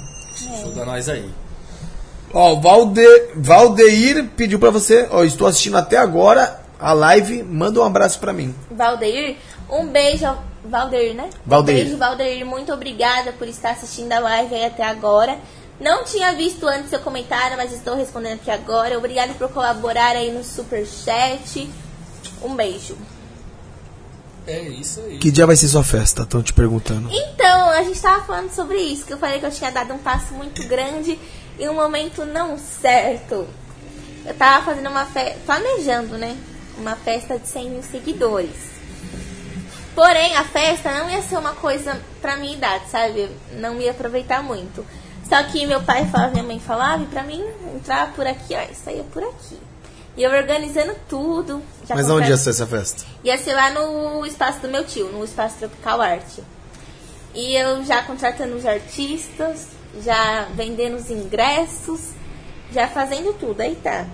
Speaker 2: Ajuda nós aí.
Speaker 1: Ó, o Valde, Valdeir pediu pra você, ó, estou assistindo até agora a live, manda um abraço pra mim.
Speaker 3: Valdeir, um beijo. Valdeir, né?
Speaker 1: Valdeir.
Speaker 3: Um beijo, Valdeir. Muito obrigada por estar assistindo a live aí até agora. Não tinha visto antes seu comentário, mas estou respondendo aqui agora. Obrigada por colaborar aí no superchat. Um beijo.
Speaker 2: É isso aí.
Speaker 1: Que dia vai ser sua festa? Estão te perguntando.
Speaker 3: Então, a gente tava falando sobre isso, que eu falei que eu tinha dado um passo muito grande em um momento não certo. Eu tava fazendo uma festa, planejando, né? Uma festa de 100 mil seguidores. Porém, a festa não ia ser uma coisa pra minha idade, sabe? Não ia aproveitar muito. Só que meu pai falava, minha mãe falava, e pra mim entrar por aqui, ó, e saía por aqui. E eu organizando tudo.
Speaker 1: Mas onde ia ser essa festa?
Speaker 3: Ia ser lá no espaço do meu tio, no espaço Tropical Arte. E eu já contratando os artistas, já vendendo os ingressos, já fazendo tudo, aí tá.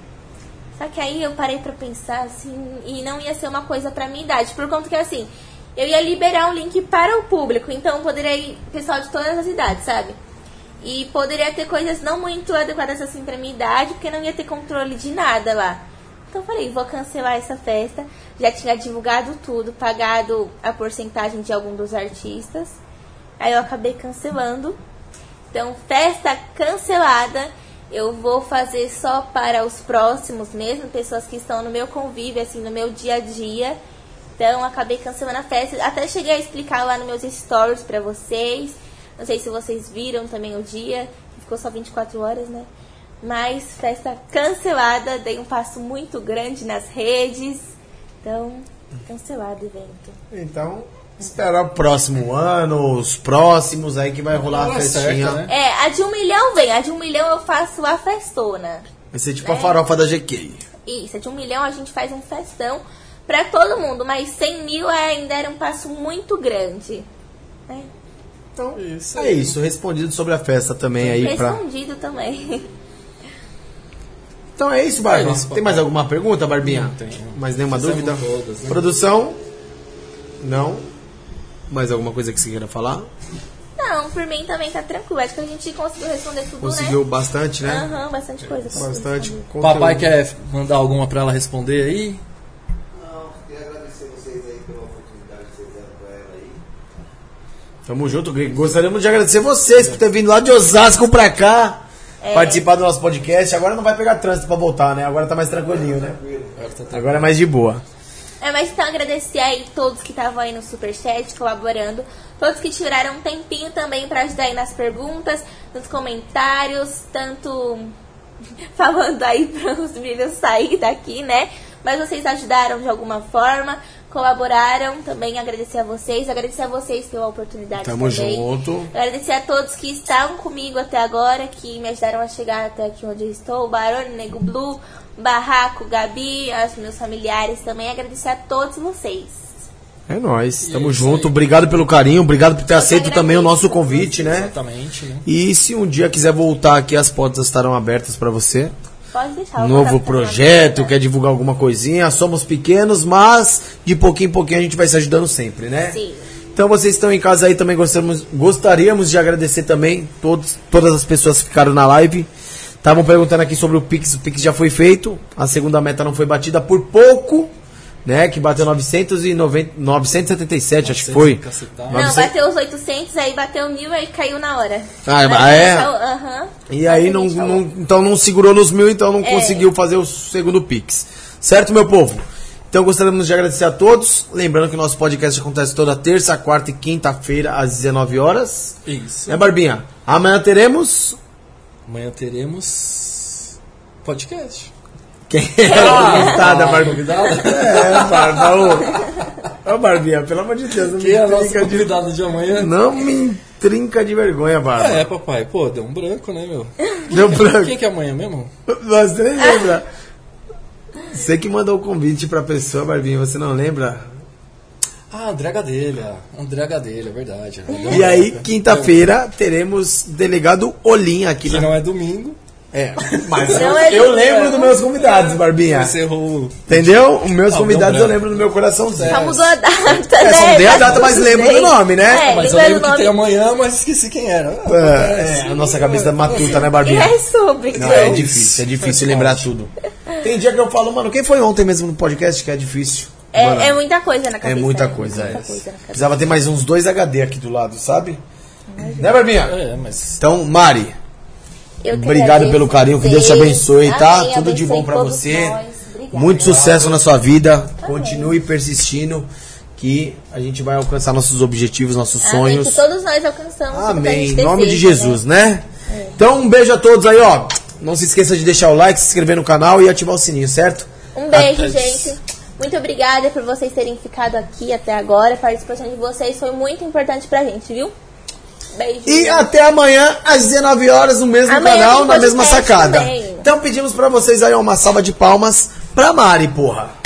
Speaker 3: Só que aí eu parei pra pensar assim, e não ia ser uma coisa pra minha idade, por conta que assim, eu ia liberar um link para o público, então poderia ir pessoal de todas as idades, sabe? E poderia ter coisas não muito adequadas assim pra minha idade, porque não ia ter controle de nada lá. Então falei, vou cancelar essa festa. Já tinha divulgado tudo, pagado a porcentagem de algum dos artistas. Aí eu acabei cancelando. Então, festa cancelada. Eu vou fazer só para os próximos mesmo, pessoas que estão no meu convívio, assim, no meu dia a dia. Então, acabei cancelando a festa. Até cheguei a explicar lá nos meus stories pra vocês. Não sei se vocês viram também o dia, ficou só 24 horas, né? Mas festa cancelada, dei um passo muito grande nas redes. Então, cancelado o evento.
Speaker 1: Então, esperar o próximo ano, os próximos aí que vai rolar a
Speaker 2: Hora
Speaker 1: festinha.
Speaker 2: certa, né?
Speaker 3: É, a de um milhão vem, a de um milhão eu faço a festona.
Speaker 1: Vai ser tipo a farofa da GK.
Speaker 3: Isso, a de um milhão a gente faz um festão pra todo mundo, mas 100 mil ainda era um passo muito grande. Né?
Speaker 1: Então,
Speaker 2: Isso
Speaker 1: é isso. Respondido sobre a festa também aí pra...
Speaker 3: Respondido também. (laughs)
Speaker 1: Então é isso, Barba.
Speaker 2: É
Speaker 1: Tem mais alguma pergunta, Barbinha?
Speaker 2: Não tenho.
Speaker 1: Mais nenhuma
Speaker 2: Fizemos
Speaker 1: dúvida?
Speaker 2: todas, né?
Speaker 1: Produção? Não. Mais alguma coisa que você queira falar?
Speaker 3: Não, por mim também tá tranquilo. Acho que a gente conseguiu responder tudo,
Speaker 1: Conseguiu
Speaker 3: né?
Speaker 1: bastante, né?
Speaker 3: Aham, bastante coisa. conseguiu
Speaker 1: Bastante.
Speaker 2: Papai quer mandar alguma pra ela responder aí?
Speaker 6: Não, queria agradecer vocês aí pela oportunidade que vocês deram pra ela aí.
Speaker 1: Tamo junto. Gostaríamos de agradecer vocês por ter vindo lá de Osasco pra cá.
Speaker 3: É.
Speaker 1: Participar do nosso podcast. Agora não vai pegar trânsito pra voltar, né? Agora tá mais tranquilinho, né? Agora é mais de boa.
Speaker 3: É, mas então agradecer aí todos que estavam aí no Superchat, colaborando. Todos que tiraram um tempinho também pra ajudar aí nas perguntas, nos comentários, tanto (laughs) falando aí (laughs) para os meninos sair daqui, né? Mas vocês ajudaram de alguma forma, colaboraram também. Agradecer a vocês, agradecer a vocês pela oportunidade
Speaker 1: Tamo
Speaker 3: também.
Speaker 1: junto.
Speaker 3: Agradecer a todos que estavam comigo até agora, que me ajudaram a chegar até aqui onde eu estou. Barone, Nego Blue, Barraco, Gabi, os meus familiares também. Agradecer a todos vocês.
Speaker 1: É nóis. Tamo
Speaker 2: isso
Speaker 1: junto.
Speaker 2: aí.
Speaker 1: Obrigado pelo carinho. Obrigado por ter aceito também o nosso convite, né?
Speaker 2: Exatamente, né?
Speaker 1: E se um dia quiser voltar aqui, as portas estarão abertas pra você.
Speaker 3: Pode deixar.
Speaker 1: Novo projeto, quer divulgar alguma coisinha. Somos pequenos, mas de pouquinho em pouquinho a gente vai se ajudando sempre, né?
Speaker 3: Sim.
Speaker 1: Então vocês estão em casa aí também gostamos, gostaríamos de agradecer também todos, todas as pessoas que ficaram na live. Estavam perguntando aqui sobre o Pix, o Pix já foi feito, a segunda meta não foi batida por pouco, né? Que bateu 990, 977, acho que foi.
Speaker 3: Não,
Speaker 1: 900
Speaker 3: bateu os 800, aí bateu mil, aí caiu na hora.
Speaker 1: Ah,
Speaker 3: Mas
Speaker 1: ah, é?
Speaker 3: aham.
Speaker 1: E aí não, não- então não segurou nos mil, então não
Speaker 3: É.
Speaker 1: conseguiu fazer o segundo Pix. Certo, meu povo? Então gostaríamos de agradecer a todos. Lembrando que o nosso podcast acontece toda terça, quarta e quinta-feira, às 19 horas.
Speaker 2: Isso.
Speaker 1: Né, Barbinha? Amanhã teremos.
Speaker 2: Amanhã teremos podcast.
Speaker 1: Quem é a (laughs) convidada,
Speaker 2: Ah,
Speaker 1: Barbinha?
Speaker 2: convidada?
Speaker 1: É, Barba. ô. Ô, Barbinha, pelo amor de Deus, não
Speaker 2: Quem é
Speaker 1: me
Speaker 2: nossa
Speaker 1: trinca de...
Speaker 2: de amanhã?
Speaker 1: Não me trinca de vergonha, Barba.
Speaker 2: É, papai. Pô, deu um branco, né, meu? (laughs)
Speaker 1: Deu branco.
Speaker 2: Quem que é amanhã mesmo?
Speaker 1: Você nem lembra. Você que mandou o convite pra pessoa, Barbinha, você não lembra?
Speaker 2: Ah, André Gadelha. André Gadelha, é verdade.
Speaker 1: E aí, quinta-feira, teremos delegado Olim aqui
Speaker 2: Que
Speaker 1: na...
Speaker 2: não é domingo.
Speaker 1: É, mas eu,
Speaker 3: é
Speaker 1: eu lembro dos meus convidados, Barbinha.
Speaker 2: Encerrou.
Speaker 1: Entendeu? Os meus
Speaker 2: Ah,
Speaker 1: convidados eu lembro no meu coraçãozinho.
Speaker 3: Só mudou a data,
Speaker 1: É,
Speaker 3: né?
Speaker 1: só mudei a data, mas lembro do nome, né?
Speaker 3: É,
Speaker 2: Mas eu lembro
Speaker 3: do
Speaker 2: que tem amanhã, mas esqueci quem era. Ah,
Speaker 1: É, a nossa cabeça matuta, né, Barbinha?
Speaker 3: é sobre,
Speaker 1: Não, é difícil, é difícil lembrar tudo. Tem dia que eu falo, mano, quem foi ontem mesmo no podcast que é difícil? Mano,
Speaker 3: É, é muita coisa na
Speaker 1: é
Speaker 3: cabeça.
Speaker 1: muita
Speaker 3: né?
Speaker 1: coisa, é.
Speaker 3: Muita coisa.
Speaker 1: Precisava ter mais uns dois HD aqui do lado, sabe? Né, Barbinha?
Speaker 2: É, mas.
Speaker 1: Então, Mari, obrigado pelo carinho, que. Deus te abençoe, tá?
Speaker 3: Amém,
Speaker 1: Tudo de bom pra
Speaker 3: todos
Speaker 1: você. Muito sucesso na sua vida. Continue persistindo, que a gente vai alcançar nossos objetivos, nossos
Speaker 3: Amém,
Speaker 1: sonhos.
Speaker 3: que todos nós alcançamos.
Speaker 1: Amém. Em nome de Jesus,
Speaker 3: né?
Speaker 1: né? Então, um beijo a todos aí, ó. Não se esqueça de deixar o like, se inscrever no canal e ativar o sininho, certo?
Speaker 3: Um beijo,
Speaker 1: Até-
Speaker 3: gente. Muito obrigada por vocês terem ficado aqui até agora. A participação de vocês foi muito importante pra gente, viu?
Speaker 1: E até amanhã, às 19 horas, no mesmo
Speaker 3: Amanhã
Speaker 1: canal, na mesma sacada.
Speaker 3: também.
Speaker 1: Então pedimos pra vocês aí uma salva de palmas pra Mari, porra.